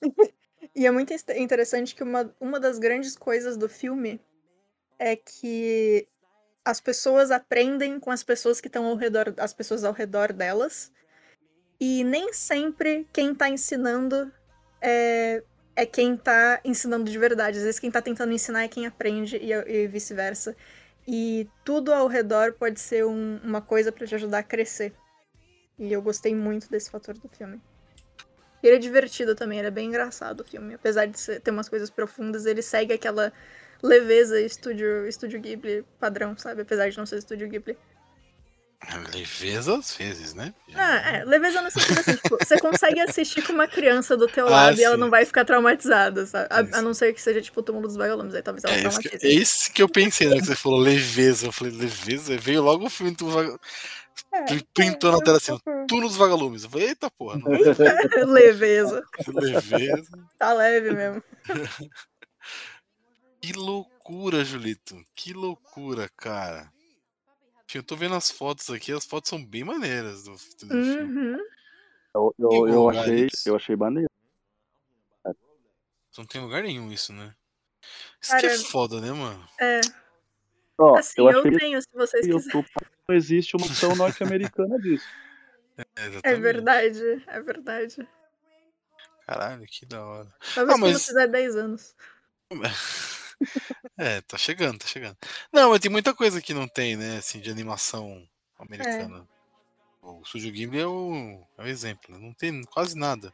[SPEAKER 3] [LAUGHS] E é muito interessante que uma, uma das grandes coisas do filme é que as pessoas aprendem com as pessoas que estão ao redor, as pessoas ao redor delas. E nem sempre quem tá ensinando é, é quem tá ensinando de verdade. Às vezes quem tá tentando ensinar é quem aprende e, e vice-versa. E tudo ao redor pode ser um, uma coisa para te ajudar a crescer. E eu gostei muito desse fator do filme. Ele é divertido também, ele é bem engraçado o filme. Apesar de ter umas coisas profundas, ele segue aquela leveza estúdio, estúdio Ghibli padrão, sabe? Apesar de não ser estúdio Ghibli.
[SPEAKER 1] Leveza às vezes, né?
[SPEAKER 3] Ah, é, leveza no sentido assim, tipo, você consegue assistir com uma criança do teu ah, lado ah, e ela não vai ficar traumatizada, sabe? A, a, não ser que seja tipo o túmulo dos vagalumes, aí talvez ela é traumatize.
[SPEAKER 1] é isso que eu pensei, né? Que você falou leveza. Eu falei, leveza? Veio logo o filme do vagalumes. É, Pintou na tela assim, túmulo dos vagalumes. Eu falei, eita porra. Não. [LAUGHS]
[SPEAKER 3] leveza. [LAUGHS]
[SPEAKER 1] leveza.
[SPEAKER 3] Tá leve mesmo. [LAUGHS]
[SPEAKER 1] que loucura, Julito. Que loucura, cara. Eu tô vendo as fotos aqui, as fotos são bem maneiras do, do
[SPEAKER 3] uhum. filme.
[SPEAKER 2] Eu, eu, eu achei, eu achei maneiro.
[SPEAKER 1] Não tem lugar nenhum isso, né? Isso Cara, que é foda, né, mano?
[SPEAKER 3] É. Ó, assim, eu, eu tenho, se vocês quiserem.
[SPEAKER 2] Não existe uma ação norte-americana disso. [LAUGHS]
[SPEAKER 1] É,
[SPEAKER 3] é, verdade, é verdade.
[SPEAKER 1] Caralho, que da hora.
[SPEAKER 3] Talvez ah, mas... quando fizer 10 anos. [LAUGHS]
[SPEAKER 1] É, tá chegando, tá chegando. Não, mas tem muita coisa que não tem, né, assim, de animação americana. É. O Studio Ghibli é o, é o exemplo, né? não tem quase nada.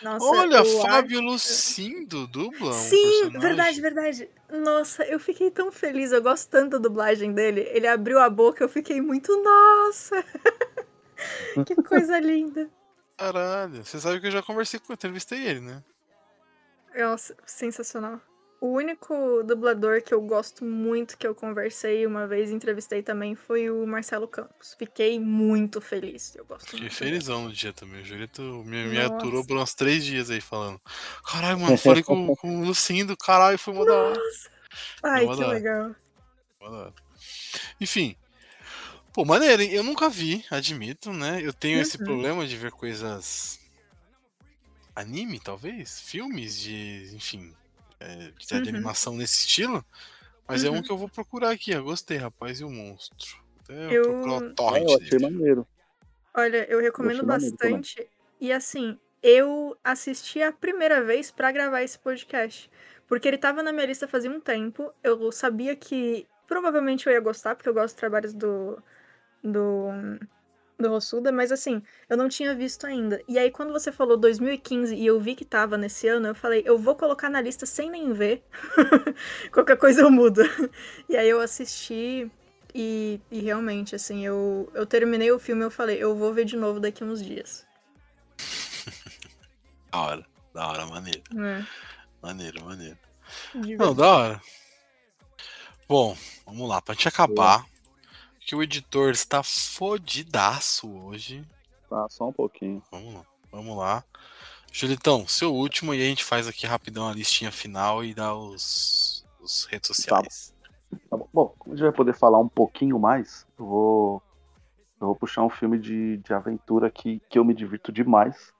[SPEAKER 3] Nossa,
[SPEAKER 1] Olha, Fábio acho... Lucindo dubla um
[SPEAKER 3] Sim, verdade, verdade. Nossa, eu fiquei tão feliz, eu gosto tanto da dublagem dele. Ele abriu a boca, eu fiquei muito, nossa! [LAUGHS] que coisa linda.
[SPEAKER 1] Caralho, você sabe que eu já conversei com ele, entrevistei ele, né?
[SPEAKER 3] Nossa, sensacional. O único dublador que eu gosto muito, que eu conversei uma vez e entrevistei também, foi o Marcelo Campos. Fiquei muito feliz. Eu gosto
[SPEAKER 1] Fiquei felizão no dia também. O Julito me, me aturou por uns três dias aí falando. Caralho, mano, falei com, com o Lucindo, caralho, foi uma da hora.
[SPEAKER 3] Ai, que legal.
[SPEAKER 1] Enfim. Pô, maneiro, hein? Eu nunca vi, admito, né? Eu tenho uhum. esse problema de ver coisas. Anime, talvez? Filmes de. Enfim é, de, uhum. de animação nesse estilo. Mas uhum. é um uhum. que eu vou procurar aqui. Eu gostei, rapaz, e o monstro. Até eu,
[SPEAKER 2] eu... Ah, eu achei dele. maneiro.
[SPEAKER 3] Olha, eu recomendo eu bastante. E assim, eu assisti a primeira vez para gravar esse podcast. Porque ele tava na minha lista fazia um tempo. Eu sabia que provavelmente eu ia gostar, porque eu gosto dos trabalhos do. do do Rossuda, mas assim, eu não tinha visto ainda. E aí, quando você falou 2015 e eu vi que tava nesse ano, eu falei, eu vou colocar na lista sem nem ver. [LAUGHS] Qualquer coisa eu mudo. [LAUGHS] e aí eu assisti. e, e realmente, assim, eu, eu terminei o filme e eu falei, eu vou ver de novo daqui uns dias. [LAUGHS]
[SPEAKER 1] Da hora, da hora, maneiro.
[SPEAKER 3] É,
[SPEAKER 1] Maneiro, maneiro. Não, da hora. Bom, vamos lá, pra gente acabar. Que o editor está fodidaço hoje.
[SPEAKER 2] Tá, só um pouquinho.
[SPEAKER 1] Vamos lá, vamos lá. Julitão, seu último e a gente faz aqui rapidão a listinha final e dá os, os redes sociais.
[SPEAKER 2] Tá bom. Bom, como a gente vai poder falar um pouquinho mais, eu vou, eu vou puxar um filme de, de aventura que, que eu me divirto demais,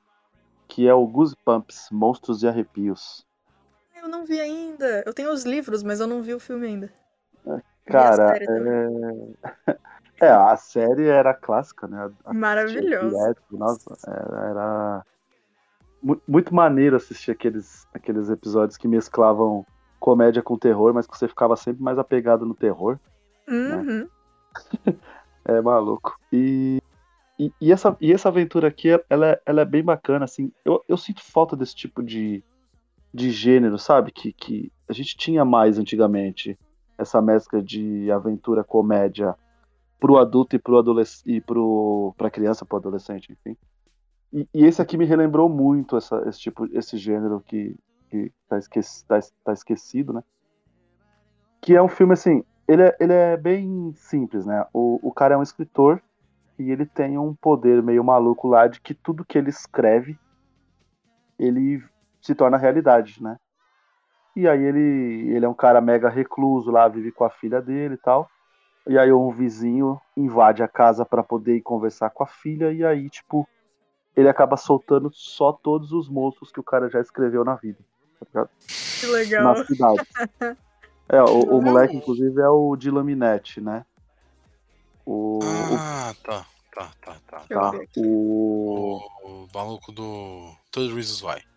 [SPEAKER 2] que é o Goosebumps, Monstros e Arrepios.
[SPEAKER 3] Eu não vi ainda. Eu tenho os livros, mas eu não vi o filme ainda.
[SPEAKER 2] Cara, é... [LAUGHS] é, a série era clássica, né? A-
[SPEAKER 3] Maravilhoso.
[SPEAKER 2] direto, Nossa, era, era mu- muito maneiro assistir aqueles, aqueles episódios que mesclavam comédia com terror, mas que você ficava sempre mais apegado no terror.
[SPEAKER 3] Uhum. [LAUGHS]
[SPEAKER 2] É maluco. E, e, e essa, e essa aventura aqui, ela, é- ela é bem bacana, assim. Eu, eu sinto falta desse tipo de, de gênero, sabe? Que, que a gente tinha mais antigamente. Essa mescla de aventura, comédia pro adulto e pro adolescente e pro, pra criança, pro adolescente, enfim. E, e esse aqui me relembrou muito essa, esse tipo, esse gênero que, que tá, esqueci, tá, tá esquecido, né? Que é um filme assim, ele é, ele é bem simples, né? O, o cara é um escritor e ele tem um poder meio maluco lá de que tudo que ele escreve ele se torna realidade, né? E aí ele, ele é um cara mega recluso lá, vive com a filha dele e tal. E aí um vizinho invade a casa para poder ir conversar com a filha e aí, tipo, ele acaba soltando só todos os monstros que o cara já escreveu na vida. Tá?
[SPEAKER 3] Que legal.
[SPEAKER 2] na cidade. É, o, o moleque, inclusive, é o Dylan Minetti, né? O.
[SPEAKER 1] Ah, tá, tá, tá, tá.
[SPEAKER 2] Tá,
[SPEAKER 3] aqui.
[SPEAKER 2] o.
[SPEAKER 1] O maluco do Todos Reasons Why.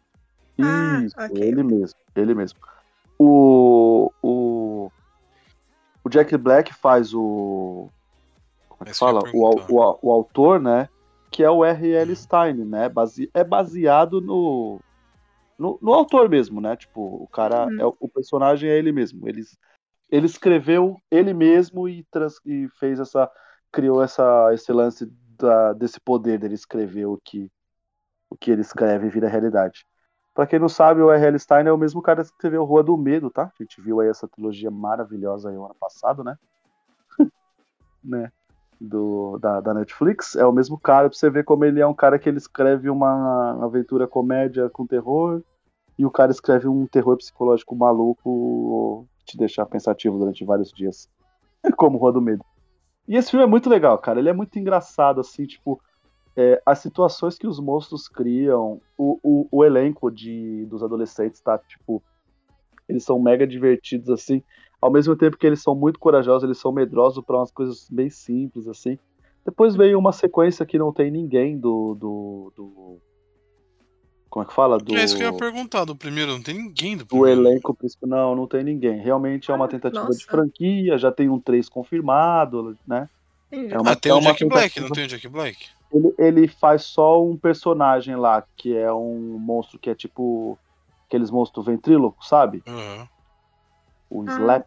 [SPEAKER 3] Ah,
[SPEAKER 2] Isso,
[SPEAKER 3] ok.
[SPEAKER 2] ele mesmo, ele mesmo. O. O. O Jack Black faz o. Como é que
[SPEAKER 1] Esse
[SPEAKER 2] fala? O, o, o autor, né? Que é o R.L.
[SPEAKER 1] Hum.
[SPEAKER 2] Stein, né? Base, é baseado no, no. no autor mesmo, né? Tipo, o cara.
[SPEAKER 3] Uhum.
[SPEAKER 2] É, o personagem é ele mesmo. Ele, ele escreveu ele mesmo e, trans, e fez essa. Criou essa, esse lance da, desse poder dele escrever o que, o que ele escreve vira realidade. Pra quem não sabe, o R.L. Stein é o mesmo cara que escreveu Rua do Medo, tá? A gente viu aí essa trilogia maravilhosa aí o ano passado, né? [LAUGHS] né? Do, da, da Netflix. É o mesmo cara, pra você ver como ele é um cara que ele escreve uma aventura comédia com terror e o cara escreve um terror psicológico maluco te deixar pensativo durante vários dias. [LAUGHS] como Rua do Medo. E esse filme é muito legal, cara. Ele é muito engraçado, assim, tipo, é, as situações que os monstros criam, o, o, o elenco de, dos adolescentes tá, tipo, eles são mega divertidos, assim, ao mesmo tempo que eles são muito corajosos, eles são medrosos para umas coisas bem simples, assim. Depois veio uma sequência que não tem ninguém do. do, do- como é que fala? Do,
[SPEAKER 1] É isso que eu ia perguntar do primeiro, não tem ninguém do
[SPEAKER 2] do
[SPEAKER 1] primeiro.
[SPEAKER 2] elenco principal. Não, não tem ninguém. Realmente é uma
[SPEAKER 3] Ah,
[SPEAKER 2] tentativa
[SPEAKER 3] nossa.
[SPEAKER 2] de franquia, já tem um 3 confirmado, né? É uma-
[SPEAKER 1] Ah, tem o
[SPEAKER 2] é uma
[SPEAKER 1] Jack Black,
[SPEAKER 2] tentativa-
[SPEAKER 1] não tem o Jack Black?
[SPEAKER 2] Ele, ele faz só um personagem lá, que é um monstro que é tipo aqueles monstros ventrílocos, sabe?
[SPEAKER 1] Aham.
[SPEAKER 2] O
[SPEAKER 3] Ah.
[SPEAKER 2] Slap.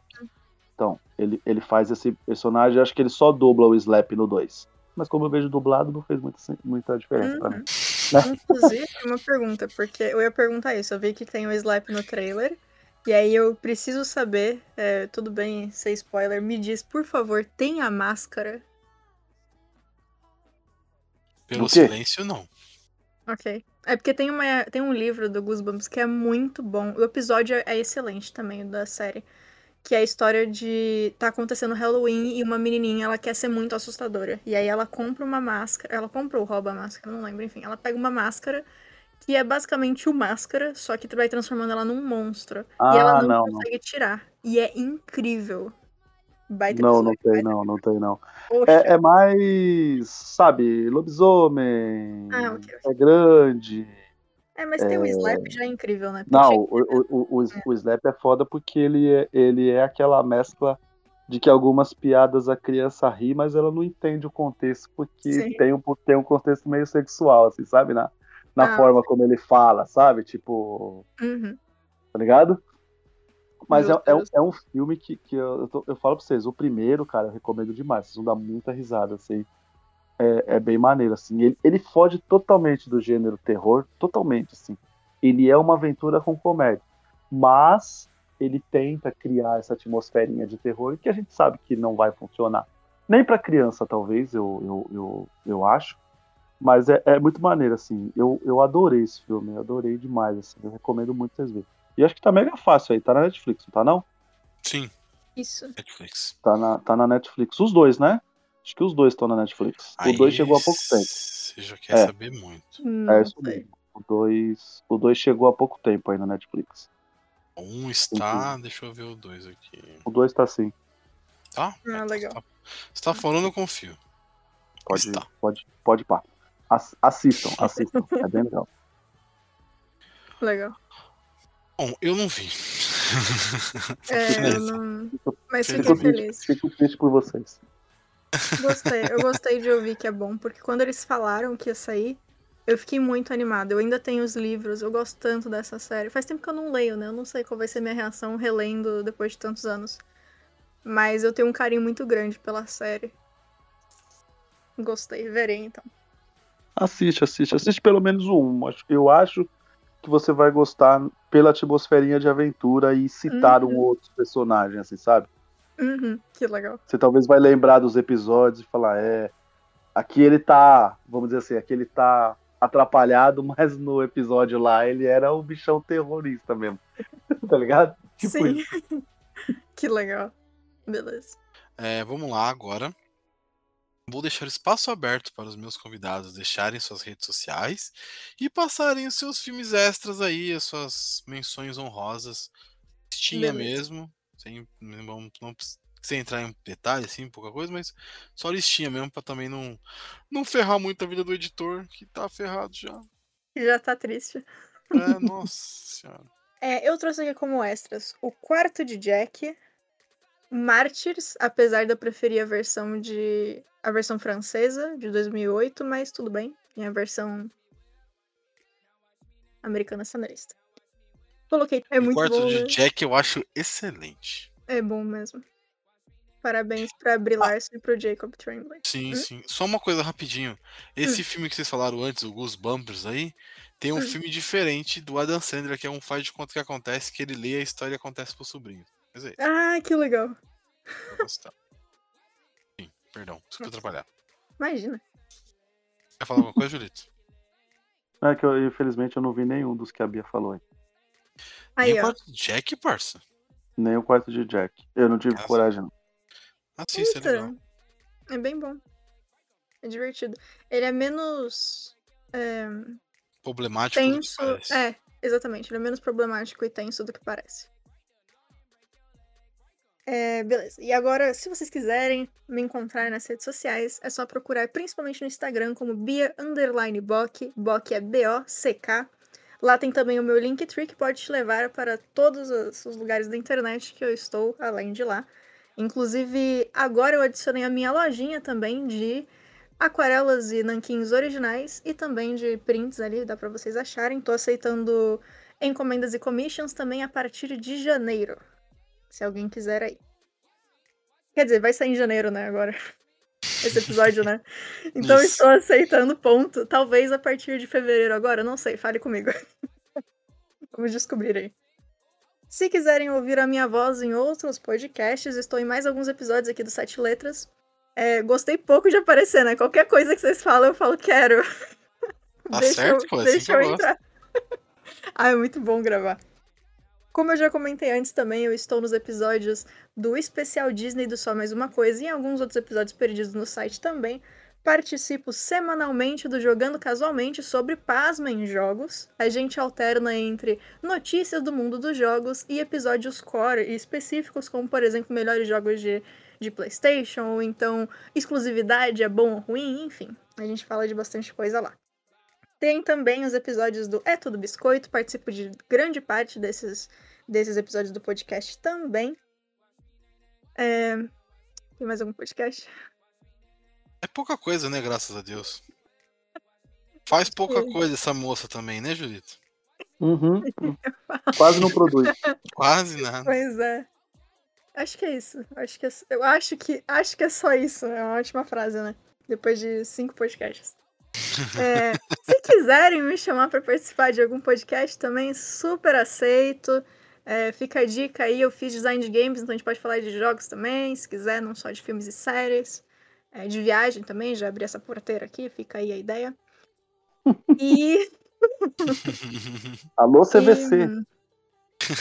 [SPEAKER 2] Então, ele, ele faz esse personagem, acho que ele só dubla o Slap no 2. Mas como eu vejo dublado, não fez muita, muita diferença pra mim.
[SPEAKER 3] Inclusive, uma pergunta, porque eu ia perguntar isso. Eu vi que tem o Slap no trailer. E aí eu preciso saber, é, tudo bem ser spoiler, me diz, por favor, tem a máscara?
[SPEAKER 1] Pelo silêncio, não.
[SPEAKER 3] Ok. É porque tem, uma, tem um livro do Goosebumps que é muito bom. O episódio é excelente também da série. Que é a história de. tá acontecendo Halloween e uma menininha ela quer ser muito assustadora. E aí ela compra uma máscara. Ela compra ou rouba a máscara, não lembro, enfim. Ela pega uma máscara que é basicamente o máscara, só que vai transformando ela num monstro.
[SPEAKER 2] Ah,
[SPEAKER 3] e ela não,
[SPEAKER 2] não, não.
[SPEAKER 3] consegue tirar. E é incrível. Baita
[SPEAKER 2] Não, não tem, não, não tem, não. É, é mais, sabe, lobisomem,
[SPEAKER 3] Ah, ok, ok.
[SPEAKER 2] é grande.
[SPEAKER 3] É, mas ter o Slap já é incrível, né? Porque
[SPEAKER 2] Não,
[SPEAKER 3] tinha-
[SPEAKER 2] o, o, o, o, o Slap é foda porque ele é, ele é aquela mescla de que algumas piadas a criança ri, mas ela não entende o contexto, porque
[SPEAKER 3] Sim.
[SPEAKER 2] tem um, tem um contexto meio sexual, assim, sabe? Na, na
[SPEAKER 3] Ah.
[SPEAKER 2] forma como ele fala, sabe? Tipo,
[SPEAKER 3] Uhum.
[SPEAKER 2] tá ligado? Mas é, é, um- é um filme que, que eu, eu, tô- eu falo pra vocês, o primeiro, cara, eu recomendo demais. Vocês vão dar muita risada, assim. É, é bem maneiro, assim. Ele, ele foge totalmente do gênero terror, totalmente, assim. Ele é uma aventura com comédia. Mas ele tenta criar essa atmosferinha de terror que a gente sabe que não vai funcionar. Nem pra criança, talvez, eu, eu, eu, eu acho. Mas é, é muito maneiro, assim. Eu, eu adorei esse filme, eu adorei demais, assim. Eu recomendo muito vocês verem. E acho que tá mega fácil aí, tá na Netflix, não tá não?
[SPEAKER 1] Sim,
[SPEAKER 3] Isso.
[SPEAKER 1] Netflix.
[SPEAKER 2] Tá na, tá na Netflix. Os dois, né? Acho que os dois estão na Netflix. o 2 chegou há pouco tempo.
[SPEAKER 1] Você já quer
[SPEAKER 2] É.
[SPEAKER 1] saber muito.
[SPEAKER 3] Não
[SPEAKER 2] É isso mesmo. O 2 o dois chegou há pouco tempo aí na Netflix.
[SPEAKER 1] Um está. Deixa eu ver o dois aqui.
[SPEAKER 2] O 2 tá assim.
[SPEAKER 1] Tá?
[SPEAKER 3] Ah, legal.
[SPEAKER 1] Você tá, você tá falando, eu confio.
[SPEAKER 2] Pode,
[SPEAKER 1] Está.
[SPEAKER 2] pode, pode pá. Ass- assistam, assistam. é bem legal. [LAUGHS]
[SPEAKER 3] Legal.
[SPEAKER 1] Bom, eu não vi.
[SPEAKER 3] É, eu não... Mas fiquei
[SPEAKER 2] Fico triste,
[SPEAKER 3] feliz.
[SPEAKER 2] fico triste por vocês.
[SPEAKER 3] Gostei. Eu gostei de ouvir que é bom, porque quando eles falaram que ia sair, eu fiquei muito animada. Eu ainda tenho os livros, eu gosto tanto dessa série. Faz tempo que eu não leio, né? Eu não sei qual vai ser minha reação relendo depois de tantos anos. Mas eu tenho um carinho muito grande pela série. Gostei, verei então.
[SPEAKER 2] Assiste, assiste. Assiste pelo menos um. Eu acho que você vai gostar pela atmosferinha de aventura e citar um
[SPEAKER 3] Uhum.
[SPEAKER 2] outro personagem, assim, sabe?
[SPEAKER 3] Uhum, que legal.
[SPEAKER 2] Você talvez vai lembrar dos episódios e falar, é, aqui ele tá, vamos dizer assim, aqui ele tá atrapalhado, [LAUGHS] mas no episódio lá ele era o bichão terrorista mesmo. [LAUGHS] tá ligado? Tipo
[SPEAKER 3] Sim. [LAUGHS] que legal. Beleza.
[SPEAKER 1] É, vamos lá agora. Vou deixar espaço aberto para os meus convidados deixarem suas redes sociais e passarem os seus filmes extras aí, as suas menções honrosas. Listinha
[SPEAKER 3] Beleza.
[SPEAKER 1] mesmo. Sem, não, não sem entrar em detalhe, assim, pouca coisa, mas só listinha mesmo para também não, não ferrar muito a vida do editor, que tá ferrado já.
[SPEAKER 3] Já tá triste.
[SPEAKER 1] É, nossa senhora. [LAUGHS]
[SPEAKER 3] É, eu trouxe aqui como extras o quarto de Jack, Mártires, apesar de eu preferir a versão de a versão francesa de 2008, mas tudo bem, tem a versão americana cenarista. Coloquei, é
[SPEAKER 1] o
[SPEAKER 3] muito
[SPEAKER 1] quarto
[SPEAKER 3] bom,
[SPEAKER 1] de
[SPEAKER 3] né?
[SPEAKER 1] Jack eu acho excelente.
[SPEAKER 3] É bom mesmo. Parabéns pra Brie Larson e pro Jacob Tremblay.
[SPEAKER 1] Sim,
[SPEAKER 3] Hum?
[SPEAKER 1] sim. Só uma coisa rapidinho. Esse filme que vocês falaram antes, o Goosebumps aí, tem um
[SPEAKER 3] Hum.
[SPEAKER 1] filme diferente do Adam Sandler, que é um faz de conta que acontece, que ele lê a história e acontece pro sobrinho. Mas é,
[SPEAKER 3] Ah, que legal.
[SPEAKER 1] Sim, perdão, desculpa atrapalhar.
[SPEAKER 3] Imagina.
[SPEAKER 1] Quer falar alguma coisa, Julito? [LAUGHS]
[SPEAKER 2] É que eu, infelizmente eu não vi nenhum dos que a Bia falou aí.
[SPEAKER 3] Aí,
[SPEAKER 1] Nem o
[SPEAKER 3] ó.
[SPEAKER 1] quarto de Jack, parça.
[SPEAKER 2] Nem o quarto de Jack. Eu não tive
[SPEAKER 1] Nossa.
[SPEAKER 2] coragem, não.
[SPEAKER 1] Assista, é legal.
[SPEAKER 3] É bem bom. É divertido. Ele é menos. é,
[SPEAKER 1] Problemático do que
[SPEAKER 3] tenso.
[SPEAKER 1] parece.
[SPEAKER 3] É, exatamente. Ele é menos problemático e tenso do que parece. É, beleza. E agora, se vocês quiserem me encontrar nas redes sociais, é só procurar principalmente no Instagram como Bia Underline Bock. É B-O-C-K. Lá tem também o meu Linktree que pode te levar para todos os lugares da internet que eu estou, além de lá. Inclusive, agora eu adicionei a minha lojinha também de aquarelas e nanquins originais e também de prints ali, dá pra vocês acharem. Tô aceitando encomendas e commissions também a partir de janeiro. Se alguém quiser aí. Quer dizer, vai sair em janeiro, né, agora. [LAUGHS] Esse episódio, né? Então
[SPEAKER 1] Isso.
[SPEAKER 3] estou aceitando, ponto. Talvez a partir de fevereiro agora, não sei, fale comigo. [LAUGHS] Vamos descobrir aí. Se quiserem ouvir a minha voz em outros podcasts, estou em mais alguns episódios aqui do Sete Letras. É, gostei pouco de aparecer, né? Qualquer coisa que vocês falam, eu falo, quero.
[SPEAKER 1] Tá
[SPEAKER 3] deixa
[SPEAKER 1] certo,
[SPEAKER 3] eu,
[SPEAKER 1] pô, é assim
[SPEAKER 3] deixa
[SPEAKER 1] que eu
[SPEAKER 3] eu
[SPEAKER 1] gosto.
[SPEAKER 3] entrar. [LAUGHS] ah, é muito bom gravar. Como eu já comentei antes também, eu estou nos episódios do especial Disney do Só Mais Uma Coisa e em alguns outros episódios perdidos no site também. Participo semanalmente do Jogando Casualmente sobre pasma em jogos. A gente alterna entre notícias do mundo dos jogos e episódios core e específicos, como por exemplo, melhores jogos de, de PlayStation, ou então exclusividade é bom ou ruim, enfim. A gente fala de bastante coisa lá. Tem também os episódios do É Tudo Biscoito, participo de grande parte desses, desses episódios do podcast também. É, Tem mais algum podcast?
[SPEAKER 1] É pouca coisa, né? Graças a Deus. Faz pouca coisa essa moça também, né, Julito?
[SPEAKER 2] Uhum. [LAUGHS] Quase não produz.
[SPEAKER 1] Quase nada.
[SPEAKER 3] Pois é. Acho que é isso. Acho que é, eu acho que acho que é só isso. É uma ótima frase, né? Depois de cinco podcasts. É, se quiserem me chamar para participar de algum podcast também, super aceito. É, fica a dica aí, eu fiz design de games, então a gente pode falar de jogos também, se quiser, não só de filmes e séries. É, de viagem também, já abri essa porteira aqui, fica aí a ideia. E. [LAUGHS]
[SPEAKER 2] Alô, CVC.
[SPEAKER 3] e-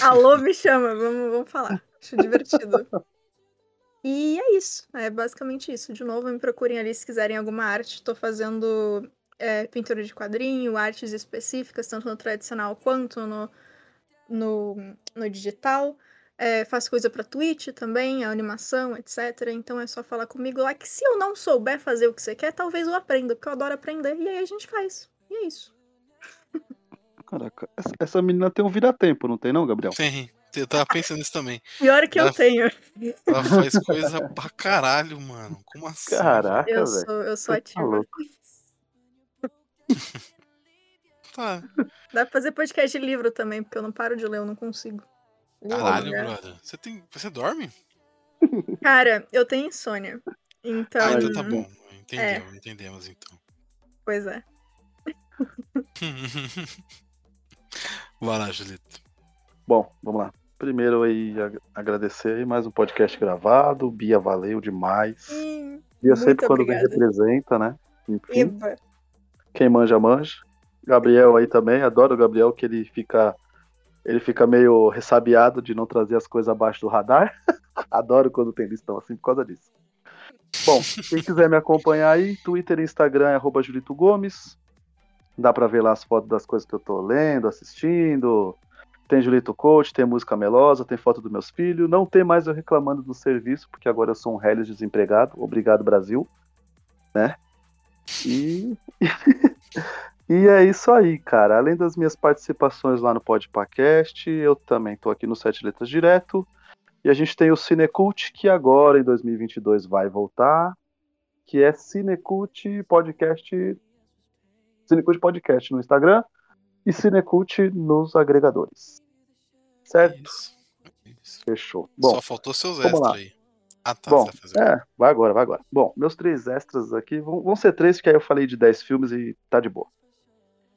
[SPEAKER 3] Alô, me chama, vamos, vamos falar. Acho divertido. E é isso, é basicamente isso. De novo, me procurem ali se quiserem alguma arte. Estou fazendo é, pintura de quadrinho, artes específicas, tanto no tradicional quanto no, no, no digital. É, faço coisa para Twitch também, a animação, etc. Então é só falar comigo lá que se eu não souber fazer o que você quer, talvez eu aprenda, porque eu adoro aprender. E aí a gente faz. E é isso.
[SPEAKER 2] Caraca, essa, essa menina tem um vira-tempo, não tem não, Gabriel?
[SPEAKER 1] Tem. Eu tava pensando nisso também.
[SPEAKER 3] Pior que eu
[SPEAKER 1] Ela-
[SPEAKER 3] tenho.
[SPEAKER 1] Ela faz coisa pra caralho, mano. Como assim?
[SPEAKER 2] Caraca,
[SPEAKER 3] Eu
[SPEAKER 2] velho.
[SPEAKER 3] sou, eu sou
[SPEAKER 2] tá
[SPEAKER 3] ativa.
[SPEAKER 2] louco. [LAUGHS]
[SPEAKER 1] Tá.
[SPEAKER 3] Dá pra fazer podcast de livro também, porque eu não paro de ler, eu não consigo.
[SPEAKER 1] Caralho,
[SPEAKER 3] É.
[SPEAKER 1] brother. Você tem. Você dorme? [LAUGHS]
[SPEAKER 3] Cara, eu tenho insônia. Então.
[SPEAKER 1] Ah, então tá bom.
[SPEAKER 3] É.
[SPEAKER 1] Entendemos, entendemos então.
[SPEAKER 3] Pois é. [LAUGHS]
[SPEAKER 1] Vai lá, Julito.
[SPEAKER 2] Bom, vamos lá. Primeiro aí ag- agradecer mais um podcast gravado. Bia valeu demais.
[SPEAKER 3] Hum,
[SPEAKER 2] Bia sempre quando vem
[SPEAKER 3] obrigada.
[SPEAKER 2] representa, né? Enfim, quem manja, manja. Gabriel aí também, adoro o Gabriel que ele fica ele fica meio ressabiado de não trazer as coisas abaixo do radar. [LAUGHS] adoro quando tem listão assim por causa disso. Bom, quem quiser me acompanhar aí, Twitter e Instagram é arroba Julito Gomes. Dá pra ver lá as fotos das coisas que eu tô lendo, assistindo. Tem Julito Coach, tem música melosa, tem foto dos meus filhos. Não tem mais eu reclamando do serviço, porque agora eu sou um Helios desempregado. Obrigado, Brasil. Né? E. [LAUGHS] e é isso aí, cara. Além das minhas participações lá no Podpacast, eu também tô aqui no Sete Letras Direto. E a gente tem o Cinecult, que agora em 2022 vai voltar, que é Cinecult Podcast. Cinecult Podcast no Instagram e Cinecult nos agregadores. Certo?
[SPEAKER 1] Isso. Isso.
[SPEAKER 2] Fechou. Bom,
[SPEAKER 1] Só faltou seus extras
[SPEAKER 2] lá.
[SPEAKER 1] aí. Ah, tá.
[SPEAKER 2] Bom,
[SPEAKER 1] vai
[SPEAKER 2] é, vai agora, vai agora. Bom, meus três extras aqui vão, vão ser três, porque aí eu falei de dez filmes e tá de boa.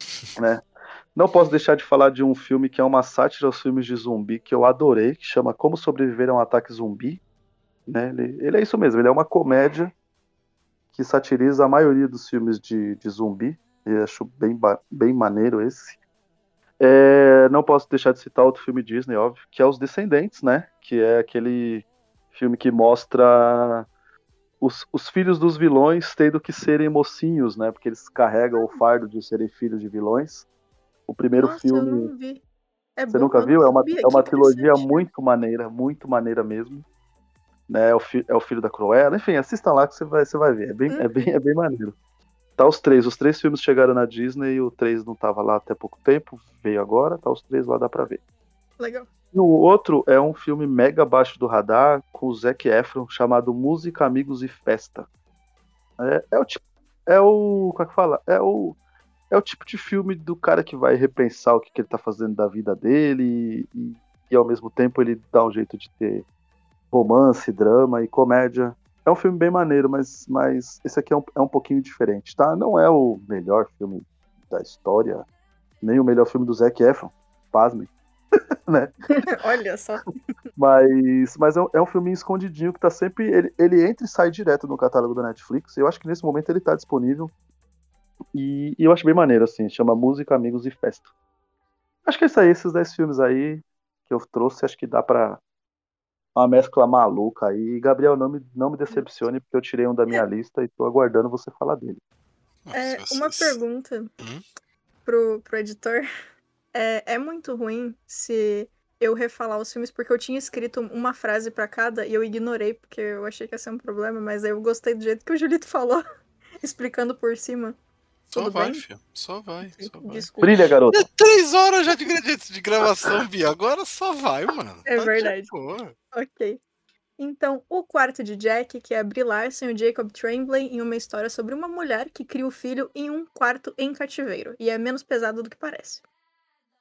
[SPEAKER 2] [LAUGHS] Né? Não posso deixar de falar de um filme que é uma sátira aos filmes de zumbi que eu adorei, que chama Como Sobreviver a um Ataque Zumbi. Né? Ele, ele é isso mesmo, ele é uma comédia que satiriza a maioria dos filmes de, de zumbi. Eu acho bem, bem maneiro esse. É, não posso deixar de citar outro filme Disney, óbvio, que é Os Descendentes, né? Que é aquele filme que mostra os, os filhos dos vilões tendo que serem mocinhos, né? Porque eles carregam o fardo de serem filhos de vilões. O primeiro
[SPEAKER 3] Nossa, eu
[SPEAKER 2] filme.
[SPEAKER 3] É
[SPEAKER 2] Você
[SPEAKER 3] bom,
[SPEAKER 2] nunca viu? É uma, é uma trilogia muito maneira, muito maneira mesmo. Né? É, o fi- é o filho da Cruella. Enfim, assista lá que você vai, você vai ver. É bem, é, bem, é bem maneiro. Tá os três. Os três filmes chegaram na Disney. O três não tava lá até pouco tempo. Veio agora. Tá os três lá, dá pra ver.
[SPEAKER 3] Legal.
[SPEAKER 2] E o outro é um filme mega abaixo do radar com o Zac Efron chamado Música, Amigos e Festa. É, é o tipo. É o. Como é que fala? É o. É o tipo de filme do cara que vai repensar o que, que ele tá fazendo da vida dele e, e ao mesmo tempo ele dá um jeito de ter romance, drama e comédia. É um filme bem maneiro, mas, mas esse aqui é um, é um pouquinho diferente, tá? Não é o melhor filme da história, nem o melhor filme do Zac Efron, pasmem. [LAUGHS] [LAUGHS]
[SPEAKER 3] Olha só.
[SPEAKER 2] Mas, mas é, um, é um filminho escondidinho que tá sempre. Ele, ele entra e sai direto no catálogo da Netflix. Eu acho que nesse momento ele tá disponível. E, e eu acho bem maneiro, assim. Chama Música, Amigos e Festa. Acho que é isso aí, esses 10 filmes aí que eu trouxe. Acho que dá pra. Uma mescla maluca aí. Gabriel, não me, não me decepcione, porque eu tirei um da minha lista e tô aguardando você falar dele.
[SPEAKER 3] É, uma pergunta
[SPEAKER 1] Hum?
[SPEAKER 3] pro, pro editor. [LAUGHS] É, é muito ruim se eu refalar os filmes, porque eu tinha escrito uma frase pra cada e eu ignorei, porque eu achei que ia ser um problema, mas aí eu gostei do jeito que o Julito falou, [LAUGHS] explicando por cima.
[SPEAKER 1] Só
[SPEAKER 3] tudo
[SPEAKER 1] vai,
[SPEAKER 3] bem?
[SPEAKER 1] filho. Só vai, só vai.
[SPEAKER 3] Desculpa.
[SPEAKER 2] Brilha, garoto.
[SPEAKER 1] É três horas já de, de gravação, Bia. Agora só vai, mano.
[SPEAKER 3] É
[SPEAKER 1] Tá de
[SPEAKER 3] verdade. Ok. Então, o quarto de Jack, que é Brie Larson e o Jacob Tremblay, em uma história sobre uma mulher que cria o filho em um quarto em cativeiro. E é menos pesado do que parece.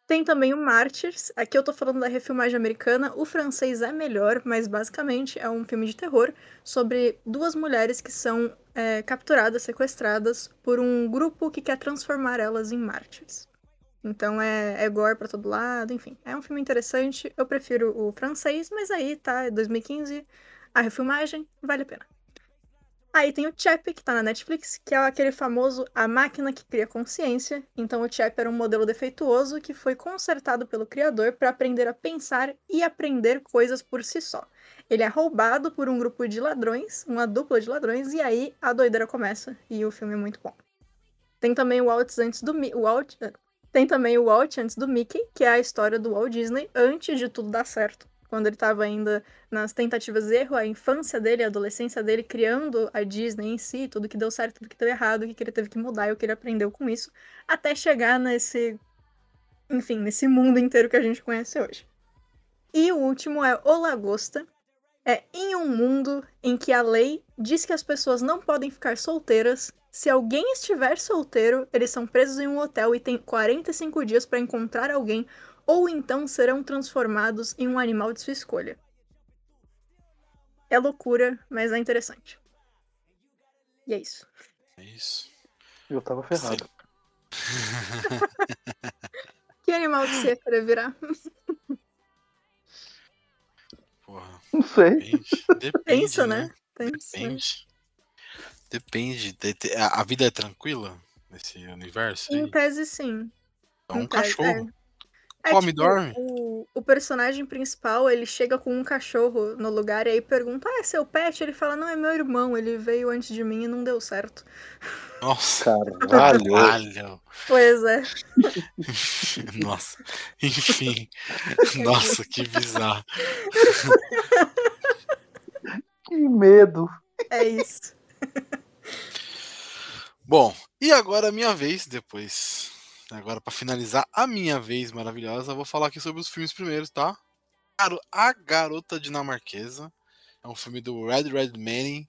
[SPEAKER 3] Tem também o Mártires. Aqui eu tô falando da refilmagem americana. O francês é melhor, mas basicamente é um filme de terror sobre duas mulheres que são é, capturadas, sequestradas por um grupo que quer transformar elas em mártires. Então é, é gore pra todo lado, enfim. É um filme interessante. Eu prefiro o francês, mas aí tá, é 2015. A refilmagem vale a pena. Aí tem o Chap, que tá na Netflix, que é aquele famoso A Máquina que Cria Consciência. Então o Chap era um modelo defeituoso que foi consertado pelo criador para aprender a pensar e aprender coisas por si só. Ele é roubado por um grupo de ladrões, uma dupla de ladrões, e aí a doideira começa e o filme é muito bom. Tem também o Walt antes do Walt... Tem também o Walt antes do Mickey, que é a história do Walt Disney antes de tudo dar certo quando ele estava ainda nas tentativas de erro, a infância dele, a adolescência dele, criando a Disney em si, tudo que deu certo, tudo que deu errado, o que ele teve que mudar e o que ele aprendeu com isso, até chegar nesse. Enfim, nesse mundo inteiro que a gente conhece hoje. E o último é O Lagosta. É em um mundo em que a lei diz que as pessoas não podem ficar solteiras. Se alguém estiver solteiro, eles são presos em um hotel e têm 45 dias para encontrar alguém ou então serão transformados em um animal de sua escolha. É loucura, mas é interessante. E é isso.
[SPEAKER 1] É isso.
[SPEAKER 2] Eu tava ferrado. [LAUGHS]
[SPEAKER 3] que animal que você ia querer virar? [LAUGHS]
[SPEAKER 2] Não sei.
[SPEAKER 1] Depende. [LAUGHS] Depende
[SPEAKER 3] Pensa,
[SPEAKER 1] né?
[SPEAKER 3] né? Pensa.
[SPEAKER 1] Depende. Depende. De- de- A vida é tranquila nesse universo? aí?
[SPEAKER 3] Em tese, sim.
[SPEAKER 1] É um
[SPEAKER 3] em tese,
[SPEAKER 1] cachorro.
[SPEAKER 3] É,
[SPEAKER 1] Come
[SPEAKER 3] tipo,
[SPEAKER 1] dorme?
[SPEAKER 3] O, o personagem principal, ele chega com um cachorro no lugar e aí pergunta, ah, é seu pet? Ele fala, não, é meu irmão, ele veio antes de mim e não deu certo.
[SPEAKER 1] Nossa.
[SPEAKER 2] Caralho.
[SPEAKER 3] Pois é. [LAUGHS]
[SPEAKER 1] Nossa. Enfim. [LAUGHS] Nossa, que bizarro.
[SPEAKER 2] Que medo.
[SPEAKER 3] É isso.
[SPEAKER 1] Bom, e agora a minha vez, depois. Agora, pra finalizar a minha vez maravilhosa, eu vou falar aqui sobre os filmes primeiros, tá? Claro, A Garota Dinamarquesa. É um filme do Red Red Manning.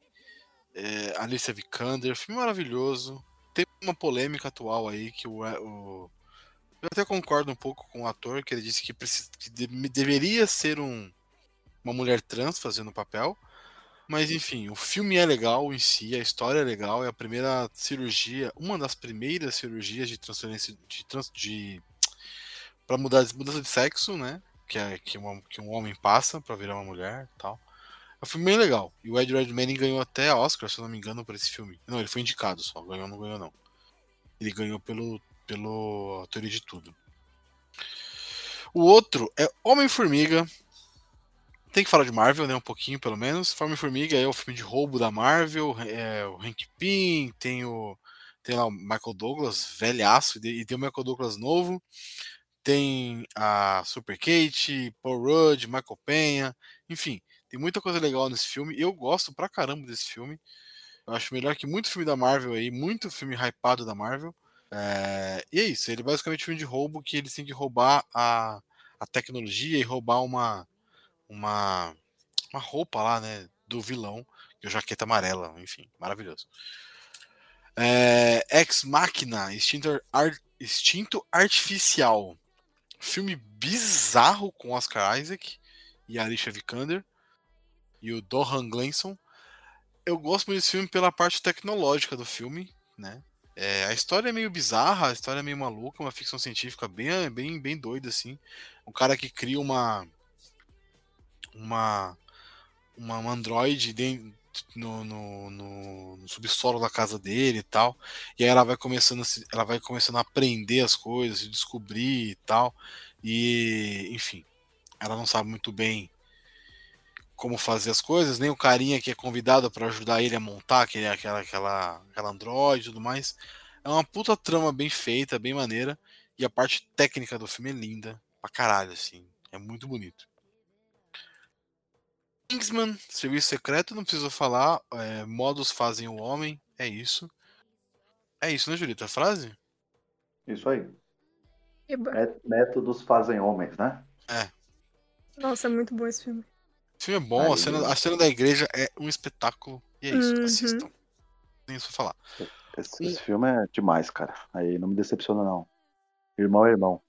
[SPEAKER 1] É, Alicia Vikander. Filme maravilhoso. Tem uma polêmica atual aí que o, o- Eu até concordo um pouco com o ator, que ele disse que, precisa, que de- deveria ser um, uma mulher trans fazendo o papel. Mas enfim, o filme é legal em si, a história é legal, é a primeira cirurgia, uma das primeiras cirurgias de transferência de, trans, de para mudar mudança de sexo, né? Que, é, que, uma- que um homem passa pra virar uma mulher, tal. É um filme bem legal. E o Ed Redmayne ganhou até Oscar, se eu não me engano, por esse filme. Não, ele foi indicado só, ganhou não ganhou não. Ele ganhou pelo pelo Teoria de Tudo. O outro é Homem-Formiga, tem que falar de Marvel, né? Um pouquinho, pelo menos. Homem-Formiga é o filme de roubo da Marvel. É o Hank Pym, tem o. Tem lá o Michael Douglas, velhaço, e e tem o Michael Douglas novo. Tem a Super Kate, Paul Rudd, Michael Penha. Enfim, tem muita coisa legal nesse filme. Eu gosto pra caramba desse filme. Eu acho melhor que muito filme da Marvel aí, muito filme hypado da Marvel. É, E é isso, ele é basicamente um filme de roubo que eles têm que roubar a, a tecnologia e roubar uma, uma, uma roupa lá, né, do vilão, e o jaqueta amarela, enfim, maravilhoso. É, Ex Machina, Instinto, Ar- Instinto Artificial, filme bizarro com Oscar Isaac e Alicia Vikander e o Dohan Glenson. Eu gosto muito desse filme pela parte tecnológica do filme, né? É, a história é meio bizarra, a história é meio maluca, uma ficção científica bem, bem, bem doida assim. Um cara que cria uma uma uma um androide dentro, no, no, no- no subsolo da casa dele e tal. E aí ela vai começando a se- ela vai começando a aprender as coisas, se descobrir e tal. E enfim, ela não sabe muito bem como fazer as coisas, nem o carinha que é convidado para ajudar ele a montar aquele, aquela, aquela, aquela android e tudo mais. É uma puta trama bem feita, bem maneira. E a parte técnica do filme é linda pra caralho, assim. É muito bonito. Kingsman, Serviço Secreto, não preciso falar. é, modos fazem o homem, é isso. É isso, né, Julita? A frase?
[SPEAKER 2] Isso aí. Métodos fazem homens, né?
[SPEAKER 3] Nossa, é muito bom esse filme.
[SPEAKER 1] O filme é bom, a cena, a cena da igreja é um espetáculo. E é isso,
[SPEAKER 3] Uhum.
[SPEAKER 1] assistam. Nem isso pra falar.
[SPEAKER 2] Esse, esse filme é demais, cara. Aí não me decepciona, não. Irmão é irmão.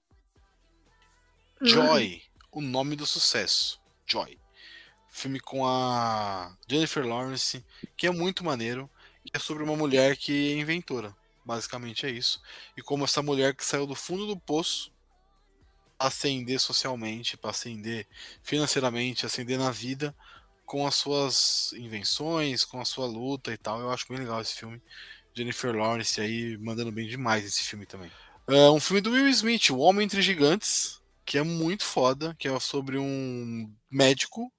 [SPEAKER 1] Joy, o nome do sucesso. Joy. Filme com a Jennifer Lawrence, que é muito maneiro. É sobre uma mulher que é inventora. Basicamente é isso. E como essa mulher que saiu do fundo do poço ascender socialmente, para ascender financeiramente, ascender na vida com as suas invenções, com a sua luta e tal. Eu acho bem legal esse filme. Jennifer Lawrence aí mandando bem demais esse filme também. É um filme do Will Smith, O Homem entre Gigantes, que é muito foda, que é sobre um médico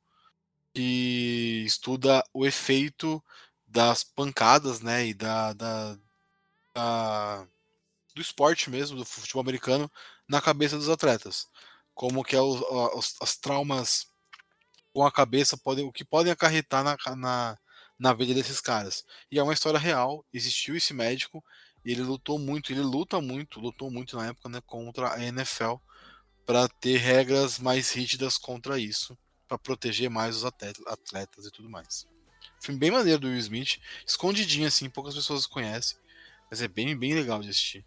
[SPEAKER 1] que estuda o efeito das pancadas, né, e da, da, da- do esporte mesmo, do futebol americano, na cabeça dos atletas. Como que é os, a- os- as traumas com a cabeça podem, o que podem acarretar na, na, na vida desses caras. E é uma história real, existiu esse médico, e ele lutou muito, ele luta muito, lutou muito na época, né, contra a NFL para ter regras mais rígidas contra isso, para proteger mais os atleta- atletas e tudo mais. Filme bem maneiro do Will Smith, escondidinho assim, poucas pessoas conhecem, mas é bem, bem legal de assistir.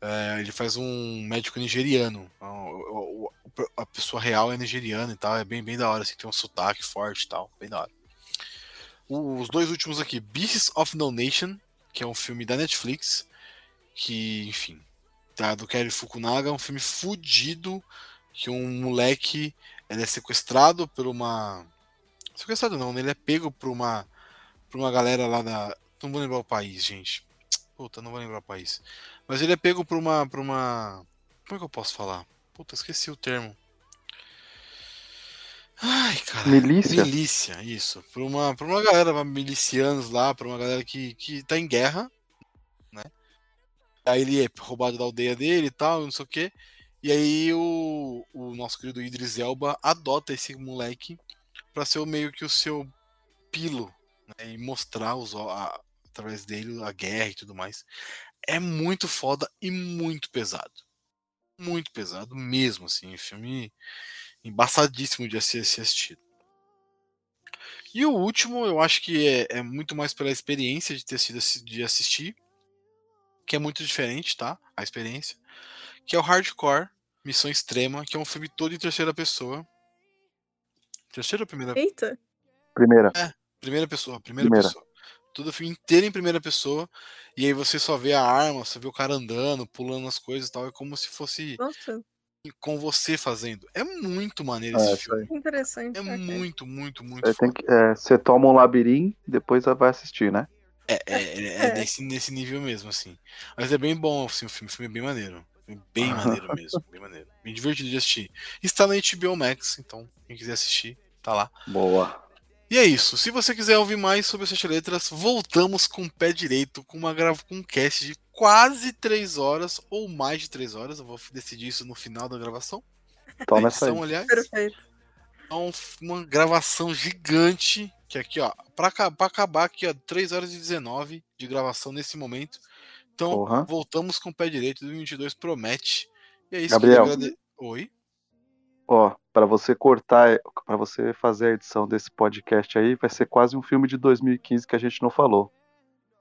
[SPEAKER 1] É, ele faz um médico nigeriano, a, pessoa real é nigeriana e tal, é bem, bem da hora, assim, tem um sotaque forte e tal, bem da hora. Os dois últimos aqui, Beasts of No Nation, que é um filme da Netflix, que, enfim, tá, do Kerry Fukunaga, um filme fudido, que um moleque ele é sequestrado por uma. Sequestrado não, né? ele é pego por uma. por uma galera lá da. Não vou lembrar o país, gente. Puta, não vou lembrar o país. Mas ele é pego por uma. por uma. Como é que eu posso falar? Puta, esqueci o termo. Ai, cara.
[SPEAKER 2] Milícia?
[SPEAKER 1] Milícia, isso. Por uma, por uma galera, milicianos lá, por uma galera que, que tá em guerra, né? Aí ele é roubado da aldeia dele e tal, não sei o quê. E aí o, o nosso querido Idris Elba adota esse moleque pra ser meio que o seu pilo, né? E mostrar os, a- através dele a guerra e tudo mais. É muito foda e muito pesado. Muito pesado mesmo, assim. Filme embaçadíssimo de ser assistido. E o último, eu acho que é, é muito mais pela experiência de ter sido de assistir, que é muito diferente, tá? A experiência, que é o Hardcore, Missão Extrema, que é um filme todo em terceira pessoa. Terceira ou primeira?
[SPEAKER 3] Eita.
[SPEAKER 2] Primeira.
[SPEAKER 1] Primeira pessoa, primeira,
[SPEAKER 2] Primeira.
[SPEAKER 1] pessoa. Tudo o filme inteiro em primeira pessoa. E aí você só vê a arma, você vê o cara andando, pulando as coisas e tal. É como se fosse
[SPEAKER 3] Nossa,
[SPEAKER 1] com você fazendo. É muito maneiro
[SPEAKER 2] É,
[SPEAKER 1] esse filme.
[SPEAKER 3] que interessante.
[SPEAKER 1] É
[SPEAKER 3] ok.
[SPEAKER 1] muito, muito, muito foda.
[SPEAKER 2] que, é, você toma um labirinto, depois vai assistir, né?
[SPEAKER 1] É, é, é, é [LAUGHS]
[SPEAKER 3] É.
[SPEAKER 1] nesse, nesse nível mesmo, assim. Mas é bem bom, assim, o filme. O filme é bem maneiro. É Bem [LAUGHS] maneiro mesmo, bem maneiro. Bem divertido de assistir. Está na HBO Max, então quem quiser assistir, tá lá.
[SPEAKER 2] Boa.
[SPEAKER 1] E é isso. Se você quiser ouvir mais sobre as sete letras, voltamos com o pé direito, com uma grava com um cast de quase três horas ou mais de três horas. Eu vou decidir isso no final da gravação.
[SPEAKER 2] Toma
[SPEAKER 1] da
[SPEAKER 2] essa aí.
[SPEAKER 1] edição, aliás.
[SPEAKER 3] Perfeito.
[SPEAKER 1] Então, uma gravação gigante. Que aqui, ó, pra, pra acabar aqui, ó, 3 horas e 19 de gravação nesse momento. Então,
[SPEAKER 2] Porra.
[SPEAKER 1] voltamos com o pé direito. 2022 promete. E é isso
[SPEAKER 2] Gabriel.
[SPEAKER 1] que eu agrade... Oi?
[SPEAKER 2] Ó, pra você cortar, pra você fazer a edição desse podcast aí, vai ser quase um filme de 2015 que a gente não falou,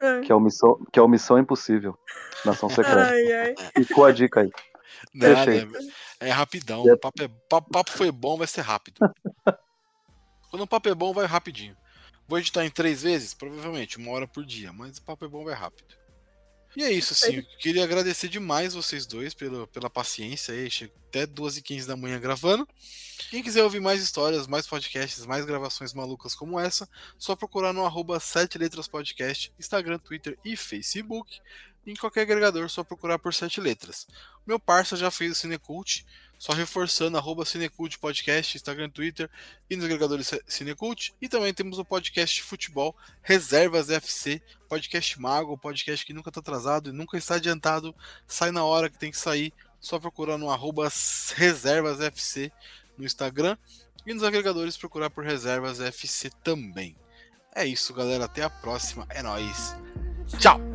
[SPEAKER 3] Ah.
[SPEAKER 2] que é o Missão, que é o Missão Impossível, Nação Secreta.
[SPEAKER 3] Ai, ai.
[SPEAKER 2] Ficou a dica aí. [LAUGHS]
[SPEAKER 1] Nada, é, é rapidão.
[SPEAKER 2] É.
[SPEAKER 1] O papo, é, papo, papo foi bom, vai ser rápido. [LAUGHS] Quando o papo é bom, vai rapidinho. Vou editar em três vezes? Provavelmente, uma hora por dia, mas o papo é bom, vai rápido. E é isso, assim. Queria agradecer demais vocês dois pela, pela paciência aí. Até 2h15 da manhã gravando. Quem quiser ouvir mais histórias, mais podcasts, mais gravações malucas como essa, só procurar no arroba 7 Letras Podcast, Instagram, Twitter e Facebook. Em qualquer agregador, só procurar por 7 letras. Meu parça já fez o Cinecult, só reforçando, arroba Cinecult Podcast, Instagram, Twitter e nos agregadores Cinecult. E também temos o podcast de futebol Reservas FC, podcast mago, podcast que nunca está atrasado e nunca está adiantado, sai na hora que tem que sair, só procurar no arroba Reservas FC no Instagram e nos agregadores procurar por Reservas FC também. É isso, galera. Até a próxima. É nóis. Tchau.